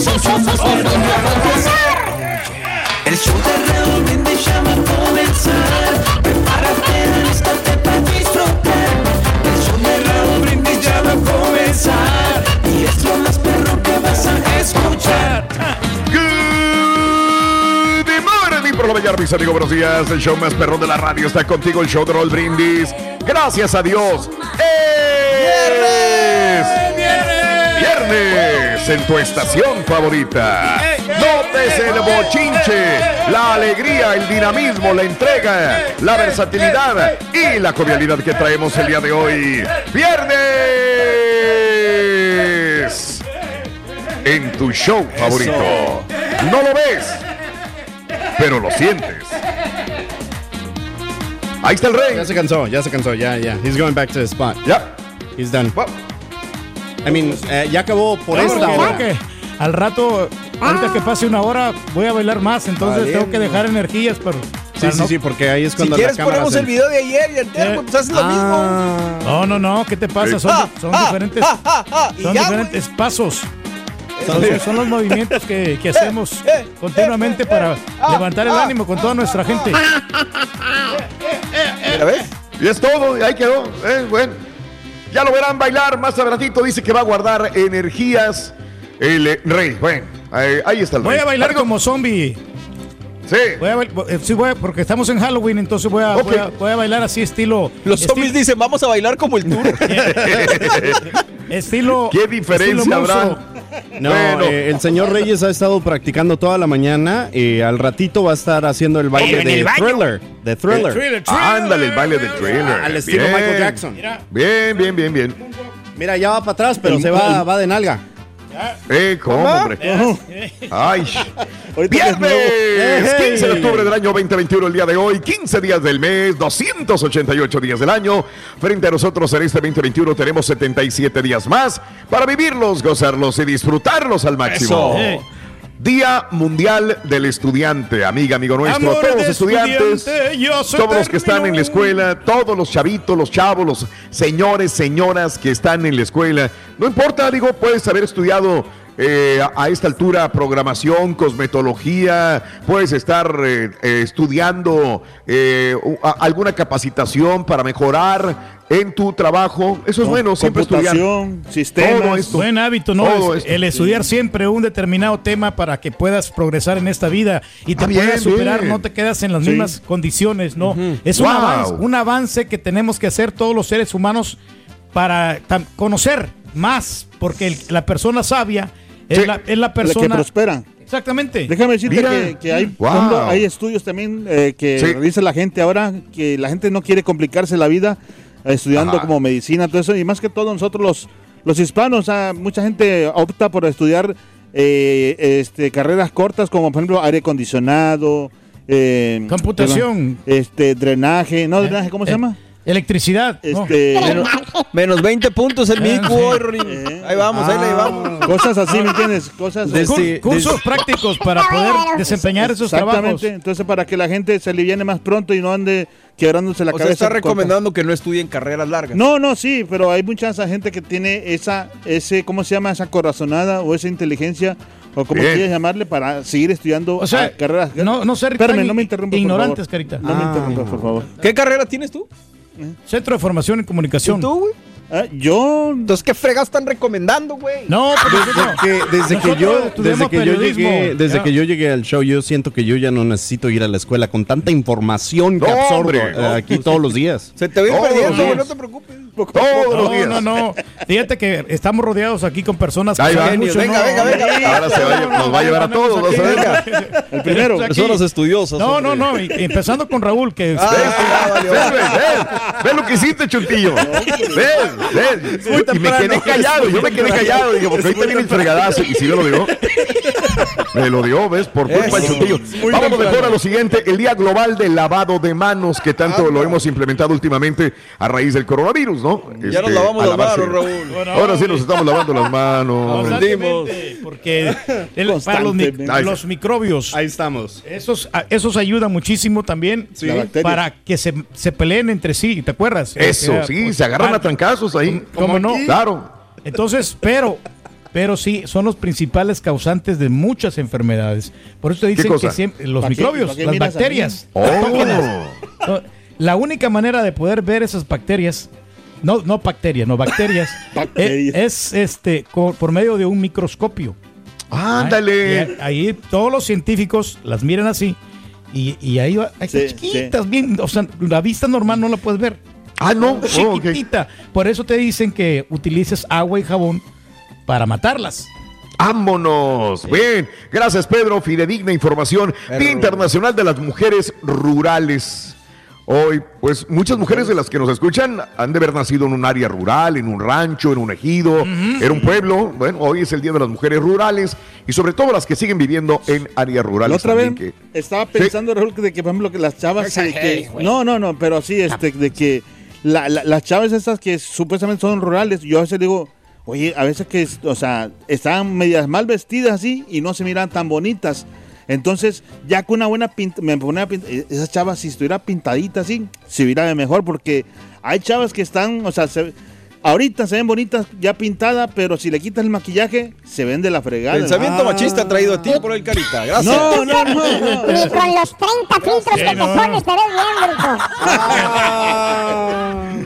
El show de Raúl Brindis ya va a comenzar. Prepárate, alístate para disfrutar. El show de Raúl Brindis ya va a comenzar. Y es lo más perro que vas a escuchar. Good morning, por lo mañana, mis amigos, buenos días. El show más perrón de la radio está contigo, el show de Raúl Brindis. Gracias a Dios. ¡Es Viernes en tu estación favorita. Notes el bochinche, la alegría, el dinamismo, la entrega, la versatilidad y la jovialidad que traemos el día de hoy. Viernes en tu show favorito. No lo ves, pero lo sientes. Ahí está el rey. Ya se cansó, ya se cansó, ya, ya. He's going back to his spot. Ya. He's done. I mean, eh, ya acabó por No, esta hora. porque al rato, ahorita que pase una hora, voy a bailar más, entonces tengo que dejar energías, pero... Sí, sí, sí, porque ahí es Si cuando quieres la cámara ponemos se- el video de ayer y el termo, pues haces lo mismo. No, no, no, ¿qué te pasa? Son, Ah, son ah, diferentes, ah, ah, ah, son ya, diferentes pasos. Son, Eh, son los movimientos que, que hacemos eh, continuamente para ah, levantar el ah. ánimo con toda nuestra gente. ¿Ya ves? Y es todo, y ahí quedó. Eh, bueno, ya lo verán bailar más adelantito. Dice que va a guardar energías el eh, rey. Bueno, ahí, ahí está el Voy rey. a bailar como zombie. Sí. Voy a, eh, sí, voy a- porque estamos en Halloween, entonces voy a, Ok. voy a, voy a bailar así estilo... Los zombies dicen, vamos a bailar como el tour. Estilo... ¿Qué diferencia estilo habrá? No, Bueno. eh, el señor Reyes ha estado practicando toda la mañana y al ratito va a estar haciendo el baile de el. Thriller. De Thriller. Thriller, thriller. Ándale, el baile del trailer. Al estilo Bien. Michael Jackson. Bien, bien, bien, bien. Mira, ya va para atrás, pero se va, va de nalga. Eh, ¿cómo, hombre? Ay. Viernes, Ey. 15 de octubre del año 2021, el día de hoy, 15 días del mes, 288 días del año. Frente a nosotros en este 2021 tenemos 77 días más para vivirlos, gozarlos y disfrutarlos al máximo. Eso. Día Mundial del Estudiante, amiga, amigo nuestro, Amor todos los estudiantes, todos los que están en la escuela, todos los chavitos, los chavos, los señores, señoras que están en la escuela. No importa, digo, puedes haber estudiado eh, a, a esta altura programación, cosmetología, puedes estar eh, eh, estudiando eh, a- alguna capacitación para mejorar en tu trabajo. Eso es bueno, siempre estudiar. Sistemas. Todo esto. Buen hábito, ¿no? Todo Es- esto. el estudiar siempre un determinado tema para que puedas progresar en esta vida y te Ah, bien, puedas superar, bien. no te quedas en las Sí. mismas condiciones, ¿no? Es un, avance, un avance que tenemos que hacer todos los seres humanos para conocer más, porque el- la persona sabia es, Sí. la, es la La que persona... prospera. Exactamente. Déjame decirte Mira. que, que hay, Wow. estudios también eh, que Sí. realiza la gente ahora, que la gente no quiere complicarse la vida eh, estudiando Ajá. como medicina, todo eso, y más que todo nosotros los, los hispanos, ah, mucha gente opta por estudiar eh, este, carreras cortas como por ejemplo aire acondicionado, eh, Computación. perdón, este, drenaje, no, drenaje, ¿cómo se llama? Electricidad. ¿no? Este, Menos, menos 20 puntos el Miku hoy, Rorín. Eh. Ahí vamos, ahí la llevamos. Cosas así, ¿me entiendes? Cosas Desde- cursos prácticos para poder desempeñar esos trabajos. Exactamente, entonces para que la gente se aliviane más pronto y no ande quebrándose la O sea, cabeza. está con- recomendando que no estudien carreras largas. No, no, sí, pero hay mucha esa gente que tiene esa, ese, ¿cómo se llama? Esa corazonada o esa inteligencia, o como Bien. quieras llamarle, para seguir estudiando O sea, ah, carreras. no, no ser Espérame, no me interrumpas, por ignorantes, favor. Carita. No me interrumpas, por favor. ¿Qué carrera tienes tú? Centro de Formación ¿Y Comunicación. Ah, yo, Entonces, ¿qué fregas están recomendando, güey? No, pero Desde que, desde que yo, desde que yo llegué, desde Ya. que yo llegué al show, yo siento que yo ya no necesito ir a la escuela con tanta información que No, absorbo eh, aquí todos los días. Se te Todos perdiendo, no te preocupes. Todos los No, días. no, no. Fíjate que estamos rodeados aquí con personas que Ahí va. saben mucho. Venga, ¿no? venga, venga. Ahora se va nos va a llevar a todos. el primero. Personas estudiosas. No, no, no. Empezando con Raúl, que Ah. Ven lo que hiciste, Chuntillo. Ven, muy Y me quedé callado, yo me quedé callado. Digo, porque ahorita viene el fregadazo. Y si me lo dio. Me lo dio, ¿ves? Por culpa del. Muy Vamos temprano. mejor a lo siguiente. El Día Global del Lavado de Manos, que tanto lo hemos implementado últimamente a raíz del coronavirus, ¿no? Ya nos Este, lavamos las manos, Raúl. Ahora sí nos estamos lavando las manos. Porque el- para los, microbios, Ahí estamos. esos, a- esos ayudan muchísimo también para que se, se peleen entre sí, ¿te acuerdas? Eso, Eh, sí, pues, se agarran ah, a trancazos ahí. ¿Cómo no? Claro. Entonces, pero, pero sí, son los principales causantes de muchas enfermedades. Por eso te dicen que siempre, los ¿Para qué- microbios, las bacterias. Oh. La única manera de poder ver esas bacterias, no, no bacterias, no bacterias, Bacterias. es, es, este por medio de un microscopio. Ándale. Ahí todos los científicos las miran así. Y, y ahí va, ahí están Sí, chiquitas, bien, o sea, la vista normal no la puedes ver. Ah, no. Oh. Chiquitita. Por eso te dicen que utilices agua y jabón para matarlas. Vámonos. Bien. Gracias, Pedro. Fidedigna información. Día Internacional de las Mujeres Rurales. Hoy, pues muchas mujeres de las que nos escuchan han de haber nacido en un área rural, en un rancho, en un ejido, en un pueblo. Bueno, hoy es el Día de las Mujeres Rurales y sobre todo las que siguen viviendo en áreas rurales. La otra vez que- estaba pensando, Raúl, que de que, por ejemplo, que las chavas. Eh, que- no, no, no, pero sí, este, de que la- la- las chavas estas que supuestamente son rurales, yo a veces digo, oye, a veces que, o sea, están medias mal vestidas así y no se miran tan bonitas. Entonces, ya con una buena pinta, me ponía a pintar, esas chavas, si estuviera pintadita así, se viera mejor, porque hay chavas que están, o sea, se- ahorita se ven bonitas ya pintadas, pero si le quitas el maquillaje, se ven de la fregada. Pensamiento machista traído a ti por el carita. Gracias. No, no, no, no. Ni con los 30 filtros que te no. pones te ves bien, bruto.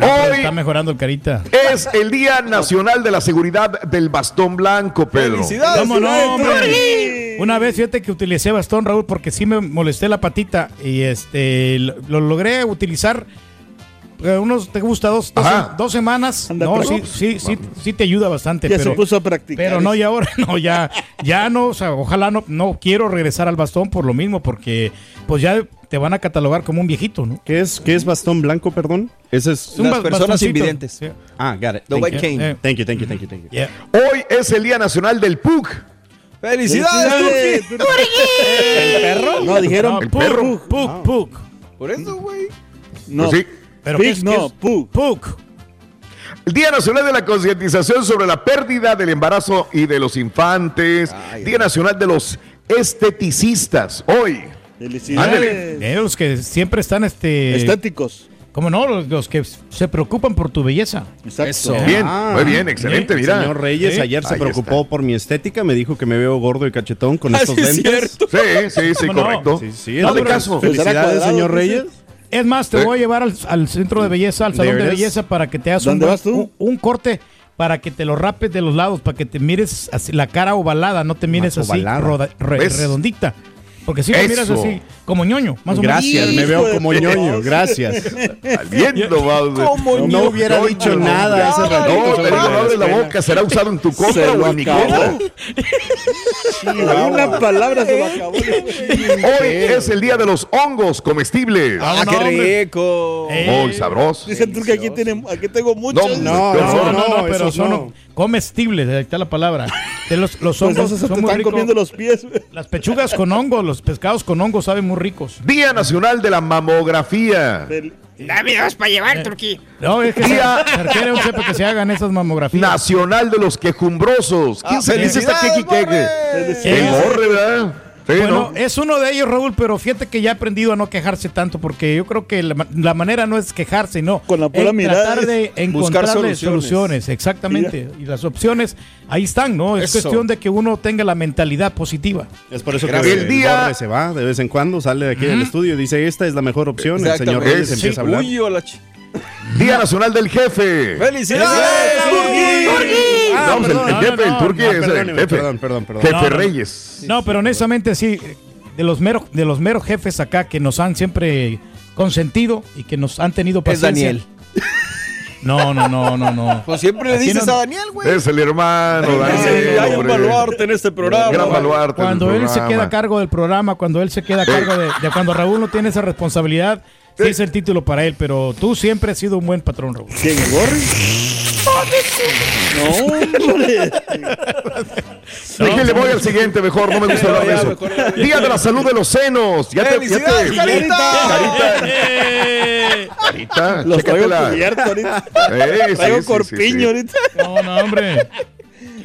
Hoy Está mejorando el carita. es el Día Nacional de la Seguridad del Bastón Blanco, Pedro. Felicidades. ¿Cómo no, hombre? Una vez, fíjate que utilicé bastón, Raúl, porque sí me molesté la patita y este lo, lo logré utilizar unos, ¿te gusta? Dos, dos, semanas. Anda, No, sí, sí, sí, sí te ayuda bastante. Ya pero, se puso a practicar. Pero no, y ahora no, ya, ya no, o sea, ojalá no, no quiero regresar al bastón por lo mismo, porque pues ya te van a catalogar como un viejito, ¿no? ¿Qué es, ¿Qué es bastón blanco, perdón? Ese es... Las personas invidentes. Ah, got it. The Thank White you. Cane. Eh, Thank you, thank you, thank you, thank you. yeah. Hoy es el Día Nacional del PUC. Felicidades, Turki. ¿El perro? No, dijeron No, el puk, perro. puk, puk. Por eso, güey. No, Pues sí. Pero Pig, ¿qué es- no, puk. Puk. El Día Nacional de la Concientización sobre la Pérdida del Embarazo y de los Infantes. Día Nacional de los Esteticistas. Hoy. Felicidades. Eh, los que siempre están este Estéticos. ¿Cómo no? Los, los que se preocupan por tu belleza. Exacto. Bien, Ah, muy bien, excelente, el mira. señor Reyes Sí. ayer se Ahí preocupó por mi estética, me dijo que me veo gordo y cachetón con Ah, estos sí, es lentes. cierto. Sí, sí, sí, correcto. Sí, sí, No, pero- caso. Felicidades, cuadrado, señor. Reyes. Es más, te voy a llevar al, al centro de belleza, al salón de belleza, para que te hagas un, corte, para que te lo rapes de los lados, para que te mires así, la cara ovalada, no te mires Más así roda- re- redondita. Porque si te miras así, como ñoño, más o menos. Gracias, me veo como Dios. ñoño, gracias. Viendo, Bowser. No hubiera dicho nada hace ratito. No, te sobre digo, no la abres la escuela. boca, será usado en tu contra o en mi contra. Una palabra se lo acabó. Hoy es el día de los hongos comestibles. Ah, no, qué rico. Eh, Muy sabroso. Dicen tú que aquí, tengo muchos. No, No, no, no, pero esos son no. Comestibles, ahí está la palabra. De los, los Pues hongos esos se te son muy están ricos. comiendo los pies. Las pechugas con hongos, los pescados con hongos saben muy ricos. Día Nacional de la Mamografía. Dame dos para llevar, Turquí. No, es que se, Día- se requiere un chepe que se hagan esas mamografías. Nacional de los quejumbrosos. ¿Quién Ah, se dice esta quejiqueque? El borre, ¿verdad? Sí, Bueno, ¿no? es uno de ellos, Raúl, pero fíjate que ya he aprendido a no quejarse tanto, porque yo creo que la, ma- la manera no es quejarse, no. Con la pura es mirada tratar de encontrar soluciones. soluciones. exactamente. Y las opciones ahí están, ¿no? Es Eso. cuestión de que uno tenga la mentalidad positiva. Es por eso que Gracias. el, El día- se va de vez en cuando, sale de aquí del estudio y dice, esta es la mejor opción. El señor. Reyes Es- empieza a hablar. Uy, Día Nacional del Jefe. ¡Felicidades! Ah, Vamos, el, perdón. el No, jefe, no, el turqui es el jefe. perdón, perdón, perdón. Jefe. Reyes. No, pero honestamente sí, de los meros, de los meros jefes acá que nos han siempre consentido y que nos han tenido Es paciencia. Daniel. No, no, no, no, no. Pues siempre le dices no- a Daniel, güey. Es el hermano, Sí, Daniel. hay un baluarte en este programa. Gran baluarte Cuando él se queda a cargo del programa, cuando él se queda a cargo de, de cuando Raúl no tiene esa responsabilidad, sí es el título para él, pero tú siempre has sido un buen patrón, Raúl. ¿Quién, el Borre? No, hombre. Déjenle voy al siguiente mejor, no me gusta hablar de eso. Día de la salud de los senos. Ya te, ya ¡Felicidades, te, Carita! Carita, Carita, Los traigo chécatela. cubiertos ahorita. Eh, sí, Traigo sí, sí, corpiño sí. ahorita. No, no, hombre.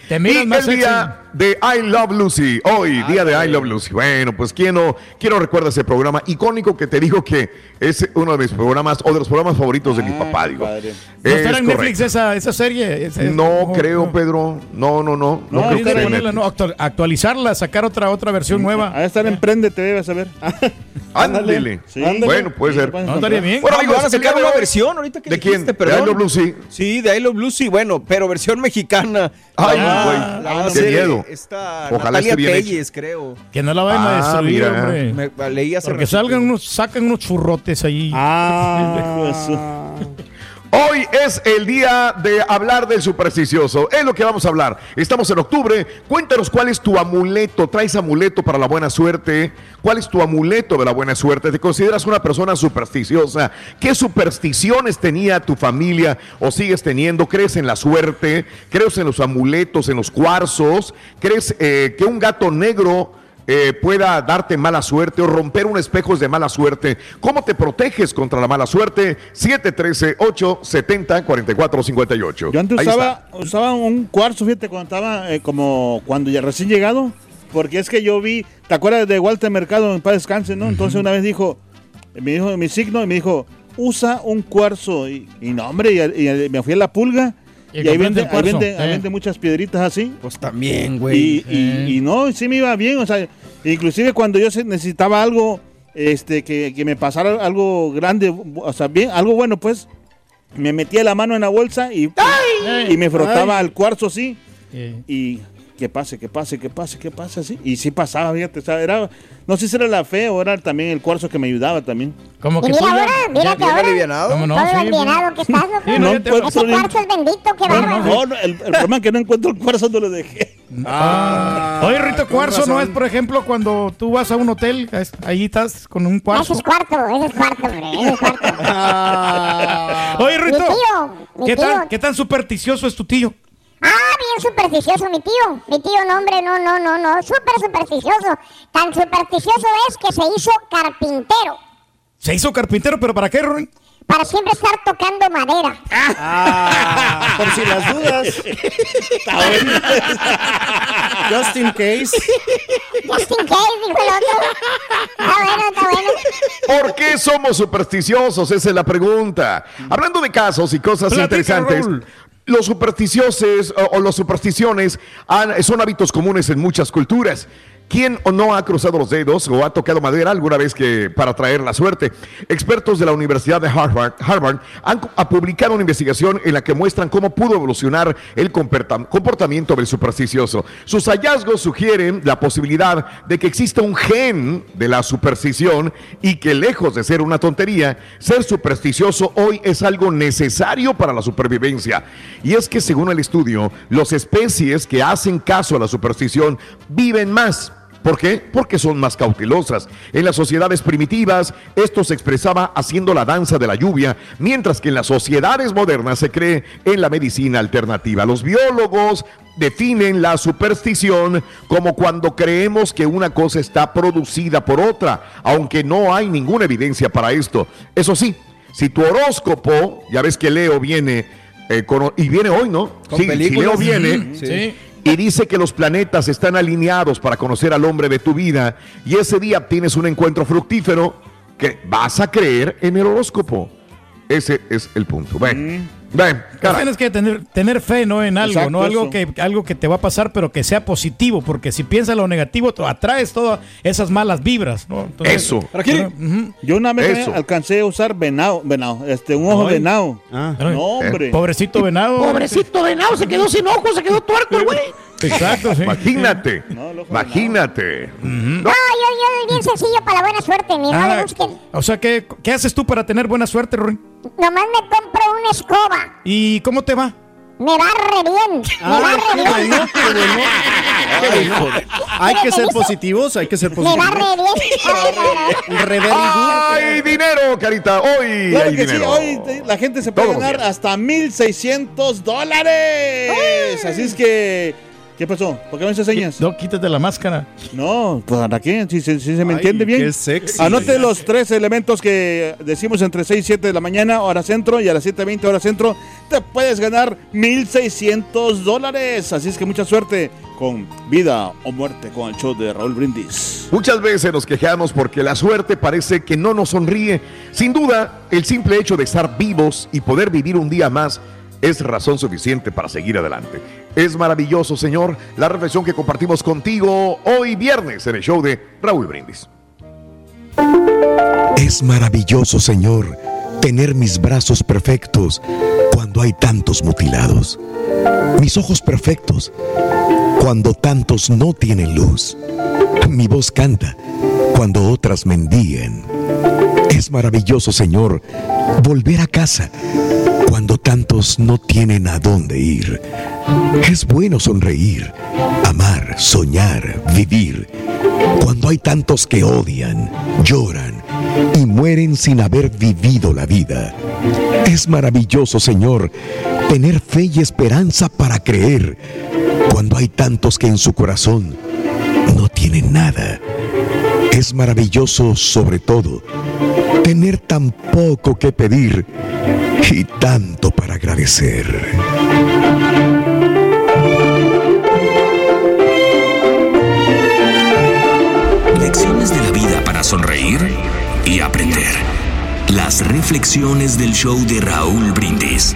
Te miras más el sexy. día de I Love Lucy. Hoy, día de I Love Lucy. Bueno, pues quién no, no recuerda ese programa icónico que te digo que es uno de mis programas o de los programas favoritos de mi papá, digo. padre. ¿No Es estará en correcto. Netflix esa, esa serie? Esa- No creo, no. Pedro. No, no, no. No, No, creo hay que ponerla, no, actualizarla, sacar otra otra versión nueva. A estar en Prende TV, vas a ver. Ándale. Sí. Bueno, puede ser. No, estaría bien. Bueno, Ah, amigos, van a sacar de una versión ahorita que ¿De quién? dijiste, ¿De perdón. I Love Lucy? Sí, de I Love Lucy, bueno, pero versión mexicana. Ay, güey, qué hacer miedo. Esta Ojalá Natalia esté bien hecho. Creo. Que no la vayan a Ah, destruir, mira. hombre. Me, leí hace Porque ratito. salgan unos, sacan unos churrotes ahí. Ah, Hoy es el día de hablar del supersticioso. Es lo que vamos a hablar. Estamos en octubre. Cuéntanos cuál es tu amuleto. ¿Traes amuleto para la buena suerte? ¿Cuál es tu amuleto de la buena suerte? ¿Te consideras una persona supersticiosa? ¿Qué supersticiones tenía tu familia o sigues teniendo? ¿Crees en la suerte? ¿Crees en los amuletos, en los cuarzos? ¿Crees eh, que un gato negro eh, pueda darte mala suerte o romper un espejo es de mala suerte. ¿Cómo te proteges contra la mala suerte? 713-870-4458. Yo antes usaba, usaba un cuarzo, fíjate, cuando estaba eh, como cuando ya recién llegado. Porque es que yo vi, ¿te acuerdas de Walter Mercado en paz descanse, no? Entonces una vez dijo, me dijo mi signo y me dijo, usa un cuarzo. Y, y no, hombre, y, y me fui a la pulga. Y Y, ahí, vende, ahí, eh. vende muchas piedritas así. Pues también, Y, güey. y- Eh. y no, sí me iba bien, o sea, inclusive cuando yo necesitaba algo, este, que, que me pasara algo grande, o sea, bien, algo bueno, pues, me metía la mano en la bolsa y, y me frotaba al cuarzo así, y que pase, que pase, que pase, que pase así, y sí pasaba, fíjate, o sea, era, no sé si era la fe o era también el cuarzo que me ayudaba también. como que mira ahora, mírate Bien ahora. alivianado. ¿Cómo no? Todo Sí, alivianado que estás, loco. Sí, no, puedo- Ese cuarzo es bendito, qué bárbaro. No, no, el, el problema es que no encuentro el cuarzo donde lo dejé. ah, Oye, Rito, cuarzo no es, por ejemplo, cuando tú vas a un hotel, es- ahí estás con un Ese cuarzo. es cuarto, ese es cuarto, hombre, ese es cuarto. Ah, Oye, Mi Rito, tío, mi ¿qué tío. tan, ¿qué tan supersticioso es tu tío? Ah, bien supersticioso mi tío. Mi tío, no, hombre, no, no, no, no. Súper supersticioso. Tan supersticioso es que se hizo carpintero. Se hizo carpintero, pero ¿para qué, Rory? Para siempre estar tocando madera. ah, por si las dudas. Just in case. Just in case, dijo el otro. Está bueno, está bueno. ¿Por qué somos supersticiosos? Esa es la pregunta. Hablando de casos y cosas Platica, interesantes. Raúl. Los supersticiosos o, o las supersticiones han- son hábitos comunes en muchas culturas. ¿Quién o no ha cruzado los dedos o ha tocado madera alguna vez que para traer la suerte? Expertos de la Universidad de Harvard, Harvard han publicado una investigación en la que muestran cómo pudo evolucionar el comporta- comportamiento del supersticioso. Sus hallazgos sugieren la posibilidad de que exista un gen de la superstición y que lejos de ser una tontería, ser supersticioso hoy es algo necesario para la supervivencia. Y es que según el estudio, las especies que hacen caso a la superstición viven más. ¿Por qué? Porque son más cautelosas. En las sociedades primitivas, esto se expresaba haciendo la danza de la lluvia, mientras que en las sociedades modernas se cree en la medicina alternativa. Los biólogos definen la superstición como cuando creemos que una cosa está producida por otra, aunque no hay ninguna evidencia para esto. Eso sí, si tu horóscopo, ya ves que Leo viene, eh, con- y viene hoy, ¿no? Con Sí, si. Leo viene, sí. Y dice que los planetas están alineados para conocer al hombre de tu vida y ese día tienes un encuentro fructífero que vas a creer en el horóscopo. Ese es el punto. Ven, Pues Tienes que tener, tener fe, ¿no? En algo, Exacto, ¿no? Algo eso. que, algo que te va a pasar, pero que sea positivo, porque si piensas lo negativo, te atraes todas esas malas vibras, ¿no? Entonces- Ujú. Yo una vez Eso. eh, alcancé a usar venado, venado, este, un ojo Ay. venado. Ay. no, hombre. Pobrecito venado. Pobrecito venado, se quedó sin ojos, se quedó tuerto el güey. Exacto, sí. Imagínate, imagínate. No, yo, yo bien sencillo para la buena suerte, mi no Ah, le busquen. o sea, ¿qué, ¿qué haces tú para tener buena suerte, Rory? Nomás me compro una escoba. ¿Y cómo te va? Me va re bien. Me Ah, va re bien. bueno, qué bueno. Qué bueno. Hay que ser positivos, hay que ser Me va positivos. re bien. Ay, no, no. Re very good. ¡Hay dinero, Carita! Hoy Claro hay que sí, dinero. hoy te- la gente se puede ganar días. hasta 1.600 dólares. Así es que, ¿qué pasó? ¿Por qué me haces señas? No, quítate la máscara. No, pues ¿para qué? Si, si- si se me Ay, entiende bien. qué sexy. Anote los tres elementos que decimos entre 6 y 7 de la mañana, hora centro, y a las 7.20 hora centro. Te puedes ganar 1.600 dólares. Así es que mucha suerte con Vida o Muerte con el show de Raúl Brindis. Muchas veces nos quejamos porque la suerte parece que no nos sonríe. Sin duda, el simple hecho de estar vivos y poder vivir un día más es razón suficiente para seguir adelante. Es maravilloso, Señor, la reflexión que compartimos contigo hoy viernes en el show de Raúl Brindis. Es maravilloso, Señor, tener mis brazos perfectos cuando hay tantos mutilados. Mis ojos perfectos cuando tantos no tienen luz. Mi voz canta cuando otras mendigan. Es maravilloso, Señor, volver a casa cuando tantos no tienen a dónde ir. Es bueno sonreír, amar, soñar, vivir. Cuando hay tantos que odian, lloran y mueren sin haber vivido la vida. Es maravilloso, Señor, tener fe y esperanza para creer. Cuando hay tantos que en su corazón no tienen nada. Es maravilloso, sobre todo, tener tan poco que pedir y tanto para agradecer. Lecciones de la vida para sonreír y aprender. Las reflexiones del show de Raúl Brindis.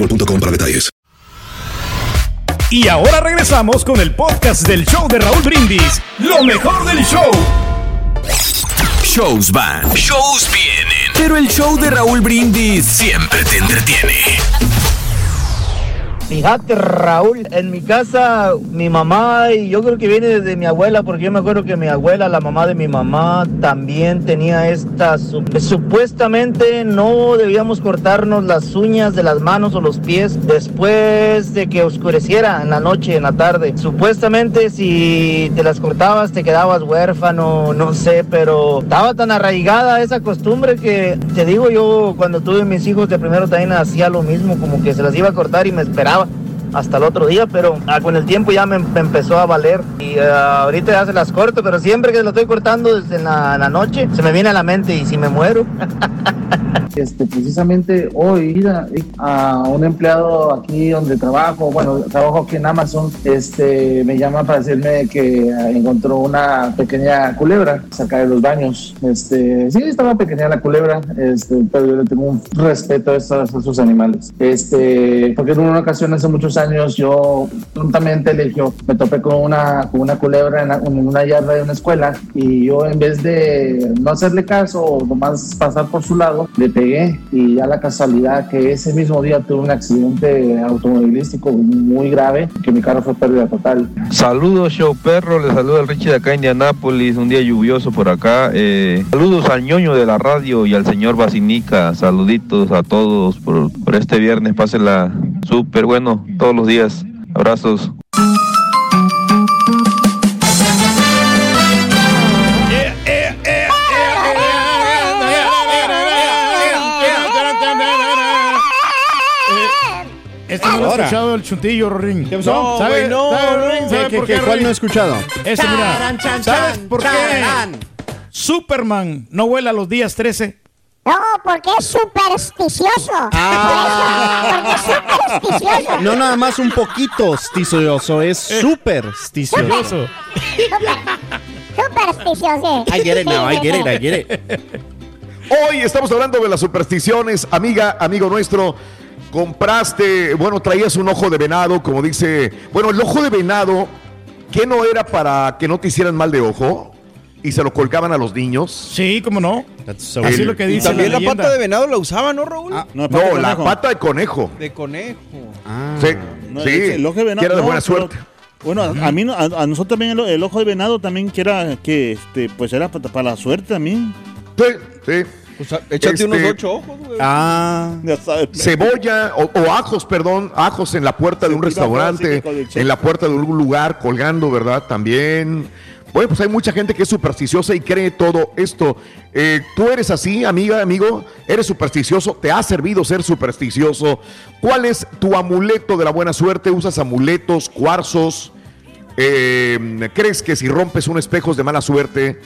boostmobile.com para detalles. Y ahora regresamos con el podcast del show de Raúl Brindis. Lo mejor del show. Shows van, shows vienen, pero el show de Raúl Brindis siempre te entretiene. Fíjate, Raúl, en mi casa, mi mamá, y yo creo que viene desde mi abuela, porque yo me acuerdo que mi abuela, la mamá de mi mamá, también tenía esta. su- Supuestamente no debíamos cortarnos las uñas de las manos o los pies después de que oscureciera en la noche, en la tarde. Supuestamente si te las cortabas te quedabas huérfano, no sé, pero estaba tan arraigada esa costumbre que te digo yo, cuando tuve mis hijos de primero también hacía lo mismo, como que se las iba a cortar y me esperaba hasta el otro día, pero ah, con el tiempo ya me, me empezó a valer y ah, ahorita ya se las corto, pero siempre que lo estoy cortando desde la, la noche se me viene a la mente y si me muero. Este, precisamente hoy mira, a un empleado aquí donde trabajo, bueno, trabajo aquí en Amazon, este, me llama para decirme que eh, encontró una pequeña culebra cerca de los baños. Este, sí, estaba pequeña la culebra, este, pero yo le tengo un respeto a estos, a estos animales. Este, porque en una ocasión hace muchos años yo tontamente le me topé con una, con una culebra en, en una yarda de una escuela y yo en vez de no hacerle caso o nomás pasar por su lado, le pegué y ya la casualidad que ese mismo día tuve un accidente automovilístico muy grave, que mi carro fue pérdida total. Saludos, show perro. Les saluda el Richie de acá, Indianápolis. Un día lluvioso por acá. Eh, saludos al ñoño de la radio y al señor Basinica. Saluditos a todos por, por este viernes. Pásenla súper bueno todos los días. Abrazos. Este no lo he Ahora. escuchado el chuntillo, Rorín. ¿Qué pasó? ¿Sabe, güey, no, sabe, no. ¿Sabe ¿Qué, por qué, qué, cuál no he escuchado? Este, mira. Charan, chan, ¿Sabes chan, por qué. Superman no vuela los días 13? No, porque es supersticioso. Ah. Porque es supersticioso. No nada más un poquito sticioso, es súper sticioso. Supersticioso. I get it now, I get it, I get it. Hoy estamos hablando de las supersticiones. Amiga, amigo nuestro, compraste, bueno, traías un ojo de venado, como dice. Bueno, el ojo de venado, ¿qué no era para que no te hicieran mal de ojo? Y se lo colgaban a los niños. Sí, cómo no. Así Así es lo que dice También la la, pata de venado la usaba, ¿no, Raúl? no, la pata de conejo. De conejo. Sí, No, sí, el ojo de venado- que era de no, buena pero- suerte. Bueno, a, a mí, no- a, a nosotros también el, el ojo de venado también que era que este, pues era para, para la suerte también. Sí, sí. échate unos Este, ocho ojos, güey. Ah, cebolla o, o ajos, perdón, ajos en la puerta de un restaurante, el en la puerta de algún lugar, colgando, ¿verdad? También. Bueno, pues hay mucha gente que es supersticiosa y cree todo esto. Eh, ¿Tú eres así, amiga, amigo? ¿Eres supersticioso? ¿Te ha servido ser supersticioso? ¿Cuál es tu amuleto de la buena suerte? ¿Usas amuletos, cuarzos? Eh, ¿Crees que si rompes un espejo es de mala suerte?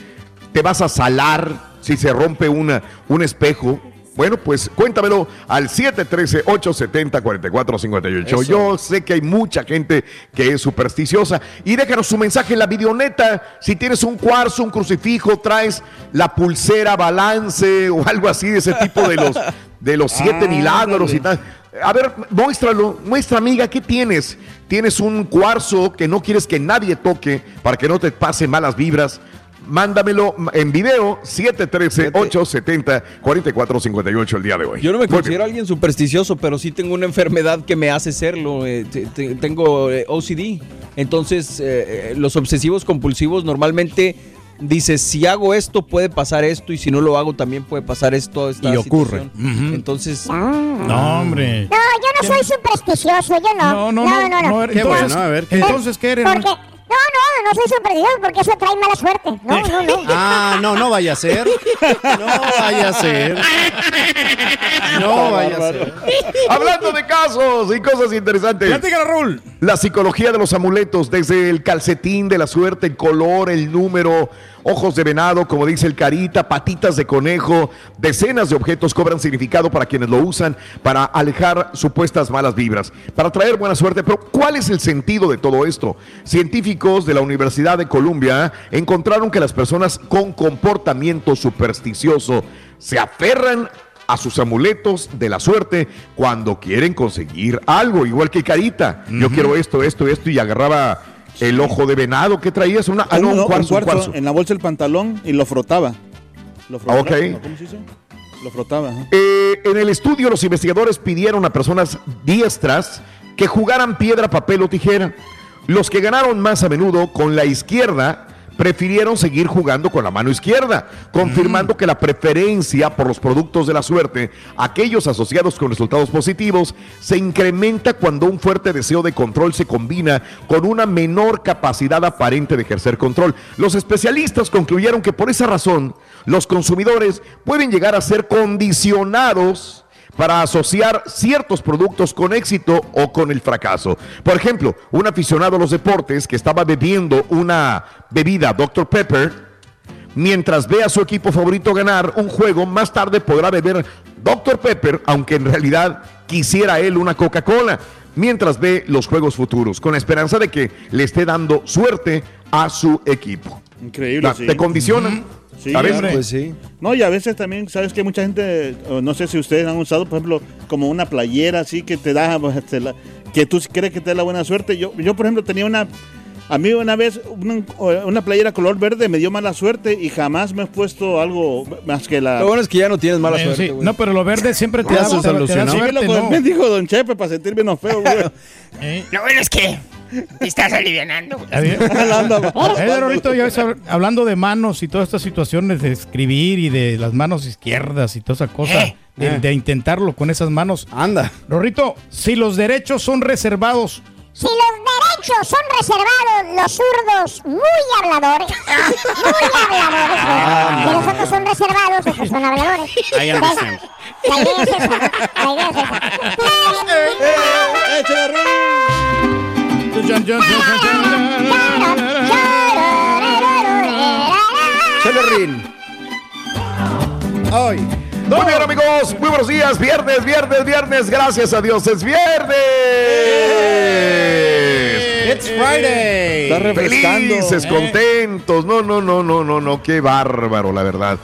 ¿Te vas a salar si se rompe una, un espejo? Bueno, pues cuéntamelo al 713-870-4458. Eso. Yo sé que hay mucha gente que es supersticiosa. Y déjanos su mensaje en la videoneta. Si tienes un cuarzo, un crucifijo, traes la pulsera balance o algo así de ese tipo de los, de los siete Ah, milagros y tal. A ver, muéstralo, muestra amiga, ¿qué tienes? ¿Tienes un cuarzo que no quieres que nadie toque para que no te pasen malas vibras? Mándamelo en video 713-870-4458 el día de hoy. Yo no me considero alguien supersticioso, pero sí tengo una enfermedad que me hace serlo. eh, te- te- tengo eh, OCD. Entonces, eh, los obsesivos compulsivos normalmente dices, si hago esto puede pasar esto y si no lo hago también puede pasar esto. Esta Y ocurre. situación. Entonces... No, hombre. No, yo no soy supersticioso, yo no. No, no, no, no. no, Qué entonces, bueno, a ver, ¿qué- entonces, ¿qué eres? Porque, no, no, no soy supersticioso porque eso trae mala suerte. No, no, no. Ah, no, no vaya a ser. No vaya a ser. No vaya a ser. Hablando de casos y cosas interesantes. Platícala, Raúl. La psicología de los amuletos, desde el calcetín de la suerte, el color, el número, ojos de venado, como dice el carita, patitas de conejo, decenas de objetos cobran significado para quienes lo usan para alejar supuestas malas vibras, para traer buena suerte. Pero ¿cuál es el sentido de todo esto? Científicos de la Universidad de Columbia encontraron que las personas con comportamiento supersticioso se aferran a sus amuletos de la suerte cuando quieren conseguir algo, igual que Carita. Yo quiero esto, esto, esto, y agarraba el ojo de venado que traías, una, ah, no, un cuarzo, un cuarzo cuarzo. en la bolsa del pantalón y lo frotaba. Lo frotaba. Ok. ¿no? ¿Cómo se dice? Lo frotaba. Eh, en el estudio, los investigadores pidieron a personas diestras que jugaran piedra, papel o tijera. Los que ganaron más a menudo con la izquierda prefirieron seguir jugando con la mano izquierda, confirmando que la preferencia por los productos de la suerte, aquellos asociados con resultados positivos, se incrementa cuando un fuerte deseo de control se combina con una menor capacidad aparente de ejercer control. Los especialistas concluyeron que por esa razón los consumidores pueden llegar a ser condicionados para asociar ciertos productos con éxito o con el fracaso. Por ejemplo, un aficionado a los deportes que estaba bebiendo una bebida Dr. Pepper, mientras ve a su equipo favorito ganar un juego, más tarde podrá beber Dr. Pepper, aunque en realidad quisiera él una Coca-Cola, mientras ve los juegos futuros, con la esperanza de que le esté dando suerte a su equipo. Increíble, La- sí. Te condicionan. Sí. Pues sí. No, y a veces también, sabes que mucha gente, no sé si ustedes han usado, por ejemplo, como una playera así que te da, pues, este, la- que tú crees que te da la buena suerte. Yo, yo por ejemplo, tenía una, a mí una vez una, una playera color verde me dio mala suerte y jamás me he puesto algo más que la... Lo bueno es que ya no tienes mala Eh, suerte, sí. No, pero lo verde siempre te da, ¿no? el mendigo Don Chepe para sentirme no feo, güey. Eh, Lo bueno es que te estás alivianando. güey. a ver. Anda, Eh, Raulito, ya ves, hab- hablando de manos y todas estas situaciones de escribir y de las manos izquierdas y toda esa cosa, Eh. de, de intentarlo con esas manos. Anda. Rorrito, si los derechos son reservados, Si los derechos son reservados, los zurdos muy habladores, muy habladores, Ah, y los otros son reservados, estos son habladores. Understand. La idea es esa, la. Chale, Rin. Ay. Muy bien, amigos. Muy buenos días. Viernes, viernes, viernes. Gracias a Dios. Es viernes. It's Friday. Está refrescando. Felices, contentos. No, no, no, no, no, no. Qué bárbaro, la verdad.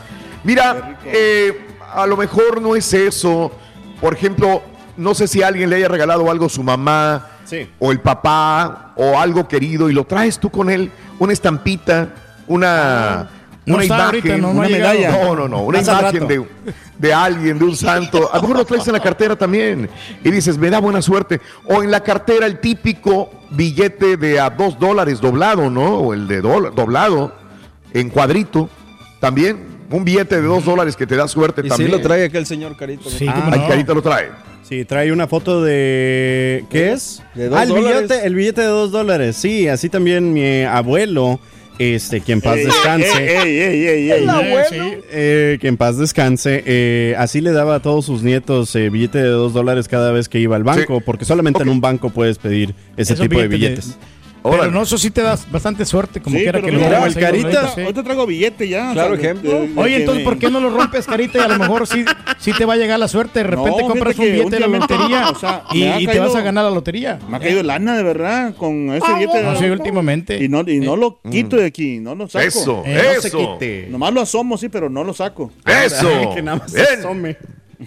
Mira, eh, a lo mejor no es eso. Por ejemplo, no sé si alguien le haya regalado algo a su mamá Sí. o el papá o algo querido y lo traes tú con él, una estampita, una, No una está imagen, ahorita, no, no una llegado. medalla. No, no, no, una imagen de, de alguien, de un santo. A lo mejor lo traes en la cartera también y dices, me da buena suerte. O en la cartera el típico billete de a dos dólares doblado, ¿no? O el de dola- doblado en cuadrito también. Un billete de dos dólares que te da suerte Y también. sí lo trae aquel señor Carito. Sí, Ah, no. Carita lo trae. Sí, trae una foto de... ¿Qué es? De dos ah, el dólares. billete, el billete de dos dólares. Sí, así también mi abuelo, este, que en paz Ey, descanse. ey, ey, ey, ey. Eh, sí. que en paz descanse. eh, así le daba a todos sus nietos eh, billete de dos dólares cada vez que iba al banco, Sí. porque solamente en un banco puedes pedir ese Esos tipo de billetes Pero no, eso sí te da bastante suerte, como Sí, quiera que lo mira, hagas el Carita- sí. Hoy te traigo billete ya. Claro o sea, de- ejemplo. de- de Oye, entonces, ¿por qué no lo rompes, Carita? Y a lo mejor sí, sí te va a llegar la suerte. De repente No, compras un billete de la lotería o sea, y, te vas a ganar la lotería. Me ha caído lana de verdad con ese billete. No sé, últimamente. Y no, y no lo quito de aquí, no lo saco. Eso, Eh, no se eso. quite. Nomás lo asomo, sí, pero no lo saco. Eso. que nada más Bien. asome.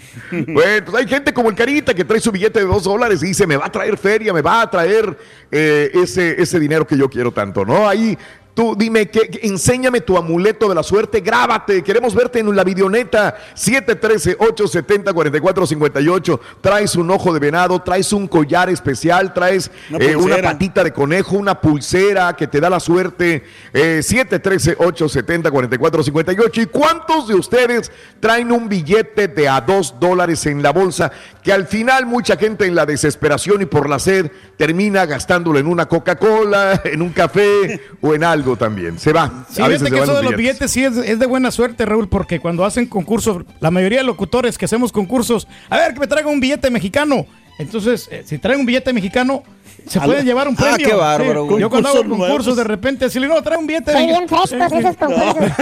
Bueno, pues hay gente como el Carita que trae su billete de dos dólares y dice, me va a traer feria, me va a traer eh, ese, ese dinero que yo quiero tanto, ¿no? Ahí Tú dime, que, enséñame tu amuleto de la suerte, grábate. Queremos verte en la videoneta 713-870-4458. Traes un ojo de venado, traes un collar especial, traes Una eh, una patita de conejo, una pulsera que te da la suerte. Eh, 713-870-4458. ¿Y cuántos de ustedes traen un billete de a dos dólares en la bolsa que al final mucha gente en la desesperación y por la sed termina gastándolo en una Coca-Cola, en un café o en algo también? Se va. Sí, a veces que van eso los de los billetes. billetes sí es, es de buena suerte, Raúl, porque cuando hacen concursos, la mayoría de locutores que hacemos concursos, a ver, que me traigan un billete mexicano. Entonces, eh, si traen un billete mexicano, se Ah, pueden llevar un ah, premio. qué bárbaro, Sí. Yo cuando hago Concursos nuevos. de repente, si le no, trae un billete Son bien frescos esos concursos. eh,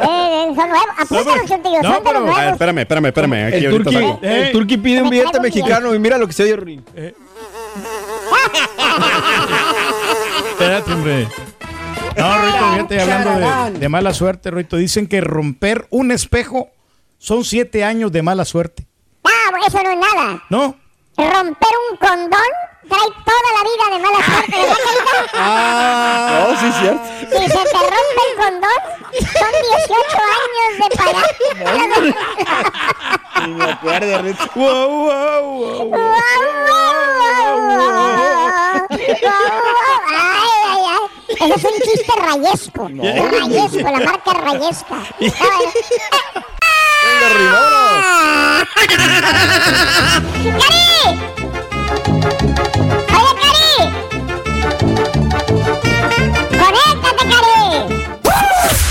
eh, son nuevos. Apúntalos, No, son de los pero, a ver, espérame, espérame, espérame. Aquí El ahorita turqui, saco. el turqui pide un billete mexicano y mira lo que se oye. Espérate, hombre. No, Ruito, fíjate, hablando de, de mala suerte, Ruito, dicen que romper un espejo son siete años de mala suerte. Ah, eso no es nada. ¿No? Romper un condón trae toda la vida de mala suerte, ¿verdad, Carita? Ah, no, sí, cierto. Si se te rompe el condón, son 18 años de pagar. Ni me acuerdo, Rito. Wow, wow, wow. Ay, ay, ay. Ese es un chiste rayesco. Rayesco, la marca rayesca. Venga, Rory, vámonos. ¡Cari! ¡Oye, Cari! ¡Conéctate, Cari!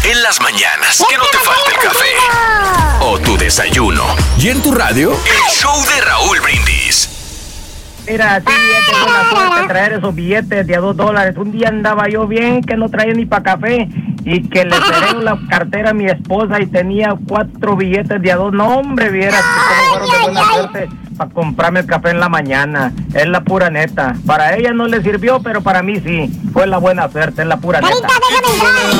En las mañanas, que no te falte el café. O tu desayuno. Y en tu radio, el show de Raúl Brindis. Mira, sí, es de buena suerte traer esos billetes de a dos dólares. Un día andaba yo bien que no traía ni para café y que le cerré la cartera a mi esposa y tenía cuatro billetes de a dos. No, hombre, vieras que cómo fueron de buena suerte para comprarme el café en la mañana. Es la pura neta. Para ella no le sirvió, pero para mí sí. Fue la buena suerte, es la pura neta.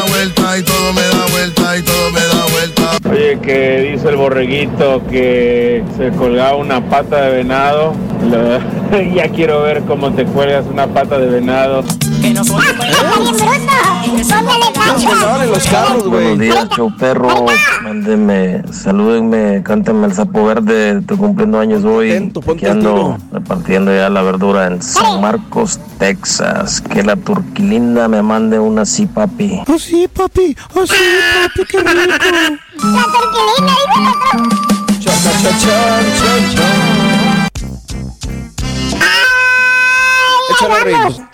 vuelta y todo me da vuelta y todo me da vuelta. Oye, que dice el borreguito que se colgaba una pata de venado. Lo- ya quiero ver cómo te cuelgas una pata de venado. ¡Póngale tacha! en los carros, güey. Buenos días, show perro. Mándenme, salúdenme, cántenme el sapo verde. Estoy cumpliendo años hoy. Ando repartiendo ya la verdura en San Marcos, Texas. Que la turquilinda me mande una sí, papi. Oh sí, papi, oh sí, papi, qué rico. La turquilina, dice el otro. Échale, vamos. Rey.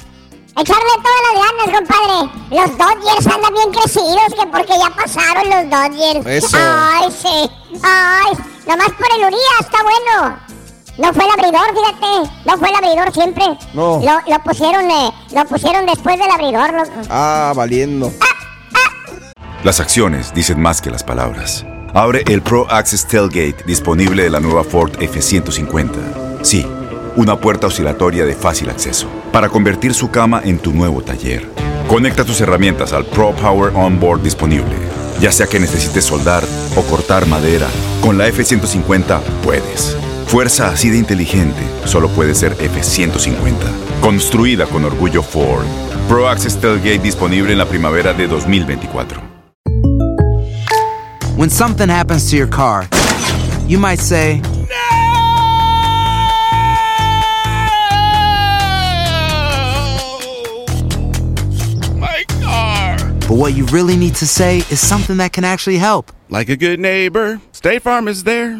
Echarle todas las ganas, compadre. Los Dodgers andan bien crecidos, que porque ya pasaron los Dodgers. Eso. Ay, sí. Ay, nomás por el Urias, está bueno. No fue el abridor, fíjate. No fue el abridor siempre. No. Lo, lo pusieron, eh, lo pusieron después del abridor, loco. Ah, valiendo. Las acciones dicen más que las palabras. Abre el Pro Access Tailgate disponible de la nueva Ford F-150. Sí, una puerta oscilatoria de fácil acceso para convertir su cama en tu nuevo taller. Conecta tus herramientas al Pro Power Onboard disponible. Ya sea que necesites soldar o cortar madera, con la F-150 puedes. Fuerza así de inteligente solo puede ser F-150. Construida con orgullo Ford. Pro Access Tailgate disponible en la primavera de 2024. When something happens to your car, you might say, My car. but what you really need to say is something that can actually help. Like a good neighbor, State Farm is there.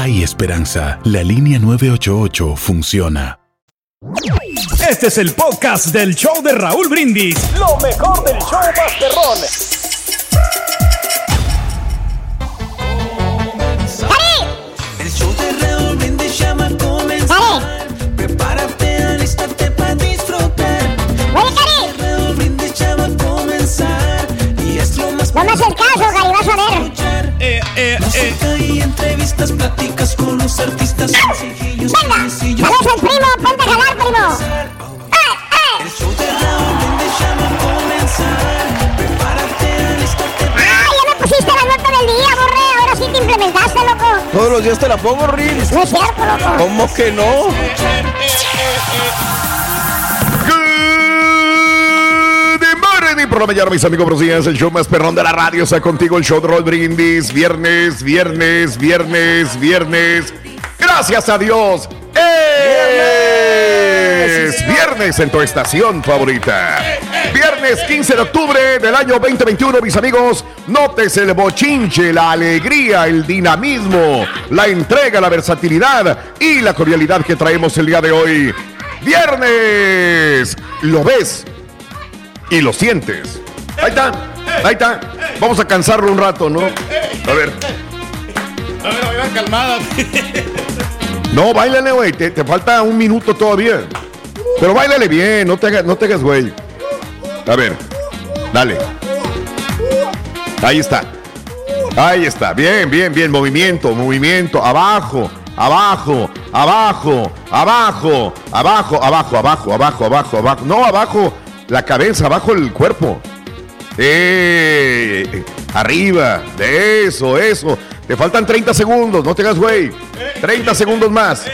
Hay esperanza. La línea 988 funciona. Este es el podcast del show de Raúl Brindis. Lo mejor del show Masterrón. El show de Raúl Brindis ya va a comenzar. Prepárate, alístate para disfrutar. Raúl Brindis va a comenzar. Y es lo más No me haces caso, Gary, vas a ver. Eh, eh, y entrevistas, pláticas con los artistas sencillos. Venga, sencillos. saludos al primo, ponte a jalar, primo. El show de Raúl Brindis ya va a comenzar. Prepárate, alístate. Ah, ya me pusiste la nota del día, borre. Ahora sí te implementaste, loco. Todos los días te la pongo, Riz. No es cierto, loco. ¿Cómo que no? Por la mañana, mis amigos, buenos días. El show más perrón de la radio está contigo, el show de Roll Brindis. Viernes, viernes, viernes, viernes. Gracias a Dios. Es viernes en tu estación favorita. Viernes 15 de octubre del año 2021, mis amigos. Notes el bochinche, la alegría, el dinamismo, la entrega, la versatilidad y la cordialidad que traemos el día de hoy. Viernes. ¿Lo ves? Y lo sientes. Ahí está, ahí está. Vamos a cansarlo un rato, ¿no? A ver. A ver, oigan, calmada. No, bailale, güey. Te, te falta un minuto todavía. Pero bailale bien, no te hagas, no te hagas, güey. A ver, dale. Ahí está. Ahí está. Bien, bien, bien. Movimiento, movimiento. Abajo, abajo, abajo, abajo, abajo, abajo, abajo, abajo, abajo, abajo. No, abajo la cabeza, abajo el cuerpo. Eh, arriba, de eso, eso. Te faltan 30 segundos, no te hagas güey. 30 segundos más.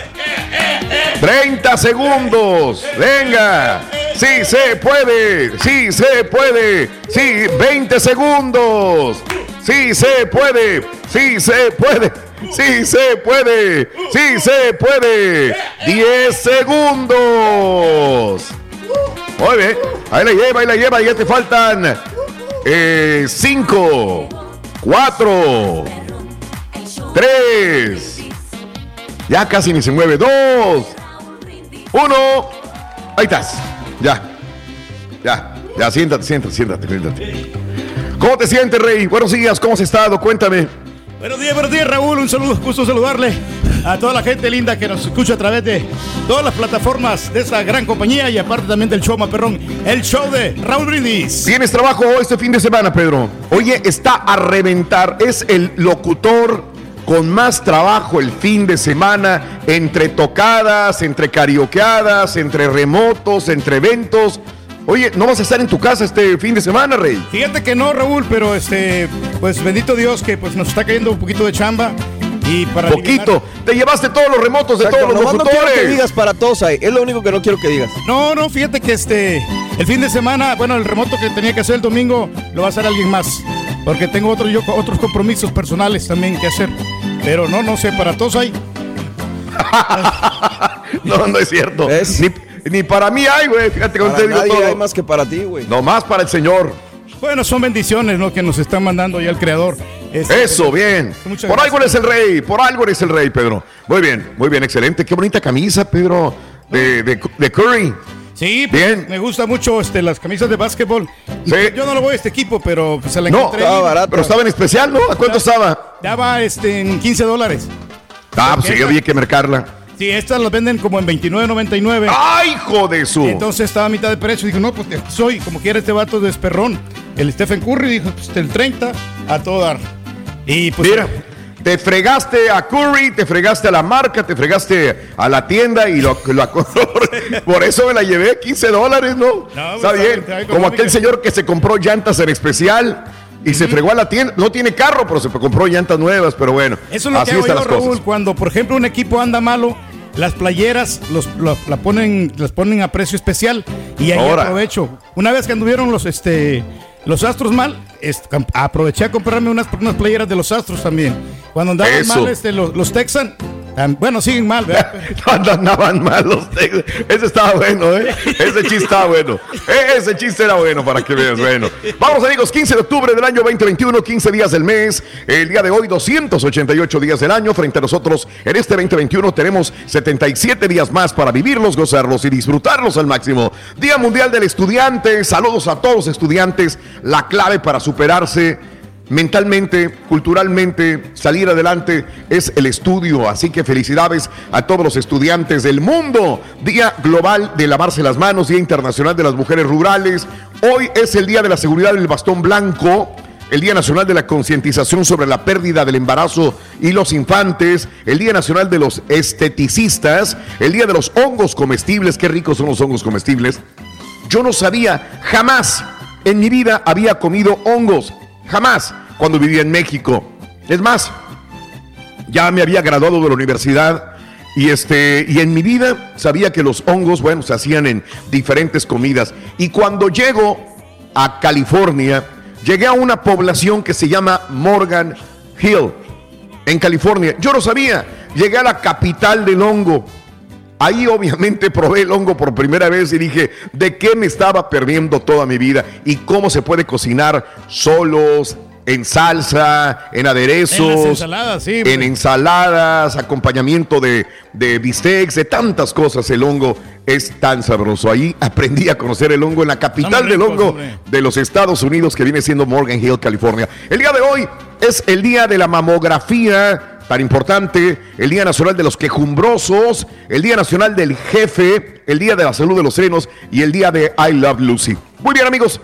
30 segundos. Venga. Sí se puede. Sí se puede. Sí, 20 segundos. Sí se puede. Sí se puede. Sí se puede. Sí se puede. 10 segundos. Muy bien. Ahí la lleva, ahí la lleva. Ya te faltan 5, 4, 3. Ya casi ni se mueve. 2, 1. Ahí estás. Ya. Ya. Ya, siéntate, siéntate, siéntate, siéntate. ¿Cómo te sientes, Rey? Buenos días, ¿cómo has estado? Cuéntame. Buenos días, buenos días, Raúl. Un saludo, gusto saludarle a toda la gente linda que nos escucha a través de todas las plataformas de esta gran compañía y aparte también del show Maperrón, el show de Raúl Brindis. ¿Tienes trabajo este fin de semana, Pedro? Oye, está a reventar. Es el locutor con más trabajo el fin de semana, entre tocadas, entre carioqueadas, entre remotos, entre eventos. Oye, ¿no vas a estar en tu casa este fin de semana, Rey? Fíjate que no, Raúl, pero este, pues bendito Dios que pues nos está cayendo un poquito de chamba. Y para Poquito. Te llevaste todos los remotos de Exacto, todos los nomás no quiero que locutores. digas para todos ahí. Es lo único que no quiero que digas. No, no, fíjate que este, el fin de semana, bueno, el remoto que tenía que hacer el domingo lo va a hacer alguien más. Porque tengo otro, yo, otros compromisos personales también que hacer. Pero no, no sé, para todos hay. No, no es cierto. Ni, ni para mí hay, güey. Fíjate cómo Para te digo nadie todo. hay más que para ti, güey. No más para el Señor. Bueno, son bendiciones, ¿no? Que nos están mandando ya el creador. Este, Eso, bien. Muchas Por algo gracias. eres el rey, por algo eres el rey, Pedro. Muy bien, muy bien, excelente. Qué bonita camisa, Pedro, de, de, de Curry. Sí, pues, Bien. me gusta mucho este, las camisas de básquetbol. Sí. Yo no lo voy a este equipo, pero pues, se la No, encontré. estaba ahí. barato. Pero estaba en especial, ¿no? ¿A cuánto estaba? Daba este, en 15 dólares. Ah, pues sí, había que marcarla. Sí, estas las venden como en 29.99. ¡Ay, hijo de su! Entonces estaba a mitad de precio. Dijo, no, pues soy, como quiera este vato de esperrón. El Stephen Curry dijo, pues el 30 a todo dar. Y pues. Mira, te fregaste a Curry, te fregaste a la marca, te fregaste a la tienda y lo, lo- por eso me la llevé 15 dólares, ¿no? No, Está pues, bien. está- está Como aquel señor que se compró llantas en especial Y se fregó a la tienda. No tiene carro, pero se compró llantas nuevas. Pero bueno, Eso es lo así que hago yo, las Raúl, cosas. cuando por ejemplo un equipo anda malo, las playeras los, lo- la ponen, las ponen a precio especial y ahí Ahora. aprovecho. Una vez que anduvieron los este los astros mal, aproveché a comprarme unas, unas playeras de los astros también. Cuando andaban Eso. mal este, los, los Texans, bueno, siguen mal, ¿verdad? Andaban mal los. Ese estaba bueno, ¿eh? Ese chiste estaba bueno. E- Ese chiste era bueno para que veas. Bueno, vamos amigos, 15 de octubre del año 2021, 15 días del mes. El día de hoy, 288 días del año. Frente a nosotros, en este 2021 tenemos 77 días más para vivirlos, gozarlos y disfrutarlos al máximo. Día Mundial del Estudiante. Saludos a todos los estudiantes. La clave para superarse mentalmente, culturalmente, salir adelante es el estudio. Así que felicidades a todos los estudiantes del mundo. Día global de lavarse las manos, Día Internacional de las Mujeres Rurales. Hoy es el Día de la Seguridad del Bastón Blanco. El Día Nacional de la Concientización sobre la Pérdida del Embarazo y los Infantes, el Día Nacional de los Esteticistas, el Día de los Hongos Comestibles, qué ricos son los hongos comestibles. Yo no sabía, jamás en mi vida había comido hongos, jamás, cuando vivía en México. Es más, ya me había graduado de la universidad y este y en mi vida sabía que los hongos, bueno, se hacían en diferentes comidas. Y cuando llego a California, llegué a una población que se llama Morgan Hill, en California. Yo no sabía, llegué a la capital del hongo. Ahí obviamente probé el hongo por primera vez y dije, ¿de qué me estaba perdiendo toda mi vida? Y cómo se puede cocinar solos, en salsa, en aderezos, En las ensaladas, sí, en pues. ensaladas, acompañamiento de, de bistecs, de tantas cosas. El hongo es tan sabroso. Ahí aprendí a conocer el hongo en la capital del hongo hombre. de los Estados Unidos, que viene siendo Morgan Hill, California. El día de hoy es el día de la mamografía, tan importante, el Día Nacional de los Quejumbrosos, el Día Nacional del Jefe, el Día de la Salud de los Senos y el Día de I Love Lucy. Muy bien, amigos,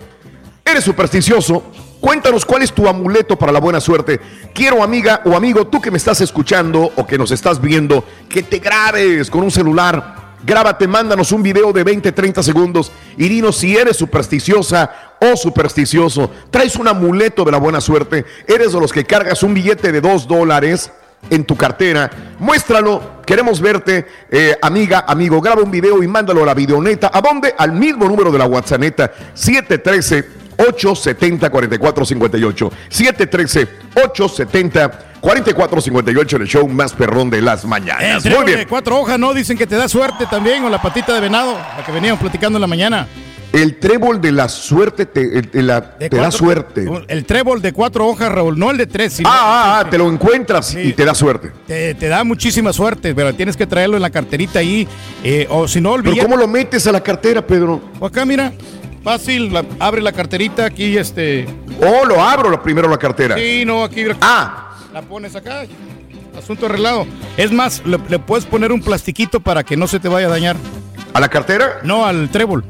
eres supersticioso. Cuéntanos cuál es tu amuleto para la buena suerte. Quiero, amiga o amigo, tú que me estás escuchando o que nos estás viendo, que te grabes con un celular. Grábate, mándanos un video de 20, 30 segundos y dinos si eres supersticiosa o supersticioso. Traes un amuleto de la buena suerte. Eres de los que cargas un billete de 2 dólares en tu cartera. Muéstralo. Queremos verte, eh, amiga, amigo. Graba un video y mándalo a la videoneta. ¿A dónde? Al mismo número de la WhatsApp 713 870-4458. 713-870-4458 en el show más perrón de las El mañanas. Muy trébol bien. de cuatro hojas, ¿no? Dicen que te da suerte también, o la patita de venado, la que veníamos platicando en la mañana. El trébol de la suerte te, la- da suerte. El trébol de cuatro hojas, Raúl, no el de tres. Sino Ah, ah, ah, te lo encuentras y te da suerte. te, te da muchísima suerte, pero tienes que traerlo en la carterita ahí, eh, o si no, el ¿Pero cómo lo metes a la cartera, Pedro? O acá, mira, fácil, la- abre la carterita aquí, este... Oh, lo abro lo primero la cartera. Sí, no, aquí... Ah. La pones acá, asunto arreglado. Es más, le, le puedes poner un plastiquito para que no se te vaya a dañar. ¿A la cartera? No, al trébol.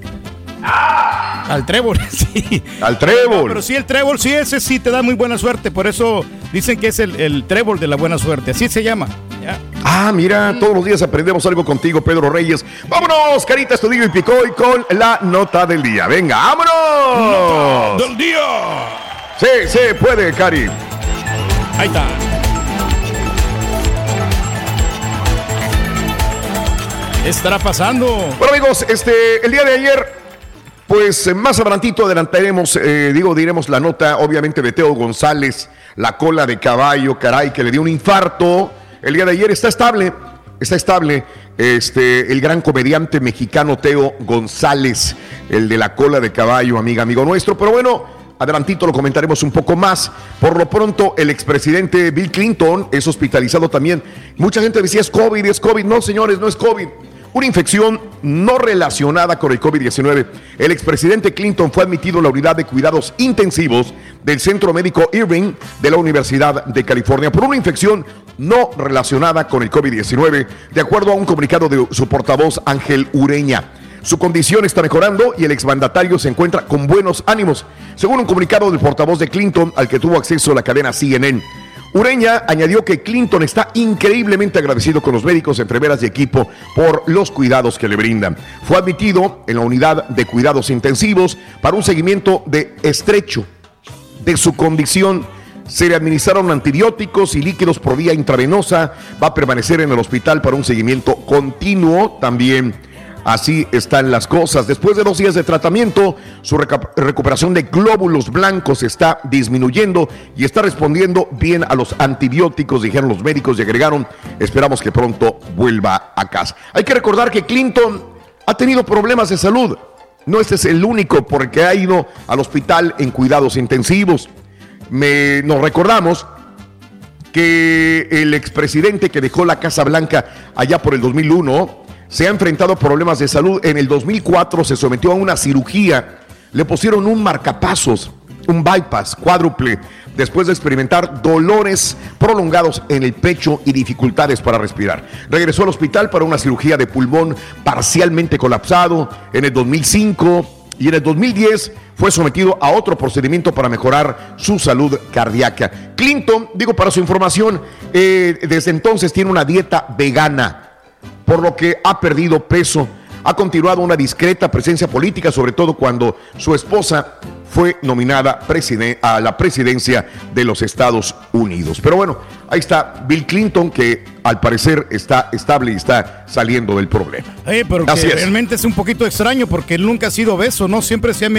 Al trébol, sí. Al trébol. No, pero sí, el trébol, sí, ese sí te da muy buena suerte. Por eso dicen que es el, el trébol de la buena suerte. Así se llama. Ya. Ah, mira, todos los días aprendemos algo contigo, Pedro Reyes. Vámonos, Carita Estudillo y Picoy con la nota del día. Venga, vámonos. del día. Sí, se puede, Cari. Ahí está. Estará pasando. Bueno, amigos, este, el día de ayer, pues eh, más adelantito adelantaremos, eh, digo, diremos la nota, obviamente, de Teo González, la cola de caballo, caray, que le dio un infarto. El día de ayer está estable, está estable. Este, el gran comediante mexicano Teo González, el de la cola de caballo, amiga, amigo nuestro. Pero bueno, adelantito lo comentaremos un poco más. Por lo pronto, el expresidente Bill Clinton es hospitalizado también. Mucha gente decía es COVID, es COVID. No, señores, no es COVID. Una infección no relacionada con el COVID-19. El expresidente Clinton fue admitido en la unidad de cuidados intensivos del Centro Médico Irving de la Universidad de California por una infección no relacionada con el COVID-19, de acuerdo a un comunicado de su portavoz Ángel Ureña. Su condición está mejorando y el exmandatario se encuentra con buenos ánimos, según un comunicado del portavoz de Clinton al que tuvo acceso la cadena CNN. Ureña añadió que Clinton está increíblemente agradecido con los médicos, enfermeras y equipo por los cuidados que le brindan. Fue admitido en la unidad de cuidados intensivos para un seguimiento de estrecho de su condición. Se le administraron antibióticos y líquidos por vía intravenosa. Va a permanecer en el hospital para un seguimiento continuo también. Así están las cosas. Después de dos días de tratamiento, su recuperación de glóbulos blancos está disminuyendo y está respondiendo bien a los antibióticos, dijeron los médicos y agregaron, esperamos que pronto vuelva a casa. Hay que recordar que Clinton ha tenido problemas de salud. No este es el único porque ha ido al hospital en cuidados intensivos. Nos recordamos que el expresidente que dejó la Casa Blanca allá por el 2001 se ha enfrentado a problemas de salud. En el 2004 se sometió a una cirugía, le pusieron un marcapasos, un bypass cuádruple, después de experimentar dolores prolongados en el pecho y dificultades para respirar. Regresó al hospital para una cirugía de pulmón parcialmente colapsado en el 2005 y en el 2010 fue sometido a otro procedimiento para mejorar su salud cardíaca. Clinton, digo para su información, eh, desde entonces tiene una dieta vegana, por lo que ha perdido peso. Ha continuado una discreta presencia política, sobre todo cuando su esposa fue nominada a la presidencia de los Estados Unidos. Pero bueno, ahí está Bill Clinton, que al parecer está estable y está saliendo del problema. Eh, pero que Así es. realmente es un poquito extraño porque él nunca ha sido obeso, ¿no? Siempre se ha,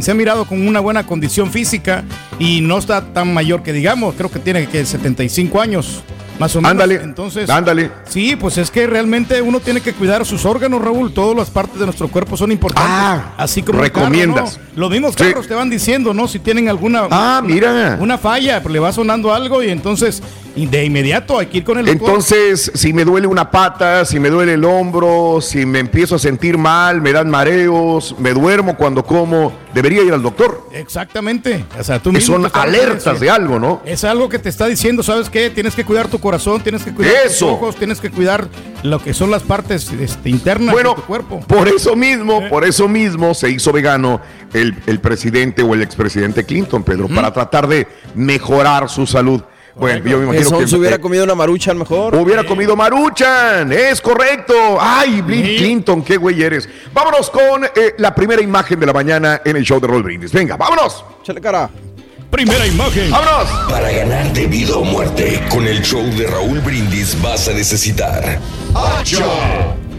se ha mirado con una buena condición física y no está tan mayor que digamos, creo que tiene que 75 años, más o menos. Ándale, Entonces, ándale. Sí, pues es que realmente uno tiene que cuidar sus órganos, Raúl. Todas las partes de nuestro cuerpo son importantes. así como el carro, Ah, recomiendas. ¿no? Los mismos Sí. carros te van diciendo, ¿no? Si tienen alguna Ah, mira. una falla, pues le va sonando algo y entonces de inmediato hay que ir con el doctor. Entonces, si me duele una pata, si me duele el hombro, si me empiezo a sentir mal, me dan mareos, me duermo cuando como, debería ir al doctor. Exactamente. O sea, tú mismo son alertas de algo, ¿no? Es algo que te está diciendo, ¿sabes qué? Tienes que cuidar tu corazón, tienes que cuidar Eso. tus ojos, tienes que cuidar lo que son las partes este, internas Bueno, de tu cuerpo. Por eso mismo, por eso mismo se hizo vegano el, el presidente o el expresidente Clinton, Pedro, para tratar de mejorar su salud. Bueno, yo me imagino Eso, que se hubiera eh, comido una maruchan mejor. Hubiera comido Maruchan, es correcto. Ay, Bill Clinton, qué güey eres. Vámonos con eh, la primera imagen de la mañana en el show de Roll Brindis. Venga, vámonos. Chale cara. Primera imagen. Vámonos. Para ganar de vida o muerte, con el show de Raúl Brindis vas a necesitar. ¡Hacha!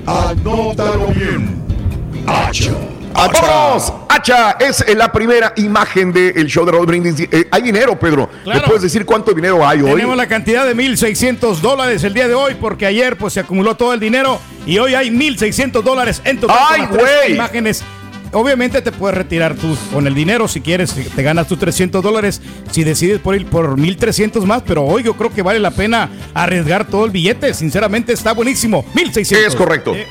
Anótalo bien. ¡Hacha! ¡Vámonos! Hacha es eh, la primera imagen del show de Roll Brindis. Eh, hay dinero, Pedro. ¿Me Claro. puedes decir cuánto dinero hay hoy? Tenemos la cantidad de 1.600 dólares el día de hoy porque ayer pues se acumuló todo el dinero y hoy hay 1.600 dólares en total. ¡Ay, güey! Imágenes. Obviamente te puedes retirar tú con el dinero si quieres, te ganas tus 300 dólares, si decides por ir por 1.300 más, pero hoy yo creo que vale la pena arriesgar todo el billete, sinceramente está buenísimo, 1.600. Es correcto. Eh,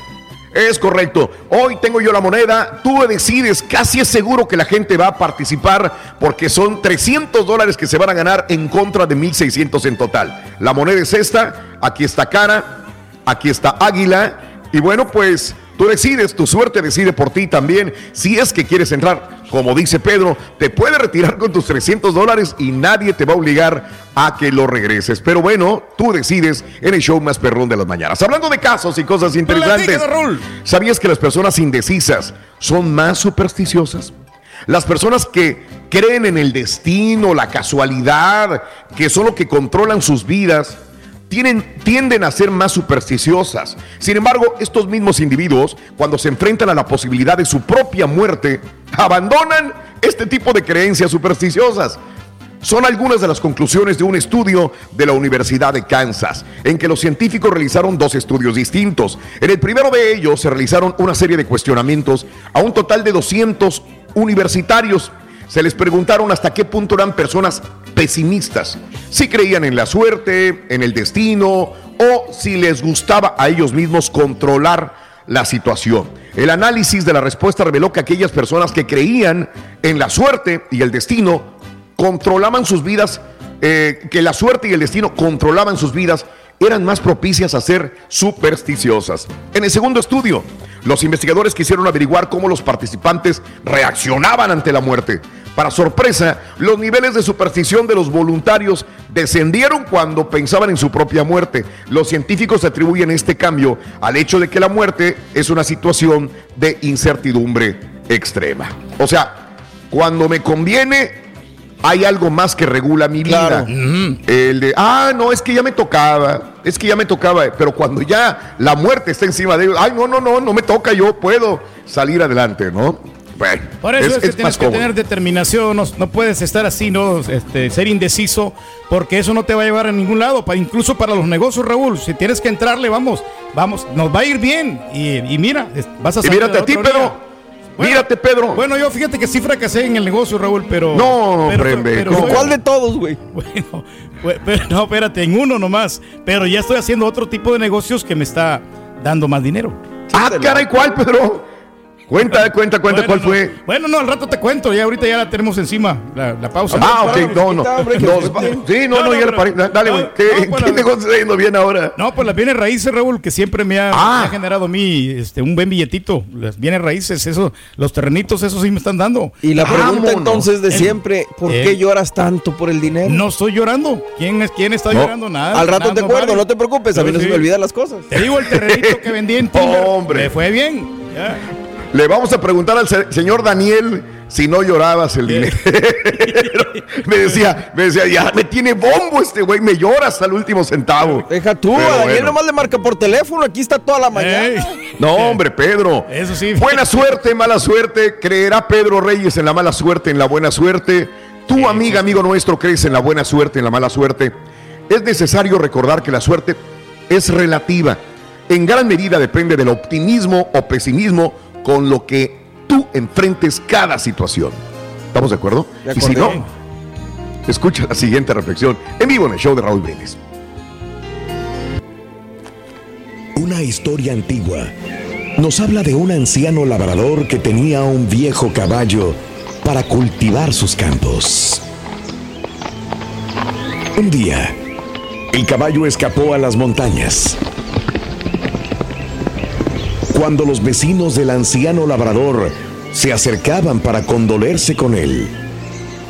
Es correcto. Hoy tengo yo la moneda. Tú decides. Casi es seguro que la gente va a participar porque son 300 dólares que se van a ganar en contra de 1600 en total. La moneda es esta. Aquí está cara. Aquí está águila. Y bueno, pues tú decides. Tu suerte decide por ti también. Si es que quieres entrar, como dice Pedro, te puedes retirar con tus 300 dólares y nadie te va a obligar a que lo regreses. Pero bueno, tú decides en el show más perrón de las mañanas. Hablando de casos y cosas interesantes. ¿Sabías que las personas indecisas son más supersticiosas? Las personas que creen en el destino, la casualidad, que son lo que controlan sus vidas, tienen, tienden a ser más supersticiosas. Sin embargo, estos mismos individuos, cuando se enfrentan a la posibilidad de su propia muerte, abandonan este tipo de creencias supersticiosas. Son algunas de las conclusiones de un estudio de la Universidad de Kansas, en que los científicos realizaron dos estudios distintos. En el primero de ellos se realizaron una serie de cuestionamientos a un total de 200 universitarios. Se les preguntaron hasta qué punto eran personas pesimistas, si creían en la suerte, en el destino o si les gustaba a ellos mismos controlar la situación. El análisis de la respuesta reveló que aquellas personas que creían en la suerte y el destino controlaban sus vidas, eh, que la suerte y el destino controlaban sus vidas, eran más propicias a ser supersticiosas. En el segundo estudio, los investigadores quisieron averiguar cómo los participantes reaccionaban ante la muerte. Para sorpresa, los niveles de superstición de los voluntarios descendieron cuando pensaban en su propia muerte. Los científicos atribuyen este cambio al hecho de que la muerte es una situación de incertidumbre extrema. O sea, cuando me conviene, hay algo más que regula mi vida. El de, ah, no, es que ya me tocaba, es que ya me tocaba, pero cuando ya la muerte está encima de ellos, ay, no, no, no, no me toca, yo puedo salir adelante, ¿no? Bueno, Por eso es, que más tienes que cómodo. tener determinación, no, no puedes estar así, no este, ser indeciso, porque eso no te va a llevar a ningún lado, pa- incluso para los negocios, Raúl. Si tienes que entrarle, vamos, vamos, nos va a ir bien. Y, y mira, vas a Y salir mírate al a ti, otro Mírate, Pedro. Bueno, yo fíjate que sí fracasé en el negocio, Raúl, pero. No, pero, hombre, pero ¿Cuál de todos, güey? Bueno, pero- no, espérate, en uno nomás. Pero ya estoy haciendo otro tipo de negocios que me está dando más dinero. Ah, caray, ¿cuál, Pedro? Cuenta, cuenta, cuenta Bueno, cuál no. fue. Bueno, no, al rato te cuento. Ya ahorita ya la tenemos encima, la, la pausa. Ah, ok, no, no. no, sí, no, no, ya le paré. Dale, güey. ¿Qué, pues qué la- negocio está yendo bien ahora? No, pues las bienes raíces, Raúl, que siempre me ha, Ah. me ha generado a mí este, un buen billetito. Las bienes raíces, eso, los terrenitos, eso sí me están dando. Y la pregunta entonces de siempre, ¿por Eh, qué lloras tanto por el dinero? No estoy llorando. ¿Quién, es, quién está No. llorando? Nada. Al rato nada, te acuerdo, vale. no te preocupes, a mí no se me olvidan las cosas. Te digo, el terrenito que vendí en Timber, Hombre. me fue bien. Ya. Le vamos a preguntar al se- señor Daniel si no llorabas el dinero. me decía, me decía, ya me tiene bombo este güey, me llora hasta el último centavo. Deja tú, Pero a Daniel bueno. nomás le marca por teléfono, aquí está toda la mañana. No, hombre, Pedro. Eso sí. Buena suerte, mala suerte. ¿Creerá Pedro Reyes en la mala suerte, en la buena suerte? Tu amiga, amigo nuestro, crees en la buena suerte, en la mala suerte. Es necesario recordar que la suerte es relativa. En gran medida depende del optimismo o pesimismo con lo que tú enfrentes cada situación. ¿Estamos de acuerdo? De y si no, escucha la siguiente reflexión en vivo en el show de Raúl Brindis. Una historia antigua nos habla de un anciano labrador que tenía un viejo caballo para cultivar sus campos. Un día, el caballo escapó a las montañas. Cuando los vecinos del anciano labrador se acercaban para condolerse con él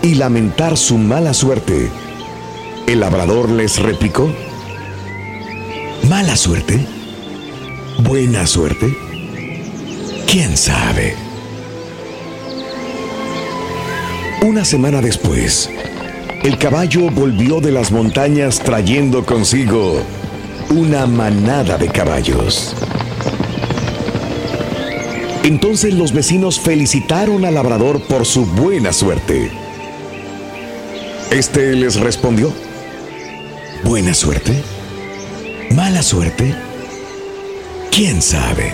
y lamentar su mala suerte, el labrador les replicó, ¿Mala suerte? ¿Buena suerte? ¿Quién sabe? Una semana después, el caballo volvió de las montañas trayendo consigo una manada de caballos. Entonces los vecinos felicitaron al labrador por su buena suerte. Este les respondió, ¿buena suerte? ¿Mala suerte? ¿Quién sabe?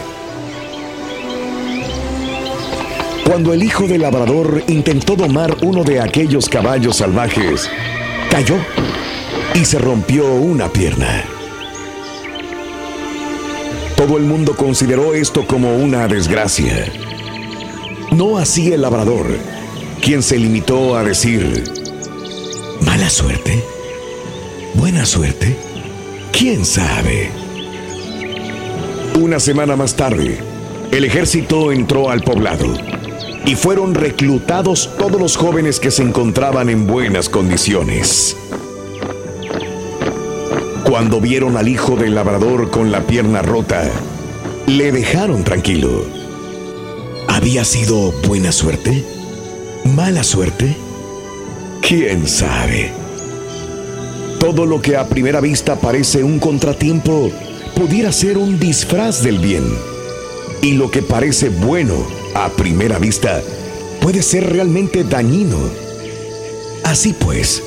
Cuando el hijo del labrador intentó domar uno de aquellos caballos salvajes, cayó y se rompió una pierna. Todo el mundo consideró esto como una desgracia. No así el labrador, quien se limitó a decir, ¿mala suerte? ¿Buena suerte? ¿Quién sabe? Una semana más tarde, el ejército entró al poblado y fueron reclutados todos los jóvenes que se encontraban en buenas condiciones. Cuando vieron al hijo del labrador con la pierna rota, le dejaron tranquilo. ¿Había sido buena suerte? ¿Mala suerte? ¿Quién sabe? Todo lo que a primera vista parece un contratiempo pudiera ser un disfraz del bien. Y lo que parece bueno a primera vista puede ser realmente dañino. Así pues,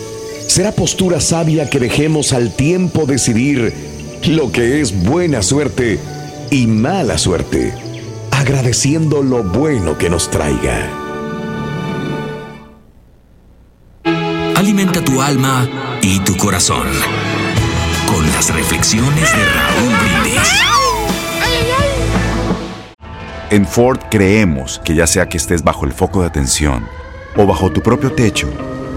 será postura sabia que dejemos al tiempo decidir lo que es buena suerte y mala suerte, agradeciendo lo bueno que nos traiga. Alimenta tu alma y tu corazón con las reflexiones de Raúl Brindis. En Ford creemos que ya sea que estés bajo el foco de atención o bajo tu propio techo,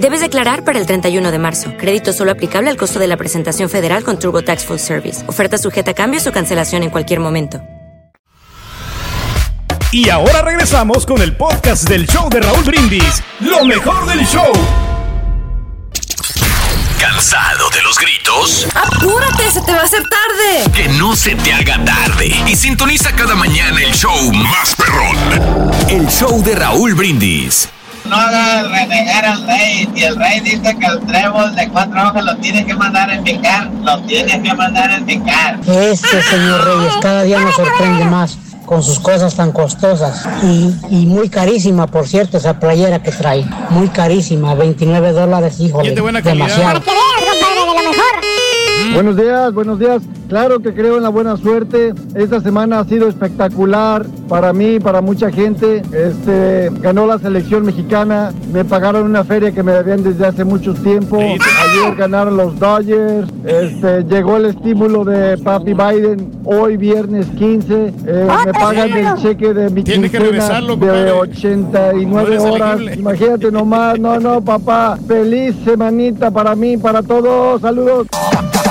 Debes declarar para el 31 de marzo. Crédito solo aplicable al costo de la presentación federal con TurboTax Full Service. Oferta sujeta a cambios o cancelación en cualquier momento. Y ahora regresamos con el podcast del show de Raúl Brindis. Lo mejor del show. ¿Cansado de los gritos? ¡Apúrate, se te va a hacer tarde! Que no se te haga tarde. Y sintoniza cada mañana el show más perrón. El show de Raúl Brindis. No hagas renegar al rey. Si el rey dice que el trébol de cuatro hojas lo tienes que mandar a picar, lo tienes que mandar a picar. Este señor Reyes cada día nos sorprende más con sus cosas tan costosas y, y muy carísima, por cierto, esa playera que trae. Muy carísima, 29 dólares, híjole, demasiado. Buenos días, buenos días. Claro que creo en la buena suerte. Esta semana ha sido espectacular para mí, para mucha gente. Este ganó la selección mexicana. Me pagaron una feria que me debían desde hace mucho tiempo. Ayer ganaron los Dodgers. Este llegó el estímulo de Papi Biden hoy viernes 15. Eh, me pagan el cheque de mi quincena de compadre. 89 No es horas. Imagínate nomás. No, no, papá. Feliz semanita para mí, para todos. Saludos.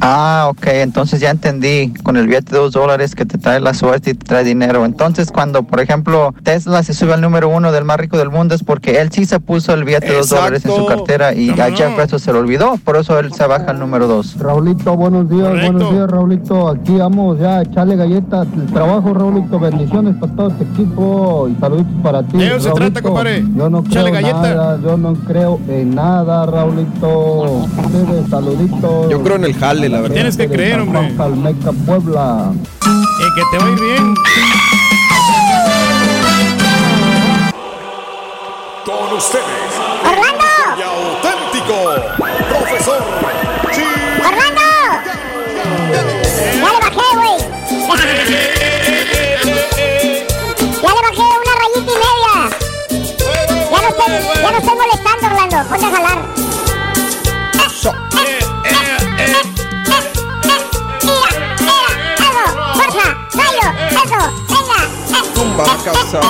Ah, ok, entonces ya entendí. Con el billete de dos dólares que te trae la suerte y te trae dinero. Entonces, cuando, por ejemplo, Tesla se sube al número uno del más rico del mundo es porque él sí se puso el billete de dos dólares en su cartera y ¿Cómo a no? Jeff Bezos se lo olvidó. Por eso él se baja al número dos. Raulito, buenos días, buenos días, Raulito. Aquí vamos ya a echarle galletas al trabajo, Raulito. Bendiciones para todo este equipo y saluditos para ti. De eso se Raulito. trata, compadre. Yo no creo nada, yo no creo en nada, Raulito. Ustedes, saluditos. Yo creo en el jale, la verdad. Tienes que creer, hombre. Puebla. Eh, que te va a ir bien. Con ustedes. ¡Orlando! Y auténtico. Profesor. ¡Orlando! Ya le bajé, güey. Ya le bajé una rayita y media. Ya no estoy, ya no estoy molestando, Orlando. Ponte a jalar. Eso. Eso, eso, venga. Tumba casa.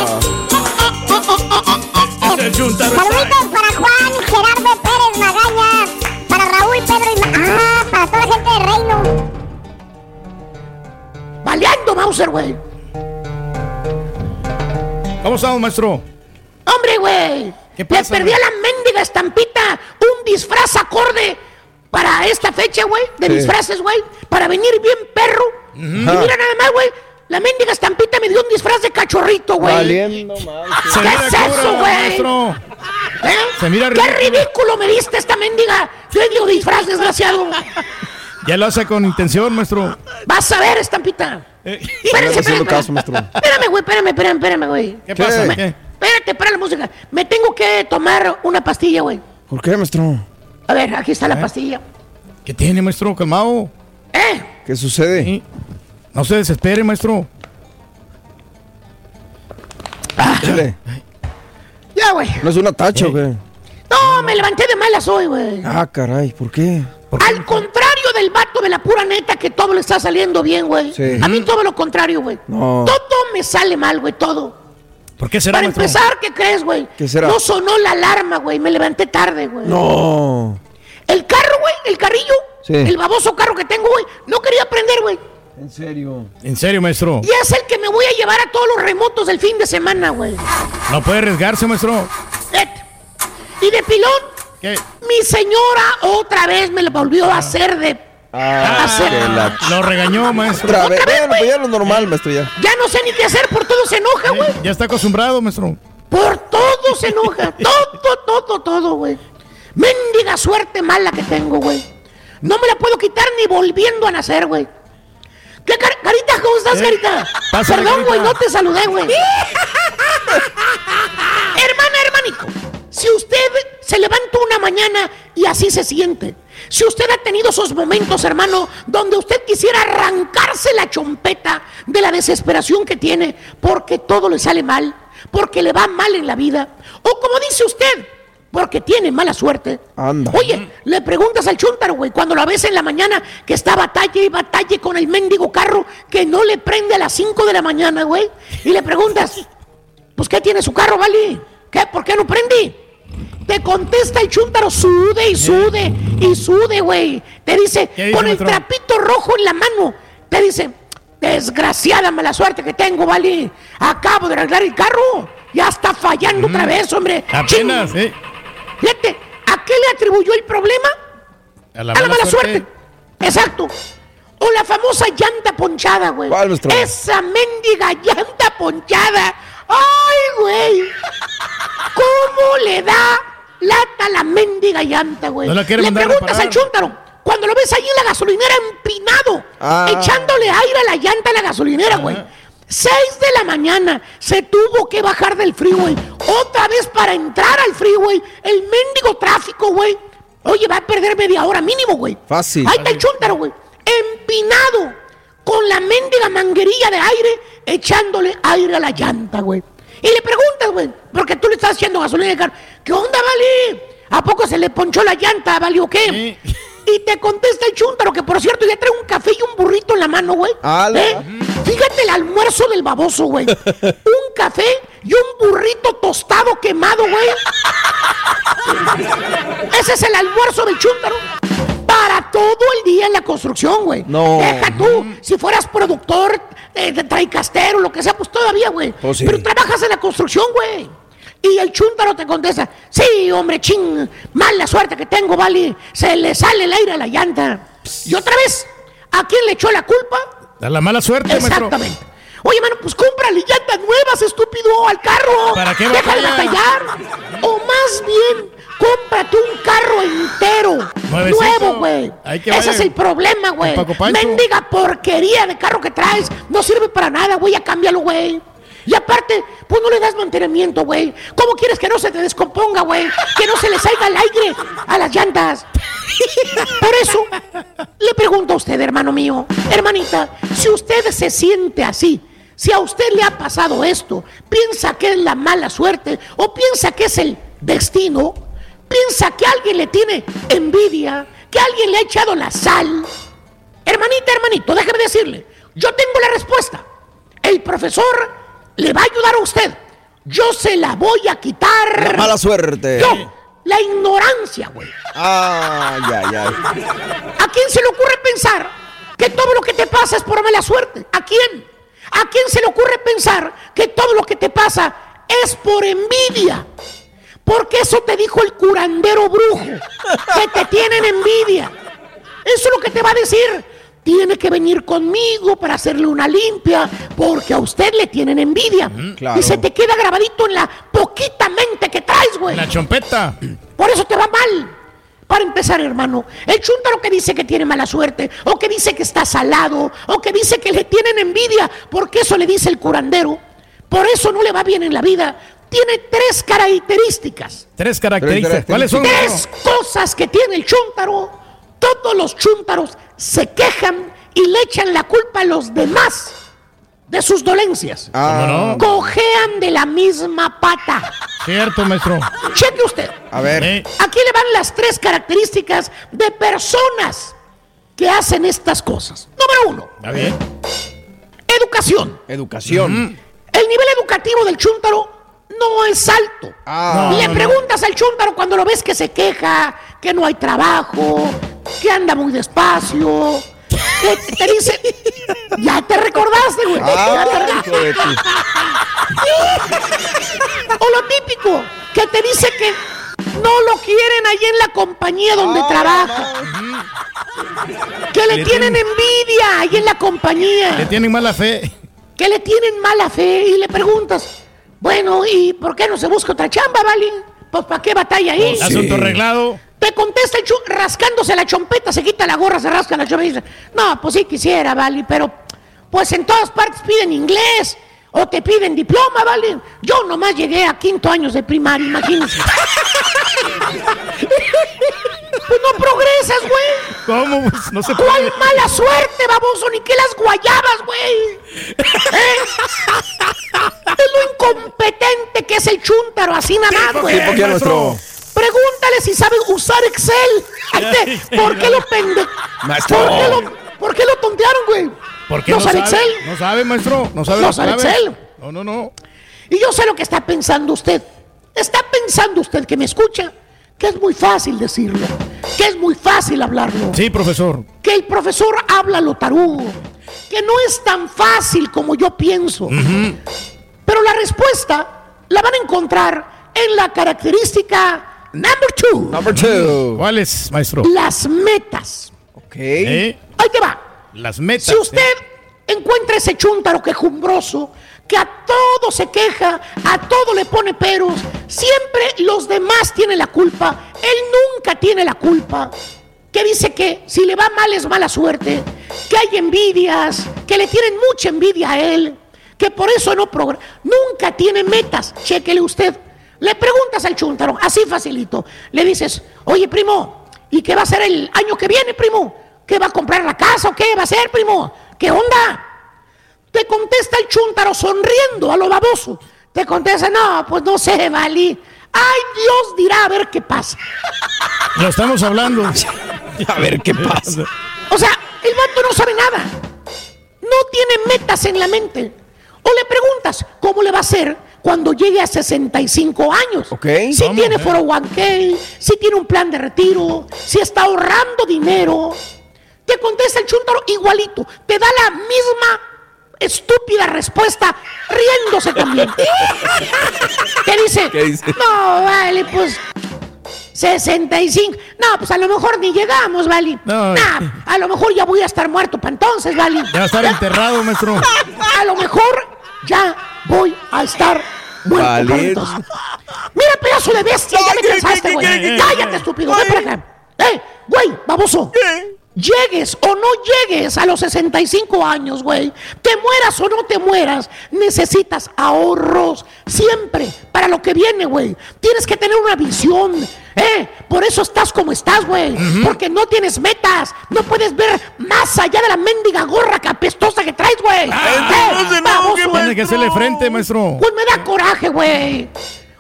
Saluditos para Juan, Gerardo Pérez Magaña, para Raúl, Pedro y... Ma- Ah, para toda la gente de Reino. Baleando, Mauser, güey. ¿Cómo estamos, maestro? Hombre, güey. ¿Qué Le perdí a la mendiga estampita un disfraz acorde para esta fecha, güey. De Sí. disfraces, güey. Para venir bien perro. Y mira nada más, güey. La mendiga estampita me dio un disfraz de cachorrito, güey. Valiendo, ¿Qué es eso, güey? ¿Eh? Se mira ¡Qué ridículo. ridículo me diste esta mendiga! Yo digo disfraz, desgraciado. Ya lo hace con intención, maestro. Vas a ver, estampita. Eh, espérense, caso, maestro. Espérame, güey, espérame, espérame, espérame, güey. ¿Qué pasa? Me- ¿Qué? Espérate, para la música. Me tengo que tomar una pastilla, güey. ¿Por qué, maestro? A ver, aquí está ¿Eh? la pastilla. ¿Qué tiene, maestro? Calmado. ¿Eh? ¿Qué sucede? No se desespere, maestro. Chile. Ya, güey. ¿No es una tacha o qué? No, me levanté de malas hoy, güey. Ah, caray, ¿por qué? Al contrario del vato de la pura neta que todo le está saliendo bien, güey. Sí. A mí todo lo contrario, güey. No. Todo me sale mal, güey, todo. ¿Por qué será, Para maestro? empezar, ¿qué crees, güey? ¿Qué será? No sonó la alarma, güey. Me levanté tarde, güey. No. El carro, güey, el carrillo, Sí. El baboso carro que tengo, güey, no quería prender, güey. En serio. En serio, maestro. Y es el que me voy a llevar a todos los remotos del fin de semana, güey. No puede arriesgarse, maestro. Vete. Y de pilón, mi señora otra vez me lo volvió a hacer de... Ah, la- Lo regañó, maestro. Otra vez. Bueno, pues ya lo normal, maestro, ya. Ya no sé ni qué hacer, por todo se enoja, güey. Ya está acostumbrado, maestro. Por todo se enoja. Todo, todo, todo, güey. Mendiga suerte mala que tengo, güey. No me la puedo quitar ni volviendo a nacer, güey. ¿Qué car- Carita, ¿cómo estás, Eh, Carita? pásale, Perdón, güey, no te saludé, güey. Hermana, hermanico, si usted se levanta una mañana y así se siente, si usted ha tenido esos momentos, hermano, donde usted quisiera arrancarse la chompeta de la desesperación que tiene porque todo le sale mal, porque le va mal en la vida, o como dice usted, porque tiene mala suerte. Anda. Oye, le preguntas al chuntaro, güey, cuando la ves en la mañana que está batalla y batalla con el mendigo carro que no le prende a las 5 de la mañana, güey, y le preguntas, pues ¿qué tiene su carro, vale? ¿Qué? ¿Por qué no prendí? Te contesta el chúntaro, sude y sude y sude, güey. Te dice, ¿Qué dice, con el trapito rojo en la mano, te dice, desgraciada mala suerte que tengo, vale. Acabo de arreglar el carro. Ya está fallando otra vez, hombre. Apenas. ¿eh? Fíjate, ¿a qué le atribuyó el problema? A la a la mala suerte. Exacto. O la famosa llanta ponchada, güey. ¿Cuál, maestro? Esa mendiga llanta ponchada. ¡Ay, güey! ¿Cómo le da lata a la mendiga llanta, güey? No la quiere le preguntas al chúntaro. Cuando lo ves ahí en la gasolinera empinado, Ah. echándole aire a la llanta a la gasolinera, güey. Seis de la mañana se tuvo que bajar del freeway. Otra vez para entrar al freeway. El mendigo tráfico, güey. Oye, va a perder media hora mínimo, güey. Fácil. Ahí está el chúntaro, güey. Empinado. Con la mendiga manguerilla de aire, echándole aire a la llanta, güey. Y le preguntas, güey, porque tú le estás haciendo gasolina de carro. ¿Qué onda, Vali? ¿A poco se le ponchó la llanta, Vali, o qué? Y te contesta el chúntaro, que por cierto ya trae un café y un burrito en la mano, güey. ¿Eh? Fíjate el almuerzo del baboso, güey. Un café y un burrito tostado quemado, güey. Ese es el almuerzo del chúntaro. Para todo el día en la construcción, güey. No. Deja tú, si fueras productor, eh, de traicastero, lo que sea, pues todavía, güey. Pues sí. Pero trabajas en la construcción, güey. Y el chúntaro te contesta, sí, hombre, ching, mala suerte que tengo, vale. Se le sale el aire a la llanta. Y otra vez, ¿a quién le echó la culpa? Da la mala suerte, maestro. Exactamente. Oye, mano, pues cómprale llantas nuevas, estúpido, al carro. ¿Para qué batalla? batallar. O más bien, cómprate un carro entero. Nuevecito. Nuevo, güey. Ese es el problema, güey. Mendiga porquería de carro que traes. No sirve para nada, güey. Ya cámbialo, güey. Y aparte, pues no le das mantenimiento, güey. ¿Cómo quieres que no se te descomponga, güey? Que no se le salga el aire a las llantas. Por eso, le pregunto a usted, hermano mío, hermanita, si usted se siente así, si a usted le ha pasado esto, piensa que es la mala suerte o piensa que es el destino, piensa que alguien le tiene envidia, que alguien le ha echado la sal. Hermanita, hermanito, déjeme decirle, yo tengo la respuesta. El profesor le va a ayudar a usted. Yo se la voy a quitar. La mala suerte. Yo, la ignorancia, güey. Ah, ya, ya. ¿A quién se le ocurre pensar que todo lo que te pasa es por mala suerte? ¿A quién? ¿A quién se le ocurre pensar que todo lo que te pasa es por envidia? Porque eso te dijo el curandero brujo, que te tienen envidia. Eso es lo que te va a decir. Tiene que venir conmigo para hacerle una limpia, porque a usted le tienen envidia. claro. Y se te queda grabadito en la poquita mente que traes, güey. La chompeta. Por eso te va mal. Para empezar, hermano, el chúntaro que dice que tiene mala suerte, o que dice que está salado, o que dice que le tienen envidia, porque eso le dice el curandero, por eso no le va bien en la vida, tiene tres características. Tres características. ¿Cuáles son? Tres cosas que tiene el chúntaro. Todos los chúntaros se quejan y le echan la culpa a los demás de sus dolencias. Ah. Cojean de la misma pata. Cierto, maestro. Cheque usted. A ver. Eh, Aquí le van las tres características de personas que hacen estas cosas. Número uno, Está bien. educación. Educación. El nivel educativo del chúntaro no es alto. Ah. Le no, preguntas al chúntaro cuando lo ves que se queja, que no hay trabajo, que anda muy despacio, que te dice, ya te recordaste, güey. Ah, Ya te o lo típico, que te dice que no lo quieren ahí en la compañía donde trabaja. Que le, Le tienen tienen- envidia ahí en la compañía. Le tienen mala fe. que le tienen mala fe y le preguntas, bueno, ¿y por qué no se busca otra chamba, vale? Pues ¿para qué batalla ahí? Asunto arreglado. Te contesta el chu rascándose la chompeta, se quita la gorra, se rasca la chompeta y dice, no, pues sí quisiera, vale, pero pues en todas partes piden inglés o te piden diploma, vale. Yo nomás llegué a quinto años de primaria, imagínense. pues no progresas, güey. ¿Cómo? Pues no se ¿Cuál puede. mala suerte, baboso? Ni que las guayabas, güey. ¿Eh? Es lo incompetente que es el chúntaro, así nada más, güey. Pregúntale si sabe usar Excel. ¿Por qué lo pende... Maestro. ¿Por qué lo, por qué lo tontearon, güey? ¿Por qué no, sabe Excel. No sabe, maestro. No sabe No sabe. Excel. No, no, no. Y yo sé lo que está pensando usted. Está pensando usted que me escucha, que es muy fácil decirlo, que es muy fácil hablarlo, Sí, profesor. que el profesor habla lo tarugo, que no es tan fácil como yo pienso. Pero la respuesta la van a encontrar en la característica number two. Number two. ¿Cuál es, maestro? Las metas. Ok. ¿Eh? Ahí te va. Las metas. Si usted encuentra ese chúntaro quejumbroso, que a todo se queja, a todo le pone peros, siempre los demás tienen la culpa, él nunca tiene la culpa, que dice que si le va mal es mala suerte, que hay envidias, que le tienen mucha envidia a él, que por eso no progresa, nunca tiene metas, chéquele usted. Le preguntas al chúntaro, así facilito, le dices, oye primo, ¿y qué va a ser el año que viene, primo? ¿Qué va a comprar la casa o qué va a hacer, primo? ¿Qué onda? Te contesta el chúntaro sonriendo a lo baboso. Te contesta, no, pues no sé, Vali. Ay, Dios dirá a ver qué pasa. Lo estamos hablando. A ver qué pasa. O sea, el vato no sabe nada. No tiene metas en la mente. O le preguntas cómo le va a hacer cuando llegue a 65 años. Ok. Si tiene 401k, si tiene un plan de retiro, si está ahorrando dinero. Te contesta el chúntaro igualito. Te da la misma estúpida respuesta, riéndose también. ¿Qué dice? ¿Qué dice? No, vale, pues 65. No, pues a lo mejor ni llegamos, Vali. No. Nah, a lo mejor ya voy a estar muerto para entonces, Vali. Ya va a estar enterrado, maestro. A lo mejor ya voy a estar muerto para Vale. Mira, pedazo de bestia, ya me cansaste, güey. qué, qué, Cállate, estúpido, ven para acá. ¡Eh, güey, baboso! Llegues o no llegues a los 65 años, güey. Te mueras o no te mueras, necesitas ahorros siempre para lo que viene, güey. Tienes que tener una visión, ¿eh? Por eso estás como estás, güey. Porque no tienes metas. No puedes ver más allá de la mendiga gorra capestosa que traes, güey. ¿Eh? Baboso. Tiene que hacerle frente, maestro. Pues me da coraje, güey.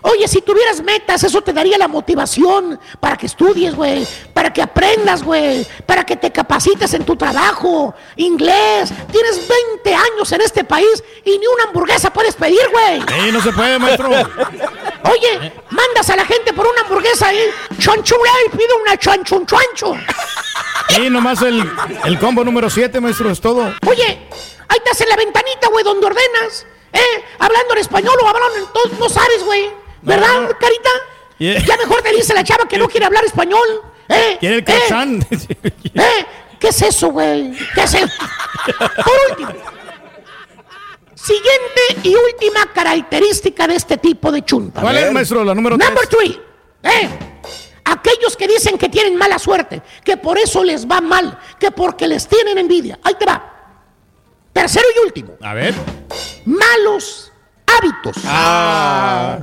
Oye, si tuvieras metas, eso te daría la motivación para que estudies, güey, para que aprendas, güey, para que te capacites en tu trabajo, inglés. Tienes 20 años en este país y ni una hamburguesa puedes pedir, güey. Eh, no se puede, maestro. Oye, mandas a la gente por una hamburguesa ahí, chonchuré y pide una chanchun chancho. Y nomás el, el combo número 7, maestro, es todo. Oye, ahí estás en la ventanita, güey, donde ordenas, ¿eh? Hablando en español o hablando en todo, no sabes, güey. ¿Verdad, No. carita? Yeah. Ya mejor te dice la chava que no quiere hablar español. ¿Eh? Quiere el ¿Eh? croissant. ¿Eh? ¿Qué es eso, güey? ¿Qué es eso? Por último. Siguiente y última característica de este tipo de chunta. ¿Cuál es, maestro? La número 3. Number three. ¿Eh? Aquellos que dicen que tienen mala suerte, que por eso les va mal, que porque les tienen envidia. Ahí te va. Tercero y último. A ver. Malos hábitos. Ah.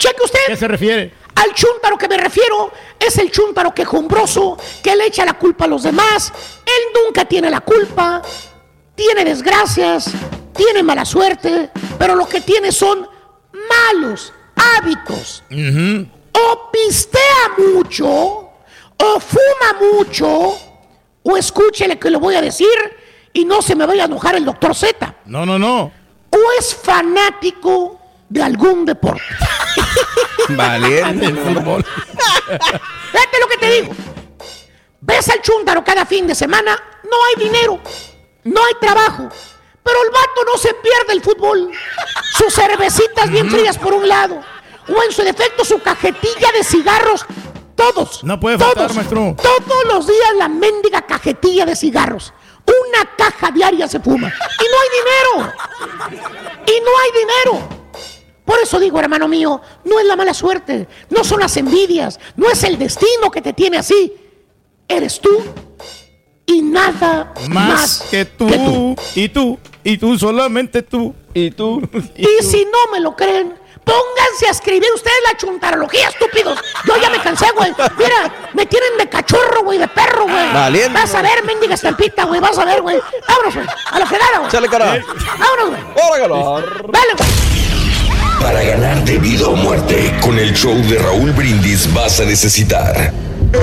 Cheque usted. ¿Qué se refiere? Al chúntaro que me refiero es el chúntaro quejumbroso que le echa la culpa a los demás. Él nunca tiene la culpa, tiene desgracias, tiene mala suerte, pero lo que tiene son malos hábitos. O pistea mucho, o fuma mucho, o escúchele que le voy a decir y no se me vaya a enojar el doctor Z. No, no, no. O es fanático de algún deporte. Vale. Fíjate lo que te digo. ves al chúntaro cada fin de semana, no hay dinero, no hay trabajo. Pero el vato no se pierde el fútbol. Sus cervecitas bien frías por un lado. O en su defecto su cajetilla de cigarros. Todos. No puede todos, faltar, maestro. Todos los días la mendiga cajetilla de cigarros. Una caja diaria se fuma. Y no hay dinero. Y no hay dinero. Por eso digo, hermano mío, no es la mala suerte, no son las envidias, no es el destino que te tiene así. Eres tú y nada más, Más que tú, y tú, y tú, solamente tú. Y tú. Y si no me lo creen, pónganse a escribir ustedes la chuntarología, estúpidos. Yo ya me cansé, güey. Mira, me tienen de cachorro, güey, de perro, güey. Valiente. Vas a ver, mendiga estampita, güey. Vas a ver, güey. Vámonos, güey. A la fregada, güey. Chale, cara. Eh, Vámonos, güey. Dale, güey. Para ganar de vida o muerte, con el show de Raúl Brindis vas a necesitar.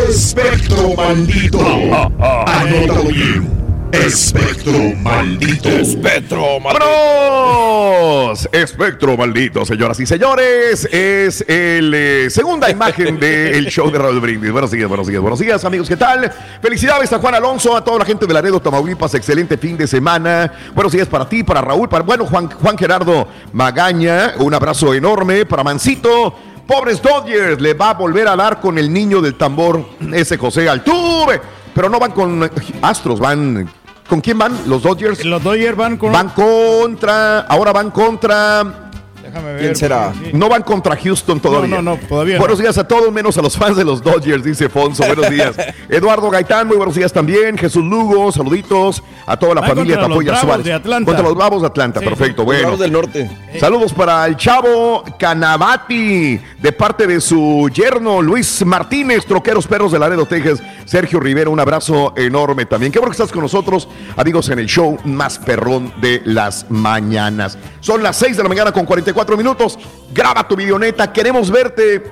Espectro maldito. Anótalo bien. Espectro maldito. Espectro ¡Vámonos! Espectro maldito, señoras y señores. Es el eh, segunda imagen del show de Raúl Brindis. Buenos días, buenos días, buenos días, amigos. ¿Qué tal? Felicidades a Juan Alonso, a toda la gente de Laredo, Tamaulipas. Excelente fin de semana. Buenos días para ti, para Raúl, para bueno, Juan, Juan Gerardo Magaña. Un abrazo enorme para Mancito. Pobres Dodgers, le va a volver a dar con el niño del tambor, ese José Altuve. Pero no van con Astros, van. ¿Con quién van? ¿Los Dodgers? Los Dodgers van con. Van contra. Ahora van contra. Déjame ver. ¿Quién será? No van contra Houston todavía. No, no, no, todavía no. Buenos días a todos, menos a los fans de los Dodgers, dice Fonso. Buenos días. Eduardo Gaitán, muy buenos días también. Jesús Lugo, saluditos a toda la Van familia Tapoya Suárez. de Atlanta. Contra los Bravos de Atlanta, Sí, perfecto, Los bueno. Del norte. Saludos para el chavo Canavati, de parte de su yerno Luis Martínez, Troqueros Perros de Laredo, Texas. Sergio Rivera, un abrazo enorme también. Qué bueno que estás con nosotros, amigos, en el show más perrón de las mañanas. Son las 6 de la mañana con 44 minutos. Graba tu videoneta, queremos verte.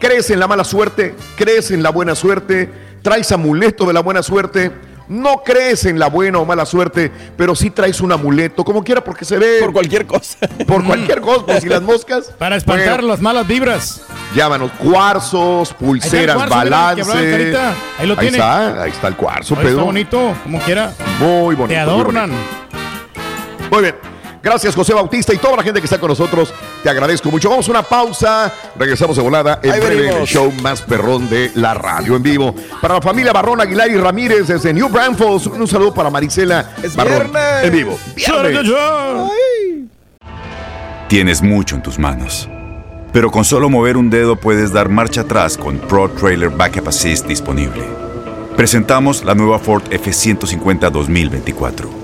¿Crees en la mala suerte? ¿Crees en la buena suerte? ¿Traes amuleto de la buena suerte? No crees en la buena o mala suerte, pero sí traes un amuleto, como quiera, porque se ve. Por cualquier cosa. Por cualquier cosa, por si las moscas. Para espantar Bueno, las malas vibras. llámanos cuarzos, pulseras, cuarzo, mira, el que hablaba balance. Carita. Ahí lo tiene. está, ahí está el cuarzo, Ahí está Pedro. bonito, como quiera. Muy bonito. Te muy adornan. bonito. Muy bien. Gracias, José Bautista y toda la gente que está con nosotros. Te agradezco mucho. Vamos a una pausa. Regresamos de volada en Ahí breve el show más perrón de la radio en vivo. Para la familia Barrón Aguilar y Ramírez desde New Braunfels. Un saludo para Marisela Es Barrón viernes. en vivo. Viernes. Tienes mucho en tus manos. Pero con solo mover un dedo puedes dar marcha atrás con Pro Trailer Backup Assist disponible. Presentamos la nueva Ford F150 2024.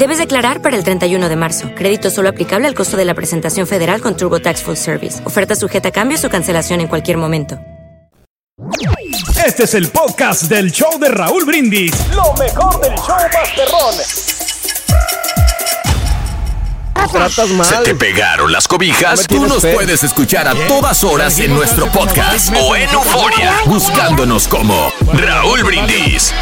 Debes declarar para el 31 de marzo. Crédito solo aplicable al costo de la presentación federal con TurboTax Full Service. Oferta sujeta a cambios o cancelación en cualquier momento. Este es el podcast del show de Raúl Brindis. Lo mejor del show Masterrón. cosas. ¿Se te pegaron las cobijas? Tú nos fe. puedes escuchar a todas horas en nuestro podcast o en Euforia, buscándonos como Raúl Brindis.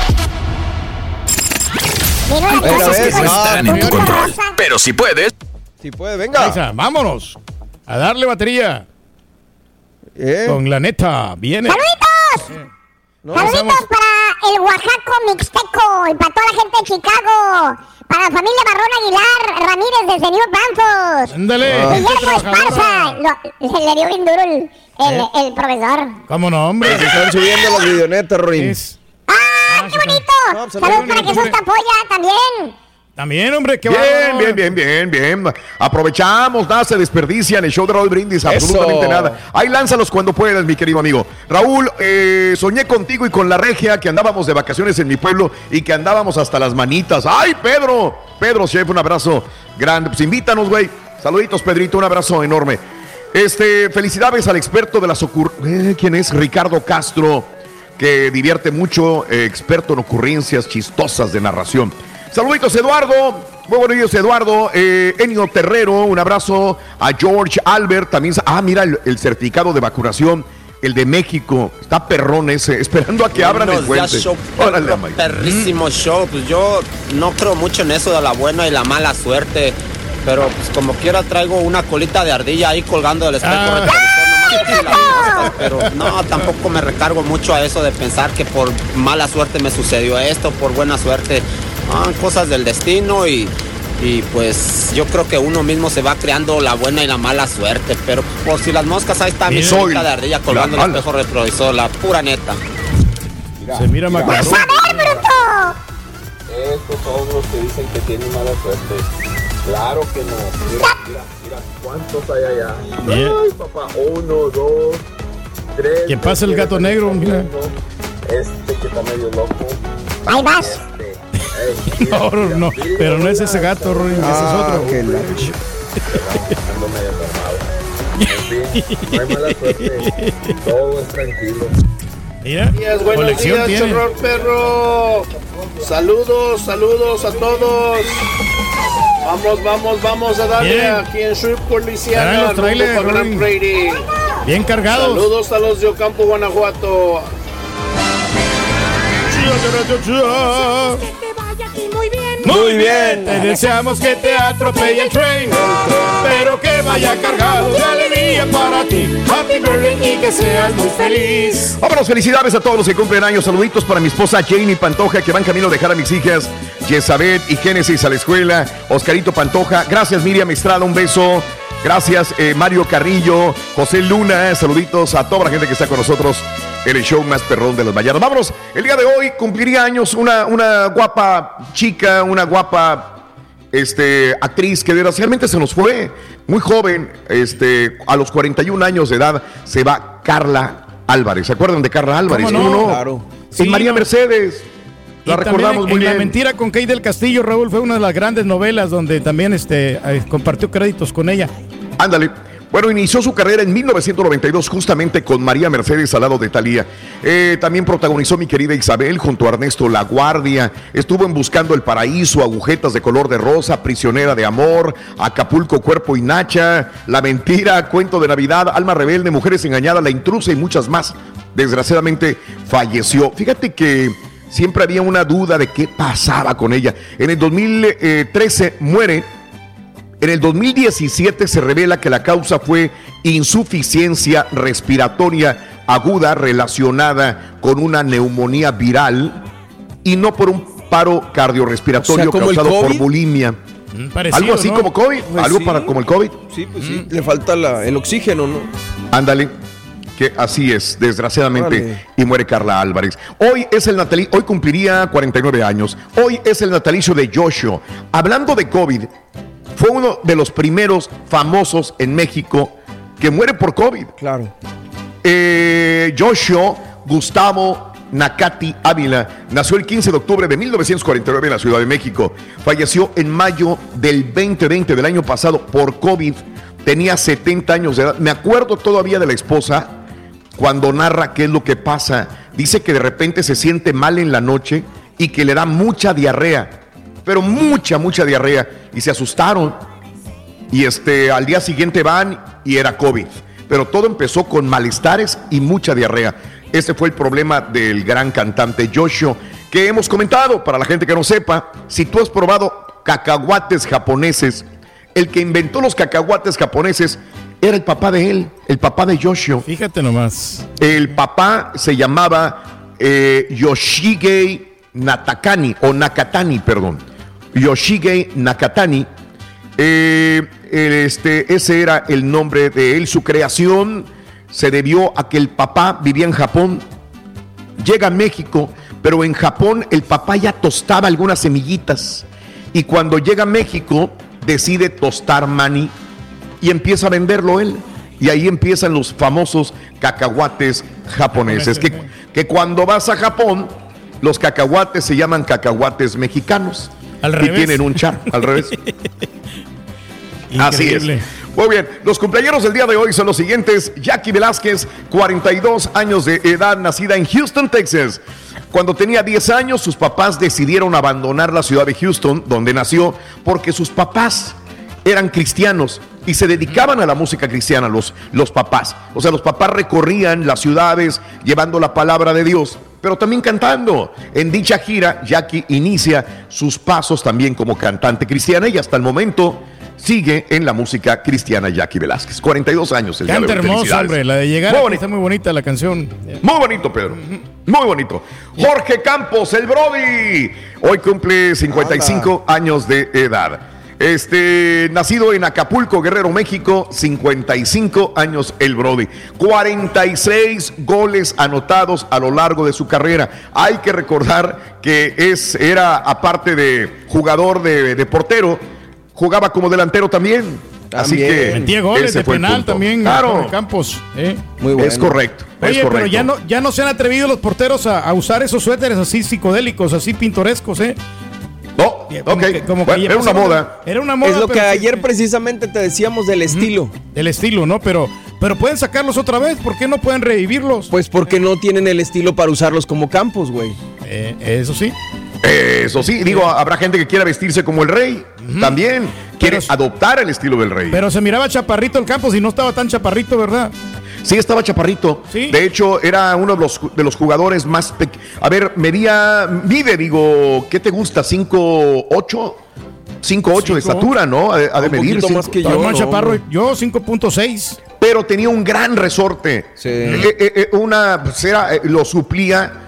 Hay cosas que no están en tu control, pero si puedes, Si puede, venga. Aiza, vámonos. A darle batería. Eh. Con la neta, viene. ¡Saluditos! Saluditos para el Oaxaco Mixteco y para toda la gente de Chicago. Para la familia Barrón Aguilar Ramírez desde New Braunfels. Ándale. Guillermo. Esparza. Lo- le dio bien duro el, el, el profesor. ¿Cómo no, hombre? Se están subiendo las videonetas, Rorín. ¡Ah, qué bonito! pues, Saludos para Jesús Tapoya también. También, hombre, qué Bien, bien, bien, bien, bien. Aprovechamos, nada se desperdicia en el show de Raúl Brindis, absolutamente Eso. nada. Ahí lánzalos cuando puedas, mi querido amigo. Raúl, eh, soñé contigo y con la regia que andábamos de vacaciones en mi pueblo y que andábamos hasta las manitas. ¡Ay, Pedro! Pedro, chef, un abrazo grande. Pues invítanos, güey. Saluditos, Pedrito, un abrazo enorme. Este, felicidades al experto de las ocurrencias. ¿Quién es? Ricardo Castro, que divierte mucho, eh, experto en ocurrencias chistosas de narración. Saluditos, Eduardo. Muy buenos días, Eduardo. Eh, Enio Terrero, un abrazo a George Albert. También, ah, mira el, el certificado de vacunación, el de México. Está perrón ese, esperando a que abran el puente. show, Órale, perrísimo show. Pues yo no creo mucho en eso de la buena y la mala suerte. Pero pues como quiera traigo una colita de ardilla ahí colgando del espejo Ah. Pero no, tampoco me recargo mucho a eso de pensar que por mala suerte me sucedió esto, por buena suerte. Ah, cosas del destino y, y pues yo creo que uno mismo se va creando la buena y la mala suerte. Pero por si las moscas, ahí está mi Mira. colita de ardilla colgando el espejo retrovisor, la pura neta. Se mira ¡Vas macabro. a ver, bruto! Estos son los que dicen que tienen mala suerte. Claro que no. Mira, mira, mira cuántos hay allá. Bien. Ay, papá, uno, dos, tres. Que pase el gato negro, mira. Este que está medio loco. Ahí vas. No, no, no, pero no es ese gato, Rory, ese es otro. que Ando medio enfermado. En fin, no hay mala suerte. Todo es tranquilo. Mira, días, buenos colección días, tiene. chorro perro. Saludos, saludos a todos. Vamos, vamos, vamos a darle Bien. aquí en Shreveport. Prairie. Bien cargados. Saludos a los de Ocampo, Guanajuato. Muy bien, te deseamos que te atropelle el tren, pero que vaya cargado de alegría para ti. Happy birthday y que seas muy feliz. Vámonos, felicidades a todos los que cumplen años. Saluditos para mi esposa Jamie Pantoja, que van camino a dejar a mis hijas Jezabet y Génesis a la escuela. Oscarito Pantoja. Gracias, Miriam Estrada. Un beso. Gracias, eh, Mario Carrillo, José Luna. Saluditos a toda la gente que está con nosotros en el show más perrón de las mañanas. Vámonos, el día de hoy cumpliría años una, una guapa chica, una guapa este, actriz que desgraciadamente se nos fue muy joven, este, a los 41 años de edad se va Carla Álvarez. ¿Se acuerdan de Carla Álvarez? ¿Cómo no? Claro. Sí, María no. Mercedes. La Y recordamos en, muy en La bien. mentira con Kay del Castillo, Raúl, fue una de las grandes novelas donde también este, eh, compartió créditos con ella. Ándale. Bueno, inició su carrera en 1992 justamente con María Mercedes al lado de Talía. Eh, también protagonizó mi querida Isabel junto a Ernesto La Guardia. Estuvo en Buscando el Paraíso, Agujetas de color de rosa, Prisionera de amor, Acapulco, Cuerpo y Nacha, La Mentira, Cuento de Navidad, Alma Rebelde, Mujeres Engañadas, La Intrusa y muchas más. Desgraciadamente falleció. Fíjate que siempre había una duda de qué pasaba con ella. En el 2013 muere en el 2017 se revela que la causa fue insuficiencia respiratoria aguda relacionada con una neumonía viral y no por un paro cardiorrespiratorio O sea, ¿como el causado por bulimia. parecido, Algo así ¿no? como COVID, Pues algo sí. para como el COVID. Sí, pues sí. Le falta la- el oxígeno, ¿no? Ándale. Que así es, desgraciadamente, y muere Carla Álvarez. Hoy es el natalicio, hoy cumpliría 49 años. Hoy es el natalicio de Joshua. Hablando de COVID, fue uno de los primeros famosos en México que muere por COVID. Claro. Eh, Joshua Gustavo Nakati Ávila nació el 15 de octubre de 1949 en la Ciudad de México. Falleció en mayo del 2020 del año pasado por COVID. Tenía 70 años de edad. Me acuerdo todavía de la esposa cuando narra qué es lo que pasa. Dice que de repente se siente mal en la noche y que le da mucha diarrea. Pero mucha, mucha diarrea. Y se asustaron. y este, al día siguiente van y era COVID. Pero todo empezó con malestares y mucha diarrea. Ese fue el problema del gran cantante Joshua, que hemos comentado, para la gente que no sepa, si tú has probado cacahuates japoneses, el que inventó los cacahuates japoneses era el papá de él, el papá de Joshua. Fíjate nomás. El papá se llamaba eh, Yoshige Natakani, o Nakatani, perdón. Yoshige Nakatani. Eh, este, ese era el nombre de él. Su creación se debió a que el papá vivía en Japón, llega a México, pero en Japón el papá ya tostaba algunas semillitas. Y cuando llega a México, decide tostar maní y empieza a venderlo él. Y ahí empiezan los famosos cacahuates japoneses. Que, que cuando vas a Japón, los cacahuates se llaman cacahuates mexicanos. Al y tienen un char al revés. Así es. Muy bien, los cumpleaños del día de hoy son los siguientes. Jackie Velázquez, 42 años de edad, nacida en Houston, Texas. Cuando tenía 10 años, sus papás decidieron abandonar la ciudad de Houston, donde nació, porque sus papás eran cristianos y se dedicaban a la música cristiana, los, los papás. O sea, los papás recorrían las ciudades llevando la palabra de Dios, pero también cantando. En dicha gira, Jackie inicia sus pasos también como cantante cristiana y hasta el momento sigue en la música cristiana Jackie Velázquez. 42 años el día de Canta hoy. hermoso, hombre. La de llegar Muy bonito. está muy bonita la canción. Muy bonito, Pedro. Muy bonito. Jorge Campos, el Brody. Hoy cumple 55 años de edad. Este, nacido en Acapulco, Guerrero, México, 55 años el Brody. 46 goles anotados a lo largo de su carrera. Hay que recordar que es, era, aparte de jugador de, de portero, jugaba como delantero también. Así que Metía goles de penal también. Claro. Campos. ¿eh? Muy Es correcto, es Oye, pero correcto. ya no, ya no se han atrevido los porteros a, a usar esos suéteres así psicodélicos, así pintorescos, ¿eh? No, ok. Bueno, era una moda. Era una moda. Es lo que ayer precisamente te decíamos del estilo. El estilo, ¿no? Pero, pero pueden sacarlos otra vez. ¿Por qué no pueden revivirlos? Pues porque no tienen el estilo para usarlos como campos, güey. Eh, eso sí. Eso sí, digo, habrá gente que quiera vestirse como el rey. También quiere adoptar el estilo del rey. Pero se miraba chaparrito el Campos y no estaba tan chaparrito, ¿verdad? Sí, estaba chaparrito. De hecho, era uno de los, de los jugadores más pequeños. A ver, medía, mide, digo, ¿qué te gusta? ¿5'8"? 5'8 de estatura, ¿no? Ha de, ha de Un medir. más que yo, ¿no? chaparro. Yo 5.6. Pero tenía un gran resorte. Eh, eh, eh, una, pues, era, eh, lo suplía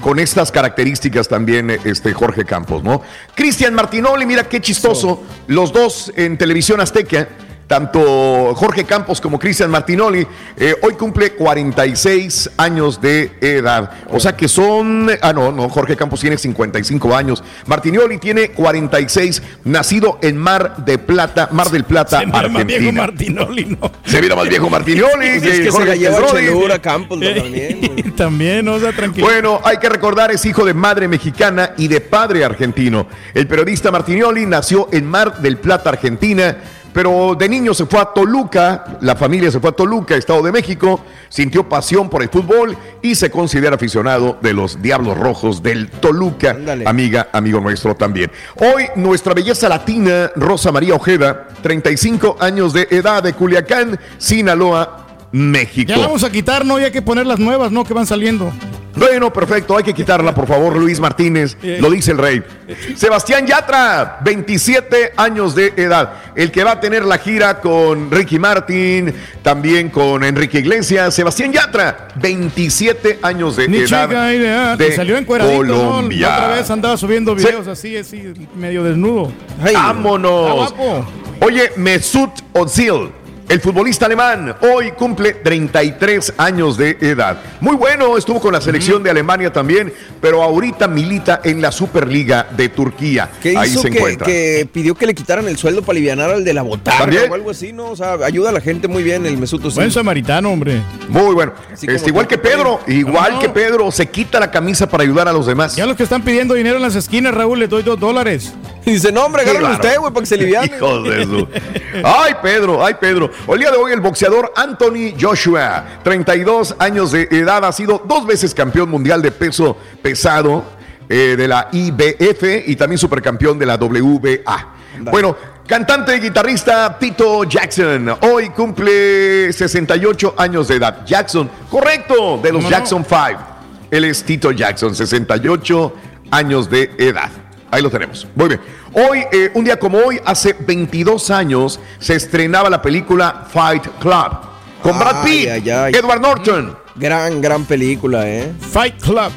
con estas características también este Jorge Campos, ¿no? Cristian Martinoli, mira qué chistoso. Los dos en televisión azteca. Tanto Jorge Campos como Cristian Martinoli, eh, hoy cumple 46 años de edad. O sea que son. Ah, no, no, Jorge Campos tiene 55 años. Martinoli tiene 46, nacido en Mar de Plata, Mar del Plata, Se mira más viejo Argentina. Martinoli, ¿no? Se mira más viejo Martinoli. Es que se Jorge la lleva Brody. Chelura Campos también. También, o sea, tranquilo. Bueno, hay que recordar, es hijo de madre mexicana y de padre argentino. El periodista Martinioli nació en Mar del Plata, Argentina, pero de niño se fue a Toluca, la familia se fue a Toluca, Estado de México, sintió pasión por el fútbol y se considera aficionado de los Diablos Rojos del Toluca, amiga, amigo nuestro también. Hoy nuestra belleza latina, Rosa María Ojeda, 35 años de edad de Culiacán, Sinaloa, México. Ya la vamos a quitar, ¿no? Y hay que poner las nuevas, ¿no? Que van saliendo. Bueno, perfecto, hay que quitarla, por favor, Luis Martínez, lo dice el rey. Sebastián Yatra, 27 años de edad, el que va a tener la gira con Ricky Martin, también con Enrique Iglesias. Sebastián Yatra, 27 años de Ni edad. chica idea. de que salió. La otra vez andaba subiendo videos así, así, medio desnudo. Vámonos. Está guapo. Oye, Mesut Özil, el futbolista alemán, hoy cumple 33 años de edad. Muy bueno, estuvo con la selección de Alemania también, pero ahorita milita en la Superliga de Turquía. ¿Qué Ahí hizo se que, encuentra. que pidió que le quitaran el sueldo para aliviar al de la botarga ¿También? o algo así, ¿no? O sea, ayuda a la gente muy bien el Mesuto. sí. Buen samaritano, hombre. Muy bueno. Este, igual que Pedro, igual que Pedro, se quita la camisa para ayudar a los demás. Ya los que están pidiendo dinero en las esquinas, Raúl, les doy dos dólares. Y dice, no, hombre, agárralo usted, güey, para que se aliviane. Hijos de su- Ay, Pedro, ay, Pedro. El día de hoy el boxeador Anthony Joshua, 32 años de edad, ha sido dos veces campeón mundial de peso pesado eh, de la IBF y también supercampeón de la WBA. Bueno, Cantante y guitarrista Tito Jackson. Hoy cumple 68 años de edad. Jackson, correcto, de los Jackson 5. Él es Tito Jackson, 68 años de edad. Ahí lo tenemos. Muy bien. Hoy, eh, un día como hoy, hace 22 años, se estrenaba la película Fight Club. Con Brad Pitt, ay, ay. Edward Norton. Gran, gran película, ¿eh? Fight Club.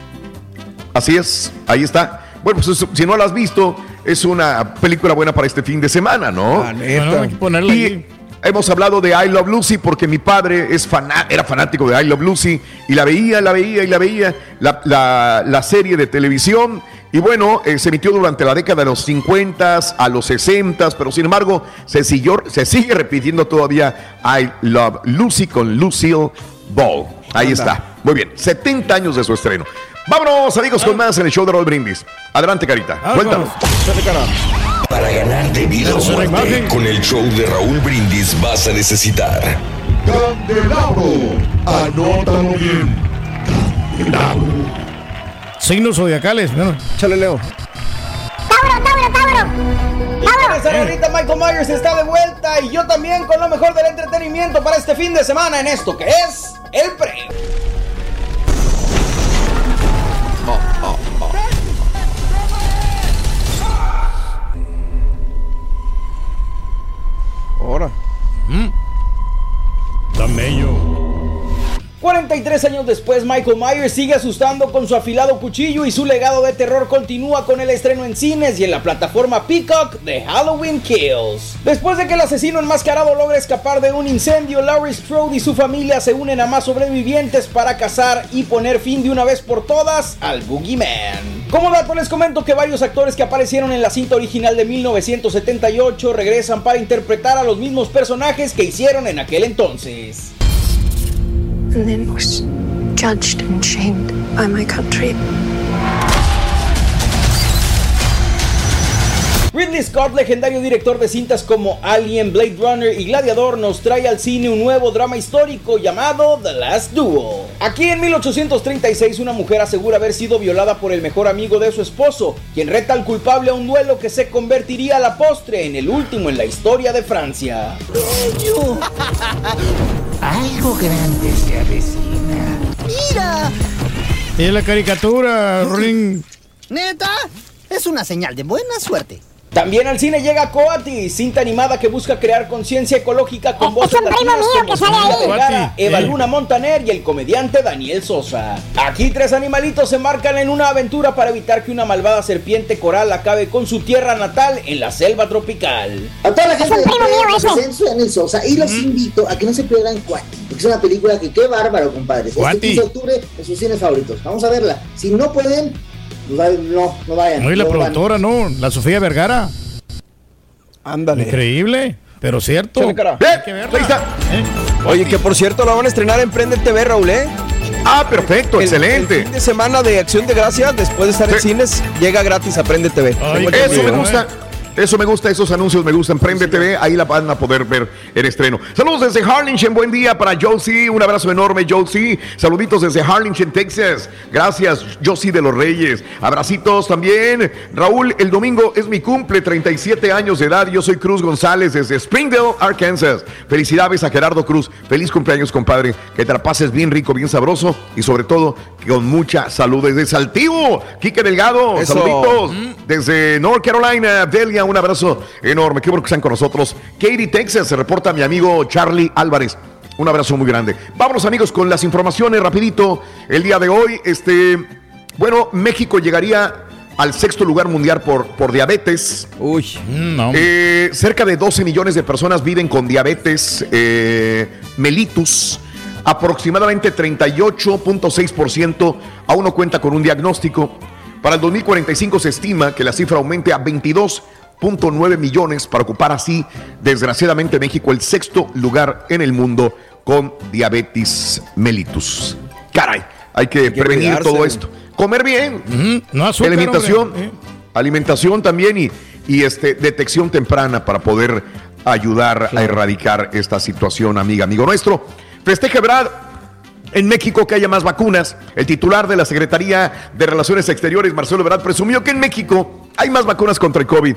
Así es, ahí está. Bueno, pues si no la has visto, es una película buena para este fin de semana, ¿no? Ah, Bueno, hay que ponerla y ahí. Hemos hablado de I Love Lucy porque mi padre es era fanático de I Love Lucy y la veía, la veía y la veía, la, la- la serie de televisión. Y bueno, eh, se emitió durante la década de los 50 a los 60, pero sin embargo se, siguió, se sigue repitiendo todavía I Love Lucy con Lucille Ball. Ahí Anda. está. Muy bien, 70 años de su estreno. Vámonos, amigos, con más en el show de Roll Brindis. Adelante, Carita. Cuéntanos. Para ganar de vida o muerte, con el show de Raúl Brindis vas a necesitar. Candelabro. Anótalo bien. Signos zodiacales. Bueno. Chale, Leo. ¡Tauro, Tauro, Tauro! Esa señorita Michael Myers está de vuelta y yo también con lo mejor del entretenimiento para este fin de semana en esto que es el Ora. Hum. Também, eu. 43 años después, Michael Myers sigue asustando con su afilado cuchillo y su legado de terror continúa con el estreno en cines y en la plataforma Peacock de Halloween Kills. Después de que el asesino enmascarado logra escapar de un incendio, Laurie Strode y su familia se unen a más sobrevivientes para cazar y poner fin de una vez por todas al Boogeyman. Como dato les comento que varios actores que aparecieron en la cinta original de 1978 regresan para interpretar a los mismos personajes que hicieron en aquel entonces. And then was judged and shamed by my country. Ridley Scott, legendario director de cintas como Alien, Blade Runner y Gladiador, nos trae al cine un nuevo drama histórico llamado The Last Duel. Aquí en 1836 una mujer asegura haber sido violada por el mejor amigo de su esposo, quien reta al culpable a un duelo que se convertiría a la postre en el último en la historia de Francia. Algo grande se avecina. ¡Mira! Y la caricatura, Rolling. ¿Neta? Es una señal de buena suerte. También al cine llega Coati, cinta animada que busca crear conciencia ecológica con voces un primo latinas mío como que sale Sofía ahí. Vergara, Coati, Eva sí. Luna Montaner y el comediante Daniel Sosa. Aquí tres animalitos se marcan en una aventura para evitar que una malvada serpiente coral acabe con su tierra natal en la selva tropical. A toda la gente un primo mío de ese. presento soy Daniel Sosa y los invito a que no se pierdan Cuati, porque es una película que qué bárbaro, compadres. Este Cuati. 15 de octubre en sus cines favoritos. Vamos a verla. Si no pueden, no, no vayan. No, y la no van. productora, ¿no? La Sofía Vergara. Ándale. Increíble, pero cierto. Chale, cara. ¡Eh! Hay que verla. Ahí está. ¿Eh? Oye, que por cierto la van a estrenar en Prende TV, Raúl, ¿eh? Ah, perfecto, El- excelente. El fin de semana de Acción de Gracias, después de estar en cines, llega gratis a Prende TV. Ay, Eso me gusta. Eso me gusta, esos anuncios me gustan. Prende TV, ahí la van a poder ver el estreno. Saludos desde Harlingen, buen día para Josie. Un abrazo enorme, Josie. Saluditos desde Harlingen, Texas. Gracias, Josie de los Reyes. Abracitos también. Raúl, el domingo es mi cumple, 37 años de edad. Yo soy Cruz González desde Springdale, Arkansas. Felicidades a Gerardo Cruz. Feliz cumpleaños, compadre. Que te la pases bien rico, bien sabroso y sobre todo con mucha salud. Desde Saltivo, Quique Delgado. Eso. Saluditos desde North Carolina, Delia, un abrazo enorme. Qué bueno que están con nosotros. Katy, Texas, se reporta mi amigo Charlie Álvarez. Un abrazo muy grande. Vámonos, amigos, con las informaciones rapidito. El día de hoy, este, bueno, México llegaría al sexto lugar mundial por, por diabetes. Uy. Mm, no. Eh, cerca de 12 millones de personas viven con diabetes eh, mellitus. Aproximadamente 38.6% aún no cuenta con un diagnóstico. Para el 2045 se estima que la cifra aumente a 22.9 millones para ocupar así, desgraciadamente, México el sexto lugar en el mundo con diabetes mellitus. Caray, hay que, que prevenir cuidarse. todo esto. Comer bien, Ujú, No azúcar, alimentación. Eh. alimentación también y, y, este, detección temprana para poder ayudar a erradicar esta situación, amiga, amigo nuestro. Festeja Brad en México que haya más vacunas. El titular de la Secretaría de Relaciones Exteriores, Marcelo Ebrard, presumió que en México hay más vacunas contra el COVID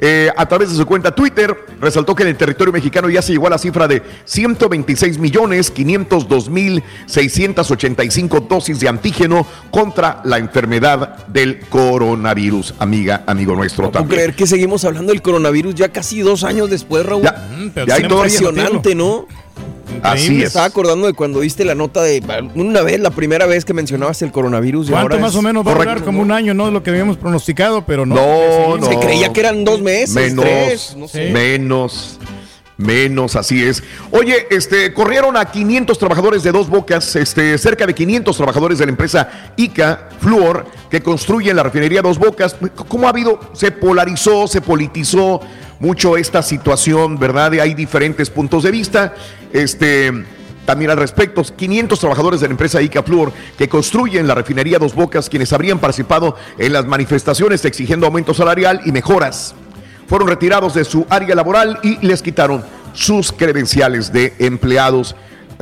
eh, a través de su cuenta Twitter, resaltó que en el territorio mexicano ya se llegó a la cifra de 126 millones 502 mil 685 dosis de antígeno contra la enfermedad del coronavirus, amiga, amigo nuestro No puedo también. creer que seguimos hablando del coronavirus ya casi dos años después, Raúl. Ya, Mm, pero ya hay impresionante, ¿no? Así Me es. estaba acordando de cuando diste la nota de una vez, la primera vez que mencionabas el coronavirus. y ¿Cuánto ahora más es- o menos va a durar? Como un año, ¿no? Lo que habíamos pronosticado, pero no. No, no. Se creía que eran dos meses, menos, tres, no sé. menos, menos, así es. Oye, este, corrieron a 500 trabajadores de dos bocas, este, cerca de 500 trabajadores de la empresa ICA Fluor, que construye la refinería Dos Bocas. ¿Cómo ha habido? Se polarizó, se politizó mucho esta situación, ¿verdad? Hay diferentes puntos de vista. Este. También al respecto, 500 trabajadores de la empresa ICA Fluor que construyen la refinería Dos Bocas, quienes habrían participado en las manifestaciones exigiendo aumento salarial y mejoras fueron retirados de su área laboral y les quitaron sus credenciales de empleados.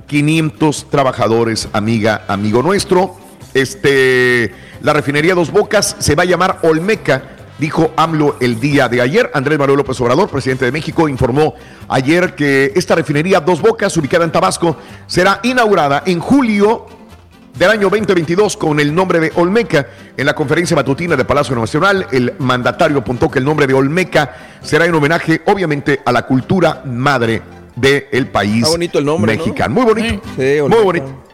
500 trabajadores, amiga, amigo nuestro. Este, la refinería Dos Bocas se va a llamar Olmeca, dijo AMLO el día de ayer. Andrés Manuel López Obrador, presidente de México, informó ayer que esta refinería Dos Bocas, ubicada en Tabasco, será inaugurada en julio del año 2022 con el nombre de Olmeca. En la conferencia matutina de Palacio Nacional, el mandatario apuntó que el nombre de Olmeca será en homenaje, obviamente, a la cultura madre del país Está bonito el nombre, ¿no? mexicano. Muy bonito. Sí, muy bonito.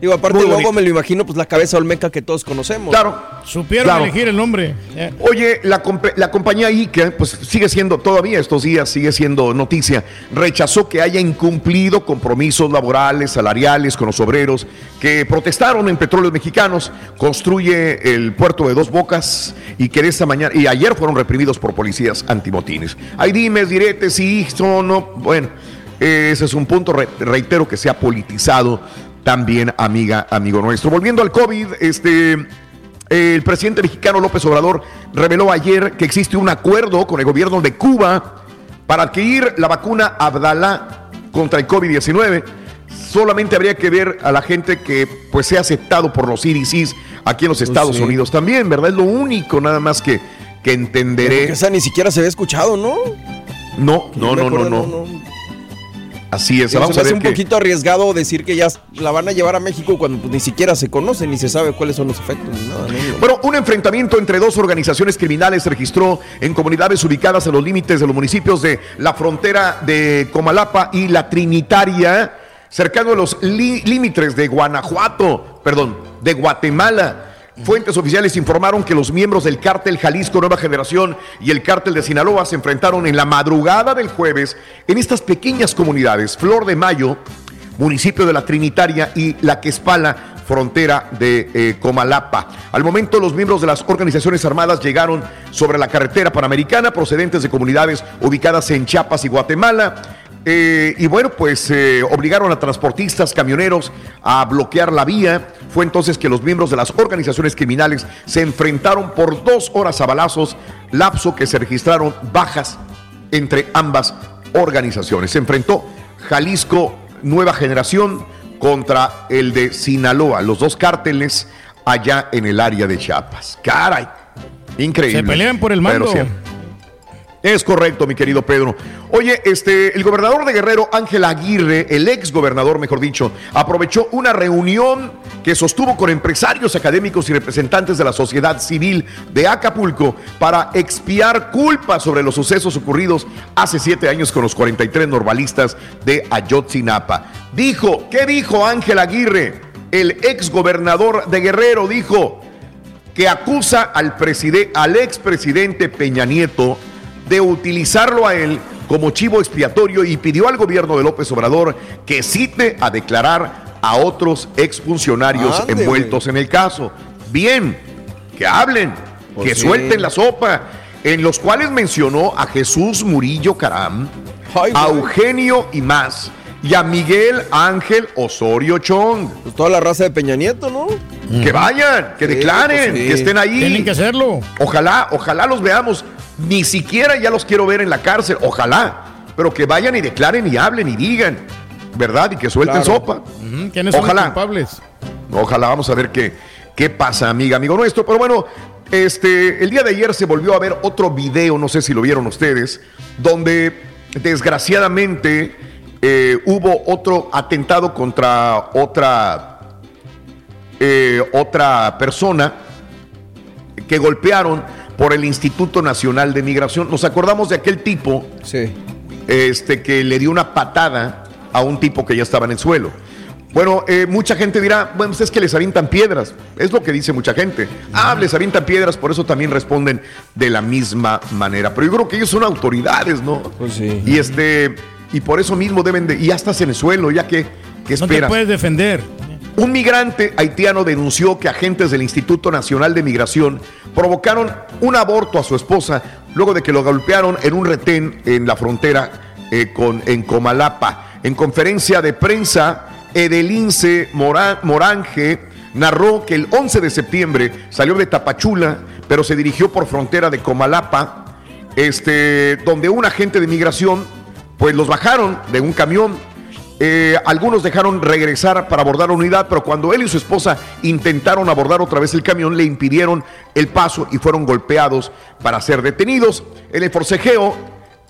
Digo, aparte luego me lo imagino, pues la cabeza olmeca que todos conocemos. Claro. Supieron Claro. elegir el nombre. Eh, Oye, la, la compañía ICA, pues sigue siendo, todavía estos días sigue siendo noticia, rechazó que haya incumplido compromisos laborales, salariales con los obreros que protestaron en Petróleos Mexicanos, construye el puerto de Dos Bocas y que de esta mañana, y ayer fueron reprimidos por policías antimotines. Hay dimes, diretes, sí, son, no, bueno, ese es un punto, re- reitero, que se ha politizado también, amiga, amigo nuestro. Volviendo al COVID, este... El presidente mexicano López Obrador reveló ayer que existe un acuerdo con el gobierno de Cuba para adquirir la vacuna Abdalá contra el COVID-19. Solamente habría que ver a la gente que pues sea aceptado por los CDCs aquí en los Estados sí. Unidos también, ¿verdad? Es lo único nada más que, que entenderé. Esa ni siquiera se había escuchado, ¿no? No, no, no, no, no. Así es, vamos se a me hace ver un poquito arriesgado decir que ya la van a llevar a México cuando pues, ni siquiera se conoce ni se sabe cuáles son los efectos ni nada. ¿no? Bueno, un enfrentamiento entre dos organizaciones criminales se registró en comunidades ubicadas en los límites de los municipios de la frontera de Comalapa y la Trinitaria, cercano a los límites de Guanajuato, perdón, de Guatemala. Fuentes oficiales informaron que los miembros del cártel Jalisco Nueva Generación y el cártel de Sinaloa se enfrentaron en la madrugada del jueves en estas pequeñas comunidades, Flor de Mayo, municipio de la Trinitaria y La Quespala, frontera de eh, Comalapa. Al momento, los miembros de las organizaciones armadas llegaron sobre la carretera panamericana procedentes de comunidades ubicadas en Chiapas y Guatemala. Eh, y bueno, pues eh, obligaron a transportistas, camioneros a bloquear la vía. Fue entonces que los miembros de las organizaciones criminales se enfrentaron por dos horas a balazos, lapso que se registraron bajas entre ambas organizaciones. Se enfrentó Jalisco Nueva Generación contra el de Sinaloa, los dos cárteles allá en el área de Chiapas. Caray, increíble. Se pelean por el mando. Pero sí. Es correcto, mi querido Pedro. Oye, este, el gobernador de Guerrero, Ángel Aguirre, el ex gobernador, mejor dicho, aprovechó una reunión que sostuvo con empresarios académicos y representantes de la sociedad civil de Acapulco para expiar culpa sobre los sucesos ocurridos hace siete años con los 43 normalistas de Ayotzinapa. Dijo, ¿qué dijo Ángel Aguirre? El ex gobernador de Guerrero dijo que acusa al, al expresidente Peña Nieto de utilizarlo a él como chivo expiatorio y pidió al gobierno de López Obrador que cite a declarar a otros exfuncionarios Ande, envueltos en el caso. Bien, que hablen, Pues que sí. suelten la sopa, en los cuales mencionó a Jesús Murillo Caram, a Eugenio y más, y a Miguel Ángel Osorio Chong. Pues toda la raza de Peña Nieto, ¿no? Que vayan, que Sí, declaren, pues sí. que estén ahí. Tienen que hacerlo. Ojalá, ojalá los veamos. Ni siquiera ya los quiero ver en la cárcel, ojalá. Pero que vayan y declaren y hablen y digan, ¿verdad? Y que suelten Claro. sopa. ¿Quiénes son los Ojalá. culpables? Ojalá, vamos a ver qué, qué pasa, amiga, amigo nuestro. Pero bueno, este, el día de ayer se volvió a ver otro video, no sé si lo vieron ustedes, donde desgraciadamente eh, hubo otro atentado contra otra, eh, otra persona que golpearon por el Instituto Nacional de Migración. Nos acordamos de aquel tipo este, que le dio una patada a un tipo que ya estaba en el suelo. Bueno, eh, mucha gente dirá, bueno, pues es que les avientan piedras. Es lo que dice mucha gente. Ah, les avientan piedras, por eso también responden de la misma manera. Pero yo creo que ellos son autoridades, ¿no? Pues sí. Y este, y por eso mismo deben de, y ya estás en el suelo, ya que, que No te esperas. puedes defender. Un migrante haitiano denunció que agentes del Instituto Nacional de Migración provocaron un aborto a su esposa luego de que lo golpearon en un retén en la frontera eh, con, en Comalapa. En conferencia de prensa, Edelince Mora- Morange narró que el 11 de septiembre salió de Tapachula, pero se dirigió por frontera de Comalapa, este, donde un agente de migración, pues los bajaron de un camión eh, algunos dejaron regresar para abordar la unidad, pero cuando él y su esposa intentaron abordar otra vez el camión, le impidieron el paso y fueron golpeados para ser detenidos. En el forcejeo,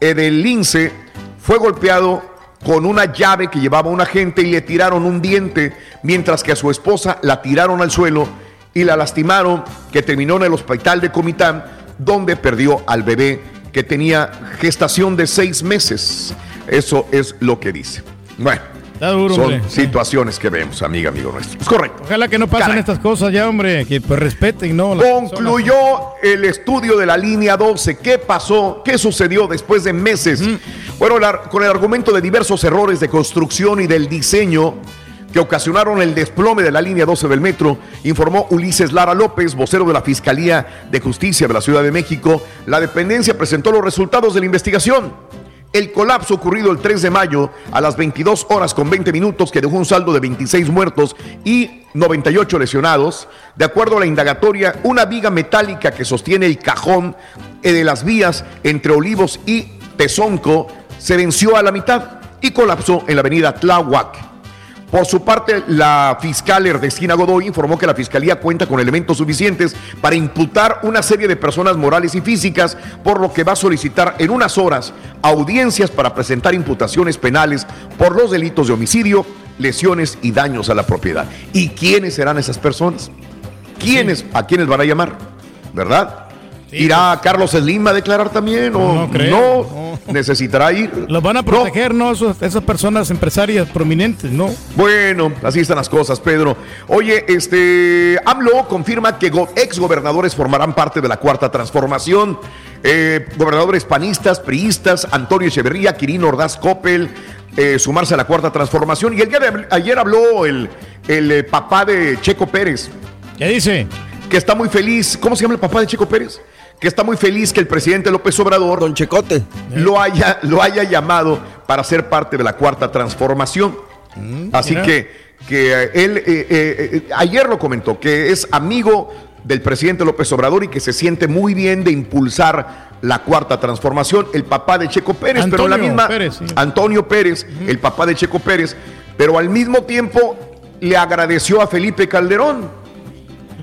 Edelince fue golpeado con una llave que llevaba un agente y le tiraron un diente, mientras que a su esposa la tiraron al suelo y la lastimaron, que terminó en el hospital de Comitán, donde perdió al bebé que tenía gestación de seis meses. Eso es lo que dice. Bueno, duro, son hombre. situaciones que vemos, amiga, amigo nuestro. Es correcto. Ojalá que no pasen Caray. estas cosas ya, hombre. Que pues respeten, ¿no? Concluyó el estudio de la línea 12. ¿Qué pasó? ¿Qué sucedió después de meses? Bueno, la- con el argumento de diversos errores de construcción y del diseño que ocasionaron el desplome de la línea 12 del metro, informó Ulises Lara López, vocero de la Fiscalía de Justicia de la Ciudad de México. La dependencia presentó los resultados de la investigación. El colapso ocurrido el 3 de mayo a las 22 horas con 20 minutos que dejó un saldo de 26 muertos y 98 lesionados. De acuerdo a la indagatoria, una viga metálica que sostiene el cajón eh, de las vías entre Olivos y Tezonco se venció a la mitad y colapsó en la avenida Tláhuac. Por su parte, la fiscal Erdestina Godoy informó que la fiscalía cuenta con elementos suficientes para imputar una serie de personas morales y físicas, por lo que va a solicitar en unas horas audiencias para presentar imputaciones penales por los delitos de homicidio, lesiones y daños a la propiedad. ¿Y quiénes serán esas personas? ¿Quiénes? ¿A quiénes van a llamar? ¿Verdad? ¿Irá Carlos Slim a declarar también? ¿O No creo, no? ¿Necesitará ir? Los van a proteger, ¿no? Esos- esas personas empresarias prominentes, ¿no? Bueno, así están las cosas, Pedro. Oye, este AMLO confirma que go- exgobernadores formarán parte de la cuarta transformación. Eh, gobernadores panistas, priistas, Antonio Echeverría, Quirino Ordaz Coppel, eh, sumarse a la cuarta transformación. Y el día de ayer habló el, el eh, papá de Checo Pérez. ¿Qué dice? Que está muy feliz. ¿Cómo se llama el papá de Checo Pérez? Que está muy feliz que el presidente López Obrador, Don Checote, lo haya, lo haya llamado para ser parte de la cuarta transformación. Así mira. que, que eh, él eh, eh, ayer lo comentó, que es amigo del presidente López Obrador y que se siente muy bien de impulsar la cuarta transformación. El papá de Checo Pérez, pero la Antonio misma. Pérez, sí. Antonio Pérez, el papá de Checo Pérez, pero al mismo tiempo le agradeció a Felipe Calderón.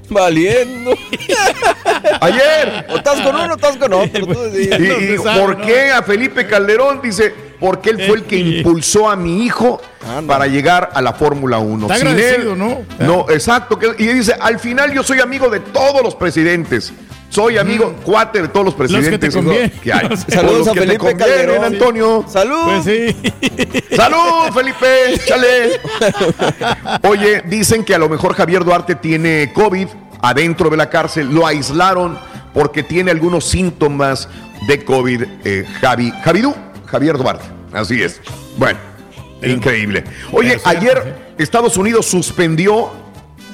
Valiendo. Ayer. O estás con uno o estás con otro. tú Y, ¿por qué a Felipe Calderón? Dice, porque él fue el que impulsó a mi hijo para llegar a la Fórmula 1. Está Sin agradecido, él- ¿no? No, exacto. Y dice, al final yo soy amigo de todos los presidentes. Soy amigo, cuate de todos los Los que te presidentes convienen. que hay. Saludos Los a que te Felipe convienen, Calderón. Antonio. Salud. Pues sí. ¡Salud, Felipe! ¡Chale! Oye, dicen que a lo mejor Javier Duarte tiene COVID adentro de la cárcel. Lo aislaron porque tiene algunos síntomas de COVID. eh, Javi, Javidú, Javier Duarte. Así es. Bueno, increíble. Oye, ayer Estados Unidos suspendió,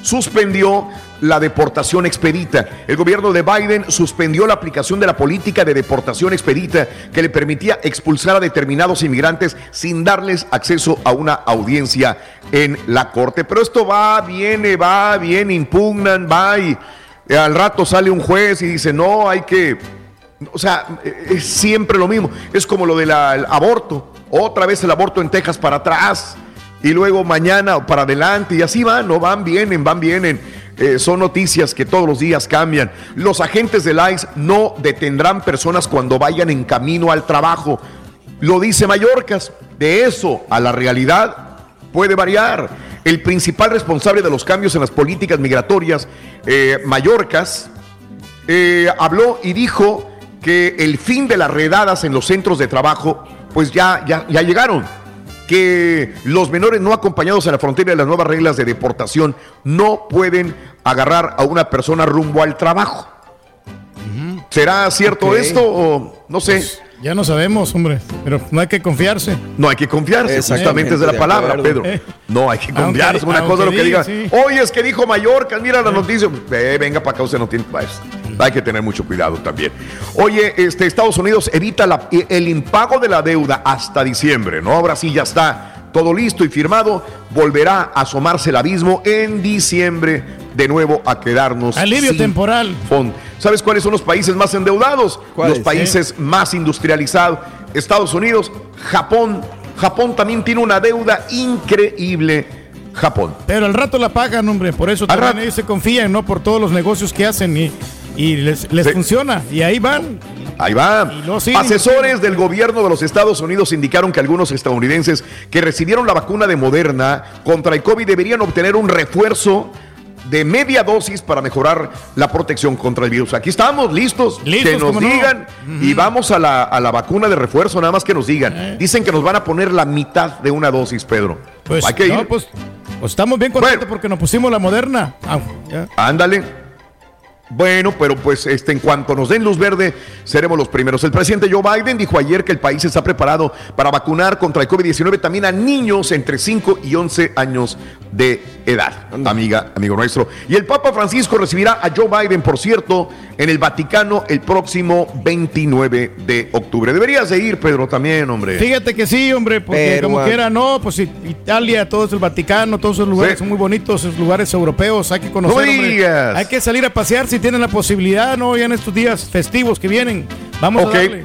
suspendió la deportación expedita. El gobierno de Biden suspendió la aplicación de la política de deportación expedita que le permitía expulsar a determinados inmigrantes sin darles acceso a una audiencia en la corte. Pero esto va, viene, va, viene, impugnan, va y al rato sale un juez y dice, no, hay que o sea, eh, es siempre lo mismo. Es como lo del aborto. Otra vez el aborto en Texas para atrás. Y luego mañana para adelante. Y así van, no van, vienen, van, vienen. eh, son noticias que todos los días cambian. Los agentes del ICE no detendrán personas cuando vayan en camino al trabajo. Lo dice Mallorcas. De eso a la realidad puede variar. El principal responsable de los cambios en las políticas migratorias, eh, Mallorcas, habló y dijo que el fin de las redadas en los centros de trabajo, pues ya, ya, ya llegaron. Que los menores no acompañados en la frontera de las nuevas reglas de deportación no pueden agarrar a una persona rumbo al trabajo. ¿Será cierto esto o no sé? Ya no sabemos, hombre, pero no hay que confiarse. No hay que confiarse, justamente es de la palabra, Pedro. No hay que confiarse. Una cosa es lo que diga. Oye, es que dijo Mallorca, mira la noticia. Eh, venga para acá, usted no tiene. pues, hay que tener mucho cuidado también. Oye, este, Estados Unidos evita la- el impago de la deuda hasta diciembre, ¿no? Ahora sí ya está todo listo y firmado. Volverá a asomarse el abismo en diciembre de nuevo a quedarnos. Alivio sin temporal. fondo. ¿Sabes cuáles son los países más endeudados? Los países más industrializados. Estados Unidos, Japón. Japón también tiene una deuda increíble. Japón. Pero al rato la pagan, hombre. Por eso también ellos se confían, ¿no? Por todos los negocios que hacen y, y les, les funciona. Y ahí van. Ahí va. sí, Asesores del gobierno de los Estados Unidos indicaron que algunos estadounidenses que recibieron la vacuna de Moderna contra el COVID deberían obtener un refuerzo de media dosis para mejorar la protección contra el virus. Aquí estamos listos. Listos, que nos no. digan y vamos a la, a la vacuna de refuerzo, nada más que nos digan. Dicen que nos van a poner la mitad de una dosis, Pedro. Pues, Hay que no, ir. pues, pues estamos bien contentos porque nos pusimos la moderna. Ah. Ándale. Bueno, pero pues este, en cuanto nos den luz verde, seremos los primeros. El presidente Joe Biden dijo ayer que el país está preparado para vacunar contra el COVID-19 también a niños entre 5 y 11 años de edad, amiga, amigo nuestro. Y el Papa Francisco recibirá a Joe Biden, por cierto, en el Vaticano el próximo 29 de octubre. Deberías de ir, Pedro, también, hombre. Fíjate que sí, hombre, porque Pero, como ah, quiera, no, pues Italia, todo es el Vaticano, todos esos lugares Sí. son muy bonitos, esos lugares europeos, hay que conocer. No digas. Hay que salir a pasear si tienen la posibilidad, ¿no? Ya en estos días festivos que vienen. Vamos Ok. a darle.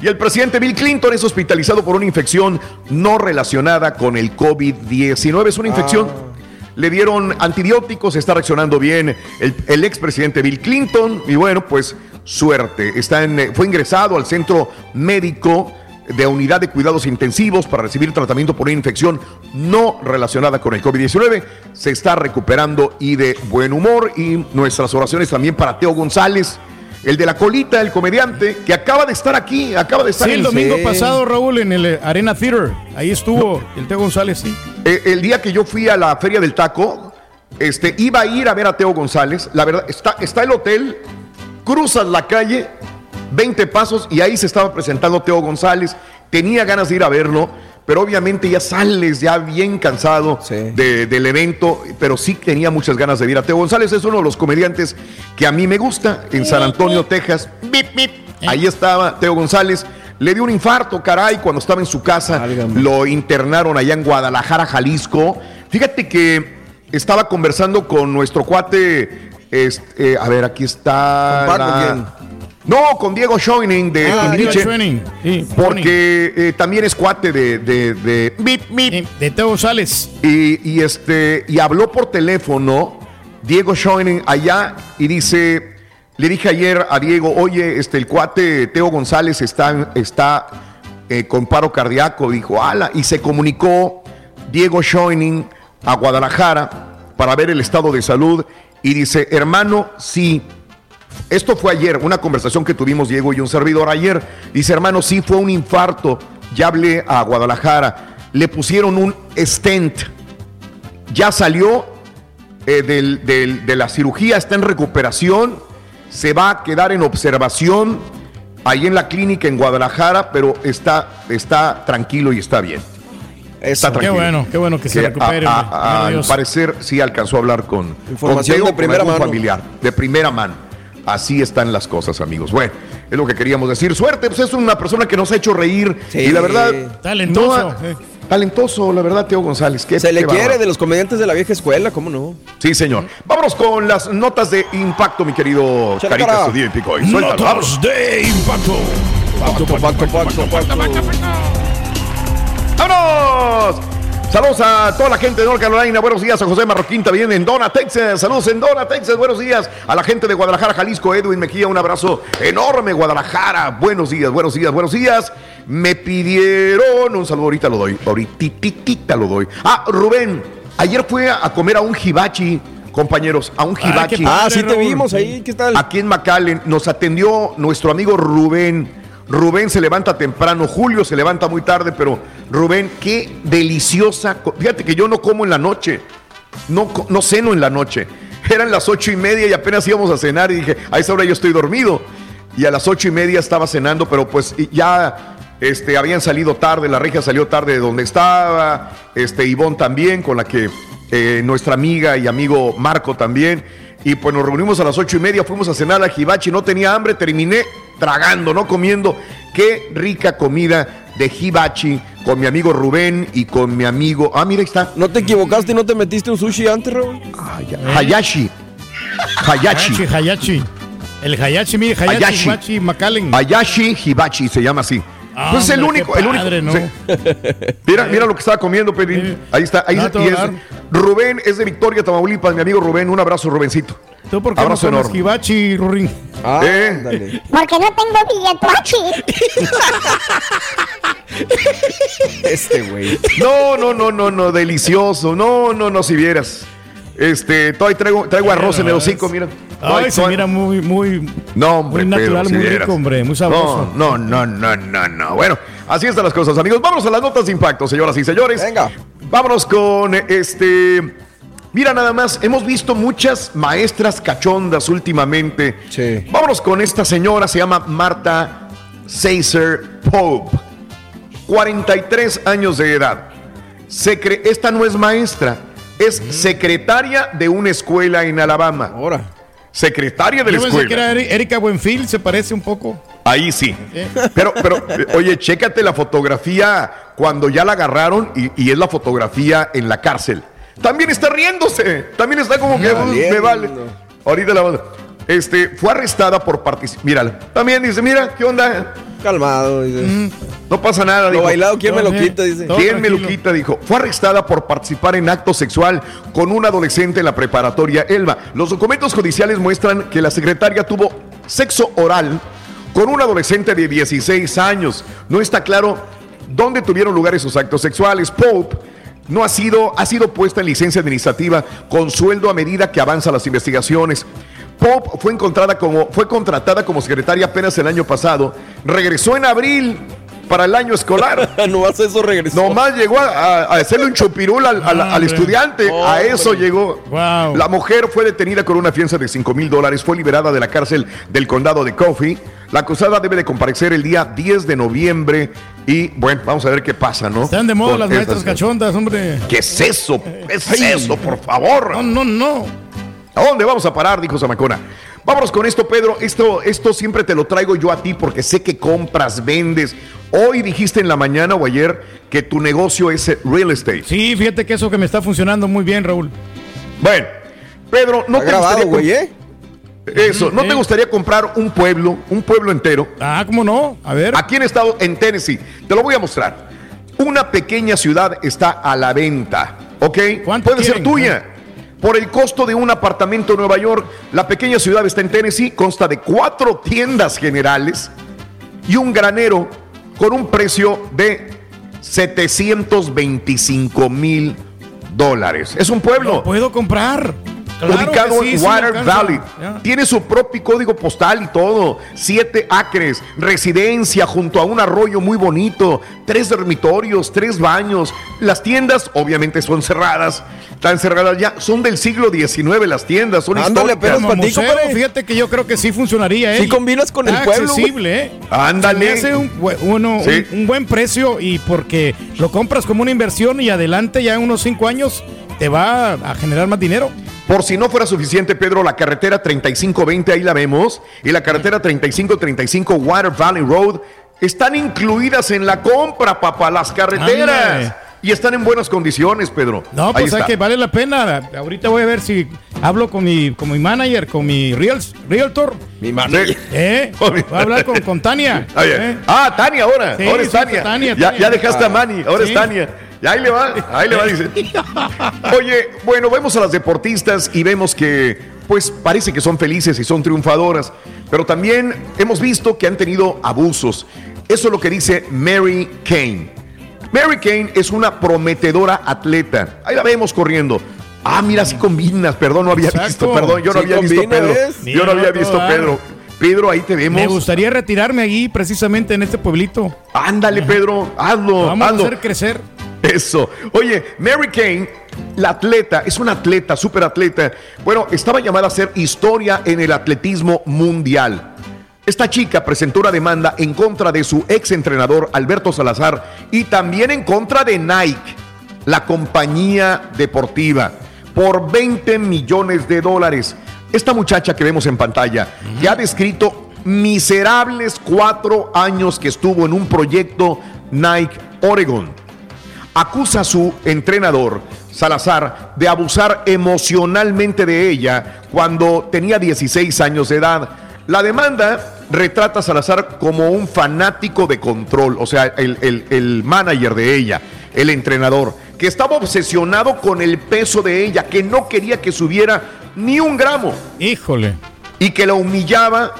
Y el presidente Bill Clinton es hospitalizado por una infección no relacionada con el COVID-19. Es una infección. Le dieron antibióticos, está reaccionando bien el, el expresidente Bill Clinton. Y bueno, pues suerte. Está en, eh, fue ingresado al centro médico de unidad de cuidados intensivos para recibir tratamiento por una infección no relacionada con el COVID-19. Se está recuperando y de buen humor. Y nuestras oraciones también para Teo González, el de la colita, el comediante, que acaba de estar aquí, acaba de estar Sí, el domingo pasado, Raúl, en el eh, Arena Theater. Ahí estuvo el Teo González, sí. Eh, el día que yo fui a la Feria del Taco, este, iba a ir a ver a Teo González. La verdad, está, está el hotel, cruzas la calle, 20 pasos, y ahí se estaba presentando Teo González. Tenía ganas de ir a verlo, pero obviamente ya sales ya bien cansado de- del evento, pero sí tenía muchas ganas de ir a Teo González. Es uno de los comediantes que a mí me gusta en San Antonio, Texas. Bip, bip. Ahí estaba Teo González. Le dio un infarto, caray, cuando estaba en su casa. Lo internaron allá en Guadalajara, Jalisco. Fíjate que estaba conversando con nuestro cuate. este, eh, a ver, aquí está. ¿Con Paco la- quién? No, con Diego Schoening de Ah, Timbiriche. Sí, porque eh, también es cuate de, de, de, de Teo González. Y, y este, y habló por teléfono Diego Schoening allá y dice, le dije ayer a Diego, oye, este, el cuate Teo González está, está eh, con paro cardíaco, dijo, ala, y se comunicó Diego Schoening a Guadalajara para ver el estado de salud y dice, hermano, sí, esto fue ayer, una conversación que tuvimos Diego y un servidor ayer. Dice, hermano, sí fue un infarto. Ya hablé a Guadalajara. Le pusieron un stent. Ya salió eh, del- del- de la cirugía, está en recuperación. Se va a quedar en observación ahí en la clínica en Guadalajara, pero está, está tranquilo y está bien. Está Qué tranquilo. bueno, qué bueno que se Que recupere. a- al parecer sí alcanzó a hablar con, Información con Teo, de primera con algún mano. familiar, de primera mano. Así están las cosas, amigos. Bueno, es lo que queríamos decir. Suerte, pues es una persona que nos ha hecho reír y la verdad Talentoso, no ha- talentoso, la verdad, Teo González. Qué- Se le qué quiere de los comediantes de la vieja escuela, ¿cómo no? Sí, señor. Vámonos con las notas de impacto, mi querido Échale, Carita y Picoy. Suéltalo, Notas de impacto. Pacto, pacto, pacto, pacto. ¡Vámonos! Saludos a toda la gente de North Carolina. Buenos días a José Marroquín también en Dona, Texas. Saludos en Dona, Texas. Buenos días a la gente de Guadalajara, Jalisco. Edwin Mejía, un abrazo enorme, Guadalajara. Buenos días, buenos días, buenos días. Me pidieron un saludo, ahorita lo doy. Ahorita lo doy. Ah, Rubén, ayer fue a comer a un hibachi. Compañeros, a un Ah, padre, Ah, sí te vimos ahí, ¿qué tal? Aquí en McAllen nos atendió nuestro amigo Rubén. Rubén se levanta temprano, Julio se levanta muy tarde, pero Rubén, qué deliciosa. Fíjate que yo no como en la noche, no, no ceno en la noche. Eran las ocho y media y apenas íbamos a cenar y dije, a esa hora yo estoy dormido. Y a las ocho y media estaba cenando, pero pues ya este, habían salido tarde, la regia salió tarde de donde estaba, este, Ivonne también, con la que eh, nuestra amiga y amigo Marco también. Y pues nos reunimos a las ocho y media, fuimos a cenar a Hibachi, no tenía hambre, terminé tragando, no comiendo. Qué rica comida de Hibachi con mi amigo Rubén y con mi amigo. Ah, mira, ahí está. ¿No te equivocaste y no te metiste un sushi antes, Raúl? Hayashi. Hayashi. Hayashi, Hayashi. El Hayashi, mire, Hayashi, Hayashi. Hibachi, McAllen. Hayashi Hibachi se llama así. Ah, pues es el hombre, único, qué el único. padre, ¿no? sí. Mira, mira lo que estaba comiendo, Pedrín. Ahí está, ahí está. Rubén es de Victoria, Tamaulipas, mi amigo Rubén. Un abrazo, Rubencito. ¿Tú por qué Abrazo no enorme. Hibachi, Rurín? Eh, Porque no tengo billetuachi. Este güey. No, no, no, no, no, delicioso. No, no, no, si vieras. Este, todavía traigo, traigo arroz en el hocico, mira. Ay, se mira muy, muy, No, hombre, muy natural, Pedro, si muy vieras. rico, hombre, muy sabroso. No, no, no, no, no, no. Bueno, así están las cosas, amigos. Vámonos a las notas de impacto, señoras y señores. Venga. Vámonos con este. Mira, nada más, hemos visto muchas maestras cachondas últimamente. Sí. Vámonos con esta señora, se llama Marta Caesar Pope. 43 años de edad. Secre- esta no es maestra, es secretaria de una escuela en Alabama. Ahora. Secretaria de la Yo pensé que escuela. era Eri- Erika Buenfil, se parece un poco. Ahí sí. Pero, pero, eh, oye, chécate la fotografía cuando ya la agarraron y, y es la fotografía en la cárcel. También está riéndose. También está como que "Uh, me vale. Ahorita la Este, fue arrestada por participar. Mírala. También dice, mira, ¿qué onda? Calmado, dice. No pasa nada. Lo dijo. bailado, ¿quién me lo quita? Dice. ¿Quién me lo quita? Dijo. Fue arrestada por participar en acto sexual con un adolescente en la preparatoria Elba. Los documentos judiciales muestran que la secretaria tuvo sexo oral con un adolescente de 16 años. No está claro dónde tuvieron lugar esos actos sexuales. Pope no ha sido, ha sido puesta en licencia administrativa con sueldo a medida que avanzan las investigaciones. Pope fue encontrada como, fue contratada como secretaria apenas el año pasado. Regresó en abril para el año escolar. no hace eso regresó. Nomás llegó a, a- a hacerle un chupirul al, al- al Hombre. estudiante. A Hombre. eso llegó. La mujer fue detenida con una fianza de 5 mil dólares. Fue liberada de la cárcel del condado de Coffee. La acusada debe de comparecer el día 10 de noviembre. Y bueno, vamos a ver qué pasa, ¿no? Están de moda Con las maestras cachondas, hombre. ¿Qué es eso? ¿Qué es eso, por favor? No, no, no. ¿A dónde vamos a parar? Dijo Zamacona. Vámonos con esto, Pedro. Esto, esto siempre te lo traigo yo a ti porque sé que compras, vendes. Hoy dijiste en la mañana o ayer que tu negocio es real estate. Sí, fíjate que eso que me está funcionando muy bien, Raúl. Bueno, Pedro, ¿no te grabado, gustaría güey, comp- ¿eh? Eso, ¿no te gustaría comprar un pueblo, un pueblo entero? Ah, ¿cómo no? A ver. Aquí en estado, en Tennessee, te lo voy a mostrar. Una pequeña ciudad está a la venta, ¿ok? Puede ser tuya. Por el costo de un apartamento en Nueva York, la pequeña ciudad está en Tennessee, consta de cuatro tiendas generales y un granero con un precio de 725 mil dólares. Es un pueblo. Puedo comprar. Claro ubicado sí, en Water. Valley. Tiene su propio código postal y todo. Siete acres, residencia junto a un arroyo muy bonito, tres dormitorios, tres baños. Las tiendas obviamente son cerradas. Están cerradas ya. Son del siglo XIX las tiendas. Son Ándale, históricas. Museo, fíjate que yo creo que sí funcionaría, ¿eh? Sí combinas con el pueblo, accesible, ¿eh? Ándale. Se me hace un, bu- uno- Sí. un- un buen precio y porque lo compras como una inversión y adelante ya en unos cinco años te va a generar más dinero. Por si no fuera suficiente, Pedro, la carretera 3520, ahí la vemos, y la carretera 3535 Water Valley Road están incluidas en la compra, papá, las carreteras. Y están en buenas condiciones, Pedro. No, pues es que vale la pena. Ahorita voy a ver si hablo con mi, con mi manager, con mi real, realtor. Mi manager. ¿Eh? Voy a hablar con, con Tania. ¿eh? Ah, Tania ahora. Sí, ahora es Tania. Tania, ya, ya dejaste a Manny, ahora Sí. es Tania. Y ahí le va, ahí le va, dice. Oye, bueno, vemos a las deportistas y vemos que, pues, parece que son felices y son triunfadoras, pero también hemos visto que han tenido abusos. Eso es lo que dice Mary Kane. Mary Kane es una prometedora atleta. Ahí la vemos corriendo. Ah, mira, sí combinas, perdón, no había Exacto. visto, perdón, yo no Sí había visto Pedro. Yo no había visto Pedro. Pedro, ahí te vemos. Me gustaría retirarme allí, precisamente en este pueblito. Ándale, Pedro, hazlo, Vamos hazlo. a hacer crecer. Eso. Oye, Mary Kane, la atleta, es una atleta, súper atleta. Bueno, estaba llamada a hacer historia en el atletismo mundial. Esta chica presentó una demanda en contra de su ex entrenador Alberto Salazar y también en contra de Nike, la compañía deportiva, por 20 millones de dólares. Esta muchacha que vemos en pantalla, que ha descrito miserables cuatro años que estuvo en un proyecto Nike Oregon acusa a su entrenador, Salazar, de abusar emocionalmente de ella cuando tenía 16 años de edad. La demanda retrata a Salazar como un fanático de control, o sea, el, el- el manager de ella, el entrenador, que estaba obsesionado con el peso de ella, que no quería que subiera ni un gramo. Híjole. Y que la humillaba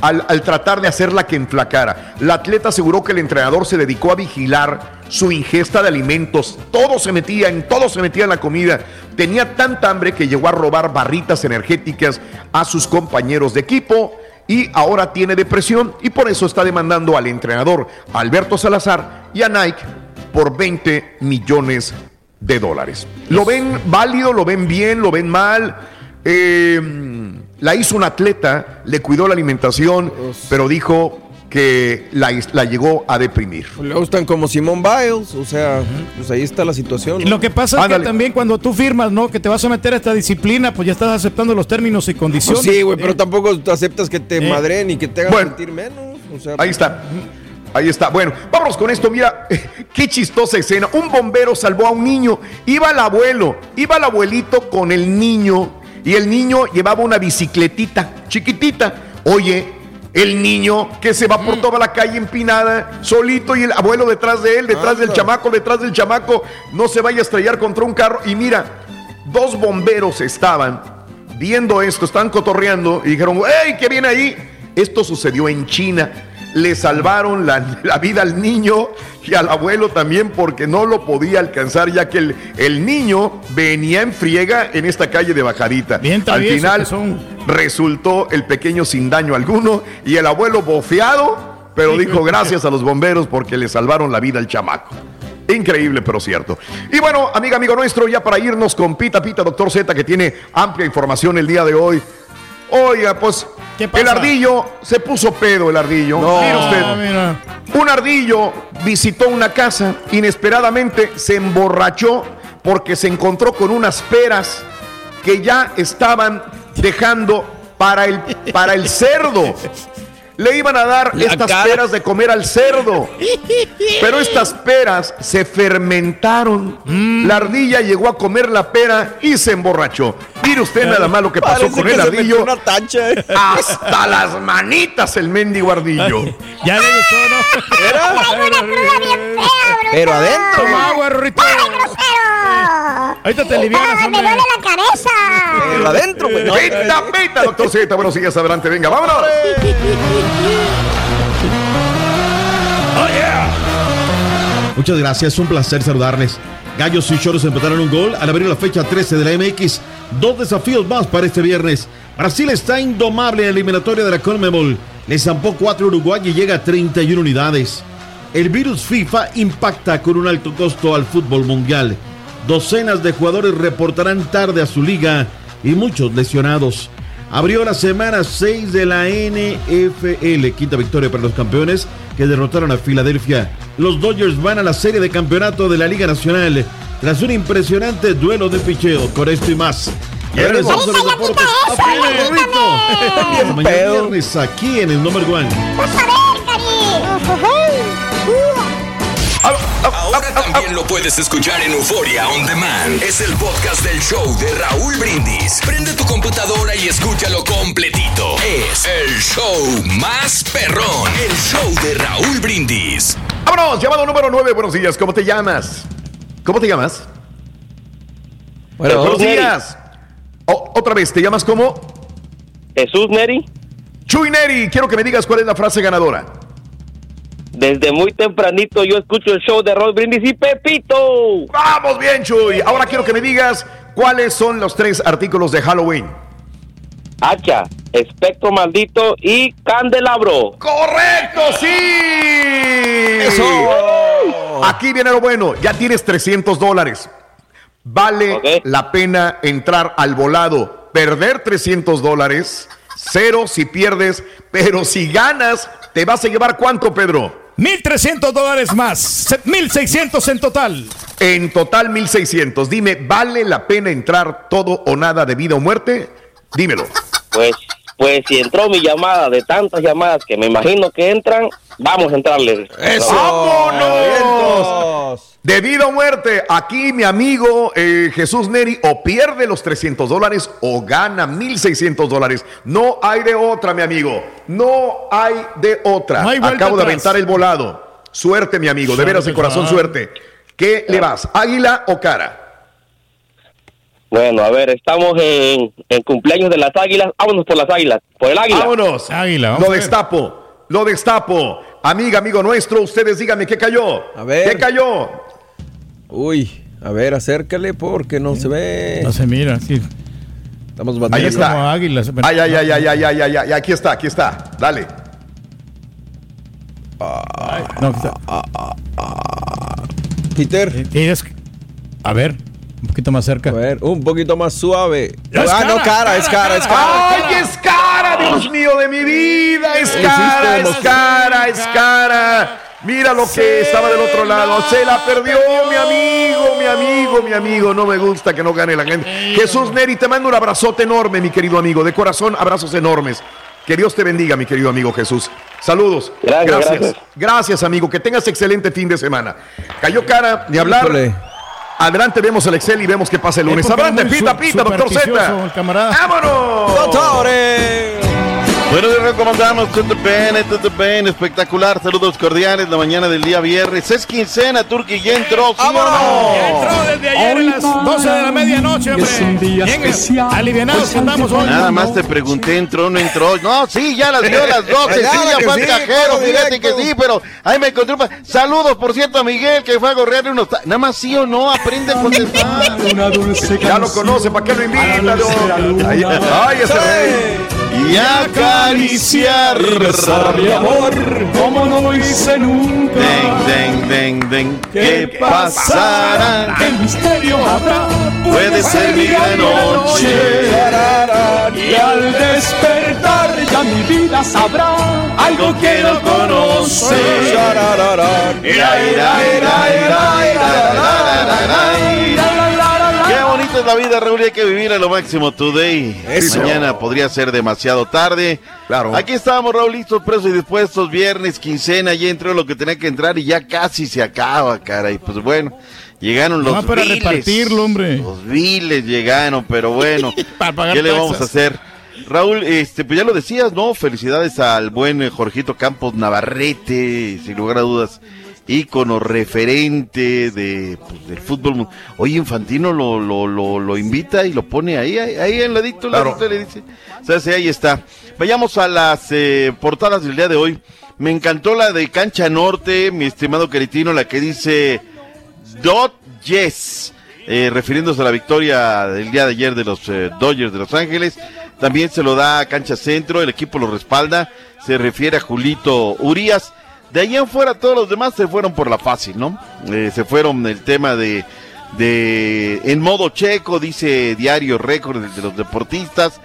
al, al tratar de hacerla que enflacara. La atleta aseguró que el entrenador se dedicó a vigilar su ingesta de alimentos. Todo se metía, en todo se metía en la comida. Tenía tanta hambre que llegó a robar barritas energéticas a sus compañeros de equipo y ahora tiene depresión y por eso está demandando al entrenador Alberto Salazar y a Nike por 20 millones de dólares. ¿Lo ven válido? ¿Lo ven bien? ¿Lo ven mal? Eh, la hizo un atleta, le cuidó la alimentación, pero dijo que la, la llegó a deprimir. Le gustan como Simón Biles, o sea, pues ahí está la situación. Y lo que pasa es que también cuando tú firmas, ¿no? Que te vas a meter a esta disciplina, pues ya estás aceptando los términos y condiciones. Pues sí, güey, pero Eh, tampoco aceptas que te Eh. madren y que te hagan Bueno. sentir menos. O sea, Ahí está. Ahí está. Bueno, vámonos con esto. Mira, qué chistosa escena. Un bombero salvó a un niño. Iba el abuelo, iba el abuelito con el niño y el niño llevaba una bicicletita chiquitita. Oye, el niño que se va por toda la calle empinada, solito y el abuelo detrás de él, detrás del Anda. chamaco, detrás del chamaco, no se vaya a estrellar contra un carro. Y mira, dos bomberos estaban viendo esto, estaban cotorreando y dijeron, ¡Ey, qué viene ahí! Esto sucedió en China. Le salvaron la, la vida al niño y al abuelo también porque no lo podía alcanzar ya que el, el niño venía en friega en esta calle de bajadita. al traviesos final son. resultó el pequeño sin daño alguno y el abuelo bofeado, pero dijo gracias a los bomberos porque le salvaron la vida al chamaco. Increíble, pero cierto. Y bueno, amiga, amigo nuestro, ya para irnos con Pita Pita, doctor Z, que tiene amplia información el día de hoy. Oiga, pues, el ardillo se puso pedo, el ardillo. Usted. Ah, mira. Un ardillo visitó una casa, inesperadamente se emborrachó porque se encontró con unas peras que ya estaban dejando para el, para el cerdo. Le iban a dar La estas cara. peras de comer al cerdo. Pero estas peras se fermentaron. Mm. La ardilla llegó a comer la pera y se emborrachó. Mire usted nada más lo que pasó Parece con que el se ardillo. metió una tacha. Hasta las manitas el mendigo ardillo. Ya le gustó, ¿no? Pero adentro. Toma agua, Rorrito. Ahorita te alivianas, ¡Me hombre. duele la cabeza! Pero adentro, güey. No, Pita, pita, doctor Z. Buenos días, adelante, venga, vámonos. Muchas gracias, un placer saludarles. Gallos y Choros empataron un gol al abrir la fecha 13 de la MX. Dos desafíos más para este viernes. Brasil está indomable en la eliminatoria de la Conmebol. Le zampó 4 Uruguay y llega a 31 unidades. El virus FIFA impacta con un alto costo al fútbol mundial. Docenas de jugadores reportarán tarde a su liga y muchos lesionados. Abrió la semana 6 de la NFL, quinta victoria para los campeones que derrotaron a Filadelfia. Los Dodgers van a la serie de campeonato de la Liga Nacional tras un impresionante duelo de picheo. Con esto y más. Regresamos a los deportes. Mañana viernes aquí en el Number One. ¡Vas a ver, Cari! Ahora también lo puedes escuchar en Euforia On Demand. Es el podcast del show de Raúl Brindis. Prende tu computadora y escúchalo completito. Es el show más perrón. El show de Raúl Brindis. Vámonos, llamado número 9. Buenos días, ¿cómo te llamas? ¿Cómo te llamas? Bueno, buenos Neri. días. O- otra vez, ¿te llamas cómo? Jesús Neri. Chuy Neri, quiero que me digas cuál es la frase ganadora. Desde muy tempranito yo escucho el show de Roll Brindis y Pepito. Vamos bien, Chuy. Ahora quiero que me digas cuáles son los tres artículos de Halloween. Hacha, espectro maldito y candelabro. ¡Correcto, sí! Aquí viene lo bueno. Ya tienes 300 dólares. Vale la pena entrar al volado. Perder 300 dólares. Cero si pierdes. Pero si ganas, te vas a llevar cuánto, Pedro? 1.300 dólares más. 1.600 en total. En total 1.600. Dime, ¿vale la pena entrar todo o nada de vida o muerte? Dímelo. Pues, pues si entró mi llamada de tantas llamadas que me imagino que entran, vamos a entrarle. ¡Vámonos! De vida o muerte, aquí mi amigo eh, Jesús Neri o pierde los 300 dólares o gana 1.600 dólares. No hay de otra, mi amigo. No hay de otra. No hay vuelta Acabo de atrás. aventar el volado. Suerte, mi amigo. De veras, de corazón, suerte. ¿Qué le vas? ¿Águila o cara? Bueno, a ver, estamos en, en cumpleaños de las águilas. Vámonos por las águilas. Por el águila. Vámonos. Águila, vamos Lo destapo. Lo destapo. Amiga, amigo nuestro, ustedes díganme qué cayó. A ver. ¿Qué cayó? Uy, a ver, acércale porque no se ve. No se mira, sí. Estamos Ahí batallando. está. Como águilas. Ay, ay, ay, ay, ay, ay, ay, ay, aquí está, aquí está. Dale. No, está- Peter. es- a ver, un poquito más cerca. A ver, un poquito más suave. Es ah, no, cara, cara, es cara, es cara. ¡Ay, es cara! ¡Dios mío de mi vida! ¡Es cara, es cara, es cara! Mira lo que estaba del otro lado. Se la perdió mi amigo, mi amigo, mi amigo. No me gusta que no gane la gente. Jesús Neri, te mando un abrazote enorme, mi querido amigo. De corazón, abrazos enormes. Que Dios te bendiga, mi querido amigo Jesús. Saludos. Gracias, Gracias, gracias. Gracias, amigo. Que tengas excelente fin de semana. Cayó cara, ni hablar. Híjole. Adelante, vemos el Excel y vemos qué pasa el lunes. Adelante, pita, pita, doctor Z. ¡Vámonos! ¡Doctores! Bueno, les recomendamos todo bien, todo bien, espectacular. Saludos cordiales la mañana del día viernes. Es quincena, Turki, ya entró, ¿sí o no? Entró desde ayer a las 12 de la medianoche, hombre. Es un día Bien especial, alivianados pues, andamos hoy. Nada más te pregunté, entró o no entró. No, sí, ya las vio a las 12. sí, ya fue al sí, cajero, fíjate que sí, pero ahí me encontré. Saludos, por cierto, a Miguel, que fue a gorrearle unos. Nada más sí o no, aprende a contestar. Una dulce Ya lo conoce, ¿para qué lo invita? Ay, ese rey. Y acariciar. Rezar mi amor como no lo hice nunca. Den, den, den, den. ¿Qué pasará? ¿Qué misterio habrá? Puede ser mi gran noche. Y al despertar ya mi vida sabrá algo que no conoce. Es la vida, Raúl, y hay que vivir a lo máximo today. Eso. Mañana podría ser demasiado tarde. Claro. Aquí estábamos, Raúl, listos, presos y dispuestos. Viernes, quincena, ya entró lo que tenía que entrar y ya casi se acaba, cara. Y pues bueno, llegaron los No, para viles. repartirlo, hombre. Los viles llegaron, pero bueno, Para pagar ¿qué le taxas. vamos a hacer? Raúl, este, pues ya lo decías, ¿no? Felicidades al buen eh, Jorgito Campos Navarrete, sin lugar a dudas, ícono, referente de, pues, del fútbol. Oye, Infantino lo, lo, lo, lo invita y lo pone ahí, ahí, ahí en ladito, Claro. ladito, le dice. O sea, sí, ahí está. Vayamos a las eh, portadas del día de hoy. Me encantó la de Cancha Norte, mi estimado Queritino, la que dice Dot Yes, eh, refiriéndose a la victoria del día de ayer de los eh, Dodgers de Los Ángeles. También se lo da a Cancha Centro, el equipo lo respalda. Se refiere a Julito Urias. De ahí en fuera todos los demás se fueron por la fácil, ¿no? Eh, se fueron el tema de, de en modo checo, dice Diario Récord de los deportistas.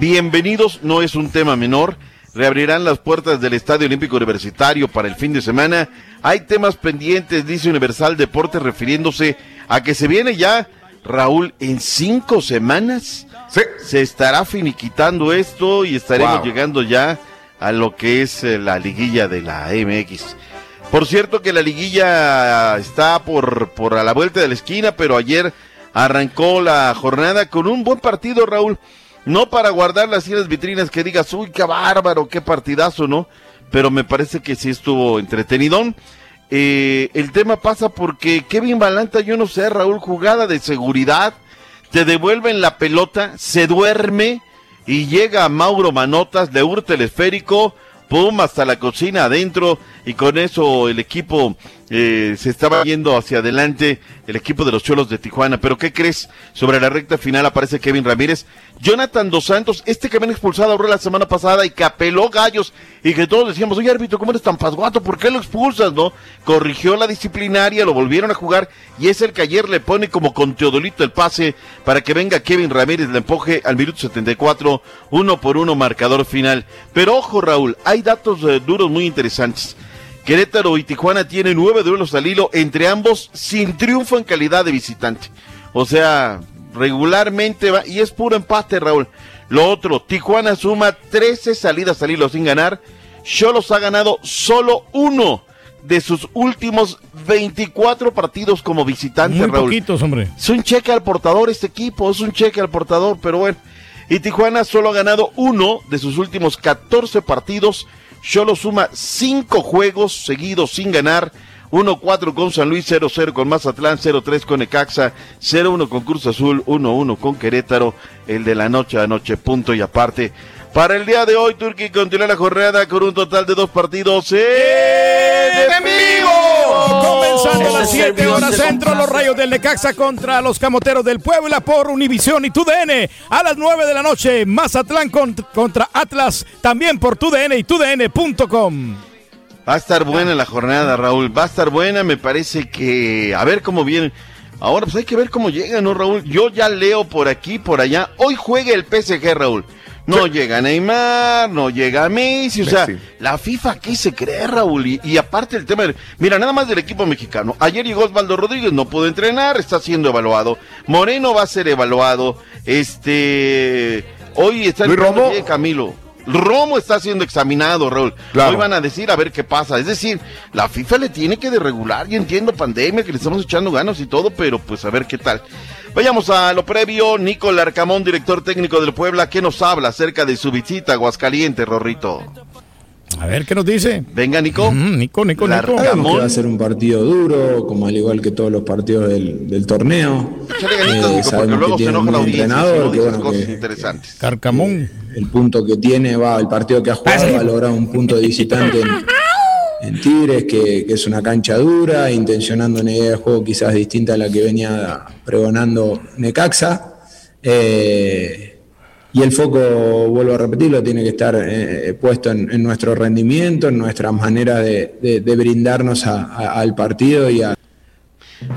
Bienvenidos, no es un tema menor. Reabrirán las puertas del Estadio Olímpico Universitario para el fin de semana. Hay temas pendientes, dice Universal Deportes, refiriéndose a que se viene ya, Raúl, en cinco semanas. Se estará finiquitando esto y estaremos Wow. llegando ya a lo que es eh, la liguilla de la MX. Por cierto que la liguilla está por, por a la vuelta de la esquina, pero ayer arrancó la jornada con un buen partido, Raúl. No para guardar las las vitrinas que digas, uy, qué bárbaro, qué partidazo, ¿no? Pero me parece que sí estuvo entretenidón. eh, el tema pasa porque Kevin Balanta, yo no sé, Raúl, jugada de seguridad, te devuelven la pelota, se duerme y llega Mauro Manotas, le hurta el esférico, pum, hasta la cocina adentro y con eso el equipo eh, se estaba yendo hacia adelante, el equipo de los Cholos de Tijuana. Pero ¿qué crees? Sobre la recta final aparece Kevin Ramírez. Jonathan Dos Santos, este que habían expulsado a la semana pasada y que gallos y que todos decíamos, oye árbitro, ¿cómo eres tan pasguato? ¿Por qué lo expulsas? No, corrigió la disciplinaria, lo volvieron a jugar y es el que ayer le pone como con Teodolito el pase para que venga Kevin Ramírez, le empuje al minuto 74, uno por uno marcador final. Pero ojo Raúl, hay datos eh, duros muy interesantes. Querétaro y Tijuana tienen nueve duelos al hilo, entre ambos sin triunfo en calidad de visitante. O sea, regularmente va, y es puro empate, Raúl. Lo otro, Tijuana suma 13 salidas al hilo sin ganar. Cholos ha ganado solo uno de sus últimos 24 partidos como visitante, Muy Raúl. poquitos, hombre. Es un cheque al portador este equipo, es un cheque al portador, pero bueno. Y Tijuana solo ha ganado uno de sus últimos 14 partidos. Solo suma cinco juegos seguidos sin ganar. 1-4 con San Luis, 0-0 con Mazatlán, 0-3 con Ecaxa, 0-1 con Cruz Azul, 1-1 con Querétaro, el de la noche a noche, punto y aparte. Para el día de hoy, Turquía continúa la jornada con un total de dos partidos en vivo. Comenzando a las 7 horas centro, los rayos del Necaxa contra los camoteros del Puebla por Univisión y TUDN. A las 9 de la noche, Mazatlán con- contra Atlas, también por TUDN y TUDN.com. Va a estar buena la jornada, Raúl. Va a estar buena, me parece que. A ver cómo viene. Ahora, pues hay que ver cómo llega, ¿no, Raúl? Yo ya leo por aquí, por allá. Hoy juega el PSG, Raúl. No llega Neymar, no llega Messi, o sea, Messi. la FIFA aquí se cree, Raúl, y, y aparte el tema, de- mira, nada más del equipo mexicano, ayer llegó Osvaldo Rodríguez, no pudo entrenar, está siendo evaluado, Moreno va a ser evaluado, este, hoy está Luis esperando Romo. Camilo, Romo está siendo examinado, Raúl, Claro. hoy van a decir a ver qué pasa, es decir, la FIFA le tiene que de regular, yo entiendo pandemia, que le estamos echando ganas y todo, pero pues a ver qué tal. Vayamos a lo previo. Nico Larcamón, director técnico del Puebla, que nos habla acerca de su visita a Aguascalientes, Rorrito. A ver qué nos dice. Venga, Nico. Nico, Nico, Nico. Sabemos que va a ser un partido duro, como al igual que todos los partidos del, del torneo. Ganitas, Eh, Nico, porque sabemos luego que se tiene enoja un la audiencia si que, bueno, cosas que interesantes. Carcamón. el punto que tiene, va, el partido que ha jugado, va a lograr un punto de visitante en, en Tigres, que, que es una cancha dura, intencionando una idea de juego quizás distinta a la que venía pregonando Necaxa. Eh, y el foco, vuelvo a repetirlo, tiene que estar eh, puesto en, en nuestro rendimiento, en nuestra manera de, de- de brindarnos a- a- al partido y a,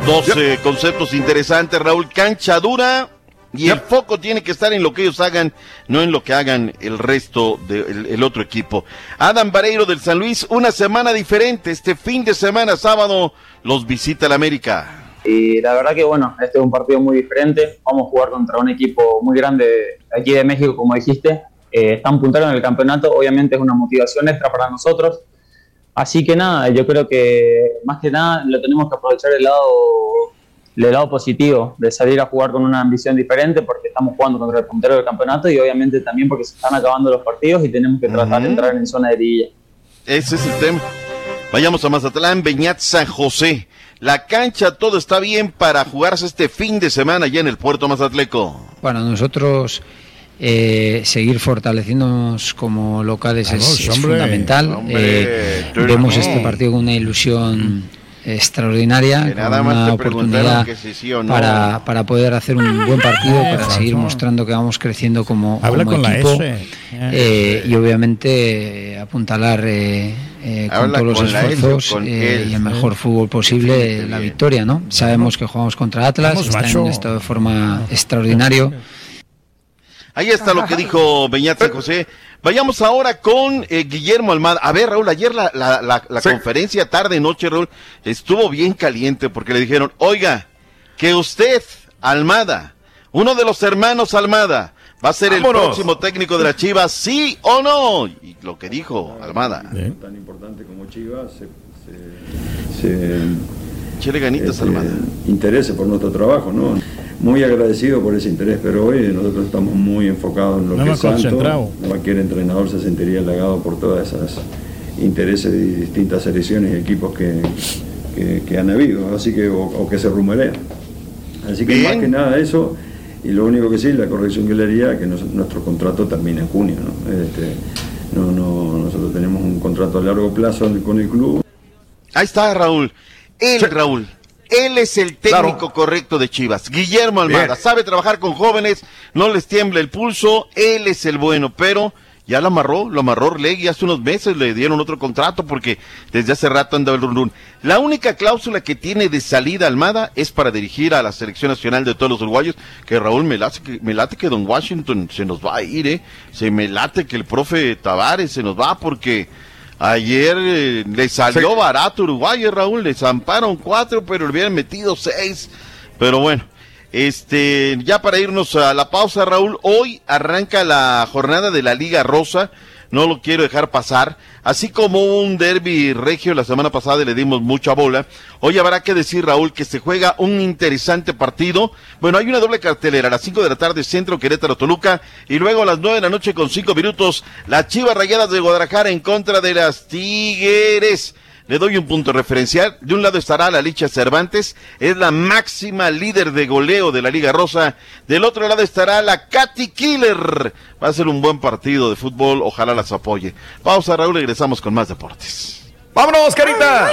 Dos eh, conceptos interesantes, Raúl. Cancha dura y el foco tiene que estar en lo que ellos hagan, no en lo que hagan el resto del el otro equipo. Adam Vareiro del San Luis, una semana diferente. Este fin de semana, sábado, los visita el América. Y la verdad que bueno, este es un partido muy diferente. Vamos a jugar contra un equipo muy grande aquí de México, como dijiste. Eh, están punteros en el campeonato, obviamente es una motivación extra para nosotros. Así que nada, yo creo que más que nada lo tenemos que aprovechar el lado, el lado positivo, de salir a jugar con una ambición diferente, porque estamos jugando contra el puntero del campeonato y obviamente también porque se están acabando los partidos y tenemos que tratar de entrar en zona de liguilla. Ese es el tema. Vayamos a Mazatlán, Beñat San José. La cancha, todo está bien para jugarse este fin de semana ya en el puerto Mazatleco. Para nosotros eh, seguir fortaleciéndonos como locales es, Vamos, es hombre. fundamental. Hombre, Eh, vemos este partido con una ilusión extraordinaria, Que con nada más una oportunidad que si sí o no. para, para poder hacer un buen partido, Eh, para seguir mostrando que vamos creciendo como, Habla como con la equipo S. eh, y obviamente eh, apuntalar eh, eh, con todos los con la S, esfuerzos eh, y el mejor fútbol posible la victoria, ¿no? Sabemos que jugamos contra Atlas, Vamos, está en un estado de forma extraordinario. Ahí está lo que dijo Beñat José. Vayamos ahora con eh, Guillermo Almada. A ver, Raúl, ayer la, la, la, la conferencia tarde, noche, Raúl, estuvo bien caliente porque le dijeron, oiga, que usted, Almada, uno de los hermanos Almada, va a ser el próximo técnico de la Chivas, sí o no. Y lo que dijo Almada. tan importante como Chivas se, se, se, Chile ganitas, este, Almada. interese por nuestro trabajo, ¿no? Muy agradecido por ese interés, pero hoy nosotros estamos muy enfocados en lo No que es Santo. Cualquier entrenador se sentiría halagado por todas esas intereses de distintas selecciones y equipos que, que- que han habido, así que, o, o que se rumorea. Así que más que nada eso, y lo único que sí, la corrección que le haría, que nos- nuestro contrato termina en junio, ¿no? Este, no, no, nosotros tenemos un contrato a largo plazo con el club. Ahí está Raúl. Él, Raúl. Él es el técnico correcto de Chivas. Guillermo Almada. Bien. Sabe trabajar con jóvenes, no les tiembla el pulso. Él es el bueno, pero ya lo amarró, lo amarró Orlegui hace unos meses, le dieron otro contrato porque desde hace rato andaba el run run. La única cláusula que tiene de salida Almada es para dirigir a la selección nacional de todos los uruguayos, que Raúl me late que, me late que Don Washington se nos va a ir, eh. Se me late que el profe Tavares se nos va porque Ayer eh, le salió barato Uruguay, eh, Raúl, le zamparon cuatro, pero le hubieran metido seis. Pero bueno, este, ya para irnos a la pausa, Raúl, hoy arranca la jornada de la Liga Rosa, no lo quiero dejar pasar. Así como un derby regio la semana pasada le dimos mucha bola, hoy habrá que decir, Raúl, que se juega un interesante partido. Bueno, hay una doble cartelera, a las 5 de la tarde, Centro Querétaro Toluca, y luego a las 9 de la noche con 5 minutos, las Chivas Rayadas de Guadalajara en contra de las Tigres. Le doy un punto referencial. De un lado estará la Licha Cervantes, es la máxima líder de goleo de la Liga Rosa. Del otro lado estará la Katy Killer. Va a ser un buen partido de fútbol, ojalá las apoye. Pausa, Raúl, regresamos con más deportes. ¡Vámonos, Carita!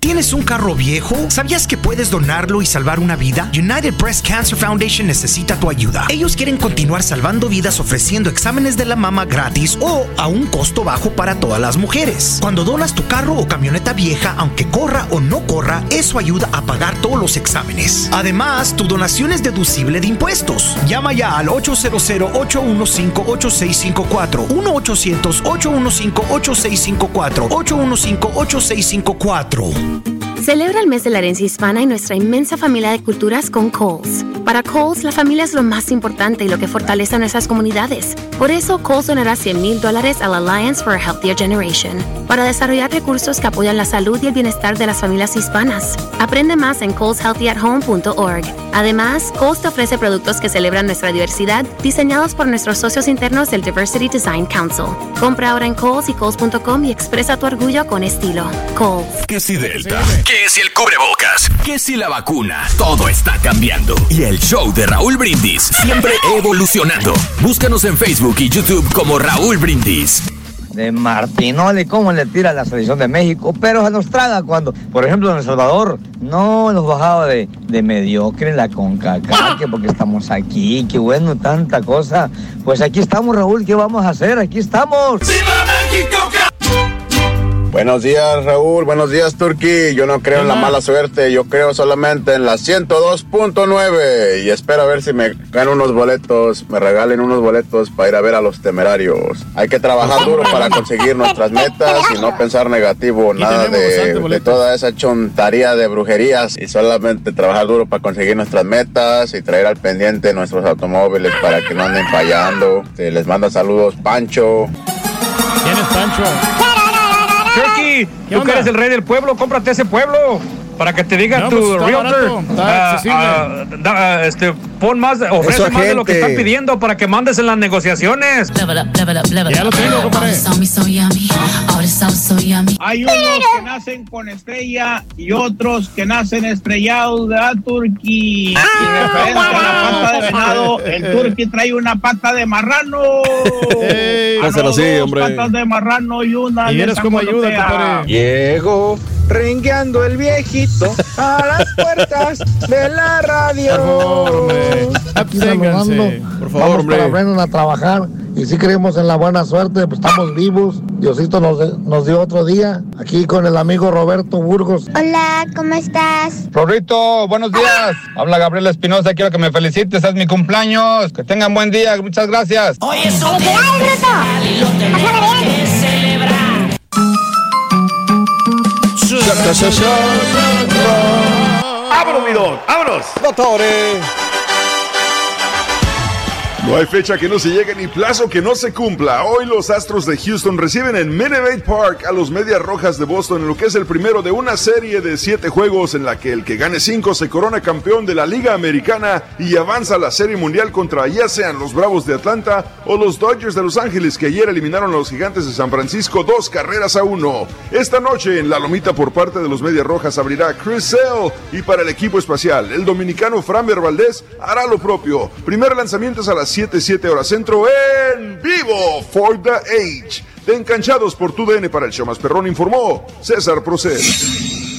¿Tienes un carro viejo? ¿Sabías que puedes donarlo y salvar una vida? United Breast Cancer Foundation necesita tu ayuda. Ellos quieren continuar salvando vidas ofreciendo exámenes de la mama gratis o a un costo bajo para todas las mujeres. Cuando donas tu carro o camioneta vieja, aunque corra o no corra, eso ayuda a pagar todos los exámenes. Además, tu donación es deducible de impuestos. Llama ya al 800-815-8654. 1-800-815-8654. 815-8654. Celebra el mes de la herencia hispana y nuestra inmensa familia de culturas con Coles. Para Coles, la familia es lo más importante y lo que fortalece a nuestras comunidades. Por eso, Coles donará 100 mil dólares al Alliance for a Healthier Generation para desarrollar recursos que apoyan la salud y el bienestar de las familias hispanas. Aprende más en coleshealthyathome.org. Además, Coles te ofrece productos que celebran nuestra diversidad, diseñados por nuestros socios internos del Diversity Design Council. Compra ahora en Coles y Coles.com y expresa tu orgullo con estilo. Coles. ¿Qué si Delta? ¿Qué si el cubrebocas? ¿Qué si la vacuna? Todo está cambiando. Y el show de Raúl Brindis, siempre evolucionando. Búscanos en Facebook y YouTube como Raúl Brindis. de Martinoli, cómo le tira la selección de México, pero se nos traga cuando, por ejemplo, en El Salvador, no nos bajaba de, de mediocre la CONCACAF, que porque estamos aquí, qué bueno, tanta cosa. Pues aquí estamos, Raúl, ¿qué vamos a hacer? Aquí estamos. Buenos días, Raúl. Buenos días, Turki. Yo no creo en la mala suerte. Yo creo solamente en la 102.9. Y espero a ver si me gano unos boletos, me regalen unos boletos para ir a ver a los temerarios. Hay que trabajar duro para conseguir nuestras metas y no pensar negativo, nada de, de toda esa chontaría de brujerías. Y solamente trabajar duro para conseguir nuestras metas y traer al pendiente nuestros automóviles para que no anden fallando. Les manda saludos, Pancho. ¿Quién es Pancho? Turkey, tú que eres el rey del pueblo, cómprate ese pueblo. Para que te diga No, tu pues, está realtor. barato, está ah, accesible. ah, da- ah, este, pon más, ofrece Eso, más de lo que gente. están pidiendo para que mandes en las negociaciones. Ya lo tengo, compadre. Hay unos que nacen con estrella y otros que nacen estrellados, ¿verdad, Turki? Y referente a la pata de venado, el Turki trae una pata de marrano. Ah, Pásalo no, así, dos hombre. patas de marrano y una Y de vieras cómo ayuda, compadre. Llego rengueando el viejito a las puertas de la radio. Absténganse. Por Vamos para Brennan a trabajar y si creemos en la buena suerte, pues estamos vivos. Diosito nos, nos dio otro día aquí con el amigo Roberto Burgos. Hola, ¿cómo estás? Rorrito, buenos días. Habla Gabriel Espinosa, quiero que me felicites, es mi cumpleaños. Que tengan buen día, muchas gracias. ¡Vámonos, mi don! ¡Vámonos! Doctores. No hay fecha que no se llegue ni plazo que no se cumpla. Hoy los Astros de Houston reciben en Minute Park a los Medias Rojas de Boston en lo que es el primero de una serie de siete juegos en la que el que gane cinco se corona campeón de la Liga Americana y avanza a la Serie Mundial contra ya sean los Bravos de Atlanta o los Dodgers de Los Ángeles que ayer eliminaron a los Gigantes de San Francisco dos carreras a uno. Esta noche en la Lomita por parte de los Medias Rojas abrirá Chris Sale y para el equipo espacial el dominicano Framber Valdez hará lo propio. Primer lanzamiento es a las 7, 7 horas centro en vivo for the age. De enganchados por tu DN para el show más perrón informó César Proced.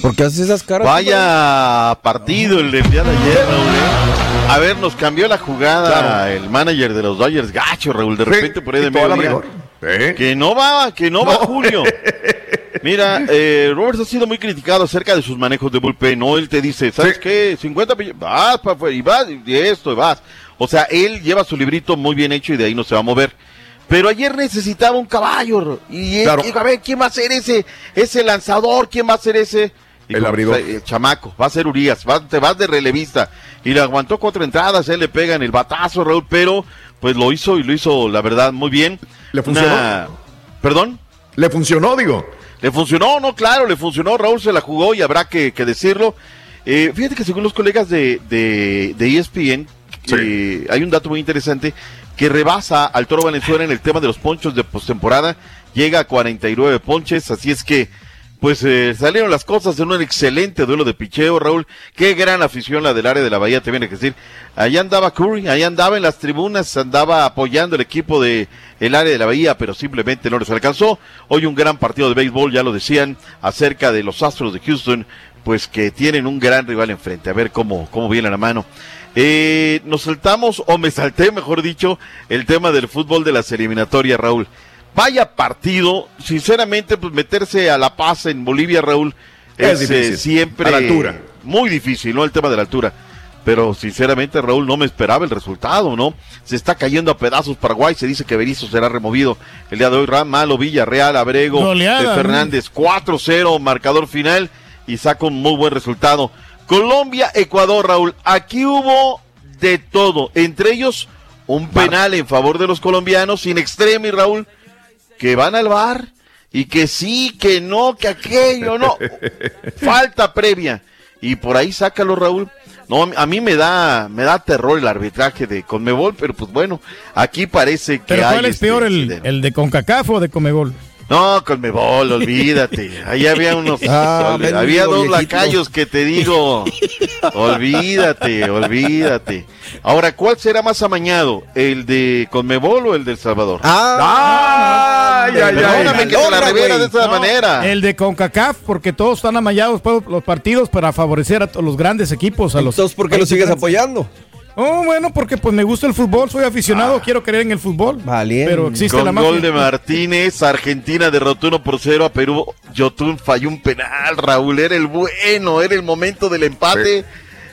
¿Por qué haces esas caras? Vaya partido el del día de ayer, Raúl. ¿eh? A ver, nos cambió la jugada el manager de los Dodgers, gacho, Raúl. De repente por ahí de y toda la medio mejor. Que no va, que no, va Julio. Mira, eh, Roberts ha sido muy criticado acerca de sus manejos de bullpen. No, él te dice, ¿sabes qué? 50 millones, vas para afuera, y vas, y esto, y vas. O sea, él lleva su librito muy bien hecho y de ahí no se va a mover. Pero ayer necesitaba un caballo. Y, él- Claro. a ver, ¿quién va a ser ese, ese lanzador? ¿Quién va a ser ese? Y El abridor. El chamaco, va a ser Urias, va- te vas de relevista. Y le aguantó cuatro entradas, él le pega en el batazo, Raúl, pero pues lo hizo y lo hizo, la verdad, muy bien. ¿Le funcionó? Una- ¿Perdón? ¿Le funcionó, digo? Le funcionó, no, claro, le funcionó. Raúl se la jugó y habrá que, que decirlo. Eh, fíjate que según los colegas de, de, de ESPN, eh, hay un dato muy interesante que rebasa al Toro Valenzuela en el tema de los ponchos de postemporada. Llega a 49 ponches, así es que pues eh, salieron las cosas en un excelente duelo de picheo, Raúl. Qué gran afición la del área de la Bahía, te viene que decir. Allá andaba Curry, allá andaba en las tribunas, andaba apoyando el equipo de el área de la Bahía, pero simplemente no les alcanzó. Hoy un gran partido de béisbol, ya lo decían, acerca de los Astros de Houston, pues que tienen un gran rival enfrente. A ver cómo, cómo viene la mano. Eh, nos saltamos, o me salté, mejor dicho, el tema del fútbol de las eliminatorias, Raúl. Vaya partido, sinceramente, pues meterse a La Paz en Bolivia, Raúl, Es es, eh, siempre A la altura. muy difícil, ¿no? El tema de la altura. Pero sinceramente, Raúl, no me esperaba el resultado, ¿no? Se está cayendo a pedazos Paraguay, se dice que Berizzo será removido el día de hoy. Ram, Malo, Villarreal, Abrego, Goleada, de. Fernández, 4-0, marcador final y saca un muy buen resultado. Colombia, Ecuador, Raúl. Aquí hubo de todo, entre ellos un penal en favor de los colombianos, sin extremo y Raúl, que van al bar y que sí, que no, que aquello, no. Falta previa. Y por ahí sácalo, Raúl. No, a mí me da, me da terror el arbitraje de Conmebol, pero pues bueno, aquí parece que ¿Pero hay cuál es este peor, el, el de CONCACAF o de Comebol? No, Conmebol, olvídate. Ahí había unos. Ah, había dos viejito. lacayos que te digo. olvídate, olvídate. Ahora, ¿cuál será más amañado? ¿El de Conmebol o el del Salvador? Ah, ay, ay, Perdóname que te la revela de esa manera. El de CONCACAF, porque todos están amallados pues, los partidos para favorecer a los grandes equipos. A los Entonces, ¿por qué lo sigues apoyando? Oh, bueno, porque pues me gusta el fútbol, soy aficionado, quiero creer en el fútbol. Pero existe Con la gol de Martínez, Argentina derrotó 1 por 0 a Perú. Yotun falló un penal, Raúl. Era el bueno, era el momento del empate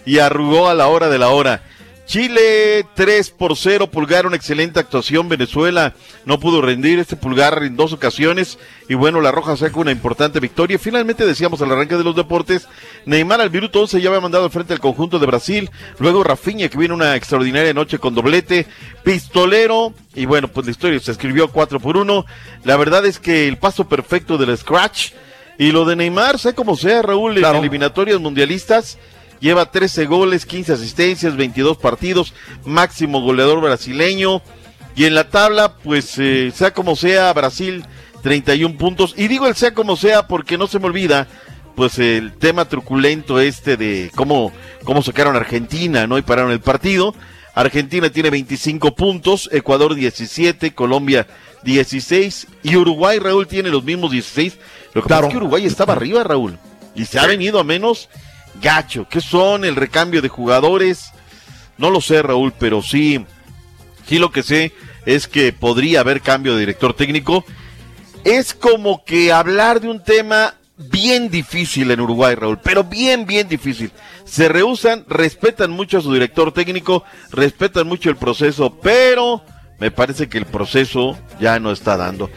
y arrugó a la hora de la hora. Chile 3 por 0, Pulgar una excelente actuación, Venezuela no pudo rendir este Pulgar en dos ocasiones. Y bueno, la Roja saca una importante victoria. Finalmente decíamos al arranque de los deportes, Neymar al minuto 11 ya había mandado al frente al conjunto de Brasil, luego Rafinha que viene una extraordinaria noche con doblete, Pistolero. Y bueno, pues la historia se escribió 4 por 1. La verdad es que el paso perfecto del Scratch y lo de Neymar, sea como sea, Raúl, en eliminatorias mundialistas, lleva 13 goles, 15 asistencias, 22 partidos, máximo goleador brasileño. Y en la tabla, pues eh, sea como sea, Brasil 31 puntos. Y digo el sea como sea porque no se me olvida, pues el tema truculento este de cómo, cómo sacaron a Argentina, ¿no? Y pararon el partido. Argentina tiene 25 puntos, Ecuador 17, Colombia 16 y Uruguay, Raúl, tiene los mismos 16. Lo que pasa es que Uruguay estaba arriba, Raúl. Y se ha venido a menos gacho. ¿Qué son? El recambio de jugadores. No lo sé, Raúl, pero sí, sí lo que sé es que podría haber cambio de director técnico. Es como que hablar de un tema bien difícil en Uruguay, Raúl, pero bien, bien difícil. Se rehusan, respetan mucho a su director técnico, respetan mucho el proceso, pero me parece que el proceso ya no está dando.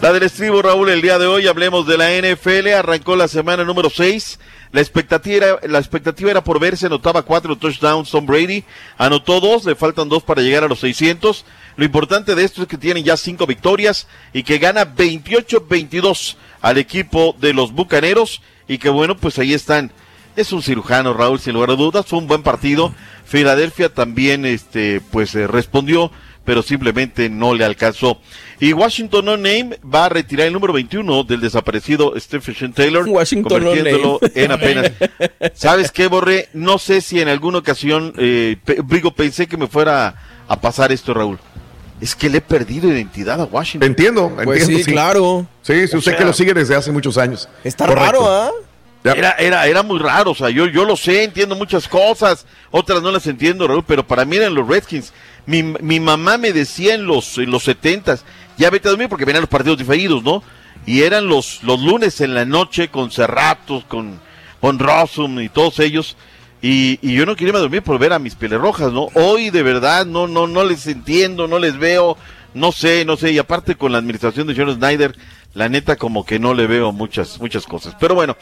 La del estribo, Raúl, el día de hoy hablemos de la NFL. Arrancó la semana número 6. La expectativa, era, la expectativa era por ver, se anotaba cuatro touchdowns Tom Brady. Anotó dos, le faltan dos para llegar a los 600. Lo importante de esto es que tienen ya cinco victorias y que gana 28-22 al equipo de los Bucaneros. Y que bueno, pues ahí están. Es un cirujano, Raúl, sin lugar a dudas. Fue un buen partido. Filadelfia también, este, pues eh, respondió pero simplemente no le alcanzó. Y Washington No Name va a retirar el número 21 del desaparecido Stephen Taylor, Washington convirtiéndolo no en apenas. ¿Sabes qué, Borré? No sé si en alguna ocasión, eh, Brigo, pensé que me fuera a pasar esto, Raúl. Es que le he perdido identidad a Washington. Entiendo, Pues entiendo. sí, claro. Sí, sí, O usted sea- que lo sigue desde hace muchos años. Está Correcto. raro, ¿ah? Era, era, era muy raro, o sea, yo, yo lo sé, entiendo muchas cosas, otras no las entiendo, Raúl, pero para mí eran los Redskins. Mi, mi mamá me decía en los, en los setentas, ya vete a dormir porque venían los partidos diferidos, ¿no? Y eran los, los lunes en la noche con Cerratos, con, con y todos ellos. Y, y yo no quería irme dormir por ver a mis pelerrojas, ¿no? Hoy de verdad no, no, no les entiendo, no les veo, no sé, no sé. Y aparte con la administración de John Snyder, la neta como que no le veo muchas, muchas cosas. Pero bueno,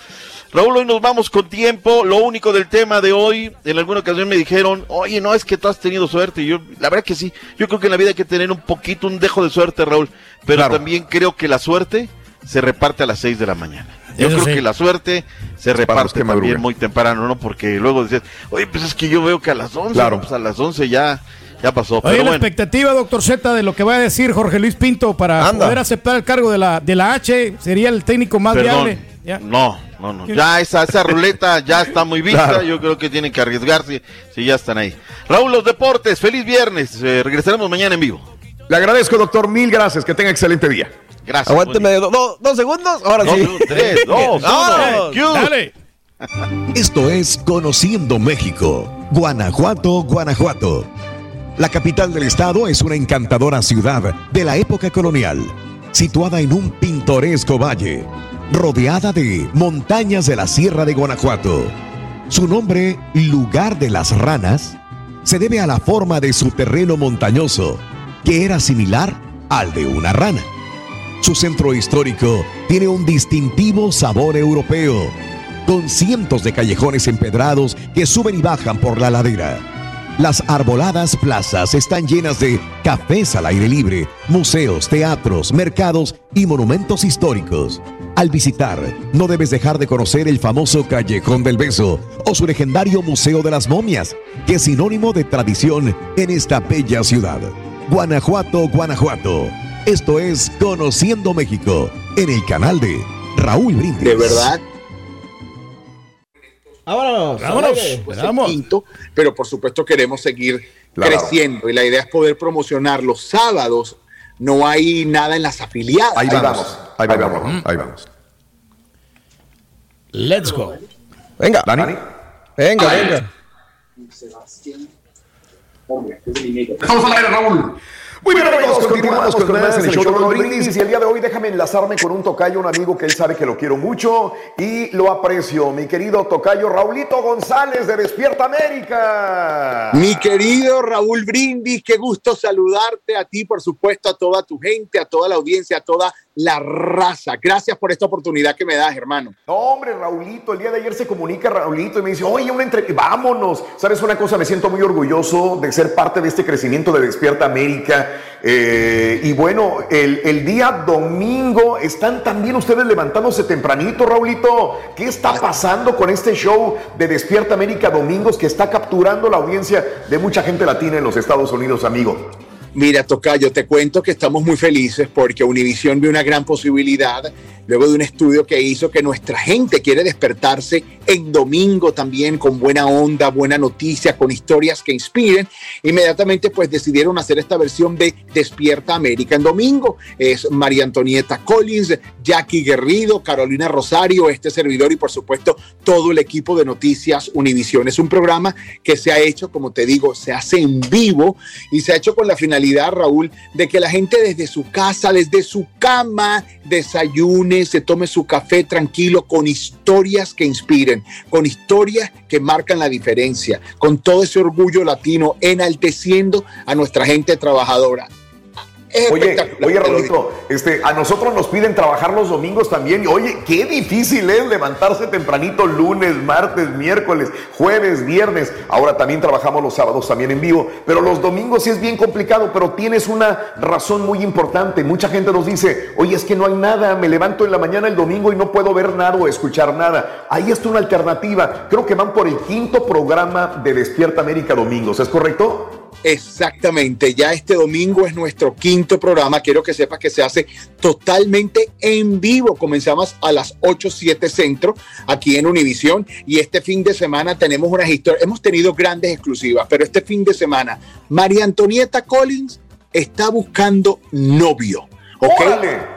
Raúl, hoy nos vamos con tiempo. Lo único del tema de hoy, en alguna ocasión me dijeron, oye, no, es que tú has tenido suerte. Y yo, la verdad que sí. Yo creo que en la vida hay que tener un poquito, un dejo de suerte, Raúl. Pero Claro. también creo que la suerte se reparte a las 6 de la mañana. Yo Eso creo sí. que la suerte se reparte también muy temprano, ¿no? Porque luego decías, oye, pues es que yo veo que a las 11, Claro. pues a las 11 ya, ya pasó. Oye, Pero la bueno, expectativa, doctor Z, de lo que va a decir Jorge Luis Pinto para Anda. poder aceptar el cargo de la, de la H, sería el técnico más perdón. viable. Ya. No, no, no. Ya esa, esa ruleta ya está muy vista. Claro. Yo creo que tienen que arriesgarse si ya están ahí. Raúl, los deportes, feliz viernes. Eh, regresaremos mañana en vivo. Le agradezco, doctor. Mil gracias. Que tenga excelente día. Gracias. Aguánteme do- do- dos segundos. Ahora Dos, sí. tres, dos, uno. Dale. Esto es Conociendo México, Guanajuato, Guanajuato. La capital del estado es una encantadora ciudad de la época colonial, situada en un pintoresco valle, rodeada de montañas de la Sierra de Guanajuato. Su nombre, Lugar de las Ranas, se debe a la forma de su terreno montañoso, que era similar al de una rana. Su centro histórico tiene un distintivo sabor europeo, con cientos de callejones empedrados que suben y bajan por la ladera. Las arboladas plazas están llenas de cafés al aire libre, museos, teatros, mercados y monumentos históricos. Al visitar, no debes dejar de conocer el famoso Callejón del Beso o su legendario Museo de las Momias, que es sinónimo de tradición en esta bella ciudad. Guanajuato, Guanajuato. Esto es Conociendo México, en el canal de Raúl Brindis. De verdad, Vámonos. Vámonos. pues, Vamos. el quinto, pero por supuesto queremos seguir Claro. creciendo y la idea es poder promocionar los sábados. No hay nada en las afiliadas. Ahí vamos. Ahí vamos. Ahí vamos. Let's go. Venga. Dani. Venga, venga. Estamos al aire, Raúl. Muy bien, amigos, continuamos con más en el show de Raúl Brindis y el día de hoy déjame enlazarme con un tocayo, un amigo que él sabe que lo quiero mucho y lo aprecio. Mi querido tocayo Raulito González de Despierta América. Mi querido Raúl Brindis, qué gusto saludarte a ti, por supuesto, a toda tu gente, a toda la audiencia, a toda la raza. Gracias por esta oportunidad que me das, hermano. No, hombre, Raulito, el día de ayer se comunica Raulito y me dice, oye, una entre... vámonos. ¿Sabes una cosa? Me siento muy orgulloso de ser parte de este crecimiento de Despierta América. Eh, y bueno, el, el día domingo están también ustedes levantándose tempranito, Raulito. ¿Qué está pasando con este show de Despierta América Domingos que está capturando la audiencia de mucha gente latina en los Estados Unidos, amigo? Mira, Tocayo, te cuento que estamos muy felices porque Univision vio una gran posibilidad luego de un estudio que hizo que nuestra gente quiere despertarse en domingo también con buena onda, buena noticia, con historias que inspiren. Inmediatamente pues decidieron hacer esta versión de Despierta América en domingo. Es María Antonieta Collins, Jackie Guerrido, Carolina Rosario, este servidor y por supuesto todo el equipo de Noticias Univision. Es un programa que se ha hecho, como te digo, se hace en vivo y se ha hecho con la finalidad, Raúl, de que la gente desde su casa, desde su cama, desayune, se tome su café tranquilo con historias que inspiren, con historias que marcan la diferencia, con todo ese orgullo latino enalteciendo a nuestra gente trabajadora Es Oye, oye Raulito, este, a nosotros nos piden trabajar los domingos también. Y oye, qué difícil es levantarse tempranito lunes, martes, miércoles, jueves, viernes. Ahora también trabajamos los sábados también en vivo. Pero los domingos sí es bien complicado, pero tienes una razón muy importante. Mucha gente nos dice, oye, es que no hay nada, me levanto en la mañana el domingo y no puedo ver nada o escuchar nada. Ahí está una alternativa. Creo que van por el quinto programa de Despierta América Domingos, ¿es correcto? Exactamente, ya este domingo es nuestro quinto programa. Quiero que sepas que se hace totalmente en vivo. Comenzamos a las 8, 7 centro aquí en Univisión y este fin de semana tenemos unas historias. Hemos tenido grandes exclusivas, pero este fin de semana María Antonieta Collins está buscando novio. ¿ok?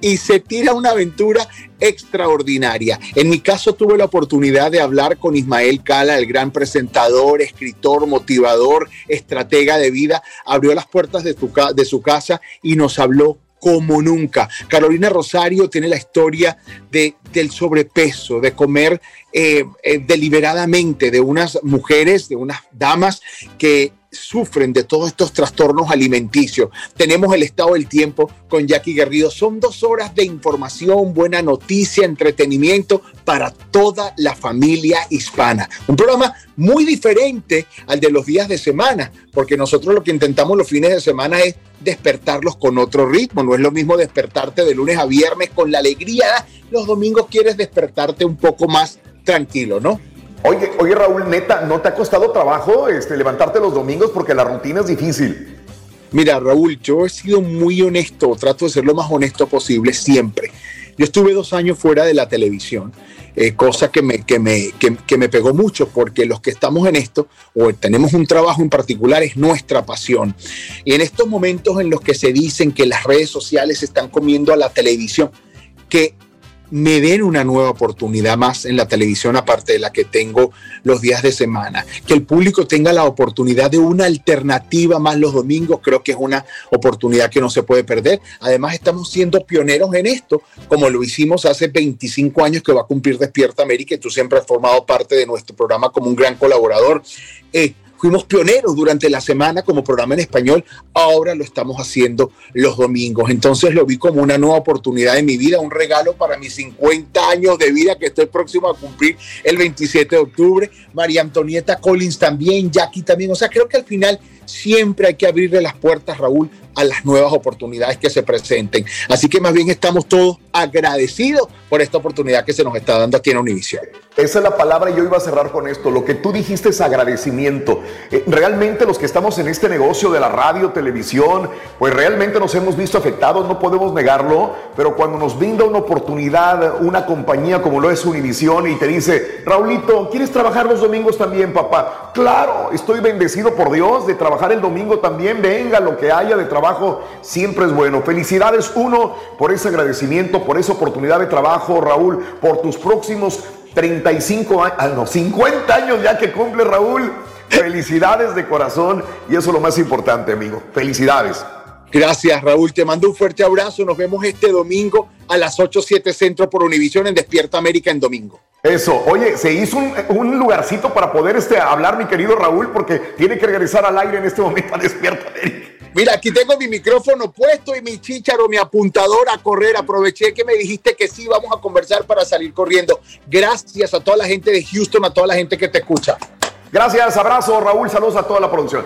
Y, se tira una aventura extraordinaria. En mi caso tuve la oportunidad de hablar con Ismael Cala, el gran presentador, escritor, motivador, estratega de vida. Abrió las puertas de, de su casa y nos habló como nunca. Carolina Rosario tiene la historia de, del sobrepeso, de comer eh, eh, deliberadamente, de unas mujeres, de unas damas que sufren de todos estos trastornos alimenticios. Tenemos el estado del tiempo con Jackie Guerrido. Son dos horas de información, buena noticia, entretenimiento para toda la familia hispana. Un programa muy diferente al de los días de semana, porque nosotros lo que intentamos los fines de semana es despertarlos con otro ritmo. No es lo mismo despertarte de lunes a viernes con la alegría. Los domingos quieres despertarte un poco más tranquilo, ¿no? Oye, oye Raúl, neta, ¿no te ha costado trabajo este, levantarte los domingos porque la rutina es difícil? Mira, Raúl, yo he sido muy honesto, trato de ser lo más honesto posible siempre. Yo estuve dos años fuera de la televisión, eh, cosa que me, que, me, que, me pegó mucho, porque los que estamos en esto, o tenemos un trabajo en particular, es nuestra pasión. Y en estos momentos en los que se dicen que las redes sociales están comiendo a la televisión, que me den una nueva oportunidad más en la televisión aparte de la que tengo los días de semana, que el público tenga la oportunidad de una alternativa más los domingos, creo que es una oportunidad que no se puede perder. Además estamos siendo pioneros en esto, como lo hicimos hace 25 años que va a cumplir Despierta América y tú siempre has formado parte de nuestro programa como un gran colaborador. Eh, Fuimos pioneros durante la semana como programa en español, ahora lo estamos haciendo los domingos. Entonces lo vi como una nueva oportunidad de mi vida, un regalo para mis 50 años de vida que estoy próximo a cumplir el 27 de octubre. María Antonieta Collins también, Jackie también. O sea, creo que al final siempre hay que abrirle las puertas, Raúl, a las nuevas oportunidades que se presenten. Así que más bien estamos todos agradecidos por esta oportunidad que se nos está dando aquí en Univision. Esa es la palabra y yo iba a cerrar con esto. Lo que tú dijiste es agradecimiento. Eh, realmente los que estamos en este negocio de la radio, televisión, pues realmente nos hemos visto afectados, no podemos negarlo, pero cuando nos brinda una oportunidad, una compañía como lo es Univision y te dice, Raulito, ¿quieres trabajar los domingos también, papá? Claro, estoy bendecido por Dios de trabajar el domingo también, venga, lo que haya de trabajo siempre es bueno. Felicidades, uno, por ese agradecimiento, por esa oportunidad de trabajo, Raúl, por tus próximos 35 años, ah, no, 50 años ya que cumple Raúl. Felicidades de corazón y eso es lo más importante, amigo. Felicidades. Gracias, Raúl. Te mando un fuerte abrazo. Nos vemos este domingo a las 8, 7 Centro por Univisión en Despierta América en domingo. Eso, oye, se hizo un, un lugarcito para poder este, hablar, mi querido Raúl, porque tiene que regresar al aire en este momento a Despierta América. Mira, aquí tengo mi micrófono puesto y mi chícharo, mi apuntador a correr. Aproveché que me dijiste que sí, vamos a conversar para salir corriendo. Gracias a toda la gente de Houston, a toda la gente que te escucha. Gracias, abrazo, Raúl. Saludos a toda la producción.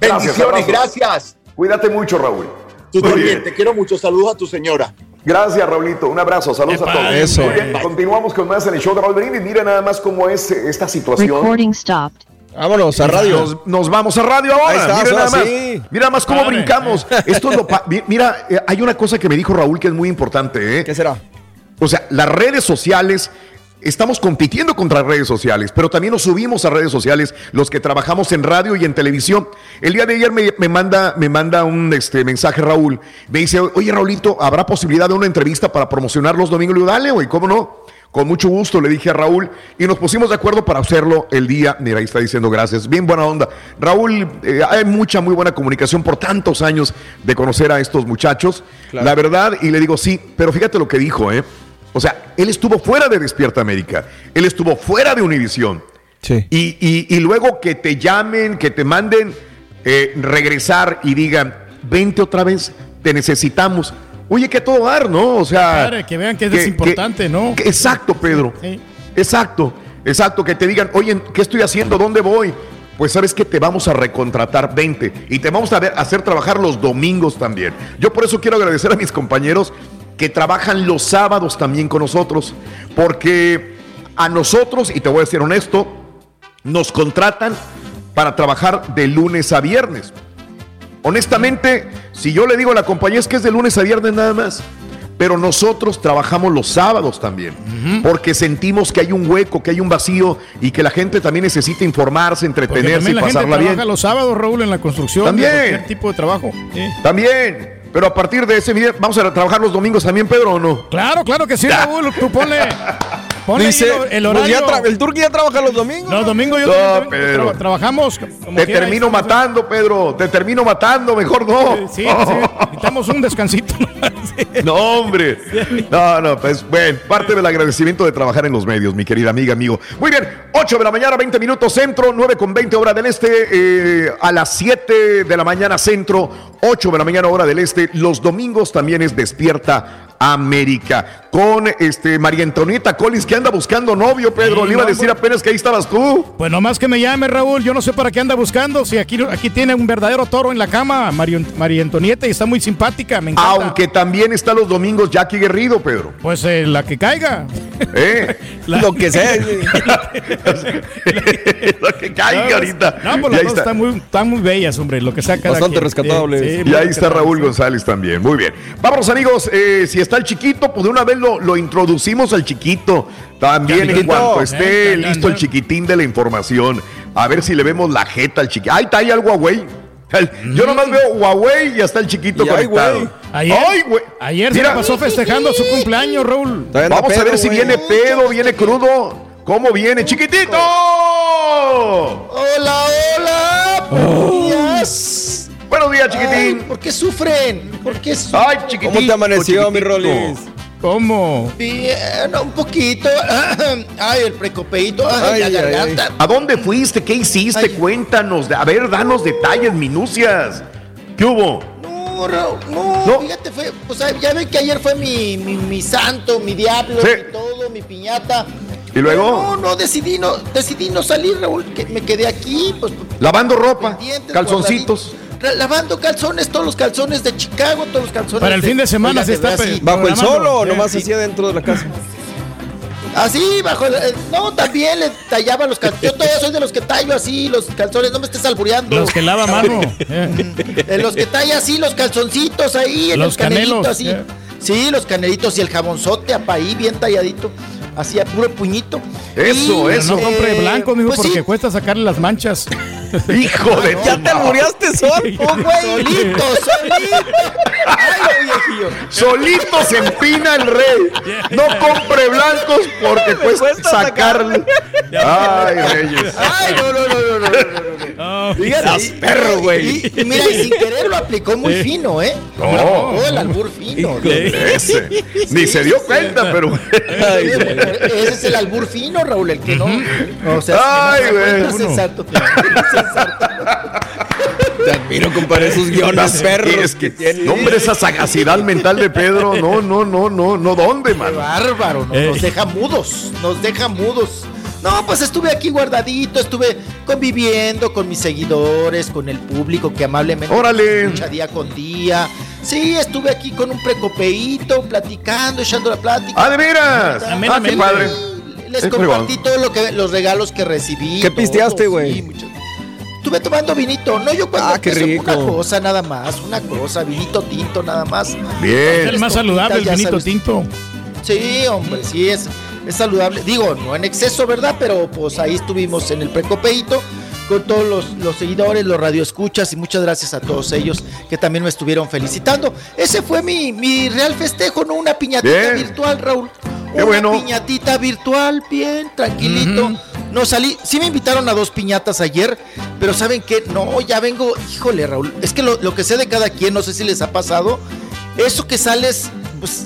Bendiciones, gracias. Cuídate mucho, Raúl. Tú también, te quiero mucho. Saludos a tu señora. Gracias, Raulito. Un abrazo. Saludos a todos. Eso. Muy bien, continuamos con más en el show de Raúl Brindis. Mira nada más cómo es esta situación. Recording stopped. Vámonos a radio. Nos, nos vamos a radio ahora. Ahí está, mira, nada más, sí. mira nada más cómo brincamos. Esto es lo Mira, eh, hay una cosa que me dijo Raúl que es muy importante. ¿eh? ¿Qué será? O sea, las redes sociales. Estamos compitiendo contra redes sociales, pero también nos subimos a redes sociales los que trabajamos en radio y en televisión. El día de ayer me, me manda, me manda un este, mensaje Raúl. Me dice, oye Raulito, ¿habrá posibilidad de una entrevista para promocionar los domingos? Le digo, dale, güey, ¿cómo no? Con mucho gusto le dije a Raúl y nos pusimos de acuerdo para hacerlo el día. Mira, ahí está diciendo gracias. Bien buena onda. Raúl, eh, hay mucha, muy buena comunicación por tantos años de conocer a estos muchachos. Claro. La verdad, y le digo sí, pero fíjate lo que dijo, ¿eh? O sea, él estuvo fuera de Despierta América, él estuvo fuera de Univisión. Sí. Y, y- y luego que te llamen, que te manden eh, regresar y digan, vente otra vez, te necesitamos. Oye, que todo dar, ¿no? O sea. Padre, que vean que es importante, ¿no? que- exacto, Pedro. Exacto, exacto. Que te digan, oye, ¿qué estoy haciendo? ¿Dónde voy? Pues sabes que te vamos a recontratar 20 y te vamos a ver- hacer trabajar los domingos también. Yo por eso quiero agradecer a mis compañeros que trabajan los sábados también con nosotros, porque a nosotros, y te voy a ser honesto, nos contratan para trabajar de lunes a viernes. Honestamente, si yo le digo a la compañía es que es de lunes a viernes nada más, pero nosotros trabajamos los sábados también, porque sentimos que hay un hueco, que hay un vacío y que la gente también necesita informarse, entretenerse y la gente pasarla bien. trabaja los sábados, Raúl, en la construcción. También. de cualquier tipo de trabajo. Sí. También, pero a partir de ese video, ¿vamos a trabajar los domingos también, Pedro, o no? Claro, claro que sí, Raúl. Tú ponle. Ponle Dice, el pues horario. el Turqui ya trabaja los domingos. Los domingos yo No, Pedro. tra- trabajamos. como Te termino ahí matando, Pedro, te termino matando, mejor no. Sí, sí, necesitamos un descansito. No, hombre. No, no, pues bueno, parte del agradecimiento de trabajar en los medios, mi querida amiga, amigo. Muy bien, 8 de la mañana, 20 minutos centro, 9 con 20 hora del este, eh, a las 7 de la mañana centro, 8 de la mañana hora del este. Los domingos también es Despierta América. Con este María Antonieta Collins que anda buscando novio, Pedro. Sí, Le iba a decir pues- apenas que ahí estabas tú. Pues nomás que me llame, Raúl. Yo no sé para qué anda buscando. Si aquí, aquí tiene un verdadero toro en la cama, Mario- María Antonieta, y está muy simpática. Me encanta. Aunque también está los domingos Jackie Guerrido, Pedro. Pues eh, la que caiga. ¿Eh? Lo que sea. Lo que caiga ahorita. No, pues Y las dos está. están muy, están muy bellas, hombre. Lo que saca Bastante rescatables. Y ahí está Raúl González también. Muy bien. Vámonos, amigos. eh, si está el chiquito, pues de una vez lo, lo introducimos al chiquito. También en cuanto esté Eh, listo el chiquitín de la información. A ver si le vemos la jeta al chiquito. Ahí está ahí al Huawei. El- Yo nomás veo Huawei y ya está el chiquito Y ay, conectado. güey. Ayer, Ay, güey. ayer se Mira. pasó festejando su cumpleaños, Raúl. Vamos a ver si güey. viene pedo, viene crudo. ¿Cómo viene, chiquitito? Hola, hola. Días. Buenos días, chiquitín. Ay, ¿Por qué sufren? ¿Por qué sufren? Ay, chiquitín. ¿Cómo te amaneció, mi. Rolis? ¿Cómo? Bien, un poquito. Ay, el precopeito. Ay, Ay, la ay, garganta. ¿A dónde fuiste? ¿Qué hiciste? Ay. Cuéntanos. A ver, danos detalles, minucias. ¿Qué hubo? No, Raúl, no, No. fíjate, fue, pues ay, ya ven que ayer fue mi, mi, mi santo, mi diablo, Sí. mi todo, mi piñata. ¿Y luego? No, no, decidí no, decidí no salir, Raúl, que me quedé aquí, pues Lavando ropa, calzoncitos. guardaditos. Lavando calzones, todos los calzones de Chicago, todos los calzones. Para el fin de semana Oiga, se está verdad, pe- sí. ¿Bajo el sol o nomás sí. hacía dentro de la casa? Así, bajo el- eh, No, también le tallaba los calzones. Yo todavía soy de los que tallo así los calzones, no me estés albureando. Los que lava mano. Eh. De los que talla así los calzoncitos ahí, en Los el canelito canelos, así. eh. Sí, los canelitos y el jabonzote apa ahí bien talladito, así a puro puñito. Eso, eso. no compre Eh, blanco, mijo, pues porque sí. cuesta sacarle las manchas. Hijo de Ya te albureaste solo, güey. Solito, solito. Ay, viejillo. Solito se empina el rey. No compre blancos porque cuesta Cuesta sacarle. Ay, reyes. Ay, no, no, no, no, no, no, no. Fíjate, y- perro, güey. Y, y mira, y sin querer lo aplicó muy fino, ¿eh? No. El albur fino. Ese. Ni se dio cuenta, pero. Ese es el albur fino, Raúl, el que no. O sea, Ay, no güey. sensato. Te admiro, compadre, esos guiones perros Es que tiene. no, hombre, esa sagacidad mental de Pedro. No, no, no, no, no, ¿dónde, Qué mano? bárbaro, nos, Eh. nos deja mudos, nos deja mudos. No, pues estuve aquí guardadito, estuve conviviendo con mis seguidores, con el público que amablemente Órale. escucha día con día. Sí, estuve aquí con un precopeíto, platicando, echando la plática. Ah, de veras. Amén, Ah, qué padre. Les Es compartí todo lo que los regalos que recibí. ¿Qué pisteaste, güey? sí. Estuve tomando vinito, no yo cuando Ah, qué empecé, rico. una cosa nada más, una cosa, vinito tinto nada más. Bien. El más saludable, el vinito sabes. tinto. Sí, hombre, sí es, es saludable. Digo, no en exceso, ¿verdad? Pero pues ahí estuvimos en el precopeito con todos los, los seguidores, los radioescuchas y muchas gracias a todos ellos que también me estuvieron felicitando. Ese fue mi, mi real festejo, ¿no? Una piñatita Bien. virtual, Raúl. Qué Una bueno. piñatita virtual, bien, tranquilito. No salí, sí me invitaron a dos piñatas ayer, pero ¿saben qué? No, ya vengo, híjole, Raúl. Es que lo, lo que sé de cada quien, no sé si les ha pasado, eso que sales, pues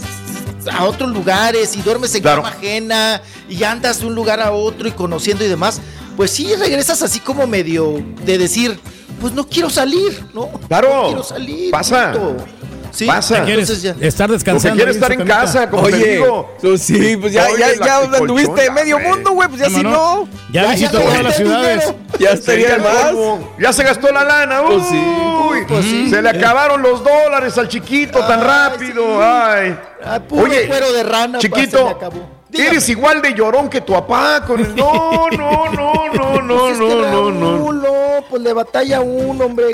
a otros lugares y duermes en Claro. cama ajena y andas de un lugar a otro y conociendo y demás, pues sí regresas así como medio de decir, pues no quiero salir, ¿no? Claro. No quiero salir. Pasa. punto. Sí, Pasa. ¿Quieres ya. estar Porque descansando? quiere ahí en estar en camita? casa, como te Oye, digo. tú sí, pues ya, ya, ya anduviste medio mundo, güey, pues ya ¿Cómo si no? Ya Ya, visitó todas las ciudades. ya estaría más. Ya se gastó la lana. Pues sí. Uy, Pues sí. Se le acabaron los dólares al chiquito tan Ay, rápido. sí. Ay. Ah, puro Oye, cuero de rana. pa, se me Chiquito, acabó. Dígame. eres igual de llorón que tu papá con el... No, no, no, no, no, Pues es que no, no, no. No, pues le batalla uno, hombre.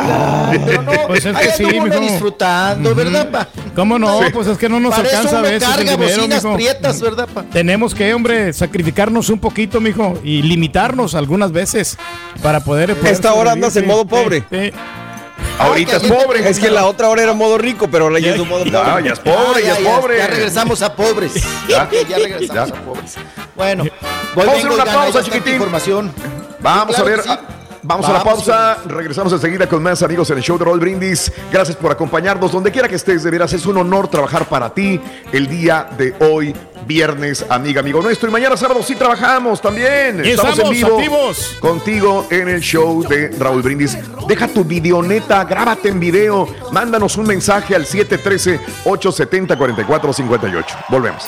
Pero no, Pues es que sí, mijo. disfrutando, ¿verdad, pa? ¿Cómo no? Pues es que no nos Para alcanza a veces el carga dinero, bocinas mijo. prietas, ¿verdad, pa? Tenemos que, hombre, sacrificarnos un poquito, mijo, y limitarnos algunas veces para poder. poder Esta hora andas en modo pobre. sí. Ahorita es pobre. Es que la otra hora era modo rico, pero ahora ya es un modo Ya, pobre. ya es pobre, Ah, ya es pobre. Ya regresamos a pobres. Ya. Ya, regresamos Ya. a pobres. Bueno, Vamos a hacer una pausa, chiquitín. Información. Vamos a ver. ah, Vamos, a la pausa, regresamos enseguida con más amigos en el show de Roll Brindis. Gracias por acompañarnos donde quiera que estés, de veras es un honor trabajar para ti el día de hoy, viernes, amiga, amigo nuestro. Y mañana sábado sí trabajamos también. Y estamos activos. contigo en el show de Raúl Brindis. Deja tu videoneta, grábate en video, mándanos un mensaje al 713-870-4458. Volvemos.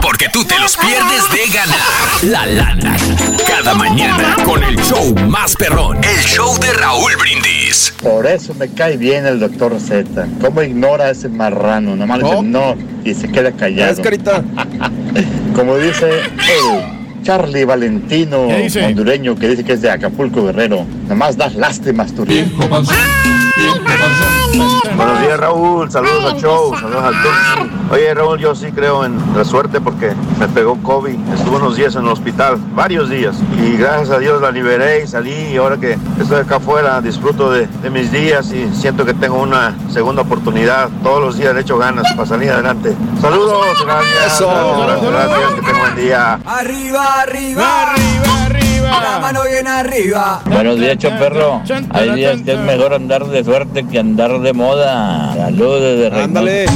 Porque tú te los pierdes de ganar la lana. Cada mañana con el show más perrón. El show de Raúl Brindis. Por eso me cae bien el doctor Z. ¿Cómo ignora a ese marrano? Nomás dice no y se queda callado. Es carita. Como dice el Charlie Valentino, hondureño, que dice que es de Acapulco Guerrero. Nomás das lástimas, tu Buenos días Raúl, saludos al show, saludos al Turki. Oye Raúl, yo sí creo en la suerte porque me pegó COVID, estuve unos días en el hospital, varios días, y gracias a Dios la liberé y salí y ahora que estoy acá afuera disfruto de, de mis días y siento que tengo una segunda oportunidad, todos los días le echo ganas para salir adelante. Saludos, gracias, Eso. gracias, gracias, que tengan buen día. Arriba, arriba, Arriba, arriba. La mano bien arriba. Buenos días, perro. Hay días que es mejor andar de suerte que andar de moda. Saludos desde Reynosa. Ándale.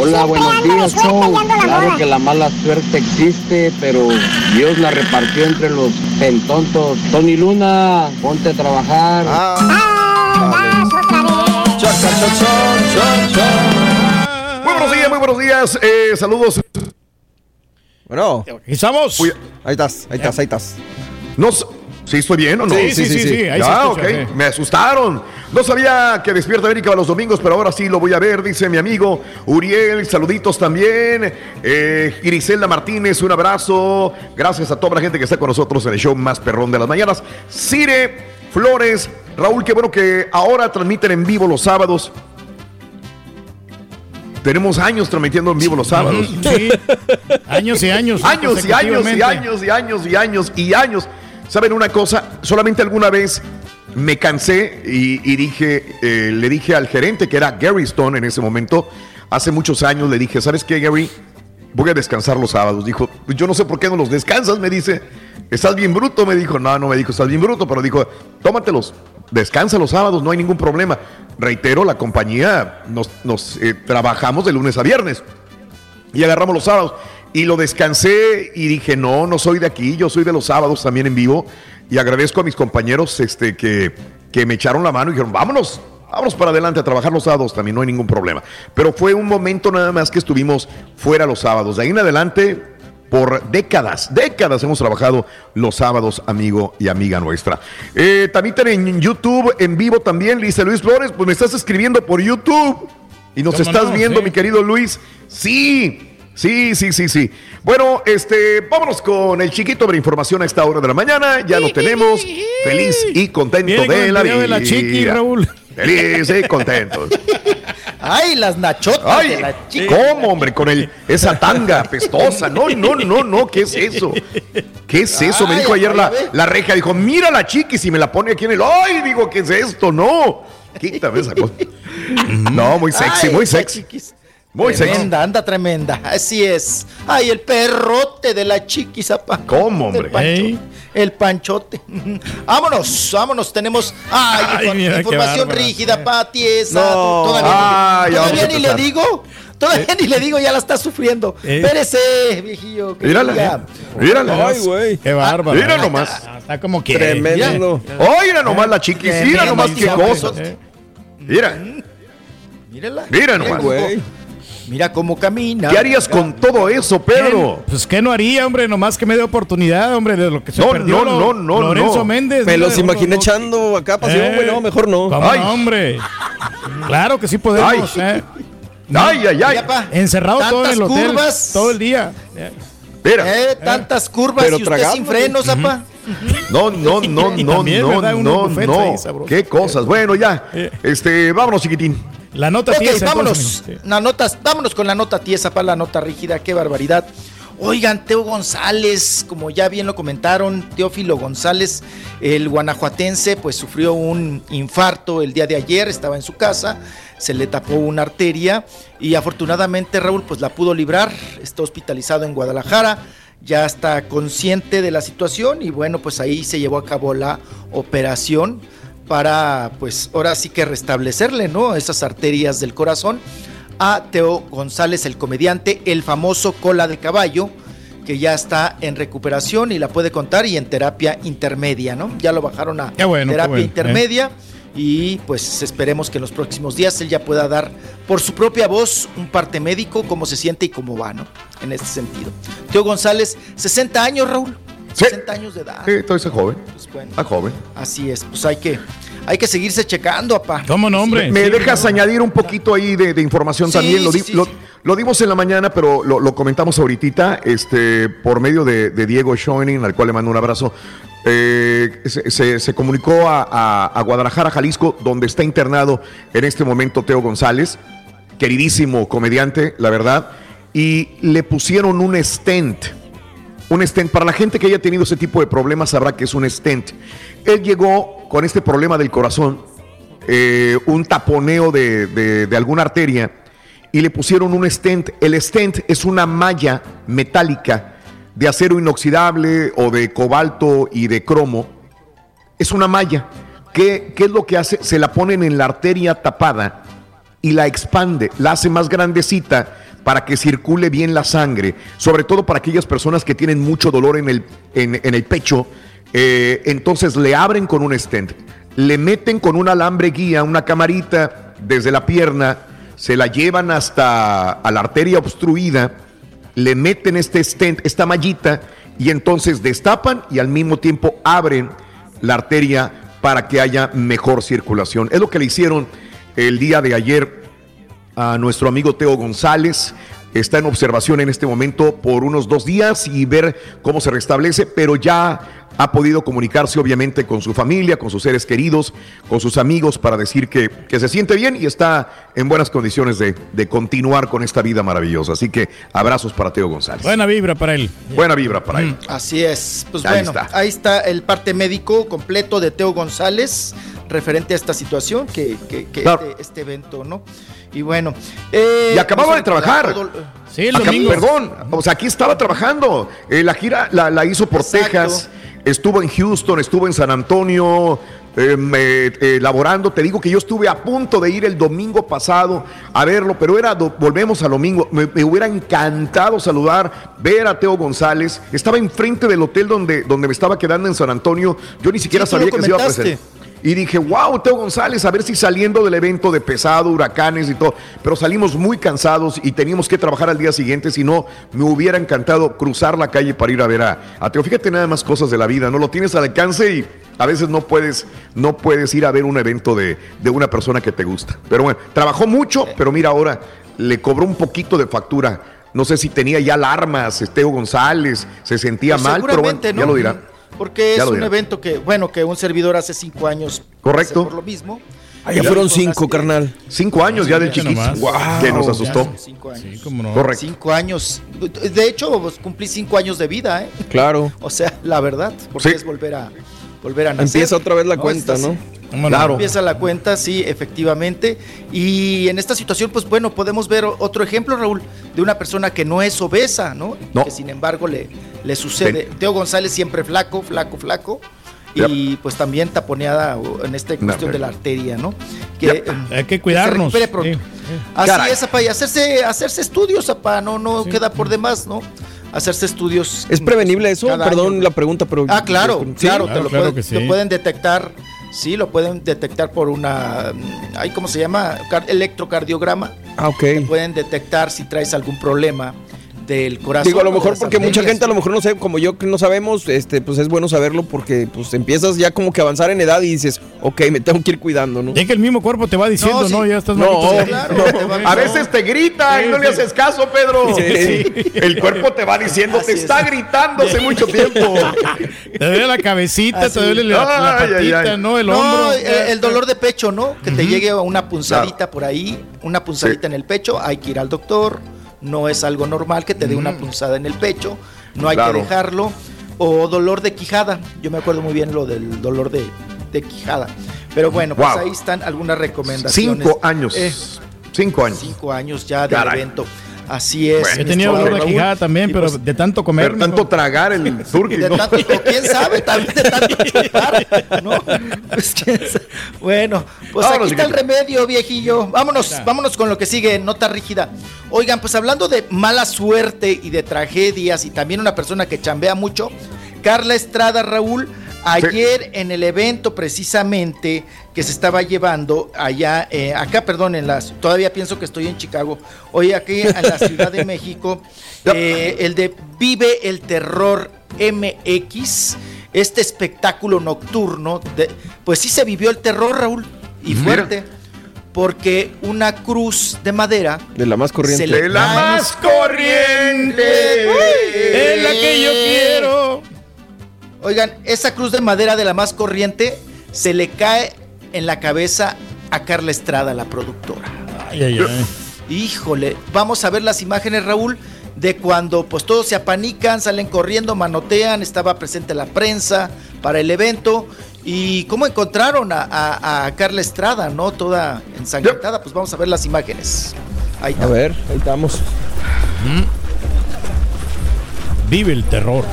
Hola, buenos de días, show. Claro que la mala suerte existe, pero Dios la repartió entre los pentontos. Tony Luna, ponte a trabajar. Ah, buenos días, muy buenos días. Eh, saludos. Bueno, Aquí estamos. Uy, ahí estás, ahí estás, ahí estás. no, ¿Sí estoy bien o no? Sí, sí, sí, sí, ahí se Ya, escucha, ok. sí. Me asustaron. No sabía que Despierta América los domingos, pero ahora sí lo voy a ver, dice mi amigo Uriel. Saluditos también. Eh, Griselda Martínez, un abrazo. Gracias a toda la gente que está con nosotros en el show más perrón de las mañanas. Cire Flores, Raúl, qué bueno que ahora transmiten en vivo los sábados. Tenemos años transmitiendo en vivo los sábados. Sí. Años y años. años y años y años y años y años y años. ¿Saben una cosa? Solamente alguna vez me cansé y, y dije, eh, le dije al gerente, que era Gary Stone en ese momento, hace muchos años, le dije, ¿sabes qué, Gary? Voy a descansar los sábados. Dijo, "Pues yo no sé por qué no los descansas, me dice. Estás bien bruto, me dijo. No, no me dijo, estás bien bruto, pero dijo, tómatelos, descansa los sábados, no hay ningún problema. Reitero, la compañía nos, eh, trabajamos de lunes a viernes y agarramos los sábados. Y lo descansé y dije, no, no soy de aquí, yo soy de los sábados también en vivo. Y agradezco a mis compañeros este, que, que me echaron la mano y dijeron, vámonos, vámonos para adelante a trabajar los sábados también, no hay ningún problema. Pero fue un momento nada más que estuvimos fuera los sábados. De ahí en adelante, por décadas, décadas hemos trabajado los sábados, amigo y amiga nuestra. Eh, también en YouTube, en vivo también, dice Luis Flores, pues me estás escribiendo por YouTube y nos ¿Cómo estás no? viendo, Sí. mi querido Luis. Sí, sí, sí, sí, sí. Bueno, este, vámonos con el chiquito de la información a esta hora de la mañana. Ya lo tenemos. Feliz y contento Viene con de el la vida. de la chiqui, Raúl. Feliz y contento. Ay, las nachotas Ay, de la chica. ¿cómo, hombre? Con el, esa tanga pestosa. No, no, no, no. ¿Qué es eso? ¿Qué es eso? Me dijo ayer ay, la, la reja. Dijo, mira la chiquis y me la pone aquí en el. ¡Ay! Digo, ¿qué es esto? No. Quítame esa cosa. No, muy sexy, Ay, muy sexy. chiquis. Muy sexy. tremenda, anda tremenda. Así es. Ay, el perrote de la chiquisapa. ¿Cómo, hombre? El, pancho- el panchote. vámonos, vámonos. Tenemos ay, Ay, mira información rígida, Pati, esa. No. Todavía, Ay, ni- todavía le digo. Todavía ni le digo, ya la está sufriendo. Eh. Espérese, viejillo. que Mírala, diga. mírala. Ay, güey. Qué bárbaro. Mira Ah, nomás. Está como que. Tremendo. Mira nomás la chiquis, mira nomás qué cosas. eh. Mira, Mírala. mira nomás. Güey. Mira cómo camina. ¿Qué harías con todo eso, Pedro? Pues que no haría, hombre, nomás que me dé oportunidad, hombre, de lo que se No, perdió. no, lo- no, no, Lorenzo no. Méndez. Me los imaginé echando acá pasión, Eh, güey. No, mejor no. ¿Cómo Ay. no, hombre? Claro que sí podemos. eh. Ay, ay, ay. Encerrado todo en el Tantas hotel. curvas. Todo el día. Mira. Eh, tantas curvas Pero y usted tragando, sin frenos, apa. No, no, no, no, no, no, no. Qué cosas. Bueno, ya. Este, vámonos, chiquitín. La nota Ok, tiesa, vámonos. entonces, La nota, vámonos con la nota tiesa para la nota rígida. Qué barbaridad. Oigan, Teo González, como ya bien lo comentaron, Teófilo González, el guanajuatense, pues sufrió un infarto el día de ayer, estaba en su casa, se le tapó una arteria y afortunadamente Raúl pues la pudo librar, está hospitalizado en Guadalajara, ya está consciente de la situación y bueno, pues ahí se llevó a cabo la operación para pues ahora sí que restablecerle, ¿no? Esas arterias del corazón a Teo González, el comediante, el famoso cola de caballo, que ya está en recuperación y la puede contar y en terapia intermedia, ¿no? Ya lo bajaron a bueno, terapia bueno, intermedia y pues esperemos que en los próximos días él ya pueda dar por su propia voz un parte médico, cómo se siente y cómo va, ¿no? En este sentido. Teo González, 60 años, Raúl. 60 años de edad. Sí, ese joven. Pues bueno, Está joven. así es, pues hay que, hay que seguirse checando, apá. ¿Cómo no, hombre? ¿Me Sí, dejas añadir un poquito ahí de, de información Sí, también? Lo, sí, di- sí, lo- sí. lo dimos en la mañana, pero lo, lo comentamos ahorita, este, por medio de, de Diego Schoening, al cual le mando un abrazo. Eh, se, se- se comunicó a, a- a Guadalajara, Jalisco, donde está internado en este momento Teo González, queridísimo comediante, la verdad, y le pusieron un stent. Un stent, para la gente que haya tenido ese tipo de problemas sabrá que es un stent. Él llegó con este problema del corazón, eh, un taponeo de, de- de alguna arteria y le pusieron un stent. El stent es una malla metálica de acero inoxidable o de cobalto y de cromo. Es una malla. ¿Qué, qué es lo que hace? Se la ponen en la arteria tapada y la expande, la hace más grandecita para que circule bien la sangre, sobre todo para aquellas personas que tienen mucho dolor en el, en, el pecho. eh, entonces le abren con un stent, le meten con un alambre guía, una camarita desde la pierna, se la llevan hasta a la arteria obstruida, le meten este stent, esta mallita, y entonces destapan y al mismo tiempo abren la arteria para que haya mejor circulación. Es lo que le hicieron el día de ayer a nuestro amigo Teo González. Está en observación en este momento por unos dos días y ver cómo se restablece, pero ya ha podido comunicarse obviamente con su familia, con sus seres queridos, con sus amigos para decir que, que se siente bien y está en buenas condiciones de, de continuar con esta vida maravillosa. Así que abrazos para Teo González. Buena vibra para él. Buena vibra para él. Así es. Pues Ahí bueno, está. ahí está el parte médico completo de Teo González referente a esta situación, que, que- que Claro. este, este evento, ¿no? Y bueno. eh, Y acababa de pues, trabajar. todo- Sí, el domingo. perdón, o sea, aquí estaba trabajando. Eh, la gira la, la hizo por Exacto. Texas, estuvo en Houston, estuvo en San Antonio, eh, me- eh, laborando. Te digo que yo estuve a punto de ir el domingo pasado a verlo, pero era, volvemos al domingo. Me, me hubiera encantado saludar, ver a Teo González. Estaba enfrente del hotel donde, donde me estaba quedando en San Antonio. Yo ni siquiera Sí, sabía que se iba a presentar. Y dije, wow, Teo González, a ver si saliendo del evento de pesado, huracanes y todo. Pero salimos muy cansados y teníamos que trabajar al día siguiente. Si no, me hubiera encantado cruzar la calle para ir a ver a, a Teo. Fíjate nada más cosas de la vida, ¿no? Lo tienes al alcance y a veces no puedes, no puedes ir a ver un evento de, de una persona que te gusta. Pero bueno, trabajó mucho, pero mira, ahora le cobró un poquito de factura. No sé si tenía ya alarmas, Teo González, se sentía Pues mal, pero bueno, seguramente, ya ¿no? lo dirá. Porque Ya es un dirá. evento que, bueno, que un servidor hace cinco años. Correcto. Por lo mismo. Ah, ya fueron cinco, carnal. Cinco años ya del nomás. Wow, que nos asustó. Cinco años. Sí, cómo no. Correcto. Cinco años. De hecho, pues, cumplí cinco años de vida, ¿eh? Claro. O sea, la verdad, porque Sí. es volver a volver a nacer. Empieza otra vez la No, cuenta, ¿no? Cómo no. Claro. Empieza la cuenta, sí, efectivamente. Y en esta situación, pues bueno, podemos ver otro ejemplo, Raúl, de una persona que no es obesa, ¿no? No. Que sin embargo le, le sucede. Ven. Teo González siempre flaco, flaco, flaco. y pues también taponeada en esta cuestión Yep. de la arteria, ¿no? Que, Yep. em, Hay que se cuidarnos, recupere pronto. sí, sí. Así Caray. es, apa, y hacerse, hacerse estudios, apa, no, no queda por demás, ¿no? Hacerse estudios. ¿Es prevenible eso? Perdón año. la pregunta, pero... Ah, claro, ¿Sí? claro, te lo, claro pueden, que sí. lo pueden detectar. Sí, lo pueden detectar por una. ay, ¿Cómo se llama? Car- electrocardiograma. Ah, ok. Te pueden detectar si traes algún problema del corazón. Digo, a lo mejor porque mucha gente a lo mejor no sabe, como yo que no sabemos, este, pues es bueno saberlo porque pues empiezas ya como que a avanzar en edad y dices, ok, me tengo que ir cuidando, ¿no? Es que el mismo cuerpo te va diciendo, No. Ya estás No, claro, A veces te grita y no le haces caso, Pedro. Sí. El cuerpo te va diciendo, te está gritando hace mucho tiempo. Te duele la cabecita, Así. te duele la, la Ay, ay, patita, ay. ¿no? El no, hombro. el, el dolor de pecho, ¿no? Que te llegue una punzadita por ahí, una punzadita en el pecho, hay que ir al doctor. No es algo normal que te dé una punzada en el pecho, no hay Claro. que dejarlo. O dolor de quijada, yo me acuerdo muy bien lo del dolor de, de quijada. Pero bueno, pues ahí están algunas recomendaciones. Cinco años. Eh, Cinco años. cinco años ya del Caray. evento. Así es. Yo mi tenía dolor de quijada también, pero pues, de tanto comer. Pero tanto tragar el turqui, de ¿no? tanto- o quién sabe, también de tanto chupar, ¿no? Pues, quién sabe. Bueno, pues Vámonos, aquí está el remedio, viejillo. Vámonos, vámonos con lo que sigue, nota rígida. Oigan, pues hablando de mala suerte y de tragedias y también una persona que chambea mucho, Carla Estrada, Raúl, ayer en el evento precisamente que se estaba llevando allá, eh, acá, perdón, en las, todavía pienso que estoy en Chicago, hoy aquí en la Ciudad de México, eh, el de Vive el Terror MX, este espectáculo nocturno, de- pues sí se vivió el terror, Raúl, y Mira. fuerte, porque una cruz de madera De la más corriente. se le De la más corriente. Es la que yo quiero. Oigan, esa cruz de madera de la más corriente se le cae en la cabeza a Carla Estrada, la productora. Ay, ay, ay. Híjole, vamos a ver las imágenes, Raúl, de cuando pues todos se apanican, salen corriendo, manotean, estaba presente la prensa para el evento. Y cómo encontraron a, a- a Carla Estrada, ¿no? Toda ensangrentada. Pues vamos a ver las imágenes. Ahí está. A ver, ahí estamos. Vive el terror.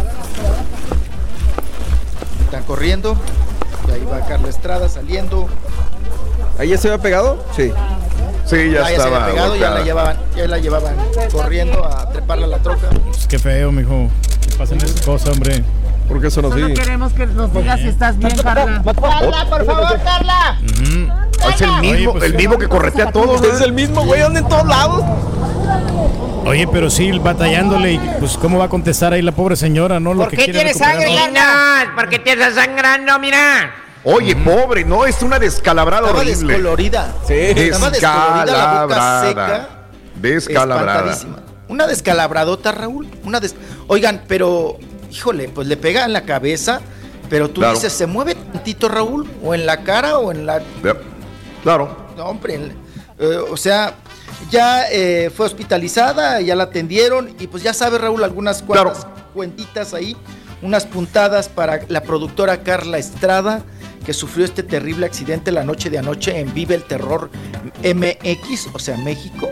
Están corriendo. Y ahí va Carla Estrada saliendo. ¿Ahí ya se había pegado? Sí. Sí, ya Ah, ya se estaba. había pegado, ya la, llevaban, ya la llevaban corriendo a treparla a la troca. Pues qué feo, mijo. Que pasen esas cosas, hombre. ¿Por qué son así? Solo queremos que nos digas si estás bien, Carla. Carla, por favor, Carla. Es el mismo, pues, el mismo que corretea a todos. Es el mismo, güey, anda en todos lados. Oye, pero sí, batallándole y pues cómo va a contestar ahí la pobre señora, ¿no? Lo ¿Por que qué recuperar. sangre, porque te estás sangrando, mira. Oye, pobre, no, es una descalabrada Estaba horrible. descolorida. Sí. La boca Descalabrada. seca. Descalabrada. espantadísima. Una descalabradota, Raúl. Una des... Oigan, pero, híjole, pues le pega en la cabeza. Pero tú Claro. dices, ¿se mueve tantito, Raúl? ¿O en la cara o en la. Claro. No, hombre, en- eh, o sea, ya eh, fue hospitalizada, ya la atendieron y pues ya sabe Raúl algunas cuantas cuentitas ahí, unas puntadas para la productora Carla Estrada que sufrió este terrible accidente la noche de anoche en Vive el Terror MX, o sea, México.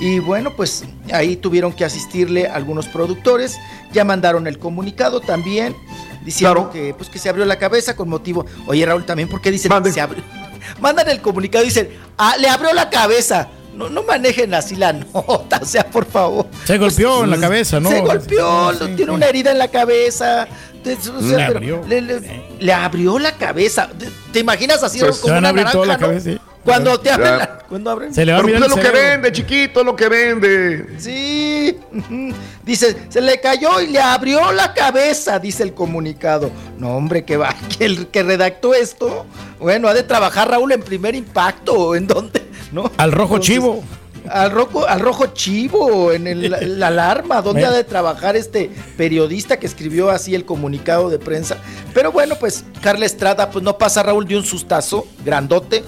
Y bueno, pues ahí tuvieron que asistirle algunos productores, ya mandaron el comunicado también diciendo que pues que se abrió la cabeza con motivo. Oye, Raúl, también porque dicen se abrió mandan el comunicado y dicen, ah, le abrió la cabeza. No, no manejen así la nota, o sea, por favor. Se golpeó en la cabeza, ¿no? Se golpeó, Sí, sí, tiene sí. una herida en la cabeza. Entonces, o sea, Le abrió. Le, le- le abrió la cabeza. ¿Te- ¿Te imaginas así Se- como una naranja, la no? cabeza, sí. Cuando te abren la- cuando abren. Se le va a Pero pues lo que vende, chiquito, lo que vende. Sí. Dice, se le cayó y le abrió la cabeza, dice el comunicado. No, hombre, que va, que el que redactó esto, bueno, ha de trabajar Raúl en primer impacto, ¿en dónde? ¿No? Al rojo Entonces, chivo. Al rojo, al rojo chivo, en el- la, la alarma, ¿dónde ha de trabajar este periodista que escribió así el comunicado de prensa? Pero bueno, pues Carla Estrada, pues no pasa Raúl de un sustazo grandote.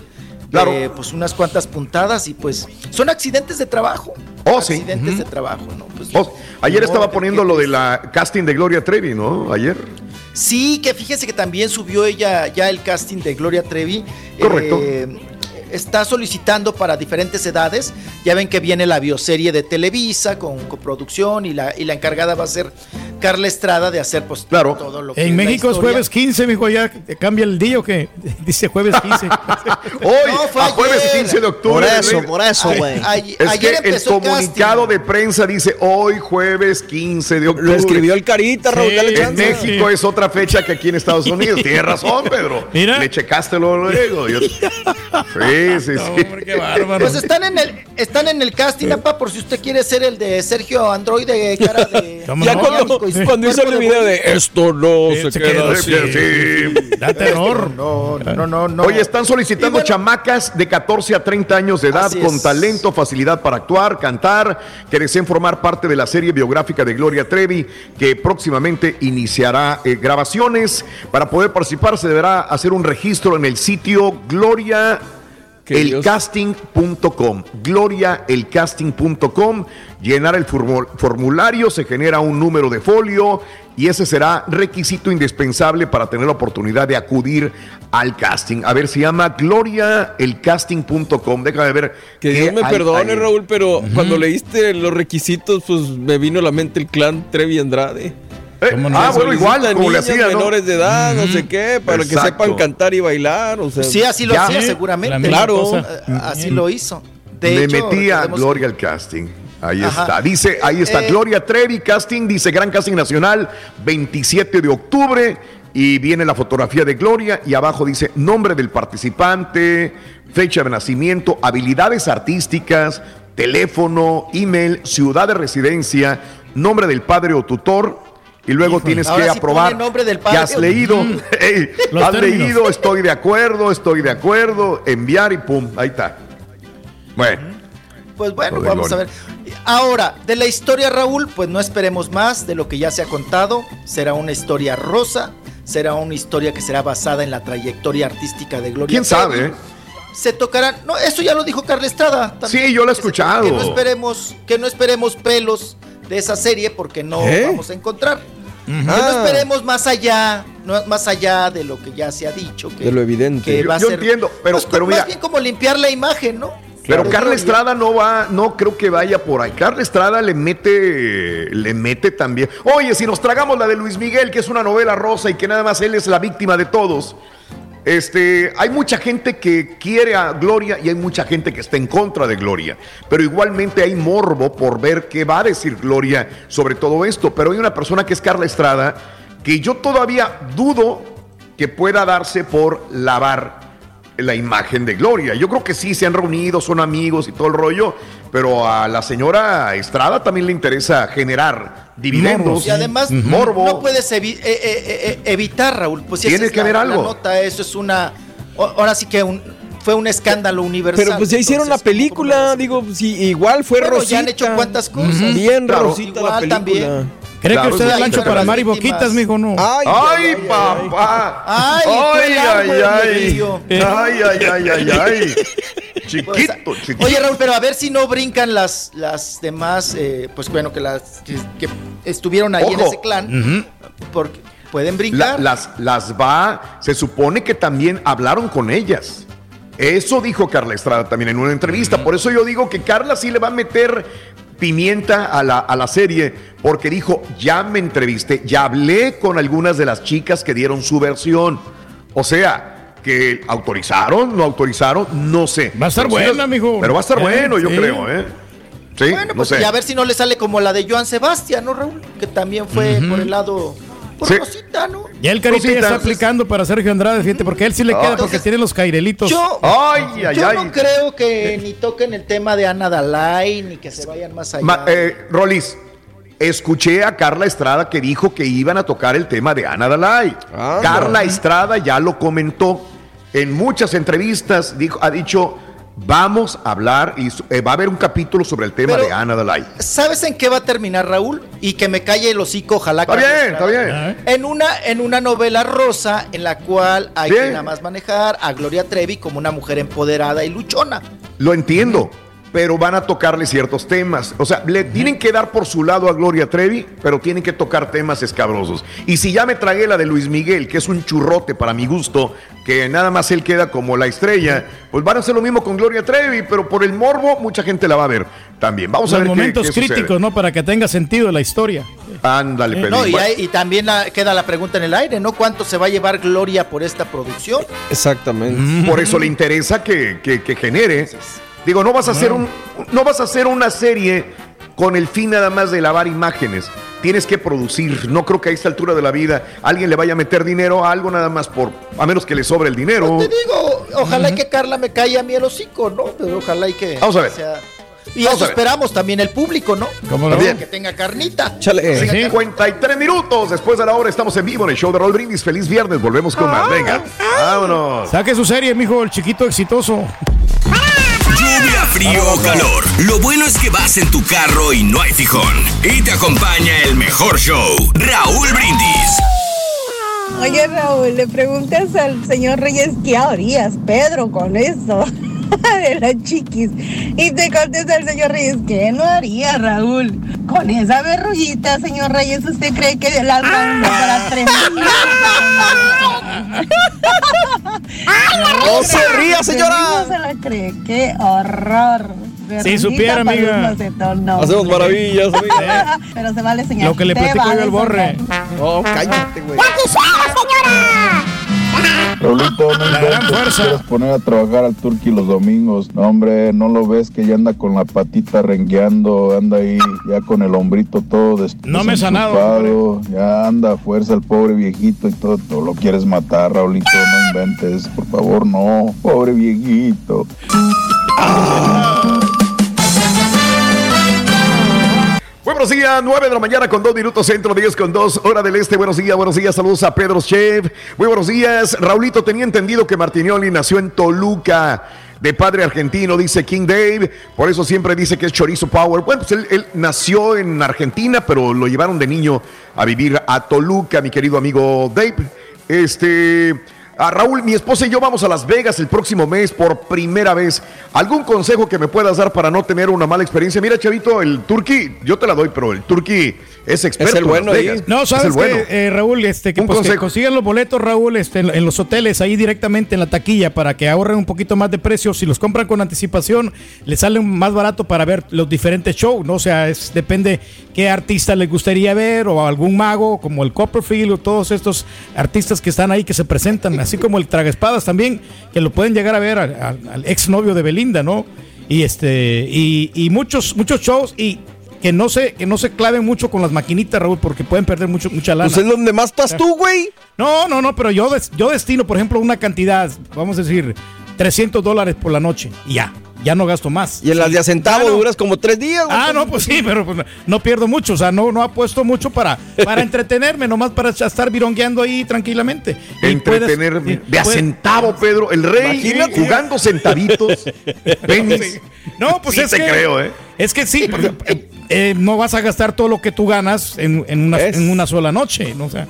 Claro. eh, pues unas cuantas puntadas y pues son accidentes de trabajo. Oh, sí. Accidentes de trabajo, ¿no? Pues, Oh, ayer estaba poniendo lo de la casting de Gloria Trevi, ¿no? Ayer. Sí, que fíjese que también subió ella ya el casting de Gloria Trevi. Correcto. Eh, está solicitando para diferentes edades. Ya ven que viene la bioserie de Televisa con coproducción y la, y la encargada va a ser Carla Estrada de hacer pues Claro. todo lo que En México es jueves 15, mijo, ya cambia el día o qué? Dice jueves 15. Hoy, No, fue a jueves ayer. 15 de octubre. Por eso, por eso, güey. Es ayer que el empezó el comunicado de prensa dice hoy, jueves 15 de octubre. Lo escribió el Carita, Raúl, Sí, dale En. México es otra fecha que aquí en Estados Unidos. Tienes razón, Pedro. Mira. Le checaste luego. luego. Yo- Sí, sí, sí. qué bárbaro. Pues están en el están en el casting, apa, por si usted quiere ser el de Sergio Android de cara de ¿Cómo Ya no? cuando, cuando hizo el video de esto no Sí, se, se queda así. Sí. Da terror. No, no, no, no. Oye, están solicitando chamacas de 14 a 30 años de edad con es. talento, facilidad para actuar, cantar, que deseen formar parte de la serie biográfica de Gloria Trevi, que próximamente iniciará eh, grabaciones. Para poder participar se deberá hacer un registro en el sitio Gloria elcasting.com, gloriaelcasting.com, llenar el formu- formulario, se genera un número de folio y ese será requisito indispensable para tener la oportunidad de acudir al casting. A ver, se llama gloriaelcasting.com. Déjame ver. Que Dios me perdone, ahí. Raúl, pero cuando leíste los requisitos, pues me vino a la mente el clan Trevi Andrade. Ah, bueno, igual, como le hacía, ¿no? menores de edad, no sé qué, para que sepan cantar y bailar. O sea, Sí, así lo Ya. hacía Sí, seguramente. Claro. cosa. Eh, Así lo hizo. De Me hecho, metí a recordemos- Gloria al casting. Ahí Ajá. está. Dice, ahí está Eh, Gloria Trevi, casting, dice Gran Casting Nacional, 27 de octubre. Y viene la fotografía de Gloria y abajo dice nombre del participante, fecha de nacimiento, habilidades artísticas, teléfono, email, ciudad de residencia, nombre del padre o tutor. Y luego tienes Ahora que sí aprobar nombre del has leído. Mm. Has términos. leído, estoy de acuerdo, estoy de acuerdo, enviar y pum, ahí está. Bueno. Pues bueno, vamos a ver. Ahora, de la historia, Raúl, pues no esperemos más de lo que ya se ha contado. Será una historia rosa, será una historia que será basada en la trayectoria artística de Gloria. ¿Quién sabe? Se tocarán. No, eso ya lo dijo Carla Estrada. también. Sí, yo lo he escuchado. Que no esperemos, que no esperemos pelos de esa serie porque no ¿Eh? vamos a encontrar. Que no Ah. esperemos más allá, no, más allá de lo que ya se ha dicho. Que, de lo evidente. que Yo- va a yo ser. entiendo, pero- pues, pero más mira- bien como limpiar la imagen, ¿no? Pero Carla. Estrada no va, no creo que vaya por ahí. Carla Estrada le mete, le mete también. Oye, si nos tragamos la de Luis Miguel, que es una novela rosa y que nada más él es la víctima de todos. Este, hay mucha gente que quiere a Gloria y hay mucha gente que está en contra de Gloria. Pero igualmente hay morbo por ver qué va a decir Gloria sobre todo esto. Pero hay una persona que es Carla Estrada que yo todavía dudo que pueda darse por lavar la imagen de Gloria. Yo creo que sí, se han reunido, son amigos y todo el rollo, pero a la señora Estrada también le interesa generar dividendos. Y además morbo. no puedes evi- eh, eh, eh, evitar, Raúl. Pues si Tiene que haber la algo. nota, eso es una. Ahora sí que un- fue un escándalo universal. Pero pues ya hicieron una Entonces, película, digo, si igual fue Bueno, Rosita. ya han hecho cuántas cosas. Bien Claro. Rosita la película. también. ¿Cree Claro, que usted es Lancho pero para las Mari víctimas- Boquitas, mijo? No. Ay, ¡Ay, papá! Ay, ¡Ay, ay, ay! lío. ¡Ay, ay, ay, ay, ay! Pues, Chiquito, chiquito. Oye, Raúl, pero a ver si no brincan las, las demás, eh, pues bueno, que las que, que estuvieron ahí en ese clan, porque pueden La- brincar. las, las va, se supone que también hablaron con ellas. Eso dijo Carla Estrada también en una entrevista. Por eso yo digo que Carla sí le va a meter pimienta a la, a la serie, porque dijo, ya me entrevisté, ya hablé con algunas de las chicas que dieron su versión. O sea, que autorizaron, no autorizaron, no sé. Va a estar Pero sí buena, las- mijo. Pero va a estar Eh, bueno, yo sí. creo, ¿eh? Sí, Bueno, no pues sé. y a ver si no le sale como la de Joan Sebastián, ¿no, Raúl? Que también fue por el lado. Por Sí. Rosita, ¿no? Ya el carita ya está aplicando para Sergio Andrade, fíjate, porque él sí le queda, porque tiene los cairelitos. Yo, Ay, ay, yo ay. no creo que ni toquen el tema de Ana Dalai, ni que se vayan más allá. Ma- eh, Rolis, escuché a Carla Estrada que dijo que iban a tocar el tema de Ana Dalai. Anda. Carla Estrada ya lo comentó en muchas entrevistas, dijo, ha dicho, vamos a hablar y eh, va a haber un capítulo sobre el tema Pero- de Ana Dalai. ¿Sabes en qué va a terminar, Raúl? Y que me calle el hocico, ojalá. Está bien, está bien. En una, en una novela rosa en la cual hay Bien. que nada más manejar a Gloria Trevi como una mujer empoderada y luchona. Lo entiendo. Pero van a tocarle ciertos temas. O sea, le tienen que dar por su lado a Gloria Trevi, pero tienen que tocar temas escabrosos. Y si ya me tragué la de Luis Miguel, que es un churrote para mi gusto, que nada más él queda como la estrella, pues van a hacer lo mismo con Gloria Trevi, pero por el morbo mucha gente la va a ver también. Vamos a Los ver qué- momentos qué críticos, ¿no? Para que tenga sentido la historia. Ándale, Pedro. No, y, hay- y también la- queda la pregunta en el aire, ¿no? ¿Cuánto se va a llevar Gloria por esta producción? Exactamente. Por eso le interesa que, que- que genere. Digo, no vas a hacer un, no vas a hacer una serie con el fin nada más de lavar imágenes. Tienes que producir. No creo que a esta altura de la vida alguien le vaya a meter dinero a algo nada más por, a menos que le sobre el dinero. Te digo, ojalá y que Carla me caiga a mí el hocico, ¿no? Pero ojalá y que Vamos a ver. sea- Y Vamos eso esperamos también el público, ¿no? ¿Cómo no? Que tenga carnita. Chale. Tenga 53 minutos después de la hora estamos en vivo en el show de Roll Brindis. Feliz viernes, volvemos con más. Venga, vámonos. Saque su serie, mijo, el chiquito exitoso. Lluvia, frío o calor. Lo bueno es que vas en tu carro y no hay fijón. Y te acompaña el mejor show, Raúl Brindis. Oye Raúl, le preguntas al señor Reyes qué harías, Pedro, con eso de las chiquis. Y te contesta el señor Reyes, ¿qué no haría Raúl? Con esa verrullita, señor Reyes, ¿usted cree que le alcanza para tres No se ría, señora. No se la cree, qué horror. Verruguita supiera, amiga. no, Hacemos maravillas, amiga. Pero se vale señor. Lo que le platico yo al borre. No, cállate, güey. Raulito, no La gran fuerza. quieres poner a trabajar al Turqui los domingos. No, hombre, no lo ves que ya anda con la patita rengueando, anda ahí ya con el hombrito todo des- No me he sanado, Ya anda a fuerza el pobre viejito y todo, todo lo quieres matar, Raulito, no inventes, por favor, no, pobre viejito. Buenos días, 9 de la mañana con 2 minutos centro, 10 con 2, hora del este. Buenos días, buenos días, saludos a Pedro Chef. Muy buenos días, Raulito. Tenía entendido que Martinioli nació en Toluca, de padre argentino, dice King Dave. Por eso siempre dice que es Chorizo Power. Bueno, pues él, él nació en Argentina, pero lo llevaron de niño a vivir a Toluca, mi querido amigo Dave. Este. A Raúl, mi esposa y yo vamos a Las Vegas el próximo mes por primera vez. ¿Algún consejo que me puedas dar para no tener una mala experiencia? Mira, Chavito, el Turqui, yo te la doy, pero el Turqui es experto el en bueno Las ahí. Vegas. No, Es sabes el bueno. que, Raúl, este, que, pues, que los boletos, Raúl, este, en, en los hoteles, ahí directamente en la taquilla, para que ahorren un poquito más de precio. Si los compran con anticipación, les sale más barato para ver los diferentes shows, ¿no? O sea, es, depende qué artista les gustaría ver, o algún mago, como el Copperfield, o todos estos artistas que están ahí, que se presentan, así como el Tragaspadas también, que lo pueden llegar a ver al, al, al exnovio de Belinda, ¿no? Y este, y, y muchos, muchos shows, y que no se, que no se claven mucho con las maquinitas, Raúl, porque pueden perder mucho, mucha lana. Pues es donde más estás tú, güey. No, no, no, pero yo, des- yo destino, por ejemplo, una cantidad, vamos a decir, 300 dólares por la noche. Y ya, ya no gasto más. Y en las de a centavo Ya no. duras como tres días, güey. Ah, no, pues sí, pero pues, no pierdo mucho. O sea, no, no apuesto mucho para, para entretenerme, nomás para estar virongueando ahí tranquilamente. Puedes- Entretenerme. De a puedes- centavo, Pedro. El rey Imagínate. jugando centavitos. Penis. No, pues Sí es te que. creo, ¿eh? Es que sí, porque, eh, eh, no vas a gastar todo lo que tú ganas en, en una, en una sola noche. ¿no? O sea,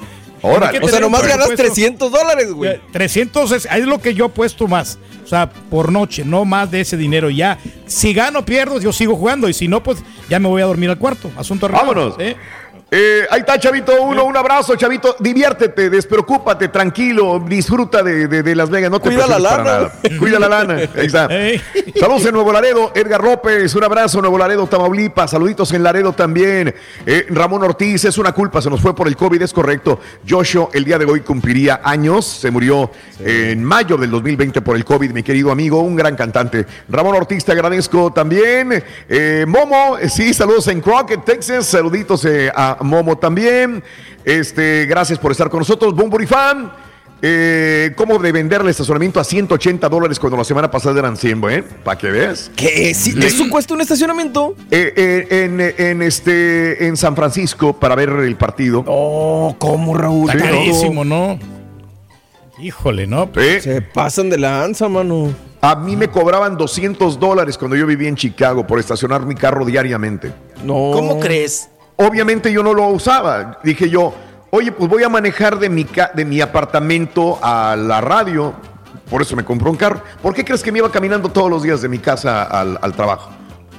Que O sea, nomás ganas presupuesto. 300 dólares, güey. 300 es, es lo que yo apuesto más. O sea, por noche, no más de ese dinero. Ya, si gano, pierdo, yo sigo jugando. Y si no, pues ya me voy a dormir al cuarto. Asunto arreglado. Vámonos. ¿eh? Eh, ahí está, Chavito. Uno, un abrazo, Chavito. Diviértete, despreocúpate, tranquilo. Disfruta de, de- de Las Vegas. No te Cuida la para lana. nada. Cuida la lana. Ahí está. Saludos en Nuevo Laredo. Edgar López, un abrazo. Nuevo Laredo, Tamaulipas. Saluditos en Laredo también. Eh, Ramón Ortiz, es una culpa. Se nos fue por el COVID, es correcto. Joshua, el día de hoy cumpliría años. Se murió en mayo del 2020 por el COVID, mi querido amigo. Un gran cantante. Ramón Ortiz, te agradezco también. Eh, Momo, sí, saludos en Crockett, Texas. Saluditos eh, a Momo también. Este, gracias por estar con nosotros. Bumburi Fan. Eh, ¿Cómo de venderle estacionamiento a 180 dólares cuando la semana pasada eran 100, eh? ¿Para que veas? ¿Qué? ¿Sí- ¿Eso cuesta un estacionamiento? Eh, eh, en, en, este, en San Francisco para ver el partido. Oh, ¿cómo, Raúl? Está carísimo, ¿no? Híjole, ¿no? Se pasan de lanza, mano. A mí me cobraban 200 dólares cuando yo vivía en Chicago por estacionar mi carro diariamente. No. ¿Cómo crees? Obviamente yo no lo usaba. Dije yo, oye, pues voy a manejar de mi, de mi apartamento a la radio. Por eso me compró un carro. ¿Por qué crees que me iba caminando todos los días de mi casa al, al trabajo?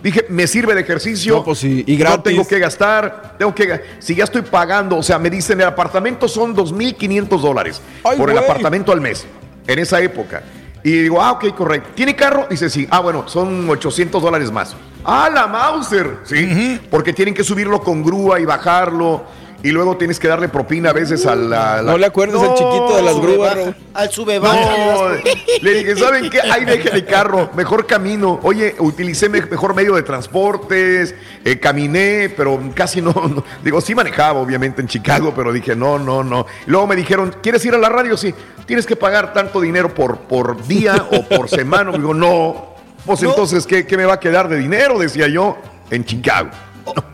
Dije, me sirve de ejercicio. No, pues sí, y No gratis. tengo que gastar, tengo que si ya estoy pagando, o sea, me dicen el apartamento son 2.500 dólares por el apartamento al mes, en esa época. Y digo, ah, ok, correcto. ¿Tiene carro? Dice, sí. Ah, bueno, son 800 dólares más. Ah, la Mauser, sí. Porque tienen que subirlo con grúa y bajarlo. Y luego tienes que darle propina a veces a la... la- No le acuerdas al chiquito de las grúas, baja. Al sube No, baja, le dije, ¿saben qué? Ahí deje el carro, mejor camino. Oye, utilicé me- mejor medio de transportes, eh, caminé, pero casi no, no. Digo, sí manejaba, obviamente, en Chicago, pero dije, no, no, no. Luego me dijeron, ¿quieres ir a la radio? Sí, tienes que pagar tanto dinero por, por día o por semana. Digo, no. Pues entonces, ¿qué, ¿qué me va a quedar de dinero? Decía yo, en Chicago.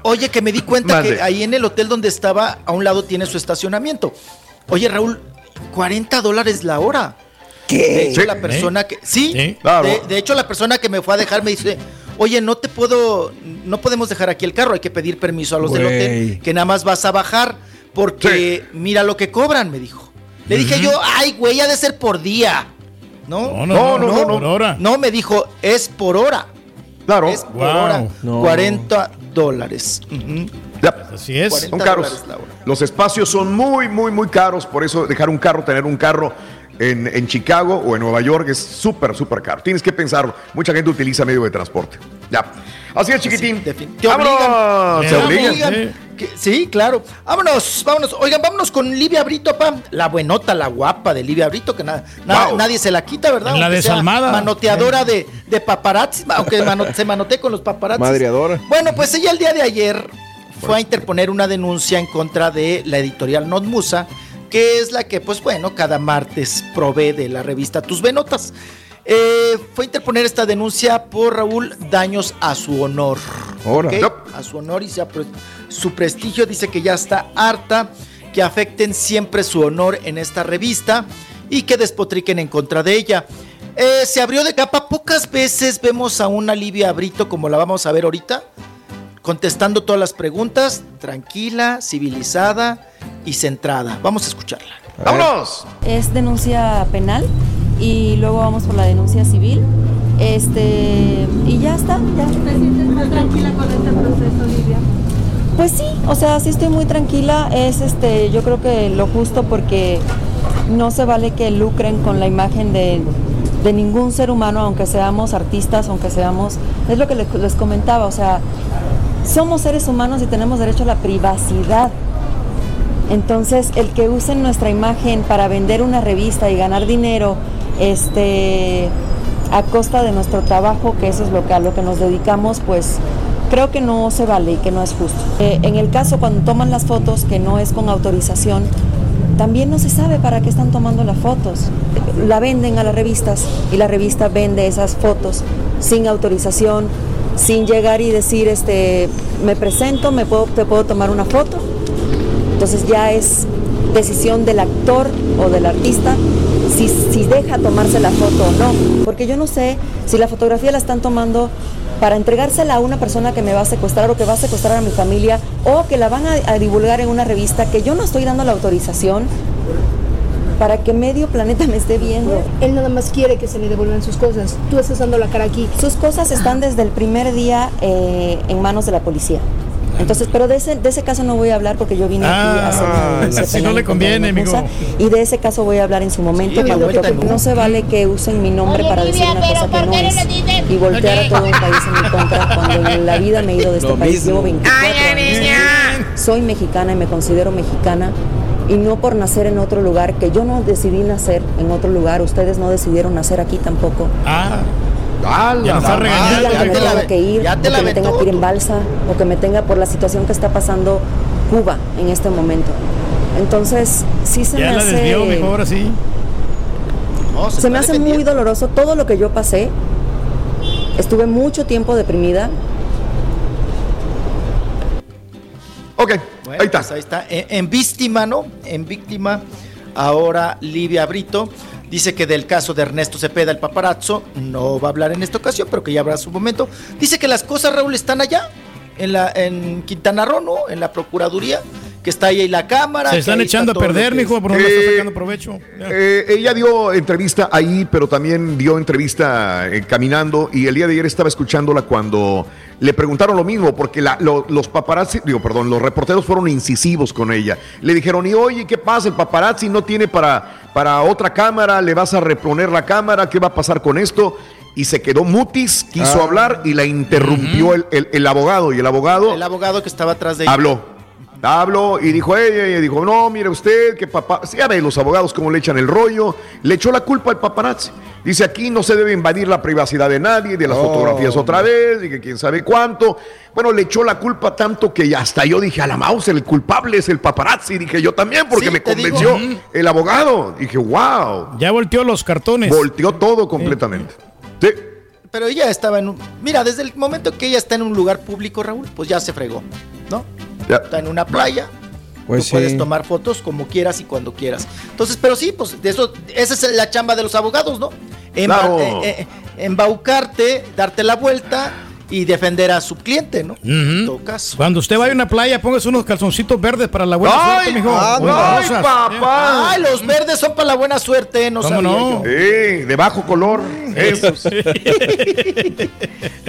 Oye, que me di cuenta que ahí en el hotel donde estaba, a un lado tiene su estacionamiento. Oye, Raúl, 40 dólares la hora. De hecho, Sí. la persona que. Sí, Sí. Claro. de, de hecho, la persona que me fue a dejar me dice: Oye, no te puedo. No podemos dejar aquí el carro, hay que pedir permiso a los del hotel, que nada más vas a bajar, porque mira lo que cobran, me dijo. Le dije yo: Ay, güey, ha de ser por día. No, No, no, no, no, por hora. No, me dijo: Es por hora. Claro. Es por Wow. hora. No. 40 dólares. Ya. Así es. 40 Son caros. dólares la hora. Los espacios son muy, muy, muy caros. Por eso dejar un carro, tener un carro en, en Chicago o en Nueva York es súper, súper caro. Tienes que pensarlo. Mucha gente utiliza medio de transporte. Ya. Así es, chiquitín. Te ¡Vámonos! obligan. Se Te obligan. Que- Sí, claro. Vámonos, vámonos. Oigan, vámonos con Livia Brito, pa. La buenota, la guapa de Livia Brito, que Wow. nadie se la quita, ¿verdad? La desalmada. Manoteadora de, de paparazzi, aunque mano- se manotee con los paparazzi. Madreadora. Bueno, pues ella el día de ayer fue a interponer una denuncia en contra de la editorial Not Musa, que es la que, pues bueno, cada martes provee de la revista Tus Venotas. Eh, fue a interponer esta denuncia por Raúl daños a su honor. Ahora. ¿ok? Yep. A su honor y su prestigio. Dice que ya está harta que afecten siempre su honor en esta revista y que despotriquen en contra de ella. Eh, se abrió de capa. Pocas veces vemos a una Livia Brito como la vamos a ver ahorita, contestando todas las preguntas, tranquila, civilizada y centrada. Vamos a escucharla. ¡Vámonos! es denuncia penal y luego vamos por la denuncia civil. Este, y ya está, ya. ¿Te sientes más tranquila con este proceso, Livia? Pues sí, o sea, sí estoy muy tranquila. Es este, yo creo que lo justo porque no se vale que lucren con la imagen de, de ningún ser humano, aunque seamos artistas, aunque seamos. Es lo que les, les comentaba, o sea, somos seres humanos y tenemos derecho a la privacidad. Entonces, el que usen nuestra imagen para vender una revista y ganar dinero, este, a costa de nuestro trabajo, que eso es lo que a lo que nos dedicamos, pues creo que no se vale y que no es justo. Eh, en el caso cuando toman las fotos, que no es con autorización, también no se sabe para qué están tomando las fotos. La venden a las revistas y la revista vende esas fotos sin autorización, sin llegar y decir, este, me presento, me puedo, te puedo tomar una foto. Entonces ya es decisión del actor o del artista si, si deja tomarse la foto o no. Porque yo no sé si la fotografía la están tomando para entregársela a una persona que me va a secuestrar o que va a secuestrar a mi familia o que la van a, a divulgar en una revista que yo no estoy dando la autorización para que medio planeta me esté viendo. Él nada más quiere que se le devuelvan sus cosas. Tú estás dando la cara aquí. Sus cosas están desde el primer día eh, en manos de la policía. Entonces, pero de ese, de ese caso no voy a hablar porque yo vine aquí a hacer una Ah, así no le conviene, amigo. Y de ese caso voy a hablar en su momento Sí, no. se vale que usen mi nombre Oye, para decir una cosa que ¿por no es y voltear a todo un país en mi contra cuando en la vida me he ido de este Lo país. Llevo 24 Ay, años. niña. Soy mexicana y me considero mexicana y no por nacer en otro lugar, que yo no decidí nacer en otro lugar, ustedes no decidieron nacer aquí tampoco. Ah, ¡Ah, ya la está regañando. Ya que te me la que ir, ya te la que me tenga que ir en balsa, o que me tenga por la situación que está pasando Cuba en este momento. Entonces, sí se ya me la hace, desvió mejor ahora sí. No, se me está hace muy doloroso todo lo que yo pasé. Estuve mucho tiempo deprimida. Ok, Bueno, ahí está. pues ahí está. En, en víctima, ¿no? En víctima, ahora Livia Brito dice que del caso de Ernesto Cepeda, el paparazzo, no va a hablar en esta ocasión, pero que ya habrá su momento. Dice que las cosas, Raúl, están allá, en, la, en Quintana Roo, ¿no? En la Procuraduría, que está ahí la cámara. Se están está echando a perder, mijo, es. pero no le está Eh, sacando provecho. Eh, ella dio entrevista ahí, pero también dio entrevista eh, caminando y el día de ayer estaba escuchándola cuando le preguntaron lo mismo, porque la- lo- los paparazzi, digo, perdón, los reporteros fueron incisivos con ella. Le dijeron, y oye, ¿qué pasa? El paparazzi no tiene para, para otra cámara, le vas a reponer la cámara, ¿qué va a pasar con esto? Y se quedó mutis, quiso Ah. hablar y la interrumpió el, el- el abogado. Y el abogado El abogado que estaba atrás de ella. Habló. Habló y dijo ella, y dijo, no, mire usted, que papá, sí, ya ve los abogados cómo le echan el rollo, le echó la culpa al paparazzi. Dice, aquí no se debe invadir la privacidad de nadie, de las Oh. fotografías otra vez, y que quién sabe cuánto. Bueno, le echó la culpa tanto que hasta yo dije, a la mouse, el culpable es el paparazzi. Dije yo también, porque Sí, me digo. convenció el abogado. Dije, wow. Ya volteó los cartones. Volteó todo completamente. Sí. Pero ella estaba en un. Mira, desde el momento que ella está en un lugar público, Raúl, pues ya se fregó, ¿no? Ya. Está en una playa. Pues tú sí. puedes tomar fotos como quieras y cuando quieras. Entonces, pero sí, pues de eso, esa es la chamba de los abogados, ¿no? Emba- Claro. eh, eh, embaucarte, darte la vuelta y defender a su cliente, ¿no? En todo caso. Cuando usted vaya a una playa, póngase unos calzoncitos verdes para la buena ¡Ay, suerte, mijo. de ay, rosas. papá! Ay, los verdes son para la buena suerte, no ¿Cómo sabía no? yo. Sí, de bajo color. Esos.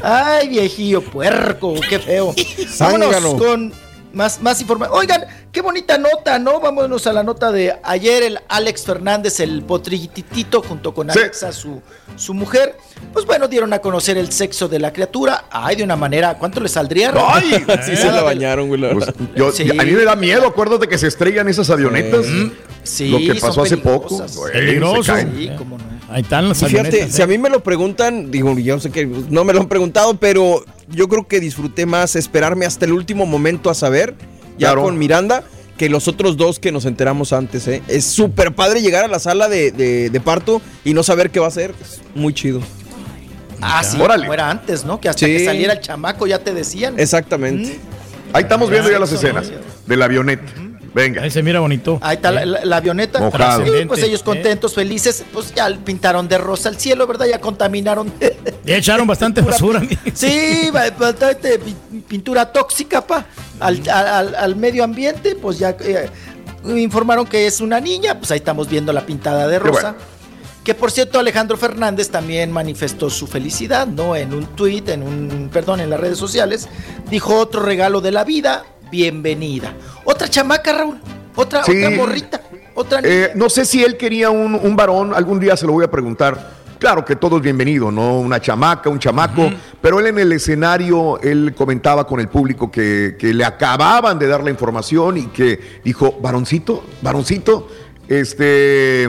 Ay, viejillo puerco, qué feo. Vámonos con más, más información. Oigan, qué bonita nota, ¿no? Vámonos a la nota de ayer, el Alex Fernández, el potrititito, junto con Sí. Alexa, su, su mujer. Pues bueno, dieron a conocer el sexo de la criatura. Ay, de una manera, ¿cuánto le saldría? ¡Ay! Sí, se la bañaron, güey. la Pues, verdad. yo- Sí. A mí me da miedo, acuérdate que se estrellan esas avionetas. Sí, Lo que pasó hace poco. güey, Peligroso. se caen. Sí, cómo no. Ahí están las fíjate, si ¿eh? a mí me lo preguntan, digo, yo sé que no me lo han preguntado, pero yo creo que disfruté más esperarme hasta el último momento a saber, ya Claro. con Miranda, que los otros dos que nos enteramos antes. ¿eh? Es súper padre llegar a la sala de, de- de parto y no saber qué va a ser. Es muy chido. Ah, sí, Órale. como era antes, ¿no? Que hasta Sí. que saliera el chamaco ya te decían. Exactamente. Ahí estamos viendo ya las escenas ¿no? de la avioneta. Venga. Ahí se mira bonito. Ahí está la, la- la avioneta. Mojado. Sí, pues Excelente. ellos contentos, felices, pues ya pintaron de rosa el cielo, ¿verdad? Ya contaminaron. Ya echaron bastante basura. sí, ba- bastante pi- pintura tóxica, pa, al, al- al- medio ambiente, pues ya eh, informaron que es una niña, pues ahí estamos viendo la pintada de rosa. Que por cierto, Alejandro Fernández también manifestó su felicidad, ¿no? En un tuit, en un, perdón, en las redes sociales. Dijo otro regalo de la vida, bienvenida. Otra chamaca, Raúl. Otra, Sí. otra morrita. Otra niña. Eh, no sé si él quería un, un varón, algún día se lo voy a preguntar. Claro que todo es bienvenido, ¿no? Una chamaca, un chamaco, pero él en el escenario, él comentaba con el público que, que le acababan de dar la información y que dijo, varoncito, varoncito, este,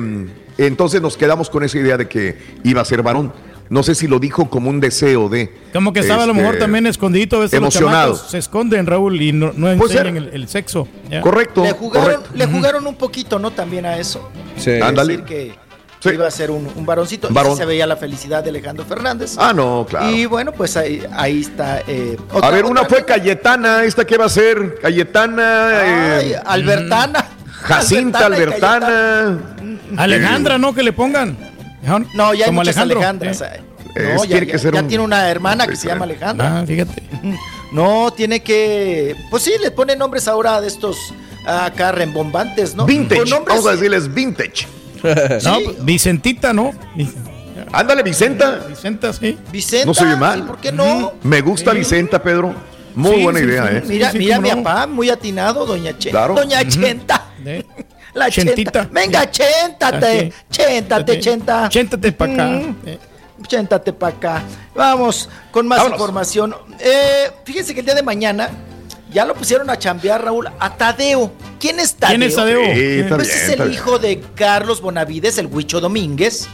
entonces nos quedamos con esa idea de que iba a ser varón. No sé si lo dijo como un deseo de... Como que estaba a lo este, mejor también escondidito. A veces los emocionado. se esconden, Raúl, y no, no enseñan el, el sexo. Ya. Correcto, le jugaron, correcto. le jugaron un poquito, ¿no? También a eso. Sí. Ándale. Decir que, Sí. iba a ser un, un varoncito. Y Varón. se veía la felicidad de Alejandro Fernández. Ah, no, claro. Y bueno, pues ahí, ahí está. eh, a ver, una otra fue. Cayetana, ¿esta qué va a ser? Cayetana... Ay, eh, Albertana. Jacinta, Albertana y Albertana. Alejandra, ¿no? Que le pongan. No, ya hay muchas Alejandro. Alejandras. ya, tiene ya- que ser ya un- tiene una hermana que Sí, se llama. Alejandra. Ah, fíjate. No, tiene que. Pues sí, le ponen nombres ahora de estos ah, acá rembombantes, ¿no? Vintage, nombres- vamos a decirles vintage. No, Vicentita, ¿no? Ándale, Vicenta. Vicenta, sí. Vicenta. No se oye mal. ¿y ¿Por qué no? Me gusta Vicenta, Pedro. Muy Sí, buena sí, idea, sí. ¿eh? Mira, sí, mira mi no. papá, muy atinado, doña Chenta. Claro. Doña Chenta. ¿Eh? La Chenta. Chentita. Venga, chéntate. Chéntate, Chenta. Chéntate para acá. Mm. Eh, Chéntate para acá. Vamos con más Vámonos. información. Eh, fíjense que el día de mañana ya lo pusieron a chambear, Raúl, a Tadeo. ¿Quién es Tadeo? ¿Quién es Tadeo? Sí, está Pues bien, es está el bien. hijo de Carlos Bonavides, el Huicho Domínguez,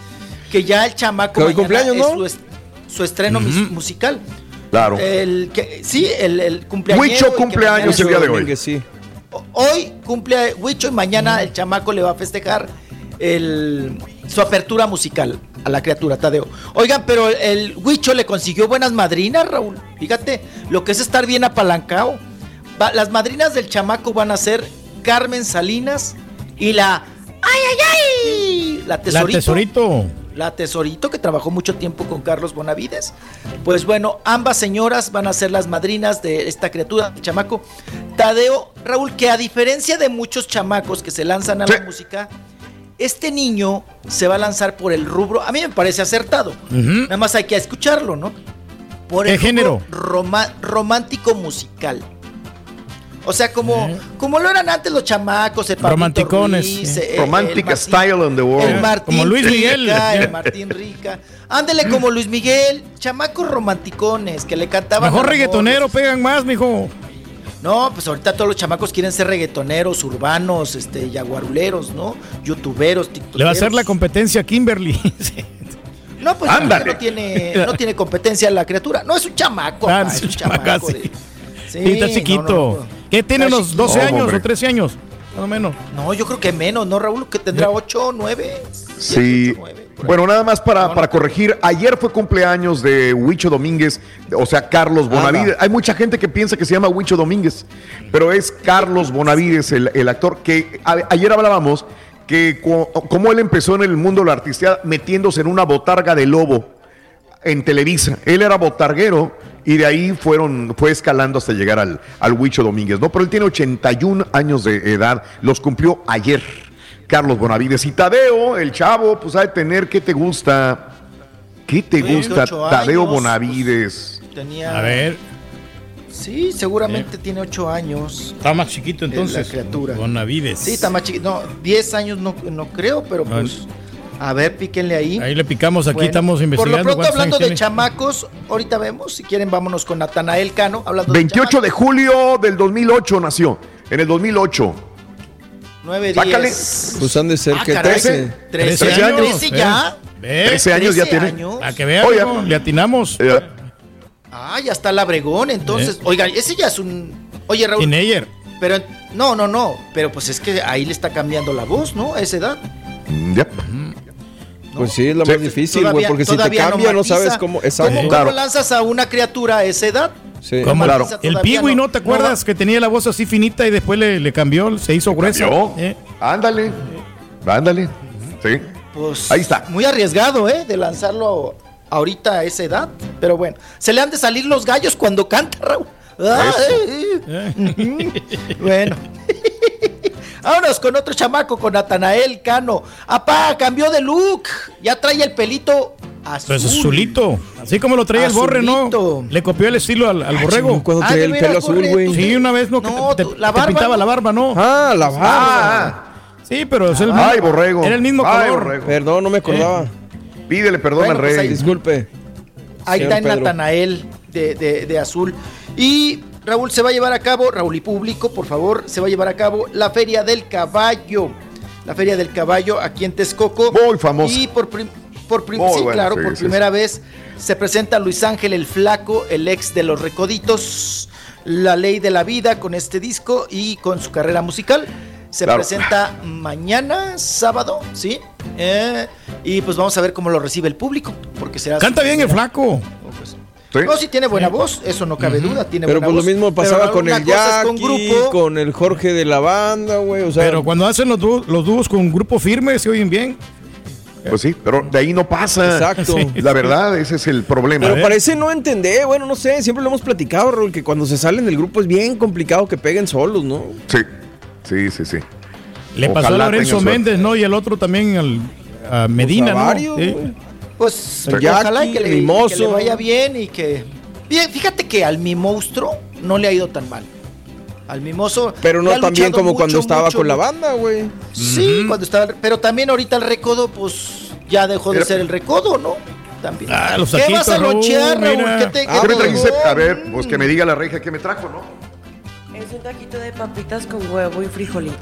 que ya el chamaco mañana cumpleaños, es ¿no? su, est- su estreno mus- musical. Claro. El que, sí, el, el cumpleaños. Huicho cumpleaños el día de hoy. Que sí. Hoy cumple Huicho y mañana el chamaco le va a festejar el, su apertura musical a la criatura Tadeo. Oigan, pero el Huicho le consiguió buenas madrinas, Raúl. Fíjate, lo que es estar bien apalancado. Va- las madrinas del chamaco van a ser Carmen Salinas y la. ¡Ay, ay, ay! La La tesorito. La Tesorito, que trabajó mucho tiempo con Carlos Bonavides. Pues bueno, ambas señoras van a ser las madrinas de esta criatura, el chamaco. Tadeo, Raúl, que a diferencia de muchos chamacos que se lanzan a la música, este niño se va a lanzar por el rubro, a mí me parece acertado. Nada más hay que escucharlo, ¿no? Por ¿Qué el género? romántico musical. O sea, como, como lo eran antes los chamacos, el Pablito Romanticones, Ruiz, sí. el- el Romantic Martín- style in the world. el Martín Como Luis Miguel. Rica, el Martín Rica. Ándele como Luis Miguel, chamacos romanticones que le cantaban. Mejor reggaetonero, pegan más, mijo. No, pues ahorita todos los chamacos quieren ser reggaetoneros, urbanos, este, yaguaruleros, ¿no? Youtuberos, tiktokeros. Le va a hacer la competencia a Kimberly. Sí. No, pues Ándale. no tiene, no tiene competencia la criatura. No, es un chamaco. Ah, papá, es un chamaco. chamaco, de- sí. Está no, chiquito. no, no. ¿Qué tiene unos chiquito. 12 No, años hombre. o 13 años? Más o menos. No, yo creo que menos, ¿no, Raúl? Que tendrá 8, 9. Sí. Bueno, nada más para, para corregir, ayer fue cumpleaños de Huicho Domínguez, o sea, Carlos Bonavides. Hay mucha gente que piensa que se llama Huicho Domínguez, pero es Carlos Bonavides, el, el actor que a- ayer hablábamos que co- como él empezó en el mundo de la artistía metiéndose en una botarga de lobo en Televisa. Él era botarguero y de ahí fueron, fue escalando hasta llegar al, al Huicho Domínguez, ¿no? Pero él tiene 81 años de edad, los cumplió ayer. Carlos Bonavides y Tadeo, el chavo, pues ha de tener, ¿qué te gusta? ¿Qué te gusta, 18 Tadeo Bonavides? Tenía... A ver. Sí, seguramente tiene 8 años. Está más chiquito entonces. La criatura. Bonavides. Sí, está más chiquito. No, 10 años no, no creo, pero pues. A ver, píquenle ahí. Ahí le picamos, aquí Bueno, estamos investigando. Por lo pronto, hablando de tiene. chamacos, ahorita vemos. Si quieren, vámonos con Natanael Cano. Hablando 28 de julio del 2008 nació, en el 2008. 9, Sácale. 10. Pues han de ser Ah, que caray. 13. 13 13 años. años. 13 ya. Ve, 13 años ya 13 tiene. años. A que vean, Oye, le atinamos. Eh, Ah, ya está el Abregón, entonces. Oigan, ese ya es un. Oye, Raúl. Teenager. Pero. No, no, no. Pero pues es que ahí le está cambiando la voz, ¿no? A esa edad. mm, Pues sí, es la más difícil, güey, porque si te cambia no sabes cómo. Exacto. ¿Cómo, cómo lanzas a una criatura a esa edad? Sí. Claro. el Piwi, no. ¿no? ¿Te acuerdas que tenía la voz así finita y después le, le cambió, se hizo gruesa? Eh, Ándale, ándale. Sí. Pues. Ahí está. Muy arriesgado, ¿eh? De lanzarlo ahorita a esa edad. Pero bueno. Se le han de salir los gallos cuando canta, Raúl. Ah, eh, eh. bueno. Vámonos con otro chamaco, con Natanael Cano. Apá, cambió de look. Ya trae el pelito azul. Pues azulito. Así como lo traía el borre, ¿no? Le copió el estilo al, al borrego. cuando Ah, traía de el pelo azul, güey. Sí, una vez no, que No, te, tú- te- la te barba, pintaba ¿no? la barba, ¿no? Ah, la barba. Ah, Sí, pero es el Ay, mismo- borrego. Era el mismo Ay, color. borrego. Perdón, no me acordaba. pídele perdón Bueno, al pues rey. ahí- Disculpe. Ahí está. Natanael de, de- de azul. Y Raúl se va a llevar a cabo, Raúl y público, por favor, se va a llevar a cabo la Feria del Caballo. La Feria del Caballo aquí en Texcoco. Muy famosa. Y por, prim- por prim- Muy sí, buena, claro, sí, por sí, primera vez se presenta Luis Ángel el Flaco, el ex de los Recoditos, La Ley de la Vida con este disco y con su carrera musical. Se Claro. presenta mañana, sábado, ¿sí? Eh, y pues vamos a ver cómo lo recibe el público, porque será... Canta bien el flaco. Sí. no, sí tiene buena voz, eso no cabe duda, tiene Pero buena pues lo mismo Pero pasaba con el es con Jackie, grupo. con el Jorge de la banda, güey. O sea, Pero cuando hacen los, dúos- los dúos con un grupo firme, se oyen bien. Pues sí, pero de ahí no pasa. Exacto. Sí. La verdad, ese es el problema. Pero ¿eh? parece no entender, bueno, no sé, siempre lo hemos platicado, Raúl, que cuando se salen del grupo es bien complicado que peguen solos, ¿no? Sí, sí, sí, sí. Le pasó a Lorenzo. Méndez, ¿no? Y el otro también al, a Medina, a ¿no? Sí. Pues ojalá que le, el Mimoso. que le vaya bien y que... Bien, fíjate que al mi monstruo no le ha ido tan mal. Al mimoso. Pero no tan bien como cuando estaba mucho, con la banda, güey. Sí, cuando estaba. Pero también ahorita el recodo, pues ya dejó de Era- ser el recodo, ¿no? También. Ah, los ¿Qué vas a lonchear, Raúl? ¿Qué te, ¿Qué qué me trajiste? A ver, pues que me diga la reja que me trajo, ¿no? Es un taquito de papitas con huevo y frijolitos.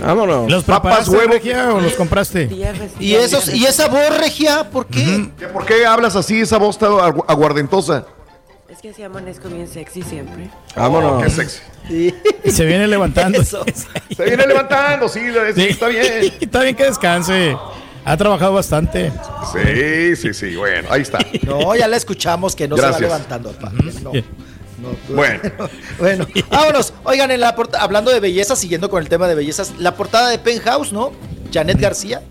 Vámonos. ¿Los Papas, huevo. Regia, o los compraste? ¿Y, esos, ¿Y esa voz, Regia? ¿Por qué? ¿Qué- ¿Por qué hablas así, esa voz tan agu- aguardentosa? Es que así amanezco bien sexy siempre. Vámonos. Oh, qué sexy. Sí. Y se viene levantando. Eso. Se viene levantando, sí, está bien. Está bien que descanse. Ha trabajado bastante. Sí, sí, sí, bueno, ahí está. No, ya la escuchamos que no Gracias. se va levantando. papá. Bien. no, Bueno, Bueno, vámonos. Oigan, en la porta- hablando de belleza, siguiendo con el tema de bellezas, la portada de Penthouse, ¿no? Janet García.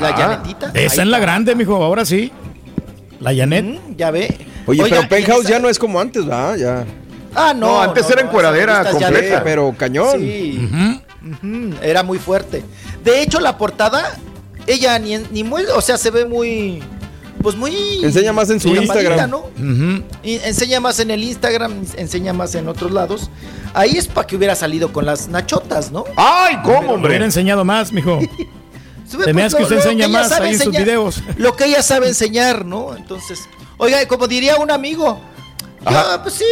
La Janetita. Esa es la grande, mijo, ahora sí. La Janet. Mm, ya ve. Oye, Oiga, pero Penthouse esa- ya no es como antes, ¿verdad? Ya. Ah, no. No, antes era no, encueradera ya completa. pero cañón. Sí. Era muy fuerte. De hecho, la portada, ella ni, ni muy, o sea, se ve muy, pues muy. Enseña más en su Instagram. ¿no? Y enseña más en el Instagram, enseña más en otros lados. Ahí es para que hubiera salido con las nachotas, ¿no? ¡Ay, cómo, Me hubiera enseñado más, mijo. Se me hace que lo- usted enseña más ahí en sus videos. Lo que ella sabe enseñar, ¿no? Entonces, oiga, como diría un amigo, yo, pues sí,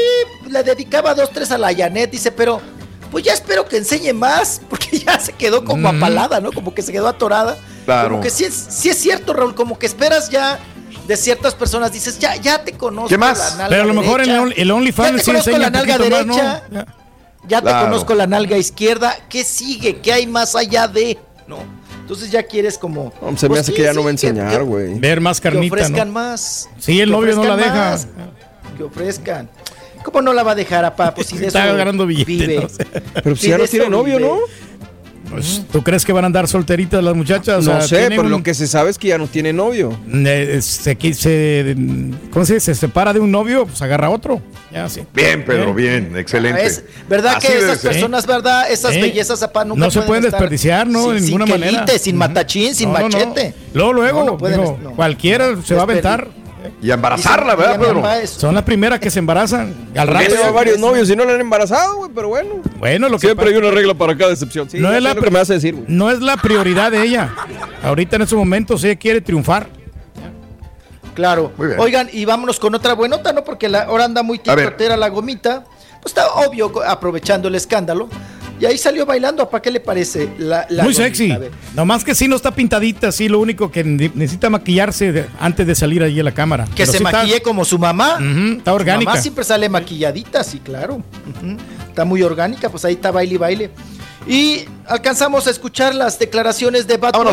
le dedicaba dos, tres a la Janet, dice, pero pues ya espero que enseñe más, porque ya se quedó como Mm. apalada, ¿no? Como que se quedó atorada. Claro. Como que sí es, sí es cierto, Raúl, como que esperas ya de ciertas personas, dices, ya, ya te conozco. ¿Qué más? la nalga Pero a lo mejor en derecha, el, el OnlyFans te sí conozco enseña la un nalga poquito más, ¿no? derecha. Ya. Ya te conozco la nalga izquierda. ¿Qué sigue? ¿Qué hay más allá de? No. Entonces ya quieres como. No, se me pues hace sí, que ya sí, no va a que- enseñar, que- güey. Ver más Que carnita, ofrezcan ¿no? más. Sí, el Que novio no la ofrezcan deja. más, Que ofrezcan. ¿Cómo no la va a dejar, papá? Pues si de Está eso agarrando billete, vive. no sé. Pero si ya no tiene novio, vive. ¿no? Pues, ¿Tú crees que van a andar solteritas las muchachas? O No sea, sé, pero un- lo que se sabe es que ya no tiene novio. eh, se, se- ¿Cómo se dice? Se separa de un novio, pues agarra otro. Ya, sí. Bien, Pedro, bien, excelente. Es, ¿Verdad Así que esas ser. personas, verdad? Esas bellezas, nunca No se pueden estar desperdiciar, ¿no? Sin, De sin ninguna quelite, manera. sin matachín, sin No, no, no. machete. Luego, luego, No, no pueden, digo, no. cualquiera se va a aventar. Y a embarazarla, Y se- ¿verdad, Pedro? es- Son las primeras que se embarazan. Al Rato lleva varios novios y no le han embarazado, güey, pero bueno. Bueno, lo que Siempre pasa- hay una regla para cada excepción. Sí, no, es la, lo que me a decir, güey. no es la prioridad de ella. Ahorita en estos momentos ella quiere triunfar. Claro. Muy bien. Oigan, y vámonos con otra buenota, ¿no? Porque la, ahora anda muy A ver. tiktokera la gomita. Pues está obvio, aprovechando el escándalo. Y ahí salió bailando. ¿Para qué le parece? La, la Muy sexy. A. Nomás que sí no está pintadita, sí, lo único que ne- necesita maquillarse de- antes de salir allí a la cámara. Que Pero se sí está- maquille como su mamá. Ujú, está Su orgánica. mamá siempre sale maquilladita, sí, claro. Ujú. Está muy orgánica, pues ahí está baile y baile. Y alcanzamos a escuchar las declaraciones de Bad Bunny.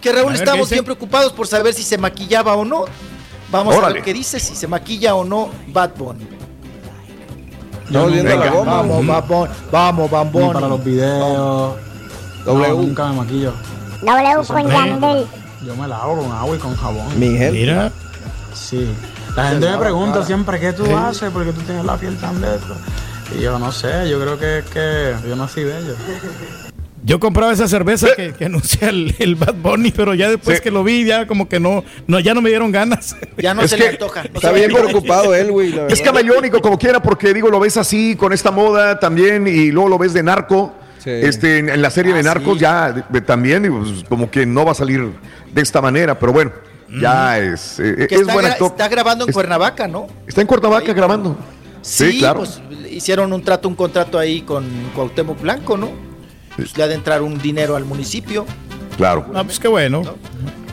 Que Raúl A ver, ¿qué estamos bien preocupados por saber si se maquillaba o no. Vamos a Órale. ver qué dice, si se maquilla o no Bad Bunny. Estamos viendo Venga. la goma. Vamos. Vamos, Bad Bunny. para los videos. W. No, nunca me maquillo. W con Yandel. Yo me lavo con agua y con jabón. Mi gente. Mira. Sí. La gente me pregunta siempre qué tú haces porque tú tienes la piel tan de esto. Y yo no sé, yo creo que es que yo nací bello. Yo compraba esa cerveza que, que anuncia el, el Bad Bunny, pero ya después Sí. que lo vi, ya como que no, no ya no me dieron ganas. Ya no Es se que le antoja. no Está bien antoja. preocupado él, güey. Es camaleónico como quiera, porque digo, lo ves así, con esta moda también, y luego lo ves de narco. Sí. Este, en, en la serie de Ah, narcos sí. ya de- de- también, y, pues, como que no va a salir de esta manera, pero bueno, ya es, eh, Que es está, buen gra- actor. está grabando en Es- Cuernavaca, ¿no? Está en Cuernavaca Ahí. grabando. Sí, claro. pues hicieron un trato, un contrato ahí con Cuauhtémoc Blanco, ¿no? Pues le ha de entrar un dinero al municipio. Claro. No, pues qué bueno.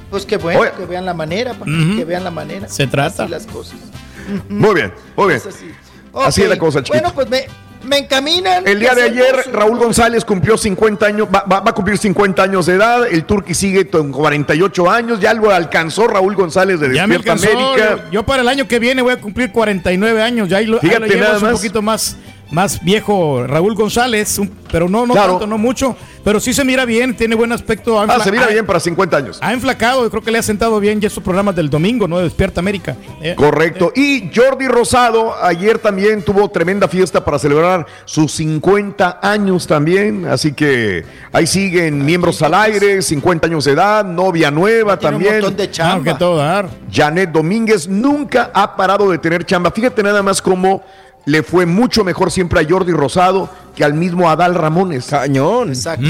Pues qué bueno, Oye. que vean la manera, pa, que vean la manera. Se trata. Así las cosas. Muy bien, muy bien. Es así. Así es la cosa, chiquito. Bueno, pues me, me encaminan. El día ¿Qué de ayer? Raúl González cumplió 50 años, va, va- va a cumplir 50 años de edad. El Turqui sigue con 48 años. Ya lo alcanzó Raúl González de Ya me Despierta alcanzó. América. Yo, yo para el año que viene voy a cumplir 49 años. Ya ahí lo, ahí Fíjate lo llevo, nada un poquito más, más viejo Raúl González, un- pero no, no Claro. tanto, no mucho. Pero sí se mira bien, tiene buen aspecto. Ah, se mira ha- bien para 50 años. Ha enflacado, yo creo que le ha sentado bien ya estos programas del domingo, ¿no? De Despierta América. Eh, Correcto. Y Jordi Rosado ayer también tuvo tremenda fiesta para celebrar sus 50 años también. Así que ahí siguen miembros al aire, 50 años de edad, novia nueva Tiene un también. montón de no, chamba. que todo dar. Janet Domínguez nunca ha parado de tener chamba. Fíjate nada más cómo le fue mucho mejor siempre a Jordi Rosado que al mismo Adal Ramones. Cañón. Exacto.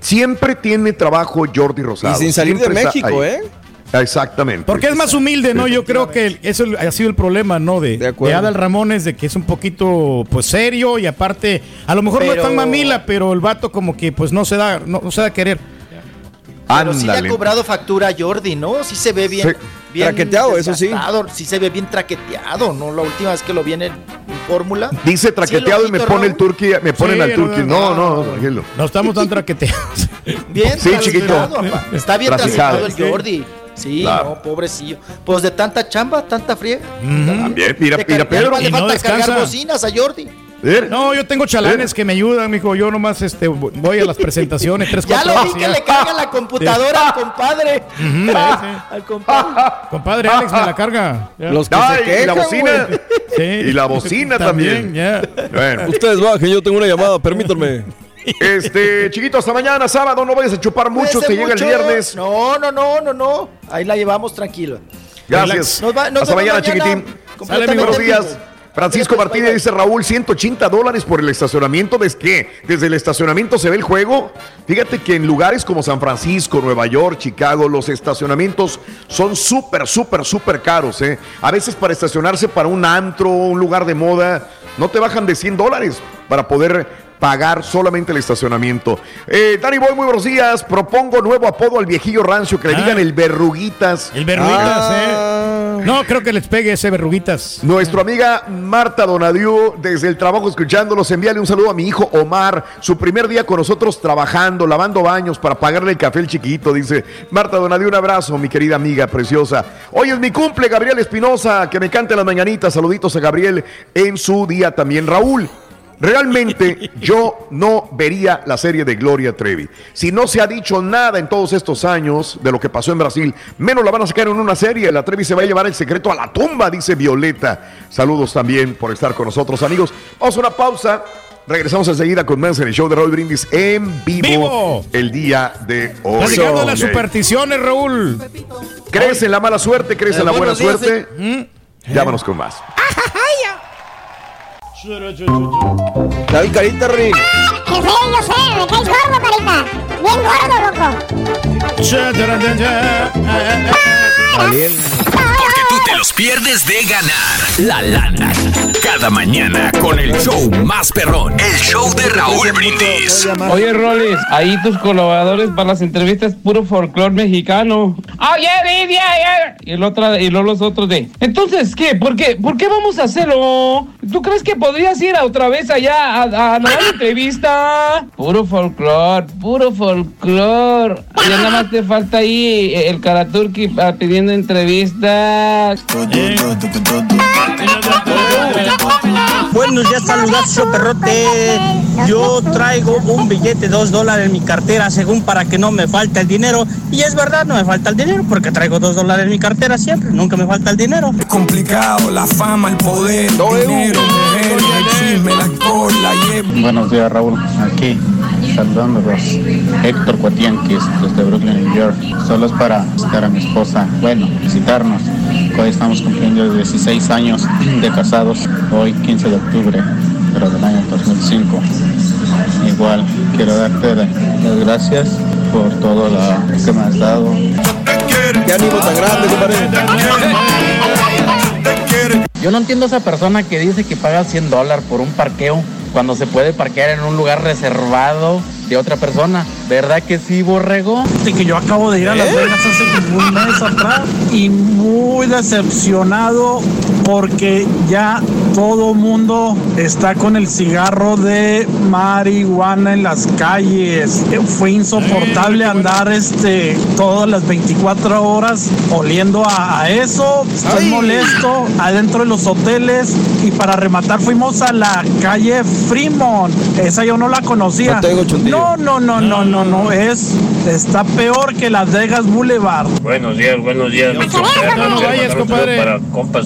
Siempre tiene trabajo Jordi Rosado. Y sin salir de Siempre México, ahí. ¿eh? Exactamente. Porque es más humilde, ¿no? Yo creo que eso ha sido el problema, ¿no? De, De de, acuerdo. Adal Ramones, de que es un poquito, pues, serio y aparte, a lo mejor no es tan mamila, pero el vato como que, pues, no se da, no, no se da a querer. Pero sí le ha Ándale. cobrado factura a Jordi, ¿no? Sí se ve bien. Sí. Bien Traqueteado, eso sí. Sí se ve bien traqueteado, ¿no? La última vez que lo vi en, en fórmula. Dice traqueteado Sí, y me pone el turqui, me ponen Sí, al no, turqui. No, no, no, tranquilo. No estamos tan traqueteados. Bien Sí, chiquito. papá. Está bien trasejado el Jordi. Sí, Claro. no, pobrecillo. Pues de tanta chamba, tanta friega. También, mira, mira, Pedro. le Y no falta cargar bocinas a Jordi. No, yo tengo chalanes que me ayudan, mijo. Yo nomás este, voy a las presentaciones, tres, Ya lo vi que le carga la computadora al compadre. Ujú, Al compadre. Compadre Alex me la carga. Ya. Los que se Ay, y la bocina. Sí. Y la bocina también. Bueno. Ustedes bajen, yo tengo una llamada, permítanme. Este, chiquito, hasta mañana, sábado, no vayas a chupar mucho, te llega el viernes. No, no, no, no, no. Ahí la llevamos tranquila. Gracias. Nos va- nos hasta vemos mañana, chiquitín. completamente Buenos en días. vivo. Francisco Martínez dice Raúl, 180 dólares por el estacionamiento. ¿Desde qué? ¿Desde el estacionamiento se ve el juego? Fíjate que en lugares como San Francisco, Nueva York, Chicago, los estacionamientos son súper, súper, súper caros. ¿eh? A veces para estacionarse para un antro, un lugar de moda, no te bajan de 100 dólares para poder pagar solamente el estacionamiento. Eh, Dani Boy, muy buenos días. Propongo nuevo apodo al viejillo rancio, que le Ah. digan el verruguitas. El verruguitas, Ah. ¿eh? No, creo que les pegue ese verruguitas. Nuestra amiga Marta Donadiu, desde el trabajo escuchándolos, envíale un saludo a mi hijo Omar, su primer día con nosotros trabajando, lavando baños para pagarle el café al chiquito, dice Marta Donadiu, un abrazo, mi querida amiga preciosa. Hoy es mi cumple, Gabriel Espinosa, que me cante las mañanitas, saluditos a Gabriel en su día también. Raúl, Realmente yo no vería la serie de Gloria Trevi. Si no se ha dicho nada en todos estos años de lo que pasó en Brasil, menos la van a sacar en una serie. La Trevi se va a llevar el secreto a la tumba, dice Violeta. Saludos también por estar con nosotros, amigos. Vamos a una pausa. Regresamos enseguida con más en el show de Raúl Brindis en vivo, ¡Vivo! el día de hoy. Platicando de las supersticiones, Raúl. ¿Crees en la mala suerte? ¿Crees Eh, en la buena días, suerte? eh. Llámanos con más. Dale carita, Rick. Qué feo, yo sé, me caes gordo, carita. Bien gordo, loco. Tú te los pierdes de ganar la lana. Cada mañana con el show más perrón. El show de Raúl Brindis. Oye, Rolis, ahí tus colaboradores para las entrevistas puro folclore mexicano. Oye, Lidia, ya. Y el otro, y luego los otros de. Entonces, ¿qué? ¿Por qué? ¿Por qué vamos a hacerlo? ¿Tú crees que podrías ir a otra vez allá a, a, a dar entrevista? Puro folclore, puro folclore. Ya nada más te falta ahí el Karaturki ah, pidiendo entrevistas. Buenos días, saludos, perrote. Yo traigo un billete de dos dólares en mi cartera, según para que no me falte el dinero. Y es verdad, no me falta el dinero, porque traigo dos dólares en mi cartera siempre, nunca me falta el dinero. complicado, la fama, el poder, dinero, el chisme, lleva. Buenos días, Raúl. Aquí, saludándolos. Héctor Cuatianquis, desde Brooklyn, New York. Solo es para visitar a mi esposa. Bueno, visitarnos. Hoy estamos cumpliendo 16 años de casados. Hoy, 15 de octubre, pero del año 2005. Igual, quiero darte las gracias por todo lo que me has dado. Qué ánimo tan grande, Yo no entiendo a esa persona que dice que paga 100 dólares por un parqueo cuando se puede parquear en un lugar reservado de otra persona. ¿Verdad que sí, borrego? Sí, que yo acabo de ir a Las Vegas hace como un mes atrás y muy decepcionado porque ya todo mundo está con el cigarro de marihuana en las calles. Eh, Fue insoportable andar este todas las 24 horas oliendo a, a eso. Estoy molesto adentro de los hoteles y para rematar fuimos a la calle Fremont. Esa yo no la conocía. No. No, no, no, no, no, no, es está peor que Las Vegas Boulevard. Buenos días, buenos días, mi no compadre. vayas, Para compa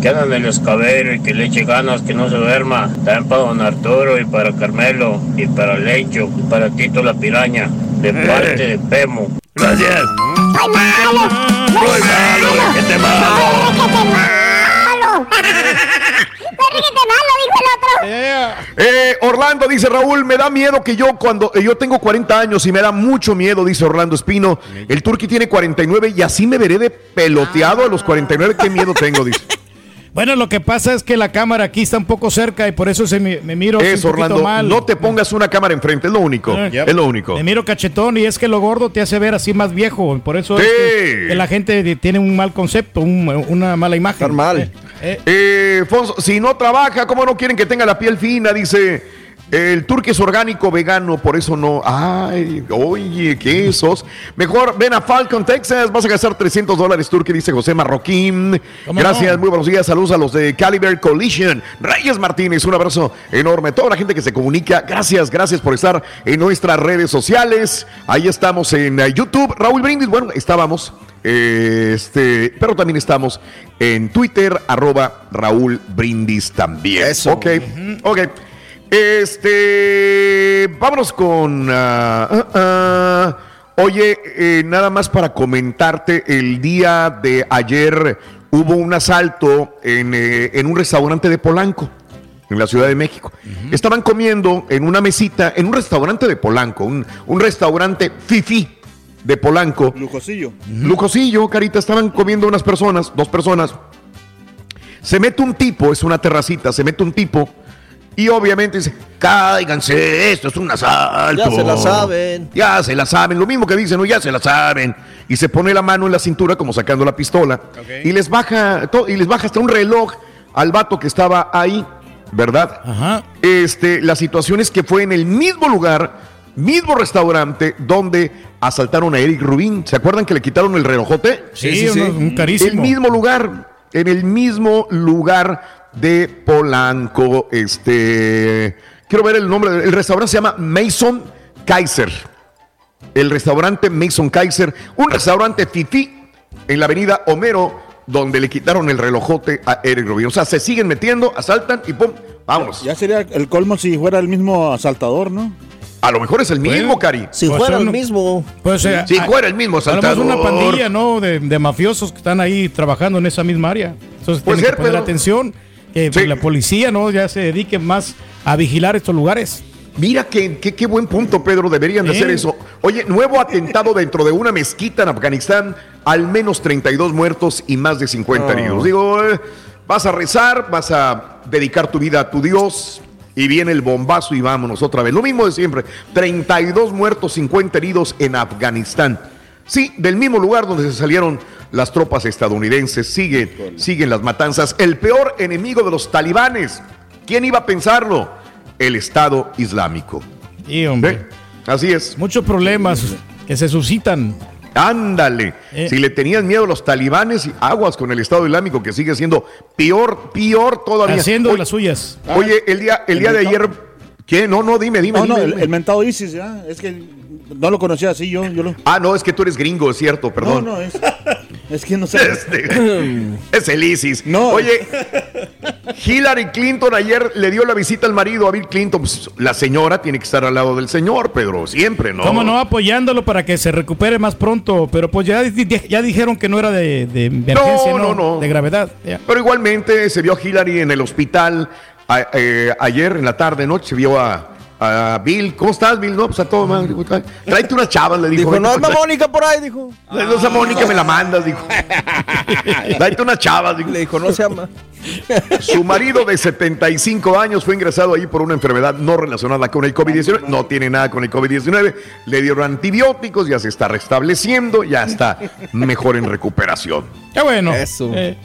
Que anda en el escabero y que le eche ganas, que no se duerma. También para don Arturo y para Carmelo y para Lecho y para Tito la Piraña, de parte de Pemo. Gracias. ¡Soy malo! ¡Soy malo! ¡Déjate malo! ¡Déjate malo! ¡Déjate malo, dijo el otro! Eh, Orlando dice Raúl, me da miedo que yo cuando eh, yo tengo 40 años y me da mucho miedo, dice Orlando Espino. El Turqui tiene 49 y así me veré de peloteado a los 49. Qué miedo tengo, dice. Bueno, lo que pasa es que la cámara aquí está un poco cerca y por eso se me, me miro un poquito Orlando. mal. No te pongas una cámara enfrente, es lo único. Eh, Es lo único. Me miro cachetón y es que lo gordo te hace ver así más viejo. Por eso es Sí. que, que la gente tiene un mal concepto, un- una mala imagen. mal. Eh, Fonso, si no trabaja, ¿cómo no quieren que tenga la piel fina? Dice El turque es orgánico, vegano, por eso no. Ay, oye, quesos. Mejor ven a Falcon, Texas. Vas a gastar 300 dólares, turque, dice José Marroquín. ¿Cómo Gracias, no? muy buenos días. Saludos a los de Caliber Collision. Reyes Martínez, un abrazo enorme. Toda la gente que se comunica, gracias, gracias por estar en nuestras redes sociales. Ahí estamos en eh, YouTube. Raúl Brindis, bueno, estábamos. Este, pero también estamos en Twitter, arroba Raúl Brindis también. Eso. Ok, ok. Este, vámonos con. ah, ah, ah. Oye, eh, nada más para comentarte, el día de ayer hubo un asalto en, eh, en un restaurante de Polanco, en la Ciudad de México. Estaban comiendo en una mesita, en un restaurante de Polanco, un, un restaurante fifi de Polanco. Lujosillo. Lujosillo, Carita, estaban comiendo unas personas, dos personas. Se mete un tipo, es una terracita, se mete un tipo y obviamente dice, cáiganse, esto es un asalto. Ya se la saben. Ya se la saben, lo mismo que dicen, ¿no? ya se la saben. Y se pone la mano en la cintura como sacando la pistola. Y les baja y les baja hasta un reloj al vato que estaba ahí, ¿verdad? Este, la situación es que fue en el mismo lugar, mismo restaurante donde asaltaron a Eric Rubín. ¿Se acuerdan que le quitaron el relojote? Sí, Sí, sí, sí. uno- un carísimo. El mismo lugar, en el mismo lugar de Polanco. Este, quiero ver el nombre. El restaurante se llama Mason Kaiser. El restaurante Mason Kaiser, un restaurante fifí en la avenida Homero, donde le quitaron el relojote a Eric Rubin. O sea, se siguen metiendo, asaltan y pum, vámonos. Ya sería el colmo si fuera el mismo asaltador, ¿no? A lo mejor es el mismo, Cari. Si Pues fuera el mismo. Pues, eh, si fuera el mismo asaltador. una pandilla, ¿no? De, de mafiosos que están ahí trabajando en esa misma área. Entonces Puede tienen ser, que poner pero- atención. Que pues, la policía, ¿no? Ya se dedique más a vigilar estos lugares. Mira qué, qué, qué buen punto, Pedro. Deberían de hacer eso. Oye, nuevo atentado dentro de una mezquita en Afganistán. Al menos 32 muertos y más de 50 Oh. heridos. Digo, eh, vas a rezar, vas a dedicar tu vida a tu Dios. Y viene el bombazo y vámonos otra vez. Lo mismo de siempre. 32 muertos, 50 heridos en Afganistán. Sí, del mismo lugar donde se salieron las tropas estadounidenses. Siguen, siguen las matanzas. El peor enemigo de los talibanes. ¿Quién iba a pensarlo? El Estado Islámico. Y hombre. Así es. Muchos problemas que se suscitan. Ándale. Eh. Si le tenían miedo a los talibanes, aguas con el Estado Islámico que sigue siendo peor, peor todavía. Haciendo Oye, las suyas. Oye, el día, el día de ayer. ¿Qué? No, no, dime, dime. No, no, dime, el, dime. el mentado ISIS, ya. Es que no lo conocía así yo. yo lo... Ah, no, es que tú eres gringo, es cierto, perdón. No, no, es, es que no sé. Este, es el ISIS. Oye, Hillary Clinton ayer le dio la visita al marido a Bill Clinton. Pues, la señora tiene que estar al lado del señor, Pedro, siempre, ¿no? ¿Cómo no? Apoyándolo para que se recupere más pronto. Pero pues ya, ya dijeron que no era de, de emergencia, No, no, no. De gravedad. Ya. Pero igualmente se vio a Hillary en el hospital a- eh, ayer en la tarde, noche, se vio a, a Bill. ¿Cómo estás, Bill? No, pues a todo, madre. Tráete unas chavas, le dijo. Dijo, "Vente no acá". Mónica por ahí, dijo. No sea Mónica, me la mandas, dijo. Tráete unas chavas, dijo. Le dijo, no se llama. Su marido de 75 años fue ingresado ahí por una enfermedad no relacionada con el COVID-19. No tiene nada con el COVID-19. Le dieron antibióticos, ya se está restableciendo, ya está mejor en recuperación. Qué bueno. Eso. Eh,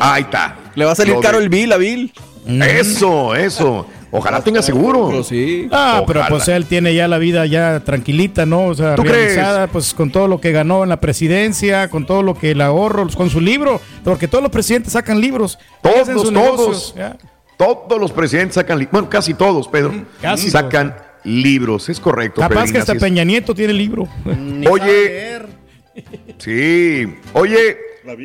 Ahí está. Le va a salir Lo caro de- el bill a Bill. Eso, eso. Ojalá tenga seguro. Sí. Ah, pero pues él tiene ya la vida ya tranquilita, ¿no? O sea, ¿Tú realizada, pues con todo lo que ganó en la presidencia, con todo lo que el ahorro, con su libro, porque todos los presidentes sacan libros. Todos, todos. negocios, ya. Todos los presidentes sacan libros. Bueno, casi todos, Pedro. casi sacan libros, es correcto. Capaz que hasta. Peña Nieto tiene libro. Oye, sí. Oye,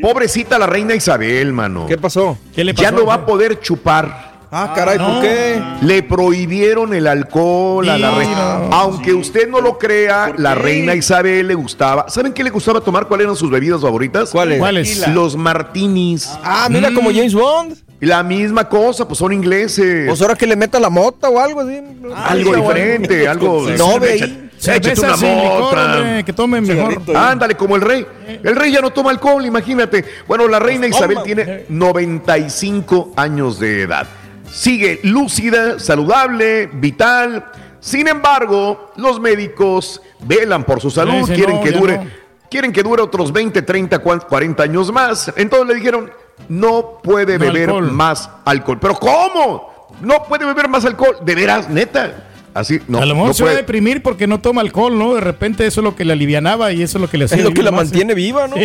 pobrecita la reina Isabel, mano. ¿Qué pasó? ¿Qué le Ya pasó? no va a poder chupar. Ah, caray, ¿por no. qué? Le prohibieron el alcohol a la reina. no. Aunque usted no lo crea, la reina Isabel le gustaba. ¿Saben qué le gustaba tomar? ¿Cuáles eran sus bebidas favoritas? ¿Cuáles? ¿Cuáles? Los martinis. Ah, mira, como James Bond. La misma cosa, pues son ingleses. Pues ahora que le meta la mota o algo así. algo diferente, algo. No, ve Échate- una licor, mota. que tomen mejor. Ándale, como el rey. El rey ya no toma alcohol, imagínate. Bueno, la reina Pues Isabel tiene 95 años de edad. Sigue lúcida, saludable, vital. Sin embargo, los médicos velan por su salud, quieren no, que dure, no. quieren que dure otros 20, 30, 40 años más. Entonces le dijeron, no puede No beber alcohol. más alcohol. ¿Pero cómo? No puede beber más alcohol. ¿De veras, neta? Así, no. a lo mejor no se va a puede. deprimir porque no toma alcohol, ¿no? De repente eso es lo que le alivianaba y eso es lo que le hacía. Es lo que la más. mantiene viva, ¿no?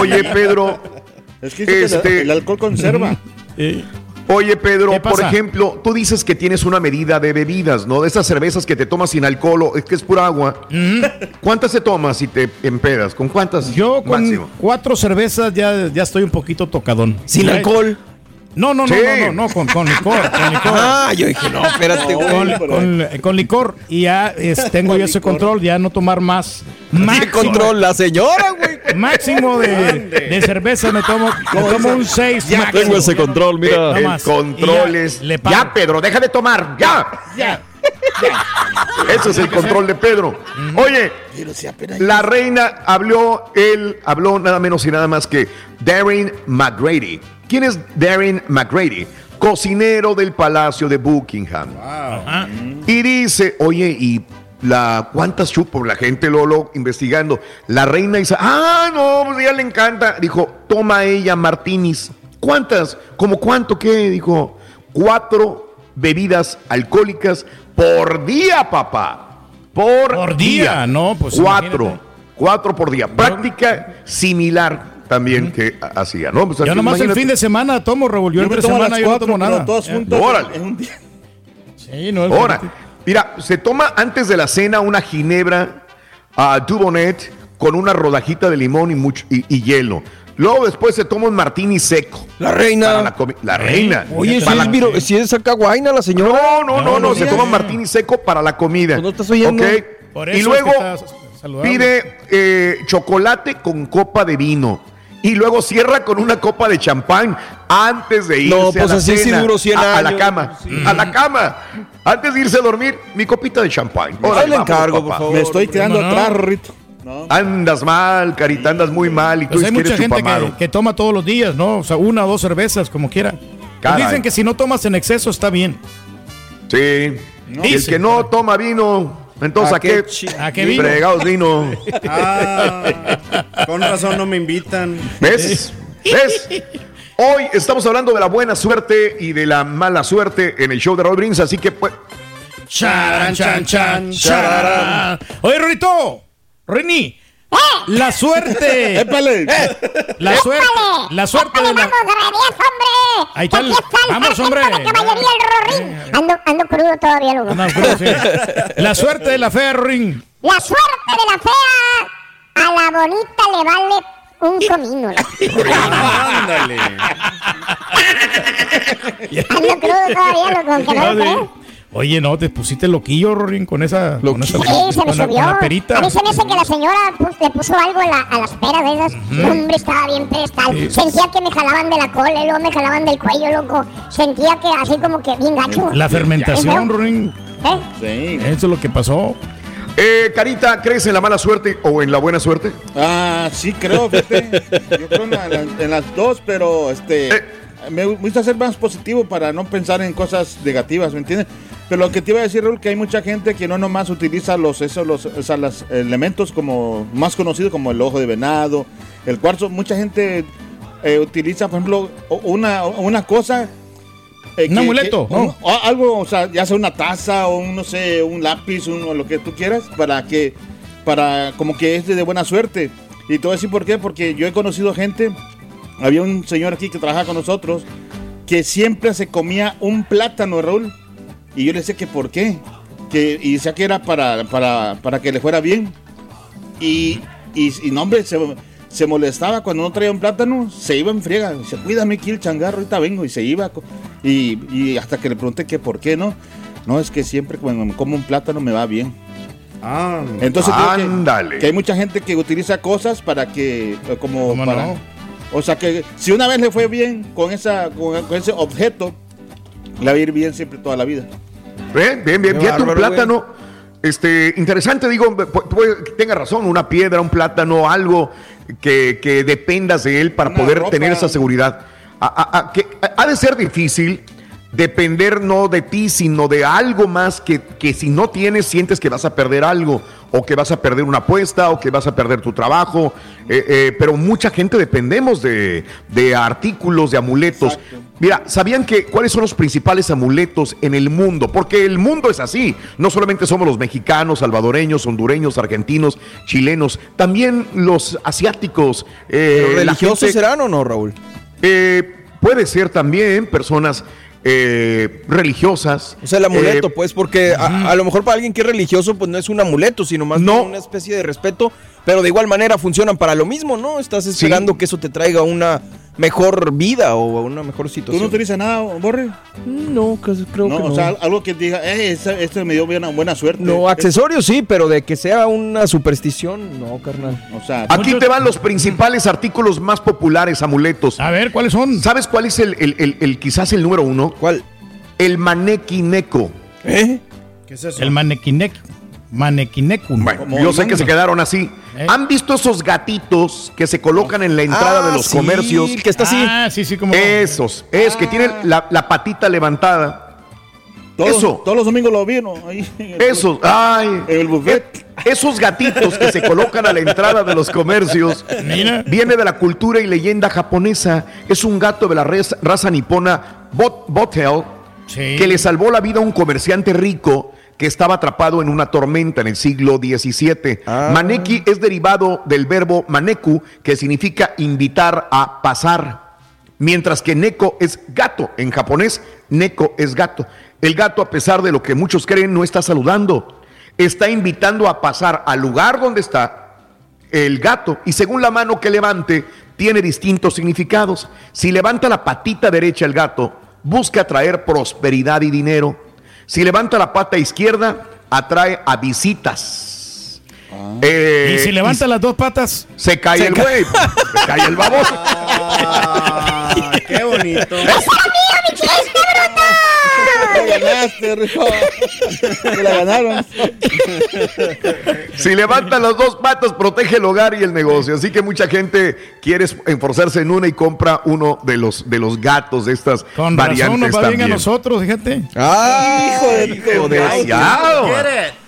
Oye, Pedro. Es que Este- el, el alcohol conserva. Oye, Pedro, ¿Qué por ejemplo, tú dices que tienes una medida de bebidas, ¿no? De esas cervezas que te tomas sin alcohol, o es que es pura agua. ¿Cuántas te tomas si te empedas? ¿Con cuántas? Yo con máximo? cuatro cervezas ya, ya estoy un poquito tocadón. ¿Sin alcohol? No, no, no, Sí. no, no, no, con, con licor, con licor. Ah, yo dije, no, espérate, güey. Con, con- con licor y ya es- tengo yo ese control, ya no tomar más. ¿Qué Máximo, control? La señora, güey. máximo de, de cerveza me tomo, me tomo un 6. Ya tengo ese control, mira. El control es. Ya, Pedro, deja de tomar, ya. Ya. Ese es el control de Pedro. Oye, la reina habló, él habló nada menos y nada más que Darren McGrady. ¿Quién es Darren McGrady? Cocinero del Palacio de Buckingham. Y dice, oye, y la cuántas chupos la gente Lolo investigando. La reina dice, ah, no, pues a ella le encanta. Dijo, toma ella martinis. ¿Cuántas? ¿Cómo cuánto qué? Dijo, cuatro bebidas alcohólicas por día, papá. Por, Por día, no, pues cuatro. imagínate. Cuatro por día. Práctica similar también que ha- hacía, ¿no? Pues Yo así, nomás el fin de semana tomo, Raúl. Yo, Yo entre tomo semana yo no tomo nada. todas Ya. juntas Órale. en un día. Sí, no, Ahora, mira, se toma antes de la cena una ginebra a Dubonnet con una rodajita de limón y, mucho, y, y hielo. Luego después se toma un martini seco. La reina. La, reina. Oye, si es, viro- si es sacaguaina la señora. No, no, no, no, no, se toma un martini seco para la comida. Pues no estás oyendo. ¿Ok? Por Y luego es que pide eh, chocolate con copa de vino. Y luego cierra con una copa de champán antes de irse No, a pues la así sí cena, duró 100 a, a la cama. A la cama. Antes de irse a dormir, mi copita de champán. Ahí Órale, le vámonos, encargo, por favor. Me estoy quedando ¿Cómo no? atrás, Rorrito. No. Andas mal, carita, andas muy mal y tú Pues hay mucha gente que, que toma todos los días, ¿no? O sea, una o dos cervezas, como quiera. Pues dicen que si no tomas en exceso está bien. Sí. y el que no toma vino, entonces ¿A ¿a qué, ¿A qué vino? fregados vino? Ah, con razón no me invitan. ¿Ves? ¿Ves? Hoy estamos hablando de la buena suerte y de la mala suerte en el show de Raúl Brins, así que pues, Charan, chan, chan, chararán. Oye, Rorito, Rini, la suerte. ¡Épale! La suerte, la suerte de la. ¡Vamos, Rabías, hombre! Ahí está el- Aquí está el vamos, hombre. Rorín. Ando, ando crudo todavía, loco. No, sí. La suerte de la fe, Rin. La suerte de la fea a la bonita le vale un comino. Ándale. Ando crudo todavía, loco, aunque no lo. Oye, no, te pusiste loquillo, Rorín, con esa. Con esa Sí, se me con la, subió. con la perita. A mí se me hace que la señora pu- le puso algo a, la- a las peras de esas. Hombre, estaba bien pedestal. Sí. Sentía que me jalaban de la cola luego me jalaban del cuello, loco. Sentía que así como que bien gacho. La fermentación, ¿Eh? Rorín. Sí. Eso es lo que pasó. eh, Carita, ¿crees en la mala suerte o en la buena suerte? Ah, sí, creo, fíjate. Yo creo en, la- en las dos, pero este. Eh. Me gusta ser más positivo para no pensar en cosas negativas, ¿me entiendes? Pero lo que te iba a decir, Raúl, que hay mucha gente que no nomás utiliza los, esos, los, o sea, los elementos como más conocidos como el ojo de venado, el cuarzo. Mucha gente eh, utiliza, por ejemplo, una, una cosa. eh, Un amuleto, un- ¿no? o algo, o sea, ya sea una taza o un, no sé, un lápiz, un, o lo que tú quieras, para que, para como que es de buena suerte. Y te voy a decir por qué, porque yo he conocido gente, había un señor aquí que trabaja con nosotros, que siempre se comía un plátano, Raúl. Y yo le decía que por qué. Que, y decía que era para, para, para que le fuera bien. Y, y, y no, hombre, se, se molestaba cuando no traía un plátano, se iba en friega. Dice, cuídame aquí el changarro, ahorita vengo. Y se iba. Y, y hasta que le pregunté que por qué, ¿no? No, es que siempre cuando me como un plátano me va bien. Ah, Entonces que- Ándale. que, hay mucha gente que utiliza cosas para que, como ¿Cómo para... no? O sea que si una vez le fue bien con, esa, con, con ese objeto, le va a ir bien siempre toda la vida. Bien, bien, bien. Fíjate un plátano. Este, interesante, digo, pu- puede que tenga razón, una piedra, un plátano, algo que, que dependas de él para Una poder ropa. tener esa seguridad. A- a- a- que- ha de ser difícil depender no de ti, sino de algo más que, que si no tienes, sientes que vas a perder algo, o que vas a perder una apuesta, o que vas a perder tu trabajo. Eh, eh, pero mucha gente dependemos de, de artículos, de amuletos. Mira, ¿sabían que cuáles son los principales amuletos en el mundo? Porque el mundo es así. No solamente somos los mexicanos, salvadoreños, hondureños, argentinos, chilenos, también los asiáticos. eh, ¿Pero la ¿Religiosos gente- serán o no, Raúl? puede ser también personas eh, religiosas. O sea, el amuleto, Eh, pues, porque a, a lo mejor para alguien que es religioso, pues no es un amuleto, sino más bien una especie de respeto, pero de igual manera funcionan para lo mismo, ¿no? Estás esperando que eso te traiga una mejor vida o una mejor ¿Tú situación. no utilizas nada, Borre? No, creo que O no. sea, algo que diga, eh, esto me dio buena, buena suerte. No, accesorios sí, pero de que sea una superstición, no, carnal. O sea, Aquí te van los principales artículos más populares, amuletos. A ver, ¿cuáles son? ¿Sabes cuál es el, el- el- el- quizás el número uno? ¿Cuál? El manequineco. ¿Eh? ¿Qué es eso? El manequinec. Manequinecum. Bueno, yo sé que se quedaron así. Eh. ¿Han visto esos gatitos que se colocan en la entrada Ah, de los sí, comercios? que está así. Ah, sí, sí, como. Esos, es que tienen la, la patita levantada. todos, Eso. todos los domingos lo vi, ¿no? Ahí en el- Esos, ay. El buffet. Esos gatitos que se colocan a la entrada de los comercios Mira. viene de la cultura y leyenda japonesa. Es un gato de la raza nipona Bot Botel Sí. que le salvó la vida a un comerciante rico que estaba atrapado en una tormenta en el siglo XVII. Ah. Maneki es derivado del verbo maneku, que significa invitar a pasar. Mientras que neko es gato. En japonés, neko es gato. El gato, a pesar de lo que muchos creen, no está saludando. Está invitando a pasar al lugar donde está el gato. Y según la mano que levante, tiene distintos significados. Si levanta la patita derecha el gato, busca traer prosperidad y dinero. Si levanta la pata izquierda, atrae a visitas. Eh, y si levanta las dos patas. se cae Se el ca- güey, se cae el baboso. Ah, qué bonito. Ganaste, Rico. Te la ganaron. Si levanta las dos patas, protege el hogar y el negocio. Así que mucha gente quiere esforzarse en una y compra uno de los, de los gatos de estas Con razón variantes nos va bien a también. nosotros, fíjate. Ah, hijo de, desgraciado.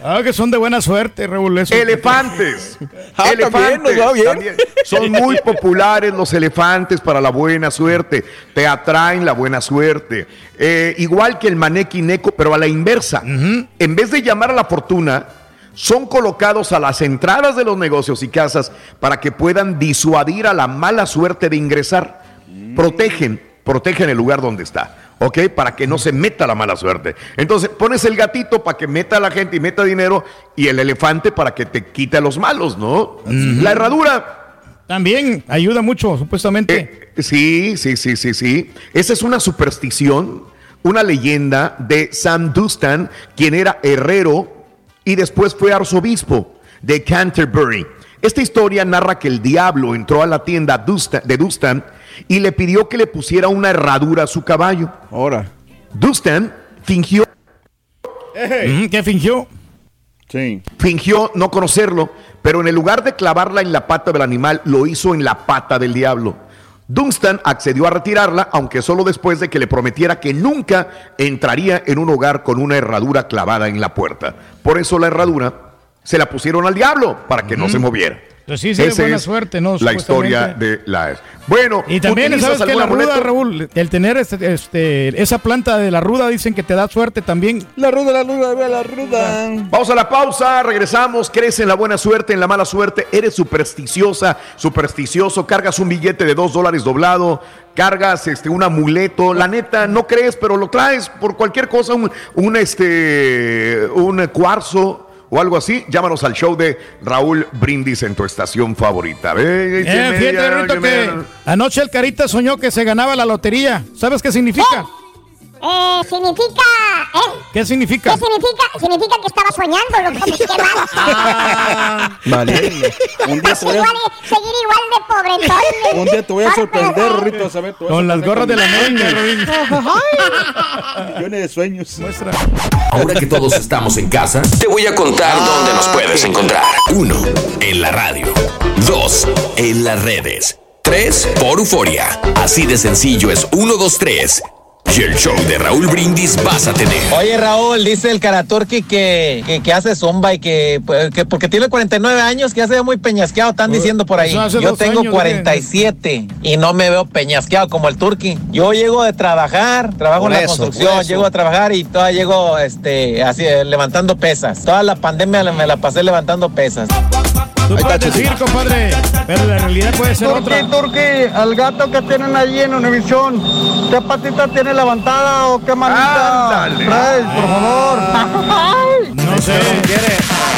Ah, que son de buena suerte, Raúl. eso. Elefantes. Ah, también, nos va bien. también. Son muy populares los elefantes para la buena suerte. Te atraen la buena suerte. Eh, igual que el maneki neko, pero a la inversa. En vez de llamar a la fortuna, son colocados a las entradas de los negocios y casas para que puedan disuadir a la mala suerte de ingresar. Protegen, protegen el lugar donde está. ¿Ok? Para que no se meta la mala suerte. Entonces pones el gatito para que meta a la gente y meta dinero y el elefante para que te quite a los malos, ¿no? La herradura También ayuda mucho, supuestamente. eh, sí, sí, sí, sí, sí. Esa es una superstición, una leyenda de Sam Dustan, quien era herrero y después fue arzobispo de Canterbury. Esta historia narra que el diablo entró a la tienda Dustan- de Dustan y le pidió que le pusiera una herradura a su caballo. Ahora. Dustan fingió Mm, ¿Qué fingió? Sí. fingió no conocerlo, pero en el lugar de clavarla en la pata del animal, lo hizo en la pata del diablo. Dunstan accedió a retirarla, aunque solo después de que le prometiera que nunca entraría en un hogar con una herradura clavada en la puerta. Por eso la herradura se la pusieron al diablo, para que no se moviera. Pues sí, sí, Esa buena es suerte, ¿no? La historia de la... Bueno, Y también, ¿utilizas ¿sabes que La ruda? Raúl, el tener este, este, esa planta de la ruda dicen que te da suerte también. La ruda, la ruda, la ruda. Vamos a la pausa, regresamos, crees en la buena suerte, en la mala suerte, eres supersticiosa, supersticioso, cargas un billete de dos dólares doblado, cargas este, un amuleto, la neta, no crees, pero lo traes por cualquier cosa, un, un, este, un cuarzo o algo así, llámanos al show de Raúl Brindis en tu estación favorita. Eh, fíjate, Rito, que anoche el Carita soñó que se ganaba la lotería. ¿Sabes qué significa? Eh, significa, ¿eh? ¿Qué significa? ¿Qué significa? Significa que estaba soñando, loco. Qué mal. Vale. Un día te voy Igual, seguir igual de pobretón. un día te voy a sorprender, Rito, a saber. Con las gorras de la América, millones. De sueños. Muestra. Ahora que todos estamos en casa, te voy a contar dónde nos puedes encontrar. Uno, en la radio. Dos, en las redes. Tres, por Euforia. Así de sencillo es 1, 2, 3. Y el show de Raúl Brindis vas a tener. Oye, Raúl, dice el Karaturki que, que, que hace zumba y que, que porque tiene 49 años, que ya se ve muy peñasqueado, están diciendo por ahí. Yo tengo años, 47 y no me veo peñasqueado como el Turki. Yo llego de trabajar, trabajo Por en la eso, construcción, llego a trabajar y todavía llego este, así, eh, levantando pesas. Toda la pandemia me la pasé levantando pesas. Tú puedes decir, compadre, pero la realidad puede ser otra. Turki, al gato que tienen allí en Univisión, ¿qué patita tiene levantada o qué manita? Fred, por favor. No sé.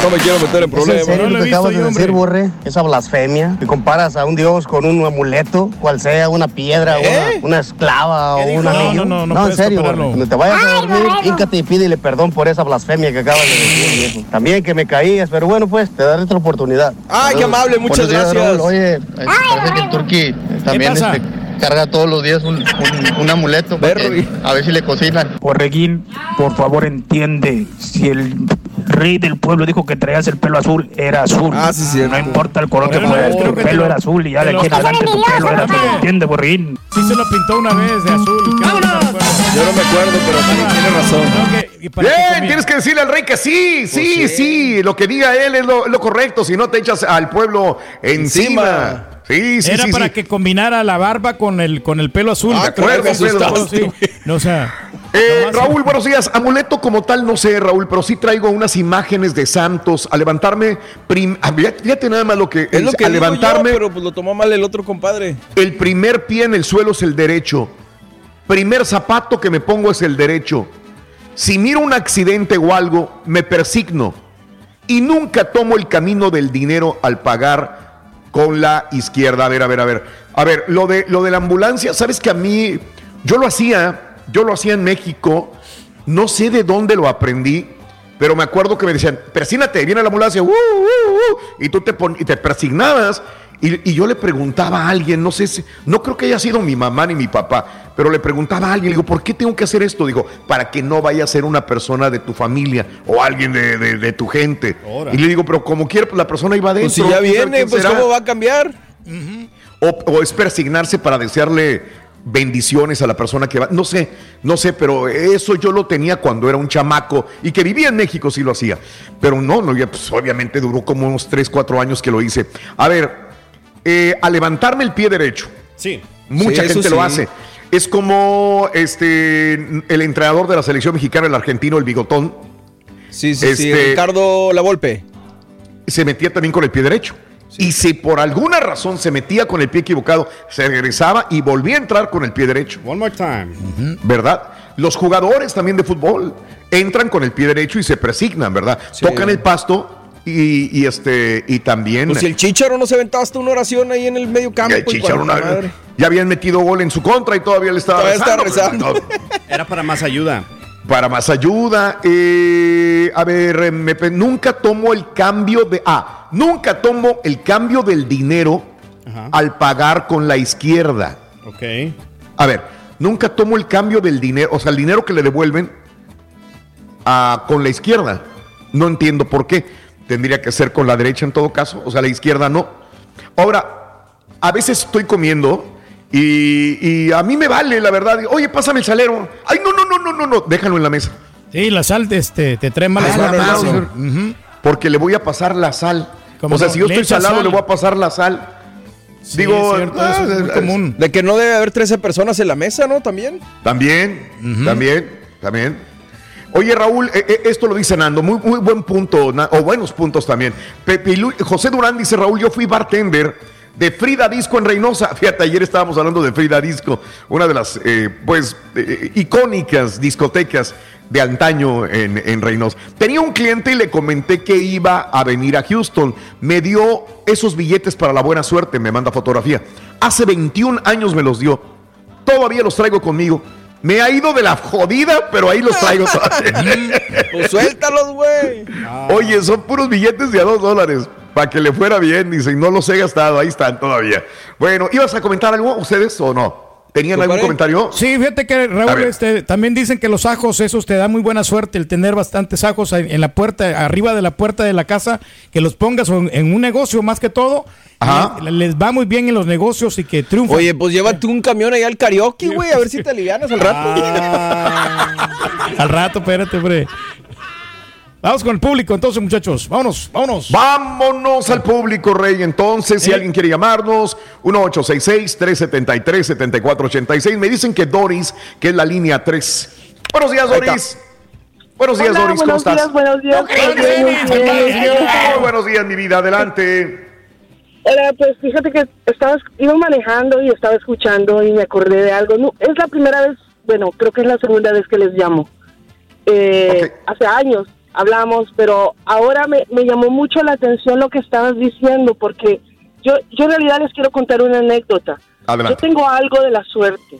No me quiero meter en ¿Es en problemas. serio No lo que visto acabas de decir. Borre? Esa blasfemia. Que comparas a un dios con un amuleto, cual sea una piedra, ¿Eh? una, una esclava o ¿Qué un dijo? anillo. No, no, no en serio. Borre. Cuando te vayas a dormir, híncate y pídele perdón por esa blasfemia que acabas de decir, viejo. También que me caías, pero bueno, pues, te daré otra oportunidad. Ay, qué amable, muchas Buenos días, gracias. Raúl. Oye, parece que el Turki también, pasa? este, carga todos los días un, amuleto Berry. a ver si le cocinan. Borreguín, por favor entiende, si el rey del pueblo dijo que traías el pelo azul, era azul. Ah, sí, cierto. No importa el color que fuera, tu que pelo te era azul y ya de aquí en adelante tu pelo era azul. ¿Entiende, Borreguín? Sí se lo pintó una vez de azul. acuerdo. Yo no me acuerdo, pero sí, tiene razón. Que- Bien, tienes que decirle al rey que sí, sí, Pues sí. sí, lo que diga él es lo, lo correcto, si no te echas al pueblo encima. Encima. Sí, sí, Era sí, para sí. que combinara la barba con el, con el pelo azul. Ah. No, o sea, Eh, Raúl, buenos días. Amuleto como tal, no sé, Raúl, pero sí traigo unas imágenes de santos. A levantarme, prim- ah, fíjate nada más lo que, Es lo que a levantarme, yo, pero pues lo tomó mal el otro compadre. el primer pie en el suelo es el derecho. Primer zapato que me pongo es el derecho. Si miro un accidente o algo, me persigno. Y nunca tomo el camino del dinero al pagar con la izquierda. A ver, a ver, a ver. A ver, lo de, lo de la ambulancia, sabes que a mí, yo lo hacía, yo lo hacía en México, no sé de dónde lo aprendí, pero me acuerdo que me decían, persínate, viene la ambulancia, uh, uh, uh", y tú te, y te persignabas. Y, y yo le preguntaba a alguien, no sé si, no creo que haya sido mi mamá ni mi papá, pero le preguntaba a alguien, le digo, ¿por qué tengo que hacer esto? Digo, para que no vaya a ser una persona de tu familia o alguien de, de- de tu gente. Y le digo, pero como quiera, pues la persona iba adentro. Pues si ya ¿quién sabe viene, pues será?". ¿cómo va a cambiar? O, o es persignarse para desearle bendiciones a la persona que va. No sé, no sé, pero eso yo lo tenía cuando era un chamaco y que vivía en México, sí lo hacía. Pero no, no, pues, obviamente duró como unos 3, 4 años que lo hice. A ver, eh, a levantarme el pie derecho. Sí. Mucha Sí, gente lo sí. hace. Es como este el entrenador de la selección mexicana, el argentino, el bigotón, Sí, sí, sí. Este- Ricardo La Volpe. se metía también con el pie derecho. Y si por alguna razón se metía con el pie equivocado, se regresaba y volvía a entrar con el pie derecho. One more time. ¿verdad? Los jugadores también de fútbol entran con el pie derecho y se presignan, ¿verdad? Sí. Tocan el pasto y, y, este y también Pues si el Chicharo no se aventaba hasta una oración ahí en el medio campo. el Chicharo una- madre. ya habían metido gol en su contra y todavía le estaba Todavía está rezando. Era para más ayuda. Para más ayuda, eh, a ver, eh, me nunca tomo el cambio de ah, nunca tomo el cambio del dinero Ajá. al pagar con la izquierda. Ok. A ver, nunca tomo el cambio del dinero, o sea, el dinero que le devuelven a- con la izquierda. No entiendo por qué. Tendría que ser con la derecha en todo caso, o sea, la izquierda no. Ahora, a veces estoy comiendo y, y a mí me vale, la verdad. Oye, pásame el salero. Ay, no, no, no, no, no, no, déjalo en la mesa. Sí, la sal este, te trae mala Ah, madre. Ujú. Porque le voy a pasar la sal. Como O sea, no, si yo estoy salado, sal. le voy a pasar la sal. Sí, Digo, es cierto, ah, eso es muy es- común. De que no debe haber 13 personas en la mesa, ¿no? También. También, también, también. Oye, Raúl, eh, eh, esto lo dice Nando, muy, muy buen punto, o buenos puntos también. Pepe José Durán dice, Raúl, yo fui bartender de Frida Disco en Reynosa. Fíjate, ayer estábamos hablando de Frida Disco, una de las, eh, pues, eh, icónicas discotecas de antaño en, en Reynosa. Tenía un cliente y le comenté que iba a venir a Houston. Me dio esos billetes para la buena suerte, me manda fotografía. Hace 21 años me los dio. Todavía los traigo conmigo. Me ha ido de la jodida, pero ahí los traigo. Pues suéltalos, güey. Oye, son puros billetes de a dos dólares. Para que le fuera bien, dicen, no los he gastado, ahí están todavía. Bueno, ¿ibas a comentar algo ustedes o no? ¿Tenían algún comentario? Sí, fíjate que Raúl, este, también dicen que los ajos, esos te da muy buena suerte, el tener bastantes ajos en en la puerta, arriba de la puerta de la casa, que los pongas en en un negocio más que todo, le- les va muy bien en los negocios y que triunfan. Oye, pues llévate un camión ahí al karaoke, güey, a ver si te alivianas al rato. Al rato, espérate, hombre. Vamos con el público, entonces, muchachos. Vámonos, vámonos. Vámonos al público, Rey. Entonces, si alguien quiere llamarnos, 1866-373-7486. Me dicen que Doris, que es la línea 3. Buenos días. Doris. Buenos días, Hola, Doris. ¿Cómo buenos estás? días, buenos días. Bien, bien, muy bien. Muy buenos días, mi vida. Adelante. Hola, pues fíjate que estaba, iba manejando y estaba escuchando y me acordé de algo. No, es la primera vez, bueno, creo que es la segunda vez que les llamo. Eh, Hace años hablamos, pero ahora me, me llamó mucho la atención lo que estabas diciendo, porque yo, yo en realidad les quiero contar una anécdota. Adelante. Yo tengo algo de la suerte.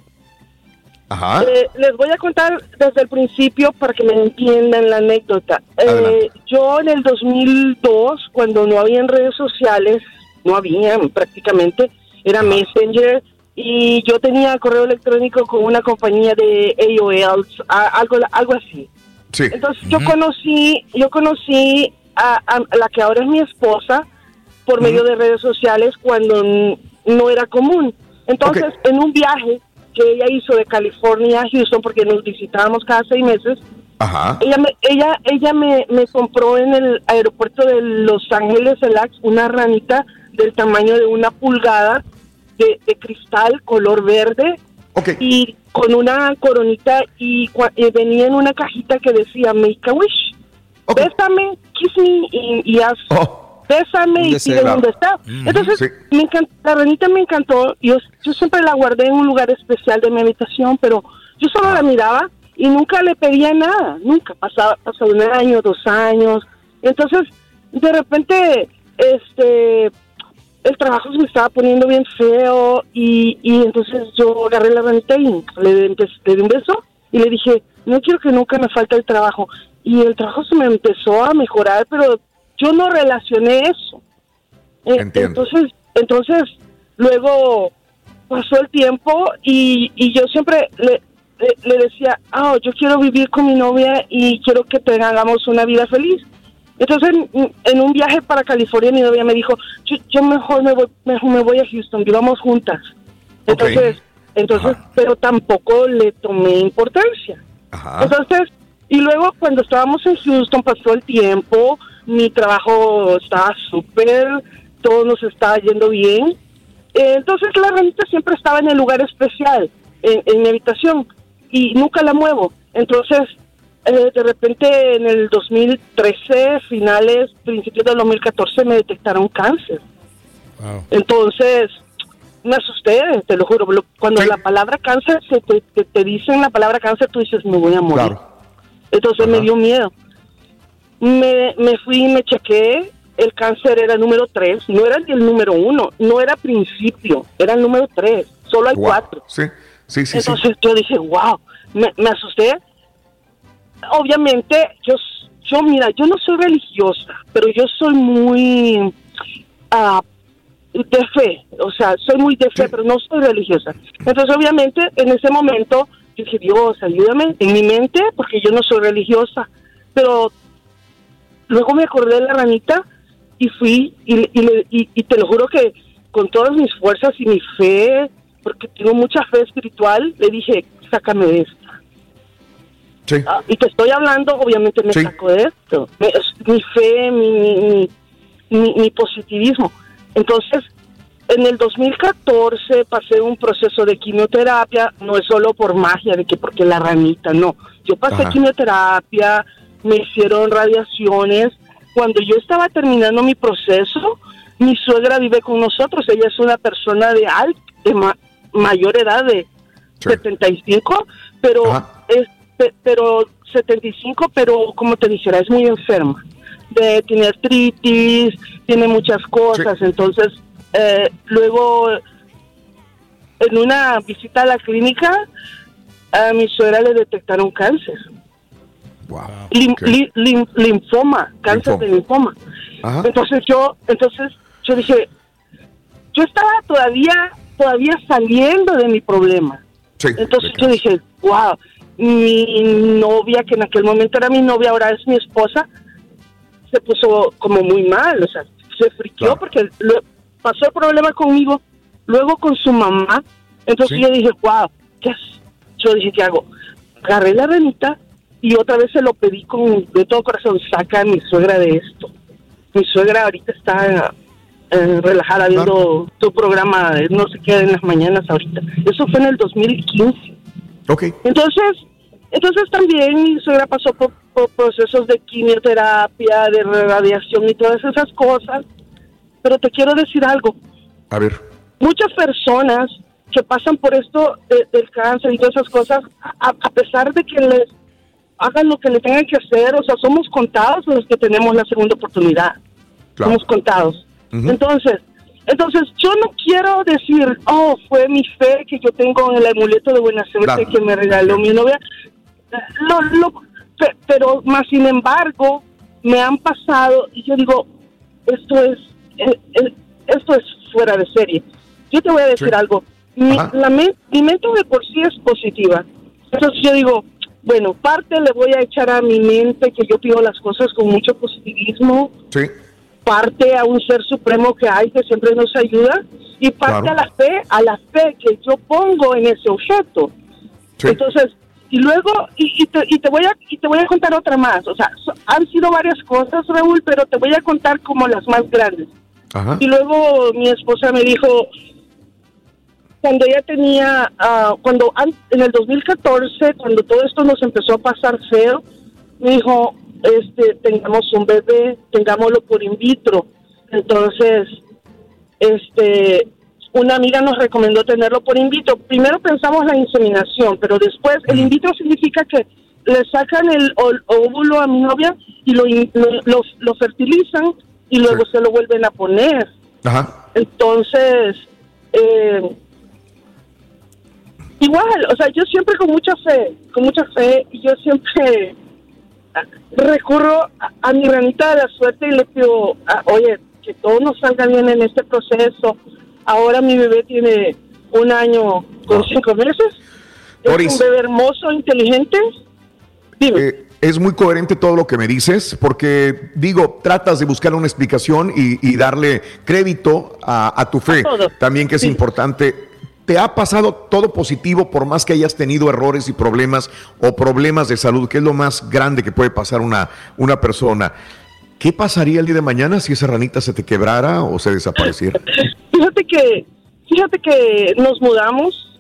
Ajá. Eh, les voy a contar desde el principio para que me entiendan la anécdota. Eh, yo en el 2002, cuando no habían redes sociales, no habían prácticamente, era Messenger y yo tenía correo electrónico con una compañía de AOL, algo, algo así. Sí. Entonces yo conocí, yo conocí a, a la que ahora es mi esposa por medio de redes sociales cuando no era común. Entonces, en un viaje que ella hizo de California a Houston, porque nos visitábamos cada seis meses, Ajá. ella me, ella, ella me, me compró en el aeropuerto de Los Ángeles, LAX, una ranita del tamaño de una pulgada de, de cristal color verde y con una coronita y, y venía en una cajita que decía Make a Wish. Bésame, kiss me y, y haz. Bésame y pide un deseo. Entonces, Sí. me encanta, la ranita me encantó. Yo, yo siempre la guardé en un lugar especial de mi habitación, pero yo solo la miraba y nunca le pedía nada. Nunca. Pasaba, pasaba un año, dos años. Entonces, de repente, este, el trabajo se me estaba poniendo bien feo y, y entonces yo agarré la ranita y le, le di un beso y le dije, no quiero que nunca me falte el trabajo. Y el trabajo se me empezó a mejorar, pero yo no relacioné eso. Eh, Entiendo. Entonces, entonces, luego pasó el tiempo y, y yo siempre le, le, le decía, ah, yo quiero vivir con mi novia y quiero que tengamos una vida feliz. Entonces, en, en un viaje para California, mi novia me dijo, yo, yo mejor, me voy, mejor me voy a Houston, vivamos juntas. Entonces, entonces pero tampoco le tomé importancia. Entonces, y luego cuando estábamos en Houston pasó el tiempo, mi trabajo estaba súper, todo nos estaba yendo bien. Entonces la ranita siempre estaba en el lugar especial, en, en mi habitación, y nunca la muevo. Entonces, eh, de repente en el 2013, finales, principios del 2014, me detectaron cáncer. Entonces, me asusté, te lo juro. Cuando la palabra cáncer, se te, te, te dicen la palabra cáncer, tú dices, me voy a morir. Entonces me dio miedo. Me, me fui y me chequé. El cáncer era el número 3, no era ni el número 1, no era principio, era el número 3. Solo hay Wow. cuatro. Sí, sí, sí. sí. Entonces yo dije, wow, me, me asusté. Obviamente, yo, yo, mira, yo no soy religiosa, pero yo soy muy ah, de fe, o sea, soy muy de fe, pero no soy religiosa. Entonces, obviamente, en ese momento, yo dije, Dios, ayúdame en mi mente, porque yo no soy religiosa. Pero luego me acordé de la ranita y fui, y, y- y te lo juro que con todas mis fuerzas y mi fe, porque tengo mucha fe espiritual, le dije, sácame de esto. Ah, y te estoy hablando, obviamente me saco de esto. Es mi fe, mi, mi, mi- mi- mi positivismo. Entonces, en el 2014 pasé un proceso de quimioterapia, no es solo por magia, de que porque la ranita, no. Yo pasé Ajá. quimioterapia, me hicieron radiaciones. Cuando yo estaba terminando mi proceso, mi suegra vive con nosotros. Ella es una persona de, al- de ma- mayor edad, de 75, pero es pe- pero 75, pero como te dijera, es muy enferma. De, tiene artritis, tiene muchas cosas, entonces eh, luego en una visita a la clínica a mi suegra le detectaron cáncer. Lim- li- lim- linfoma, cáncer de linfoma. Entonces yo, entonces yo dije, yo estaba todavía todavía saliendo de mi problema. Entonces yo dije, wow, mi novia, que en aquel momento era mi novia, ahora es mi esposa, se puso como muy mal, o sea, se friqueó porque lo- pasó el problema conmigo, luego con su mamá. Entonces Sí. yo dije, wow, ¿qué es? Yo dije, ¿qué hago? Agarré la renita y otra vez se lo pedí con de todo corazón, saca a mi suegra de esto. Mi suegra ahorita está eh, relajada viendo tu programa, no sé qué, en las mañanas ahorita. Eso fue en el 2015. Ok. Entonces, entonces también mi suegra pasó por, por procesos de quimioterapia, de radiación y todas esas cosas. Pero te quiero decir algo. A ver. Muchas personas que pasan por esto de- del cáncer y todas esas cosas, a, a pesar de que les hagan lo que le tengan que hacer, o sea, somos contados los que tenemos la segunda oportunidad. Somos contados. Entonces, entonces yo no quiero decir, oh, fue mi fe que yo tengo en el amuleto de buena suerte Claro. que me regaló mi novia. Lo- lo- pe- pero más sin embargo, me han pasado y yo digo, esto es, eh, eh, esto es fuera de serie. Yo te voy a decir Sí. algo. Mi, la mi mente de por sí es positiva. Entonces yo digo, bueno, parte le voy a echar a mi mente que yo pido las cosas con mucho positivismo, Sí. parte a un ser supremo que hay que siempre nos ayuda y parte Claro. a la fe, a la fe que yo pongo en ese objeto. Entonces, y luego, y, y te, y te voy a y te voy a contar otra más. O sea, so- han sido varias cosas, Raúl, pero te voy a contar como las más grandes. Ajá. Y luego mi esposa me dijo, cuando ella tenía, ah, cuando an- en el 2014, cuando todo esto nos empezó a pasar feo, me dijo, este, tengamos un bebé, tengámoslo por in vitro. Entonces, este, una amiga nos recomendó tenerlo por in vitro. Primero pensamos la inseminación, pero después el in vitro significa que le sacan el óvulo a mi novia y lo, lo, lo- lo fertilizan y luego se lo vuelven a poner. Ajá. Entonces, eh, igual, o sea, yo siempre con mucha fe, con mucha fe, y yo siempre recurro a, a mi ranita de la suerte y le pido, ah, oye, que todo nos salga bien en este proceso. Ahora mi bebé tiene un año con cinco meses. Doris. Es un bebé hermoso, inteligente. Eh, es muy coherente todo lo que me dices, porque digo, tratas de buscar una explicación y, y darle crédito a, a tu fe, también que es importante. ¿Te ha pasado todo positivo por más que hayas tenido errores y problemas o problemas de salud, que es lo más grande que puede pasar una, una persona? ¿Qué pasaría el día de mañana si esa ranita se te quebrara o se desapareciera? Fíjate que, fíjate que nos mudamos.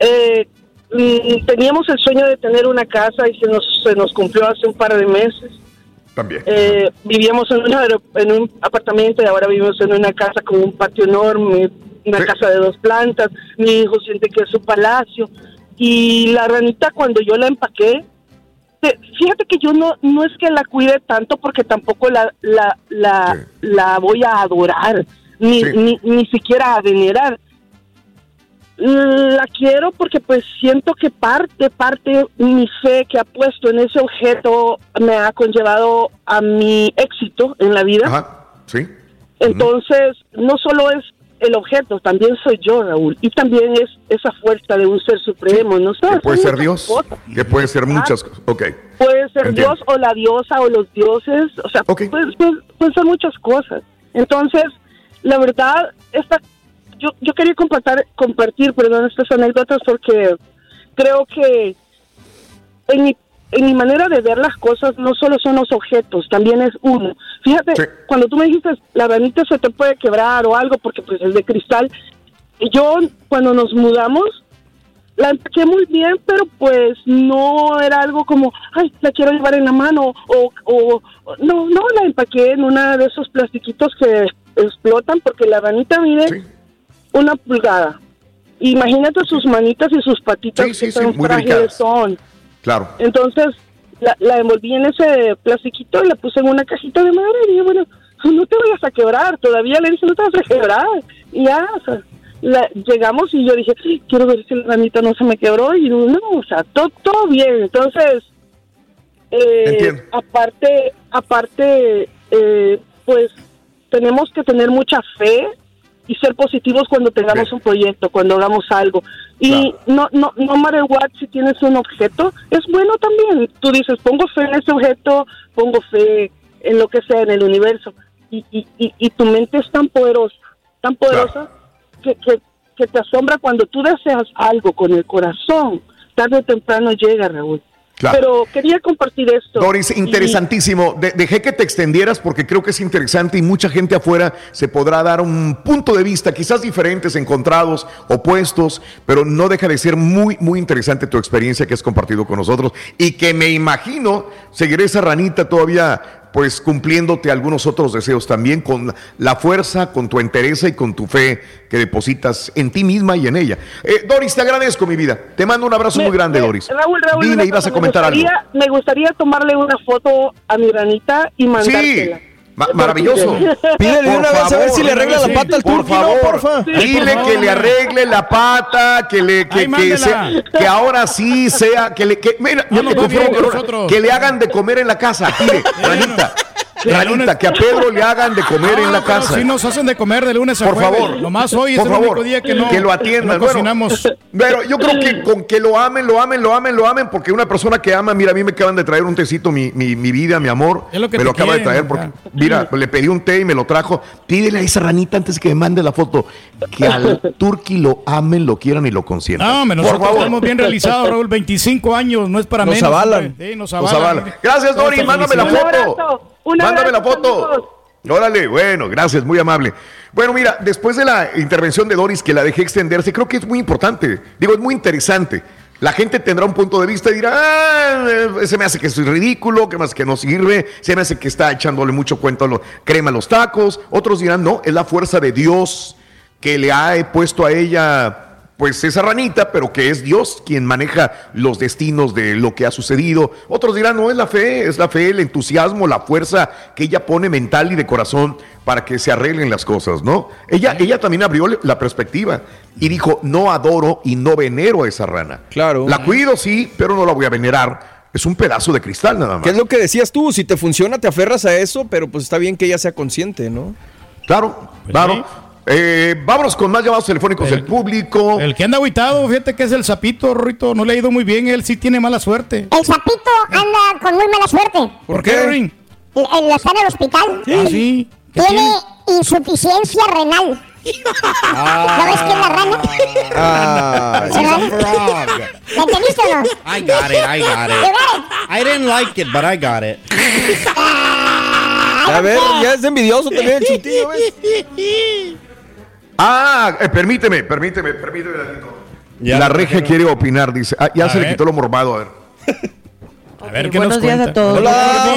Eh, mm, teníamos el sueño de tener una casa y se nos, se nos cumplió hace un par de meses. También. Eh, vivíamos en, una en un apartamento y ahora vivimos en una casa con un patio enorme, una casa de dos plantas. Mi hijo siente que es su palacio. Y la ranita cuando yo la empaqué, te- fíjate que yo no no es que la cuide tanto porque tampoco la la, la, la voy a adorar ni, ni, ni siquiera a venerar la quiero porque pues siento que parte parte mi fe que ha puesto en ese objeto me ha conllevado a mi éxito en la vida Sí. entonces no solo es el objeto también soy yo Raúl y también es esa fuerza de un ser supremo no sé Que puede ser Dios, cosas. que puede ser muchas cosas. Ok. Puede ser Entiendo. Dios o la diosa o los dioses, o sea, puede, puede- pueden ser muchas cosas. Entonces, la verdad, esta, yo, yo quería compartir, compartir perdón, estas anécdotas porque creo que en mi, en mi manera de ver las cosas no solo son los objetos, también es uno. Fíjate, cuando tú me dijiste, la ranita se te puede quebrar o algo porque pues es de cristal, yo cuando nos mudamos, la empaqué muy bien, pero pues no era algo como, ay, la quiero llevar en la mano, o, o no, no, la empaqué en una de esos plastiquitos que explotan, porque la ranita mide una pulgada. Imagínate sus manitas y sus patitas que tan frágiles son. Claro. Entonces, la, la envolví en ese plastiquito y la puse en una cajita de madera y dije, bueno, no te vayas a quebrar. Todavía le dije, no te vas a quebrar. Y ya, o sea, la- llegamos y yo dije, "Sí, quiero ver si la ranita no se me quebró. Y no, o sea, todo, todo bien. Entonces, eh, aparte, aparte, eh, pues tenemos que tener mucha fe y ser positivos cuando tengamos un proyecto, cuando hagamos algo. Y no, no, no matter what, si tienes un objeto, es bueno también. Tú dices, pongo fe en ese objeto, pongo fe en lo que sea, en el universo. Y, y, y, y tu mente es tan poderosa, tan poderosa, que, que, que te asombra cuando tú deseas algo con el corazón. Tarde o temprano llega, Raúl. Claro. Pero quería compartir esto. Doris, interesantísimo. De- dejé que te extendieras porque creo que es interesante y mucha gente afuera se podrá dar un punto de vista, quizás diferentes, encontrados, opuestos, pero no deja de ser muy, muy interesante tu experiencia que has compartido con nosotros y que me imagino seguiré esa ranita todavía pues cumpliéndote algunos otros deseos también con la fuerza, con tu entereza y con tu fe que depositas en ti misma y en ella. Eh, Doris, te agradezco mi vida. Te mando un abrazo Me- muy grande, me- Doris. Raúl, Raúl, Dile, ibas a comentar me algo. Me gustaría tomarle una foto a mi ranita y mandártela. Ma- maravilloso. Pídele Por una vez a ver si le arregla la pata al por turqui, ¿no, favor. porfa? Dile que favor. le arregle la pata, que le que, Ay, que, mándela. sea- que ahora sí sea que le que mira, No yo te va bien confirmo con que- le hagan de comer en la casa. Mire, Ranita. Ranita, que a Pedro le hagan de comer en la pero casa. Sí nos hacen de comer de lunes a Por jueves. favor. Nomás hoy Por es el favor, único día que no lo atiendan. no Bueno, cocinamos. pero yo creo que con que lo amen, lo amen, lo amen, lo amen, porque una persona que ama, mira, a mí me acaban de traer un tecito, mi, mi, mi vida, mi amor, Es lo que me lo acaba de quieren, traer porque, acá. mira, le pedí un té y me lo trajo. Pídele a esa ranita antes que me mande la foto, que al turqui lo amen, lo quieran y lo consientan. No, hombre, Por nosotros favor. estamos bien realizados, Raúl. 25 años, no es para Nos menos. avalan. hombre. Sí, nos Nos avalan. avalan. Gracias, Dori, mándame la felicidad. Mándame la foto. Órale, bueno, gracias, muy amable. Bueno, mira, después de la intervención de Doris, que la dejé extenderse, creo que es muy importante. Digo, es muy interesante. La gente tendrá un punto de vista y dirá, ah, eh, se me hace que es ridículo, que más que no sirve, se me hace que está echándole mucho cuento a lo, crema a los tacos. Otros dirán, no, es la fuerza de Dios que le ha puesto a ella pues esa ranita, pero que es Dios quien maneja los destinos de lo que ha sucedido. Otros dirán, no es la fe, es la fe, el entusiasmo, la fuerza que ella pone mental y de corazón para que se arreglen las cosas, ¿no? Ella, ella también abrió la perspectiva y dijo, no adoro y no venero a esa rana. Claro. La cuido, sí, pero no la voy a venerar. Es un pedazo de cristal nada más. ¿Qué es lo que decías tú? Si te funciona, te aferras a eso, pero pues está bien que ella sea consciente, ¿no? Claro, claro. Eh, vámonos con más llamados telefónicos del público. El que anda aguitado, fíjate que es el sapito, Rito. No le ha ido muy bien, él sí tiene mala suerte. El sapito anda con muy mala suerte. ¿Por qué, está en el hospital. Ah, sí. ¿Qué Tiene insuficiencia renal. ¿No ves que es la rana? Ah, ¿Se la- ¿Me entendiste o no? I got it, I got You it. got it. I didn't like it, but I got it. A ver, ya es envidioso también el chutillo, ¿ves? Ah, eh, permíteme, permíteme, permíteme. Ya la regia quiere opinar, dice. Ah, ya A se le quitó lo morbado, a ver. A ver, ¿qué buenos nos días cuenta? a todos. Hola,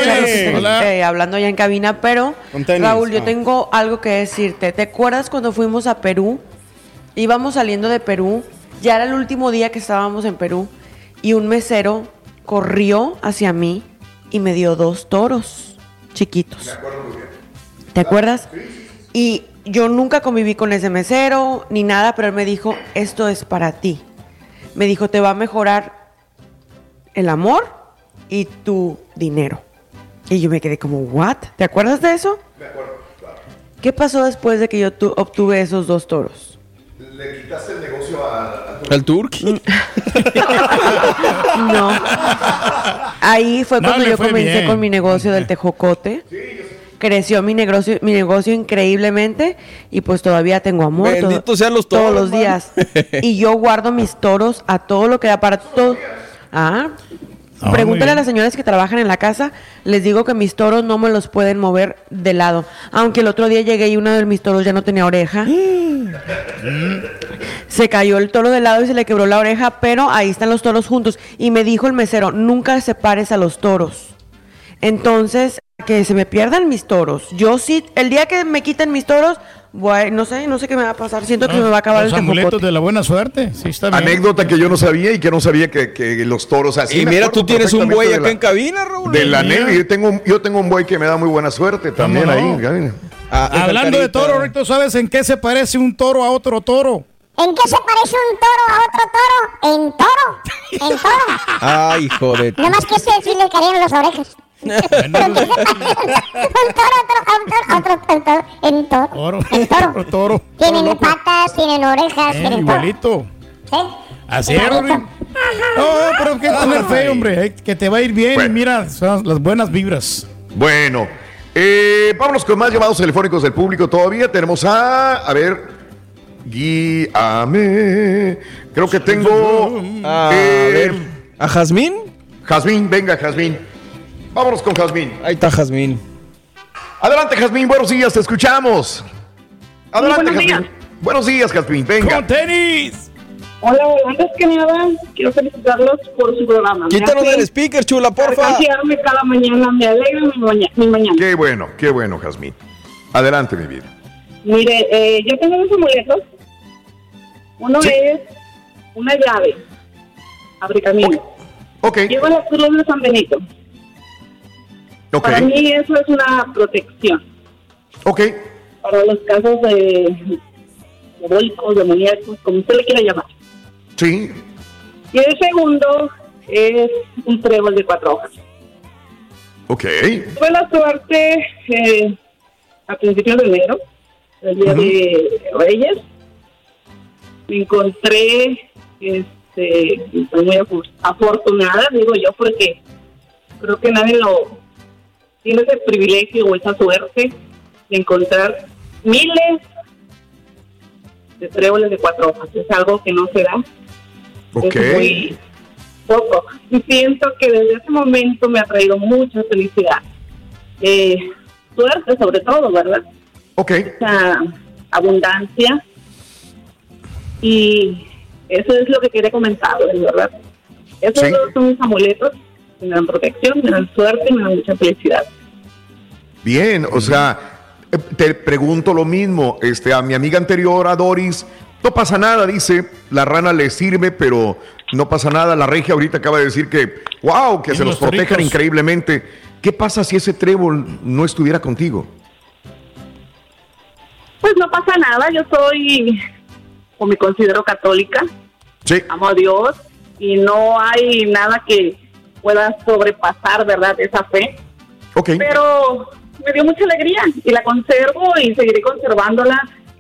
Hola. eh, hablando ya en cabina, pero Raúl, yo ah. tengo algo que decirte. ¿Te acuerdas cuando fuimos a Perú? Íbamos saliendo de Perú, ya era el último día que estábamos en Perú y un mesero corrió hacia mí y me dio dos toros chiquitos. ¿Te acuerdas? Y yo nunca conviví con ese mesero ni nada, pero él me dijo, esto es para ti. Me dijo, te va a mejorar el amor y tu dinero. Y yo me quedé como, ¿what? ¿Te acuerdas de eso? Me acuerdo, ¿Qué pasó después de que yo tu- obtuve esos dos toros? Le quitaste el negocio a. ¿Al turqui? No. Ahí fue No, cuando yo fue comencé bien. con mi negocio del tejocote. Creció mi negocio, mi negocio increíblemente y pues todavía tengo amor. todo- Benditos sean los Todos toros, los man. días. y yo guardo mis toros a todo lo que da para todo. Ah. Ah, Pregúntale a las señoras que trabajan en la casa, les digo que mis toros no me los pueden mover de lado. Aunque el otro día llegué y uno de mis toros ya no tenía oreja. Se cayó el toro de lado y se le quebró la oreja, pero ahí están los toros juntos. Y me dijo el mesero, nunca separes a los toros. Entonces, que se me pierdan mis toros. Yo sí, el día que me quiten mis toros, voy- no sé, no sé qué me va a pasar. Siento que se me va a acabar Los el amuletos tejocote. de la buena suerte. Sí, está bien. Anécdota que yo no sabía y que no sabía que, que los toros así. y mira, tú tienes un buey acá la- en cabina, Raúl. De la. Nelly, yo tengo, un- yo tengo un buey que me da muy buena suerte también no? ahí. cabina. Ah, Hablando de toro, Rito, ¿sabes en qué se parece un toro a otro toro? ¿En qué se parece un toro a otro toro? En toro. En toro. Ay, hijo de... Nomás que este sí le cayeron las orejas. Un toro, otro, otro, otro, otro, en toro. Toro. En toro. Toro. Tienen patas, tienen orejas, Eh, tienen igualito. ¿Sí? Así es. No, pero que tener fe, hombre. Que te va a ir bien. y Mira, son las buenas vibras. Bueno, eh, vámonos con más llamados telefónicos del público todavía. Tenemos a, a ver, guíame. Creo que tengo A eh, ver, ¿a Jazmín? Jazmín, venga, Jazmín. Vámonos con Jazmín. Ahí está Jazmín. Adelante, Jazmín. Buenos días, te escuchamos. Adelante, buenos Jazmín. días. Buenos días, Jazmín. Venga. ¡Con tenis! Hola, antes que nada, quiero felicitarlos por su programa. Hace del speaker, chula, porfa. cada mañana, me alegra mi, maña- mi mañana. Qué bueno, qué bueno, Jazmín. Adelante, mi vida. Mire, eh, yo tengo dos amuletos. Uno es una llave, abre camino. Ok. Lleva la cruz de San Benito. Para mí eso es una protección. Ok. Para los casos de diabólicos, demoníacos, como usted le quiera llamar. Sí. Y el segundo es un trébol de cuatro hojas. Ok. Tuve la suerte eh, a principios de enero, el día de Reyes, me encontré, este, estoy muy afor- afortunada, digo yo, porque creo que nadie lo tiene ese privilegio o esa suerte de encontrar miles de tréboles de cuatro hojas. Es algo que no se da. Ok. Es muy poco. Y siento que desde ese momento me ha traído mucha felicidad. Eh, suerte sobre todo, ¿verdad? Ok. Mucha abundancia. Y eso es lo que quería comentar, verdad. Esos Sí. dos son mis amuletos. Me dan protección, me dan suerte y me dan mucha felicidad. Bien, o sea, eh, te pregunto lo mismo, este, a mi amiga anterior, a Doris, no pasa nada, dice, la rana le sirve, pero no pasa nada. La regia ahorita acaba de decir que, wow, que se los protejan increíblemente. ¿Qué pasa si ese trébol no estuviera contigo? Pues no pasa nada, yo soy, o me considero católica, Sí. amo a Dios y no hay nada que pueda sobrepasar, ¿verdad?, esa fe. Ok. Pero me dio mucha alegría y la conservo y seguiré conservándola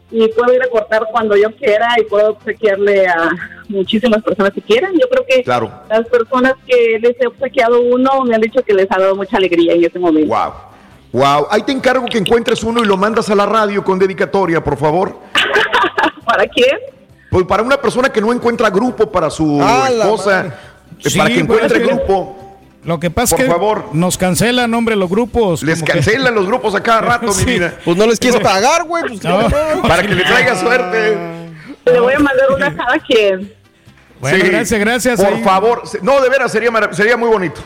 y puedo ir a cortar cuando yo quiera y puedo obsequiarle a muchísimas personas que quieran. Yo creo que Claro. las personas que les he obsequiado uno me han dicho que les ha dado mucha alegría en ese momento. Wow. Wow, ahí te encargo que encuentres uno y lo mandas a la radio con dedicatoria, por favor. ¿Para quién? Pues para una persona que no encuentra grupo para su Ah, esposa, eh, Sí, para que pues, encuentre grupo. Lo que pasa Por es que favor. nos cancelan, hombre, los grupos. Les que- cancelan los grupos a cada rato, Sí. mi vida. Pues no les quieres pagar, güey. Pues, No. Para que le traiga suerte. Le voy a mandar una cada quien. Bueno, gracias, gracias. Por Ahí- favor. No, de veras, sería, marav- sería muy bonito.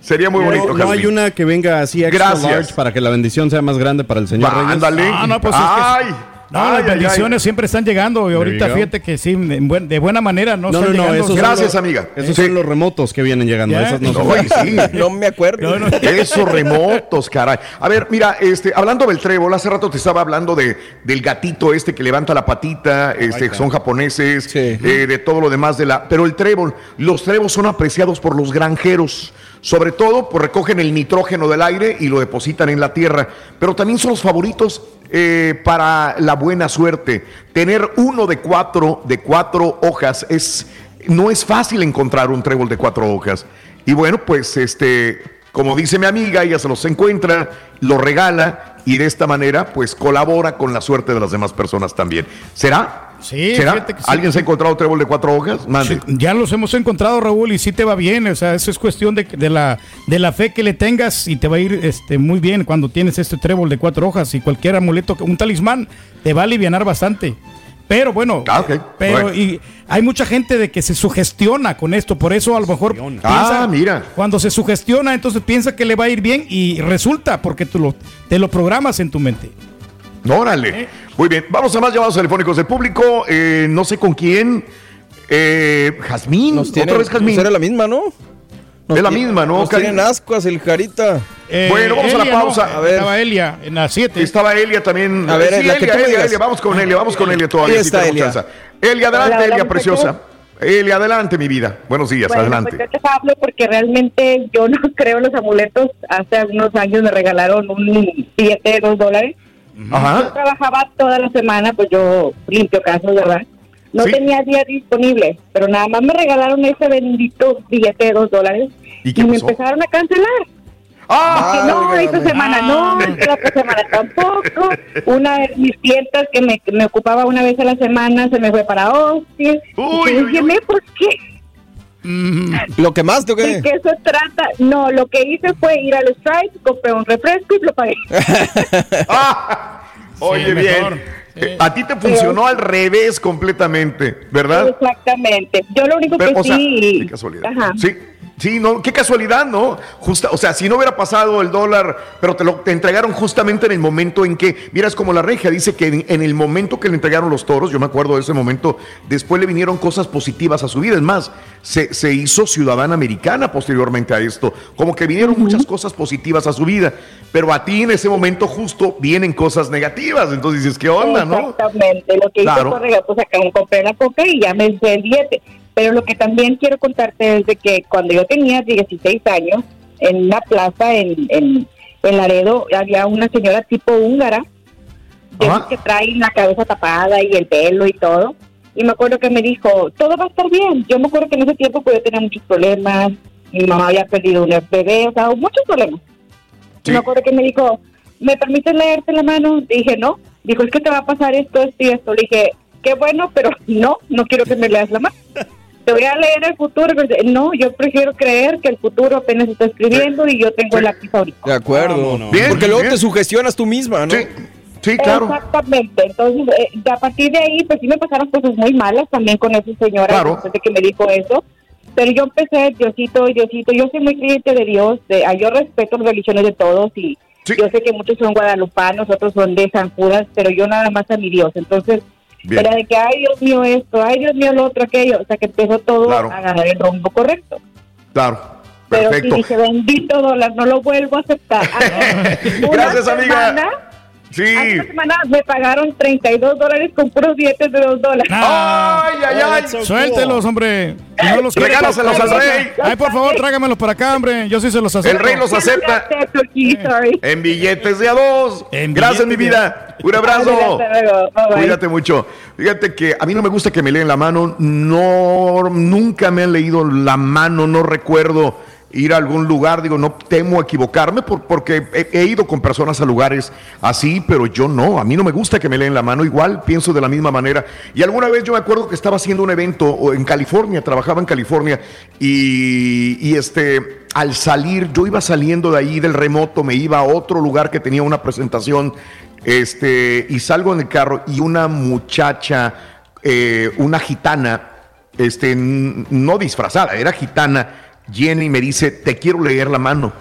Sería muy bonito, No, no hay una que venga así extra Gracias. large para que la bendición sea más grande para el señor ándale. Ah, no, pues es que- Ay. No, Ay, las ay, ay. bendiciones siempre están llegando y ahorita fíjate que sí, en buen- de buena manera no, No, no, están no, llegando. Gracias, los- amiga. Esos Sí. son los remotos que vienen llegando. Esos no son- sí. No me acuerdo. No, no. Esos remotos, caray. A ver, mira, este, hablando del trébol, hace rato te estaba hablando de, del gatito este que levanta la patita, este, que son japoneses, Sí. eh, de todo lo demás de la. Pero el trébol, los tréboles son apreciados por los granjeros. Sobre todo, pues recogen el nitrógeno del aire y lo depositan en la tierra. Pero también son los favoritos eh, para la buena suerte. Tener uno de cuatro, de cuatro hojas es. No es fácil encontrar un trébol de cuatro hojas. Y bueno, pues este, como dice mi amiga, ella se los encuentra, lo regala y de esta manera, pues colabora con la suerte de las demás personas también. ¿Será? Sí, ¿Será? fíjate que sí. ¿Alguien se ha encontrado trébol de cuatro hojas? Mande. Sí, Ya los hemos encontrado, Raúl, y sí te va bien. O sea, eso es cuestión de, de la, de la fe que le tengas y te va a ir este, muy bien cuando tienes este trébol de cuatro hojas y cualquier amuleto, un talismán, te va a aliviar bastante. Pero bueno, Ah, pero Bueno. y hay mucha gente de que se sugestiona con esto, por eso a lo mejor Ah, mira. cuando se sugestiona, entonces piensa que le va a ir bien y resulta porque tú lo, te lo programas en tu mente. Órale. Muy bien. Vamos a más llamados telefónicos del público. Eh, no sé con quién. Eh, Jazmín. Nos tiene, Otra vez Jazmín. Era la misma, ¿no? Nos Es la misma, ¿no, Nos tienen ascuas el Jarita. Eh, Bueno, vamos a la Elia, ¿no? pausa. A ver. Estaba Elia en las 7. Estaba Elia también. A ver, sí, la que Elia, tú me Elia, digas. Elia, vamos con Elia, vamos con Elia todavía. Ahí está tenemos Elia. chance. Elia, adelante, Hola, hola, Elia, preciosa. Eli, adelante, mi vida. Buenos días, Bueno, adelante. pues yo te hablo porque realmente yo no creo en los amuletos. Hace unos años me regalaron un billete de dos dólares. Yo Ajá. trabajaba toda la semana, pues yo limpio casos, ¿verdad? No Sí. tenía día disponible, pero nada más me regalaron ese bendito billete de dos dólares ¿Y me empezaron a cancelar. ¡Ah! No, esta semana no, esta otra semana tampoco. Una de mis clientas que me, me ocupaba una vez a la semana se me fue para Austin. y yo dije, "Me, ¿por qué? ¿Lo que más, ¿o ¿De qué? qué se trata? No, lo que hice fue ir al Stripe, compré un refresco y lo pagué. Oye, Sí, bien. mejor. Eh, A ti te funcionó al revés completamente, ¿verdad? Exactamente. Yo lo único Pero, que o sea, sí... qué casualidad. Ajá. Sí, sí, no, qué casualidad, ¿no? Justa, o sea, si no hubiera pasado el dólar, pero te lo te entregaron justamente en el momento en que, miras como la regia dice que en, en el momento que le entregaron los toros, yo me acuerdo de ese momento, después le vinieron cosas positivas a su vida. Es más, se, se hizo ciudadana americana posteriormente a esto. Como que vinieron muchas cosas positivas a su vida, pero a ti en ese momento justo vienen cosas negativas. Entonces dices, ¿qué onda, no? Exactamente. Lo que Claro. hice fue regalar, pues acá compré la coca y ya me hice el billete. Pero lo que también quiero contarte es de que cuando yo tenía 16 años, en una plaza en, en, en Laredo, había una señora tipo húngara, de esas que trae la cabeza tapada y el pelo y todo. Y me acuerdo que me dijo, todo va a estar bien. Yo me acuerdo que en ese tiempo pues, yo tenía muchos problemas. Mi mamá había perdido un bebé, o sea, muchos problemas. Me acuerdo que me dijo, ¿me permites leerte la mano? Dije, no. Dijo, es que te va a pasar esto, esto y esto. Le dije, qué bueno, pero no, no quiero que me leas la mano. Te voy a leer el futuro. pero No, yo prefiero creer que el futuro apenas está escribiendo y yo tengo el lápiz ahorita. De acuerdo. Bien, Porque luego bien. te sugestionas tú misma, ¿no? Sí, Exactamente. Entonces, eh, a partir de ahí, pues sí me pasaron cosas muy malas también con esa señora Claro. después de que me dijo eso. Pero yo empecé, Diosito, Diosito, yo soy muy creyente de Dios, de, ah, yo respeto las religiones de todos y yo sé que muchos son guadalupanos, otros son de San Judas, pero yo nada más a mi Dios. Entonces, Bien. era de que, ay Dios mío esto, ay Dios mío lo otro, aquello, o sea que empezó todo Claro. a agarrar el rumbo correcto. Claro, Pero perfecto. sí dije, bendito dólar, no lo vuelvo a aceptar. Gracias, amiga. Sí. Hace una semana me pagaron 32 dólares con puros billetes de 2 dólares. ¡Ay, ay, ay! Suéltelos, hombre. Si no los Regálaselos al rey. Ay, por favor, trágamelos para acá, hombre. Yo sí se los acepto. El rey los acepta. En billetes de a dos. Gracias, mi vida. Un abrazo. Cuídate mucho. Fíjate que a mí no me gusta que me leen la mano. No, nunca me han leído la mano. No recuerdo ir a algún lugar. Digo, no temo equivocarme por- porque he, ido con personas a lugares así, pero yo no. A mí no me gusta que me leen la mano. Igual pienso de la misma manera. Y alguna vez yo me acuerdo que estaba haciendo un evento en California, trabajaba en California y, este, al salir, yo iba saliendo de ahí del remoto, me iba a otro lugar que tenía una presentación este, y salgo en el carro y una muchacha, eh, una gitana, este, no disfrazada, era gitana, Jenny me dice, te quiero leer la mano.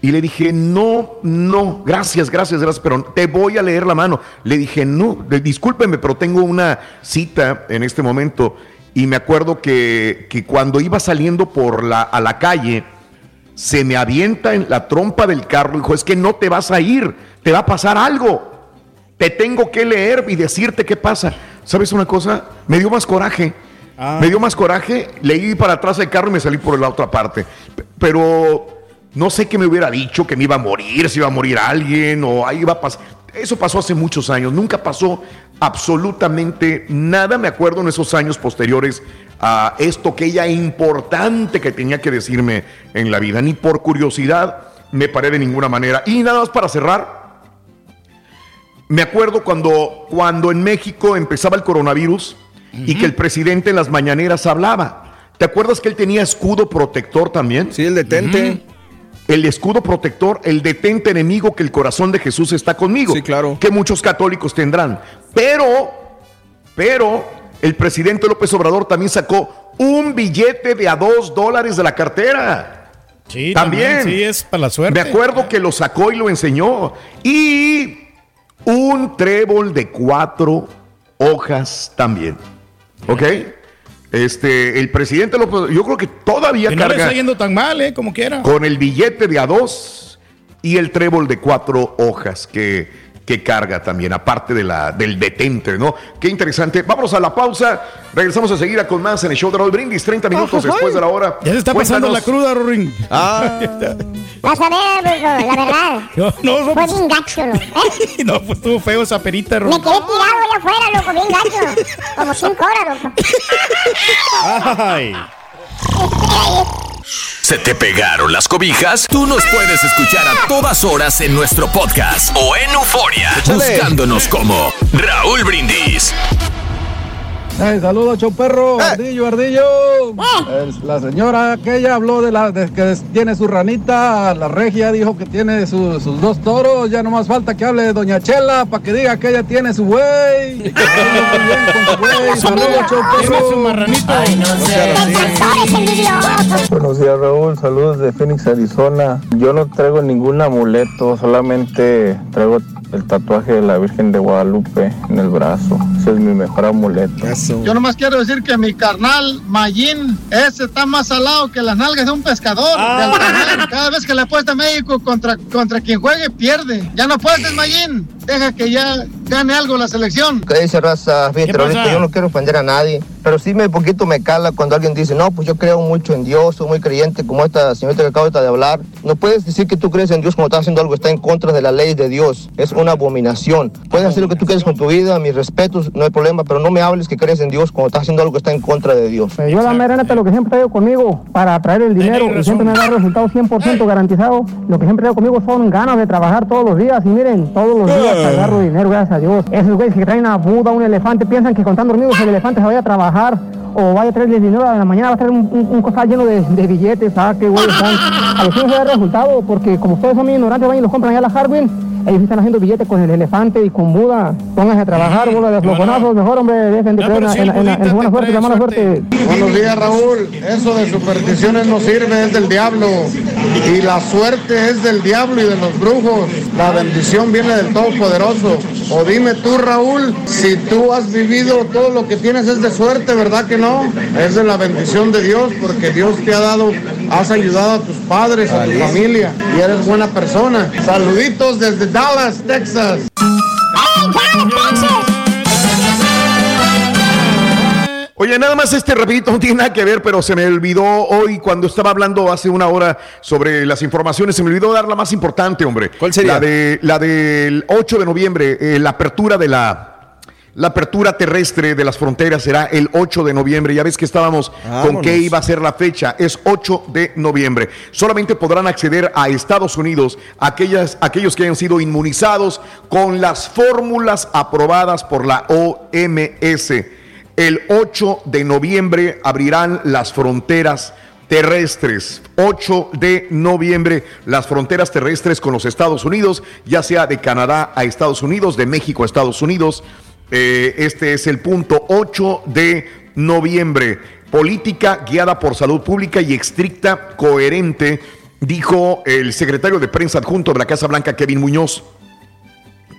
Y le dije, no, no, gracias, gracias, gracias, pero te voy a leer la mano. Le dije, no, discúlpeme, pero tengo una cita en este momento. Y me acuerdo que, que cuando iba saliendo por la, a la calle, se me avienta en la trompa del carro. Dijo, es que no te vas a ir, te va a pasar algo. Te tengo que leer y decirte qué pasa. ¿Sabes una cosa? Me dio más coraje. Me dio más coraje, leí para atrás del carro y me salí por la otra parte. Pero no sé qué me hubiera dicho, que me iba a morir, si iba a morir alguien o ahí iba a pasar. Eso pasó hace muchos años, nunca pasó absolutamente nada, me acuerdo en esos años posteriores a esto que ella importante que tenía que decirme en la vida, ni por curiosidad me paré de ninguna manera. Y nada más para cerrar, me acuerdo cuando, cuando en México empezaba el coronavirus y que el presidente en las mañaneras hablaba. ¿Te acuerdas que él tenía escudo protector también? Sí, el detente. El escudo protector, el detente enemigo que el corazón de Jesús está conmigo. Sí, claro. Que muchos católicos tendrán. Pero, pero, el presidente López Obrador también sacó un billete de a dos dólares de la cartera. Sí, también. Sí, es para la suerte. Me acuerdo que lo sacó y lo enseñó. Y un trébol de cuatro hojas también. ¿Ok? Este, el presidente López, yo creo que todavía Que no le está yendo tan mal, ¿eh? Como quiera. con el billete de a dos y el trébol de cuatro hojas que, que carga también, aparte de la, del detente, ¿no? Qué interesante. Vámonos a la pausa. Regresamos a seguir con más en el show de Raúl Brindis, 30 minutos después de la hora. Ya se está pasando la cruda, Rorín. Ah. Vas a ver, la verdad. No, no, Fue bien gacho, loco. ¿eh? no, pues estuvo feo esa perita, Me Rorín. quedé tirado allá afuera, loco, bien gacho. Como cinco horas, loco. Ay. ¿Se te pegaron las cobijas? Tú nos puedes escuchar a todas horas en nuestro podcast o en Euforia, buscándonos como Raúl Brindis. Hey, saludos, Choperro, Ardillo, Ardillo. Es la señora aquella habló de la de que tiene su ranita, la regia dijo que tiene su- sus dos toros, ya no más falta que hable de Doña Chela para que diga que ella tiene su güey. Su. Saludos, Choperro. Buenos días Raúl, saludos de Phoenix, Arizona. Yo no traigo ningún amuleto, solamente traigo el tatuaje de la Virgen de Guadalupe en el brazo. Ese es mi mejor amuleto. Yo nomás quiero decir que mi carnal Mayín, ese está más salado que las nalgas de un pescador. de Altaner. Cada vez que le apuesta a México contra, contra quien juegue, pierde. Ya no puedes, Mayín. Deja que ya gane algo la selección. ¿Qué dice raza? Fíjate, ¿Qué pasa? ahorita yo no quiero ofender a nadie, pero sí me poquito me cala cuando alguien dice, no, pues yo creo mucho en Dios, soy muy creyente, como esta señorita que acabo de hablar. No puedes decir que tú crees en Dios cuando estás haciendo algo que está en contra de la ley de Dios. Es una abominación. Puedes hacer lo que tú quieras con tu vida, mis respetos, no hay problema, pero no me hables que crees en Dios cuando estás haciendo algo que está en contra de Dios. Yo la mera neta lo que siempre traigo conmigo para traer el dinero y siempre me da resultados 100% garantizado. Lo que siempre traigo conmigo son ganas de trabajar todos los días y miren, todos los días agarro dinero, gracias a Dios. Esos güeyes que traen a Buda, un elefante, piensan que con tan dormidos el elefante se vaya a trabajar o vaya a traerles dinero a la mañana, va a traer un, un, un costal lleno de, de billetes, ah, qué güeyes están. A los no se da resultado porque como ustedes son muy ignorantes, van y los compran allá a la Harwin. Ellos están haciendo billetes con el elefante y con Buda. Pónganse a trabajar, bola de flojonazos. Mejor, hombre, dejen de creer en, la- en la- en la- en la buena suerte la mala suerte. Buenos días, Raúl. Eso de supersticiones no sirve, es del diablo. Y la suerte es del diablo y de los brujos. La bendición viene del Todopoderoso. O dime tú, Raúl, si tú has vivido todo lo que tienes es de suerte, ¿verdad que no? Es de la bendición de Dios, porque Dios te ha dado, has ayudado a tus padres, a tu familia, y eres buena persona. Saluditos desde Dallas, Texas. Oye, nada más este rapidito, no tiene nada que ver, pero se me olvidó hoy cuando estaba hablando hace una hora sobre las informaciones, se me olvidó dar la más importante, hombre. ¿Cuál sería? La, de, la del 8 de noviembre, eh, la apertura de la... La apertura terrestre de las fronteras será el 8 de noviembre. Ya ves que estábamos con qué iba a ser la fecha. Es 8 de noviembre. Solamente podrán acceder a Estados Unidos aquellas, aquellos que hayan sido inmunizados con las fórmulas aprobadas por la OMS. El 8 de noviembre abrirán las fronteras terrestres. 8 de noviembre, las fronteras terrestres con los Estados Unidos, ya sea de Canadá a Estados Unidos, de México a Estados Unidos. Eh, este es el punto 8 de noviembre. Política guiada por salud pública y estricta, coherente, dijo el secretario de prensa adjunto de la Casa Blanca, Kevin Muñoz.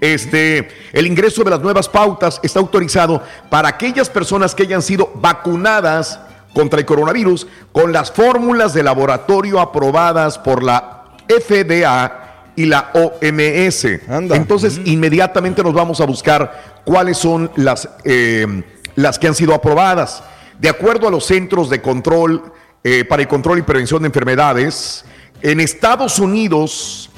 Este, el ingreso de las nuevas pautas está autorizado para aquellas personas que hayan sido vacunadas contra el coronavirus con las fórmulas de laboratorio aprobadas por la FDA y la OMS. Entonces, inmediatamente nos vamos a buscar cuáles son las, eh, las que han sido aprobadas. De acuerdo a los Centros de Control eh, para el Control y Prevención de Enfermedades, en Estados Unidos,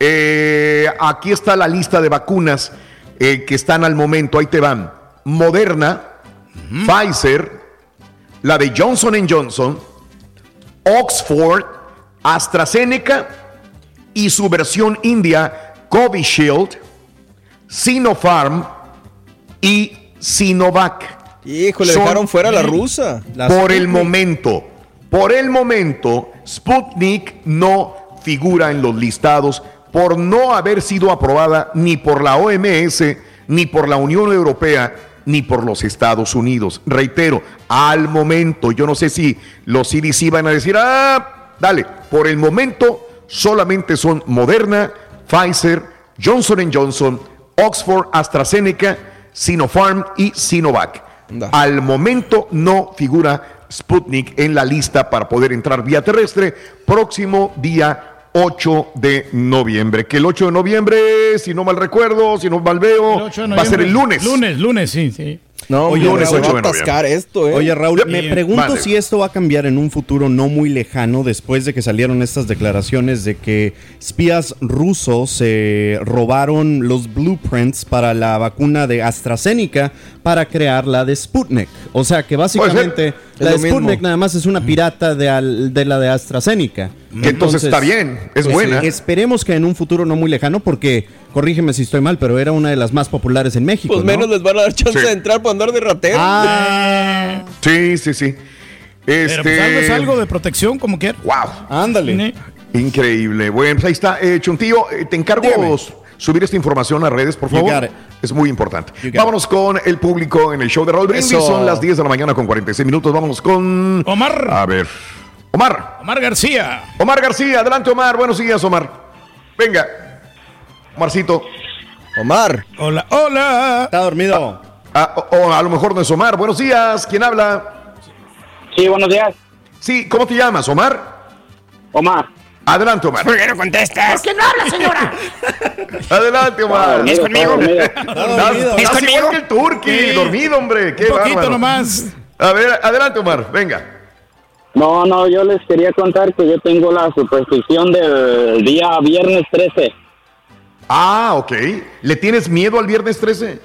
eh, aquí está la lista de vacunas que están al momento. Ahí te van. Moderna, Pfizer, la de Johnson Johnson, Oxford, AstraZeneca y su versión india, Covishield, Sinopharm y Sinovac. Híjole, Son- dejaron fuera la rusa. la por el momento, por el momento, Sputnik no figura en los listados por no haber sido aprobada ni por la OMS, ni por la Unión Europea, ni por los Estados Unidos. Reitero, al momento, yo no sé si los CDC van a decir, ah, dale, por el momento solamente son Moderna, Pfizer, Johnson Johnson, Oxford, AstraZeneca, Sinopharm y Sinovac. Al momento no figura Sputnik en la lista para poder entrar vía terrestre próximo día 8 de noviembre. Que el 8 de noviembre, si no mal recuerdo, si no mal veo, El 8 de va a ser el lunes. Lunes, lunes, sí, sí. No, Oye, Raúl, 8 va a atascar esto, ¿eh? Oye, Raúl, me pregunto si esto va a cambiar en un futuro no muy lejano después de que salieron estas declaraciones de que espías rusos se robaron los blueprints para la vacuna de AstraZeneca para crear la de Sputnik. O sea que básicamente la de mismo. Sputnik nada más es una pirata de, al- de la de AstraZeneca. Que entonces está bien, es buena. Esperemos que en un futuro no muy lejano, porque corrígeme si estoy mal, pero era una de las más populares en México. Pues ¿no? menos les van a dar chance Sí. de entrar para andar de ratero. Ah, Sí, sí, sí. Este... Pero pues algo es algo de protección, como quiera. Wow. ándale. Increíble. Bueno, pues ahí está. Eh, Chuntillo, eh, te encargo Dígame. subir esta información a redes, por You favor. Es muy importante. Vámonos con el público en el show de Raúl Brindis. Son las 10 de la mañana con 46 minutos. Vámonos con... Omar. A ver. Omar. Omar García. Omar García. Adelante, Omar. Buenos días, Omar. Venga. Omarcito. Omar. Hola, hola. Está dormido. Ah, o, o a lo mejor no es Omar. Buenos días. ¿Quién habla? Sí, buenos días. Sí, ¿cómo te llamas, Omar? Omar. Adelante, Omar. ¿Por qué no contestas? ¿Por qué no habla, señora? Adelante, Omar. ¿Es conmigo? ¿Es conmigo? que el turqui, Sí. dormido, hombre. Qué Un poquito bárbaro. nomás. A ver, adelante, Omar. Venga. No, no, yo les quería contar que yo tengo la superstición del día viernes 13. Ah, ok. ¿Le tienes miedo al viernes 13?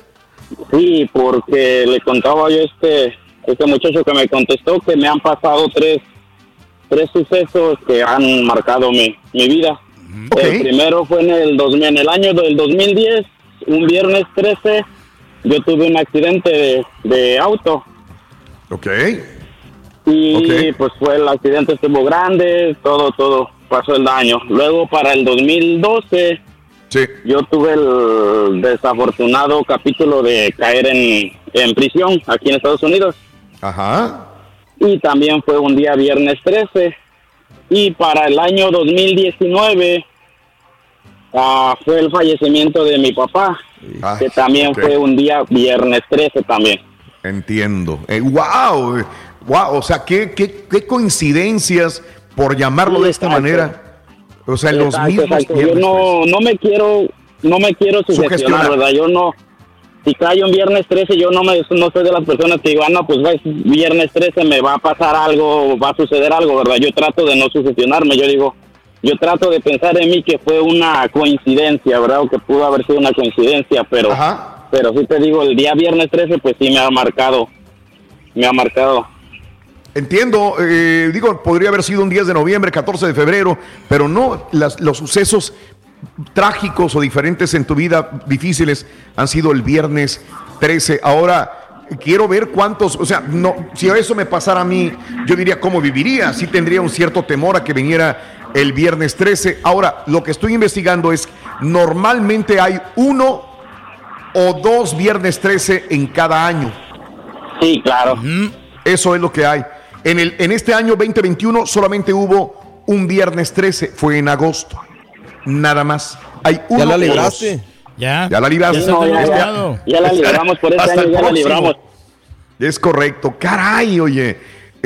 Sí, porque le contaba yo a este, este muchacho que me contestó que me han pasado tres, tres sucesos que han marcado mi, mi vida. Ok. El primero fue en el, 2000, en el año del 2010, un viernes 13, yo tuve un accidente de, de auto. Ok. Y pues fue el accidente estuvo grande, todo, todo pasó el daño. Luego para el 2012 Sí. yo tuve el desafortunado capítulo de caer en, en prisión aquí en Estados Unidos. Ajá. Y también fue un día viernes 13. Y para el año 2019 ah, fue el fallecimiento de mi papá, Ah, que también fue un día viernes 13 también. Entiendo. Eh, wow. Wow. O sea, qué, qué, qué coincidencias, por llamarlo Sí, de esta exacto. manera. O sea, en los Exacto, mismos exacto. Yo no, no me quiero, no me quiero sugestionar. ¿verdad? Yo no, si cae un viernes 13, yo no me, no soy de las personas que digan, no, pues va, es viernes 13 me va a pasar algo, va a suceder algo, ¿verdad? Yo trato de no sugestionarme, yo digo, yo trato de pensar en mí que fue una coincidencia, ¿verdad? O que pudo haber sido una coincidencia, pero, Ajá. pero sí te digo, el día viernes 13, pues sí me ha marcado, me ha marcado. Entiendo, eh, digo, podría haber sido un 10 de noviembre, 14 de febrero, pero no, las- los sucesos trágicos o diferentes en tu vida, difíciles, han sido el viernes 13. Ahora, quiero ver cuántos, o sea, no, si eso me pasara a mí, yo diría cómo viviría, sí tendría un cierto temor a que viniera el viernes 13. Ahora, lo que estoy investigando es, normalmente hay uno o dos viernes 13 en cada año. Sí, claro. Eso es lo que hay. En, el, en este año 2021 solamente hubo un viernes 13, fue en agosto. Nada más. Hay uno Ya la libraste. Ya. Ya la libraste. No, ya, había ya, ya la libramos por este año, ya la libramos. Es correcto. Caray, oye.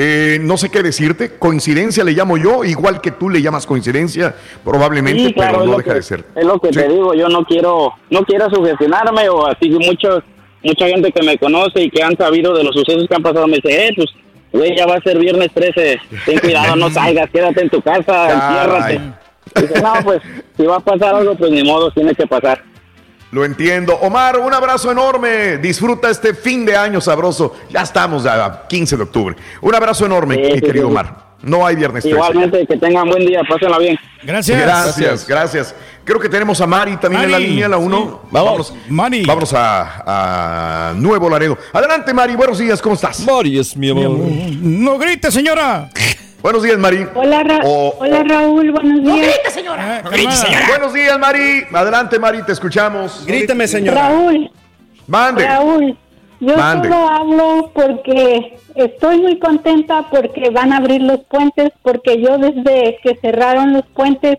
Eh, no sé qué decirte. Coincidencia le llamo yo, igual que tú le llamas coincidencia, probablemente, Sí, claro, pero no deja que- de ser. Es lo que Sí. te digo, yo no quiero, no quiero sugestionarme o así muchos, mucha gente que me conoce y que han sabido de los sucesos que han pasado me dice, eh, pues, güey, ya va a ser viernes 13, ten cuidado, no salgas, quédate en tu casa, enciérrate. Dice, no, pues, si va a pasar algo, pues ni modo, tiene que pasar. Lo entiendo. Omar, un abrazo enorme. Disfruta este fin de año sabroso. Ya estamos a 15 de octubre. Un abrazo enorme, Sí, mi sí, querido sí. Omar. No hay viernes 13. Igualmente, que tengan buen día, pásenla bien. Gracias. Gracias, gracias. Creo que tenemos a Mari también en la línea, la 1. Vamos, Mari. Vámonos a, a Nuevo Laredo. Adelante, Mari. Buenos días, ¿cómo estás? Mari es mi amor. No grite, señora. Buenos días, Mari. Hola, Ra- Hola Raúl, buenos días. Ah, Grite, calmada. señora. Buenos días, Mari. Adelante, Mari, te escuchamos. Gríteme, señora. Raúl, Mande. Raúl, yo Mande. solo hablo porque estoy muy contenta porque van a abrir los puentes, porque yo desde que cerraron los puentes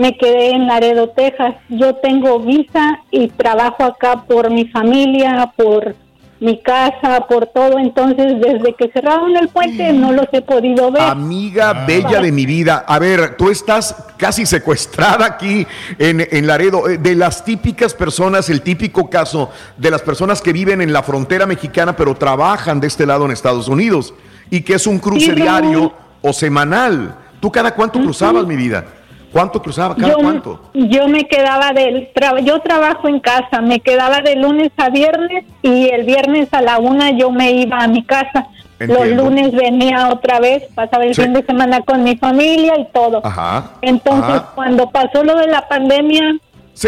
me quedé en Laredo, Texas. Yo tengo visa y trabajo acá por mi familia, por mi casa, por todo. Entonces, desde que cerraron el puente, no los he podido ver. Amiga bella de mi vida, a ver, tú estás casi secuestrada aquí en, en Laredo. Eh, De las típicas personas, el típico caso de las personas que viven en la frontera mexicana, pero trabajan de este lado en Estados Unidos, y que es un cruce Sí, diario o semanal. ¿Tú cada cuánto cruzabas, mi vida? ¿Cuánto cruzaba? ¿Cada yo, cuánto? yo me quedaba del tra- yo trabajo en casa, me quedaba de lunes a viernes y el viernes a la una yo me iba a mi casa. Los lunes venía otra vez, pasaba el Sí. fin de semana con mi familia y todo. Ajá. Entonces, Ajá. cuando pasó lo de la pandemia,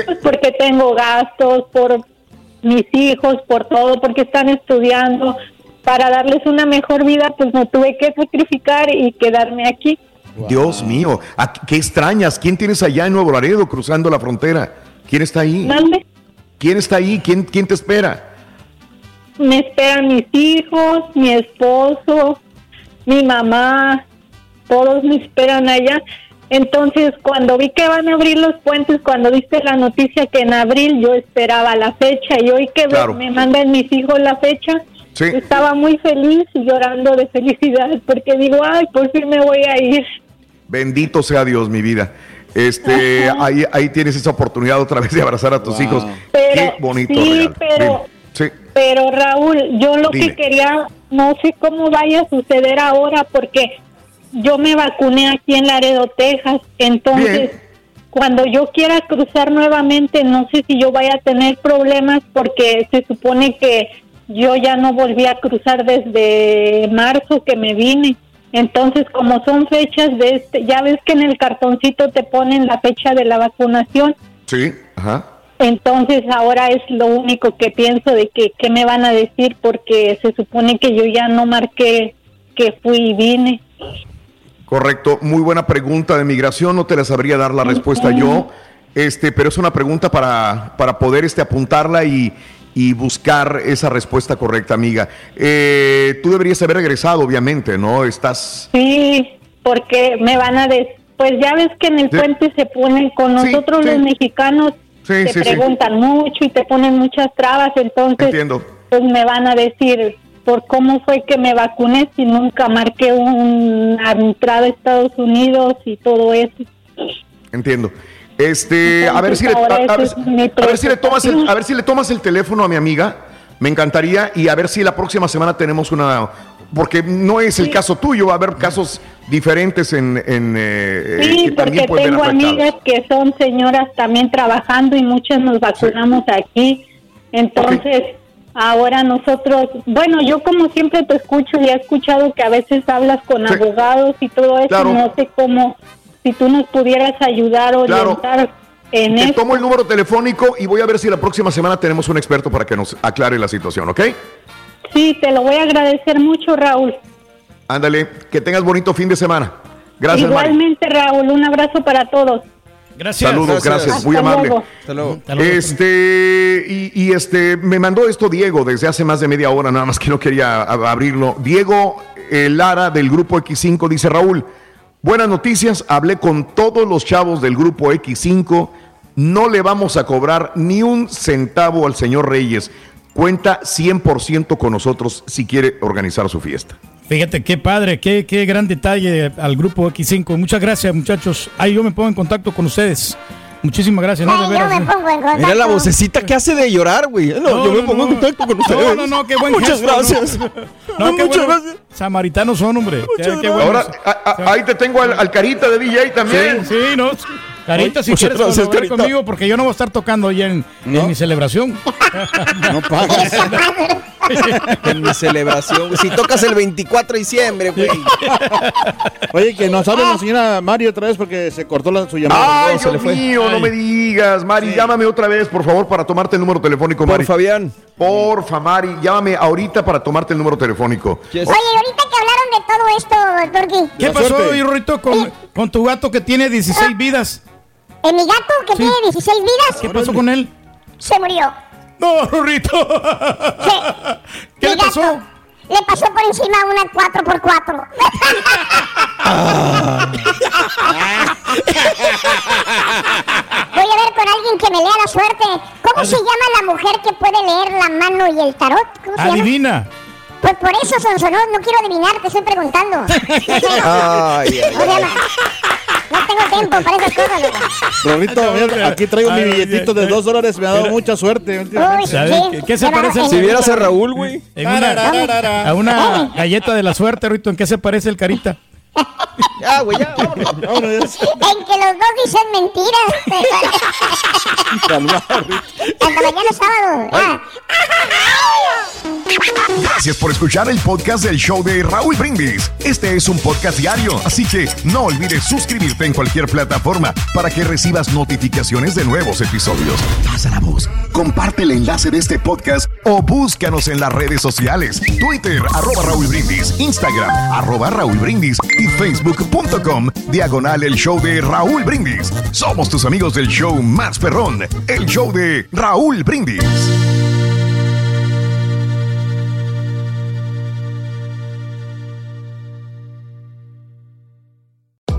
pues porque tengo gastos por mis hijos, por todo, porque están estudiando, para darles una mejor vida, pues me tuve que sacrificar y quedarme aquí. Dios mío, ¿a- ¿qué extrañas? ¿Quién tienes allá en Nuevo Laredo cruzando la frontera? ¿Quién está ahí? ¿Mande? ¿Quién está ahí? ¿Quién, quién te espera? Me esperan mis hijos, mi esposo, mi mamá, todos me esperan allá. Entonces, cuando vi que van a abrir los puentes, cuando viste la noticia que en abril yo esperaba la fecha y hoy que Claro. me mandan mis hijos la fecha, Sí. estaba muy feliz y llorando de felicidad porque digo, ay, por fin me voy a ir. Bendito sea Dios, mi vida. Este, ahí, ahí tienes esa oportunidad otra vez de abrazar a tus hijos. Pero, Qué bonito sí, regalo. pero-. Sí. Pero Raúl, yo lo Dime. que quería, no sé cómo vaya a suceder ahora porque yo me vacuné aquí en Laredo, Texas. Entonces, cuando yo quiera cruzar nuevamente, no sé si yo vaya a tener problemas porque se supone que yo ya no volví a cruzar desde marzo que me vine. Entonces, como son fechas de este, ya ves que en el cartoncito te ponen la fecha de la vacunación. Sí, ajá. Entonces ahora es lo único que pienso de que qué me van a decir porque se supone que yo ya no marqué que fui y vine. Correcto, muy buena pregunta de migración, no te la sabría dar la respuesta yo, este, pero es una pregunta para, para poder este, apuntarla y, y buscar esa respuesta correcta, amiga. Eh, tú deberías haber regresado, obviamente, ¿no? Estás... Sí, porque me van a decir, pues ya ves que en el Sí. puente se ponen con nosotros sí. los mexicanos, Sí, te sí, sí. preguntan mucho y te ponen muchas trabas, entonces Entiendo. pues me van a decir por cómo fue que me vacuné si nunca marqué una entrada a Estados Unidos y todo eso. Entiendo. Este, a ver si le, a, ver, a si le tomas el, a ver si le tomas el teléfono a mi amiga. Me encantaría y a ver si la próxima semana tenemos una porque no es el caso tuyo, va a haber casos diferentes en, en eh, Sí, que también porque tengo amigas que son señoras también trabajando y muchas nos vacunamos aquí. Entonces, ahora nosotros, bueno, yo como siempre te escucho y he escuchado que a veces hablas con abogados y todo eso, Claro. no sé cómo, si tú nos pudieras ayudar o Claro. orientar en Te eso. tomo el número telefónico y voy a ver si la próxima semana tenemos un experto para que nos aclare la situación, ¿ok? Sí, te lo voy a agradecer mucho, Raúl. Ándale, que tengas bonito fin de semana. Gracias, Mari. Igualmente, Raúl, un abrazo para todos. Gracias. Saludos, gracias, Hasta muy amable. luego. Hasta luego. Este, y, y este, me mandó esto Diego desde hace más de media hora, nada más que no quería abrirlo. Diego eh, Lara del grupo X5 dice: Raúl, buenas noticias. Hablé con todos los chavos del grupo X5. No le vamos a cobrar ni un centavo al señor Reyes. Cuenta 100% con nosotros si quiere organizar su fiesta. Fíjate, qué padre, qué, qué gran detalle al grupo X5. Muchas gracias, muchachos. Ahí yo me pongo en contacto con ustedes. Muchísimas gracias, ¿no? Yo me ¿no? pongo en contacto. Mira la vocecita que hace de llorar, güey. No, yo me pongo en contacto con ustedes. No, no, no, qué buen Muchas gesto, ¿no? gracias. No, Muchas bueno. gracias. Samaritanos son, hombre. Qué- qué bueno. Ahora, a- a- ahí te tengo al, al carita de DJ también. Sí, sí, no. Carita, si Muchas quieres gracias, colaborar Carita. conmigo, porque yo no voy a estar tocando ahí en, en mi celebración. no pagas. En mi celebración. Si tocas el 24 de diciembre, güey. Oye, que nos hable la señora Mario otra vez porque se cortó la, su llamada. Ay, No, se le Dios fue. mío, no Ay. me digas. Mari, llámame otra vez, por favor, para tomarte el número telefónico, Mari. Por Fabián. Porfa, Mari, llámame ahorita para tomarte el número telefónico. Oye, ahorita que hablaron de todo esto, Turki. ¿Qué pasó, Rorrito, con, con tu gato que tiene 16 vidas? ¿En mi gato que tiene 16 vidas? ¿Qué pasó con él? Se murió. No, Rorrito. ¿Qué Mi le pasó? gato le pasó por encima una 4x4. Voy a ver con alguien que me lea la suerte. ¿Cómo se llama la mujer que puede leer la mano y el tarot? ¿Cómo se llama? Pues por eso, Sonsonó, no quiero adivinar, te estoy preguntando. ¿Cómo se llama? No tengo tiempo para esas cosas, loco. Rolito, mira, aquí traigo mi Ay, billetito de dos dólares, me ha dado mucha suerte. Uy, ¿Sabes qué, qué se parece? Si vieras a Raúl, güey. A una galleta de la suerte, Rito, ¿en qué se parece el carita? Ya, güey, ya. Vámonos, ya. En que los dos dicen mentiras. Hasta mañana sábado. Ah. Gracias por escuchar el podcast del show de Raúl Brindis. Este es un podcast diario, así que no olvides suscribirte en cualquier plataforma para que recibas notificaciones de nuevos episodios. Pasa la voz, comparte el enlace de este podcast o búscanos en las redes sociales. Twitter, arroba Raúl Brindis, Instagram, arroba Raúl Brindis Facebook.com, diagonal el show de Raúl Brindis. Somos tus amigos del show más perrón, el show de Raúl Brindis.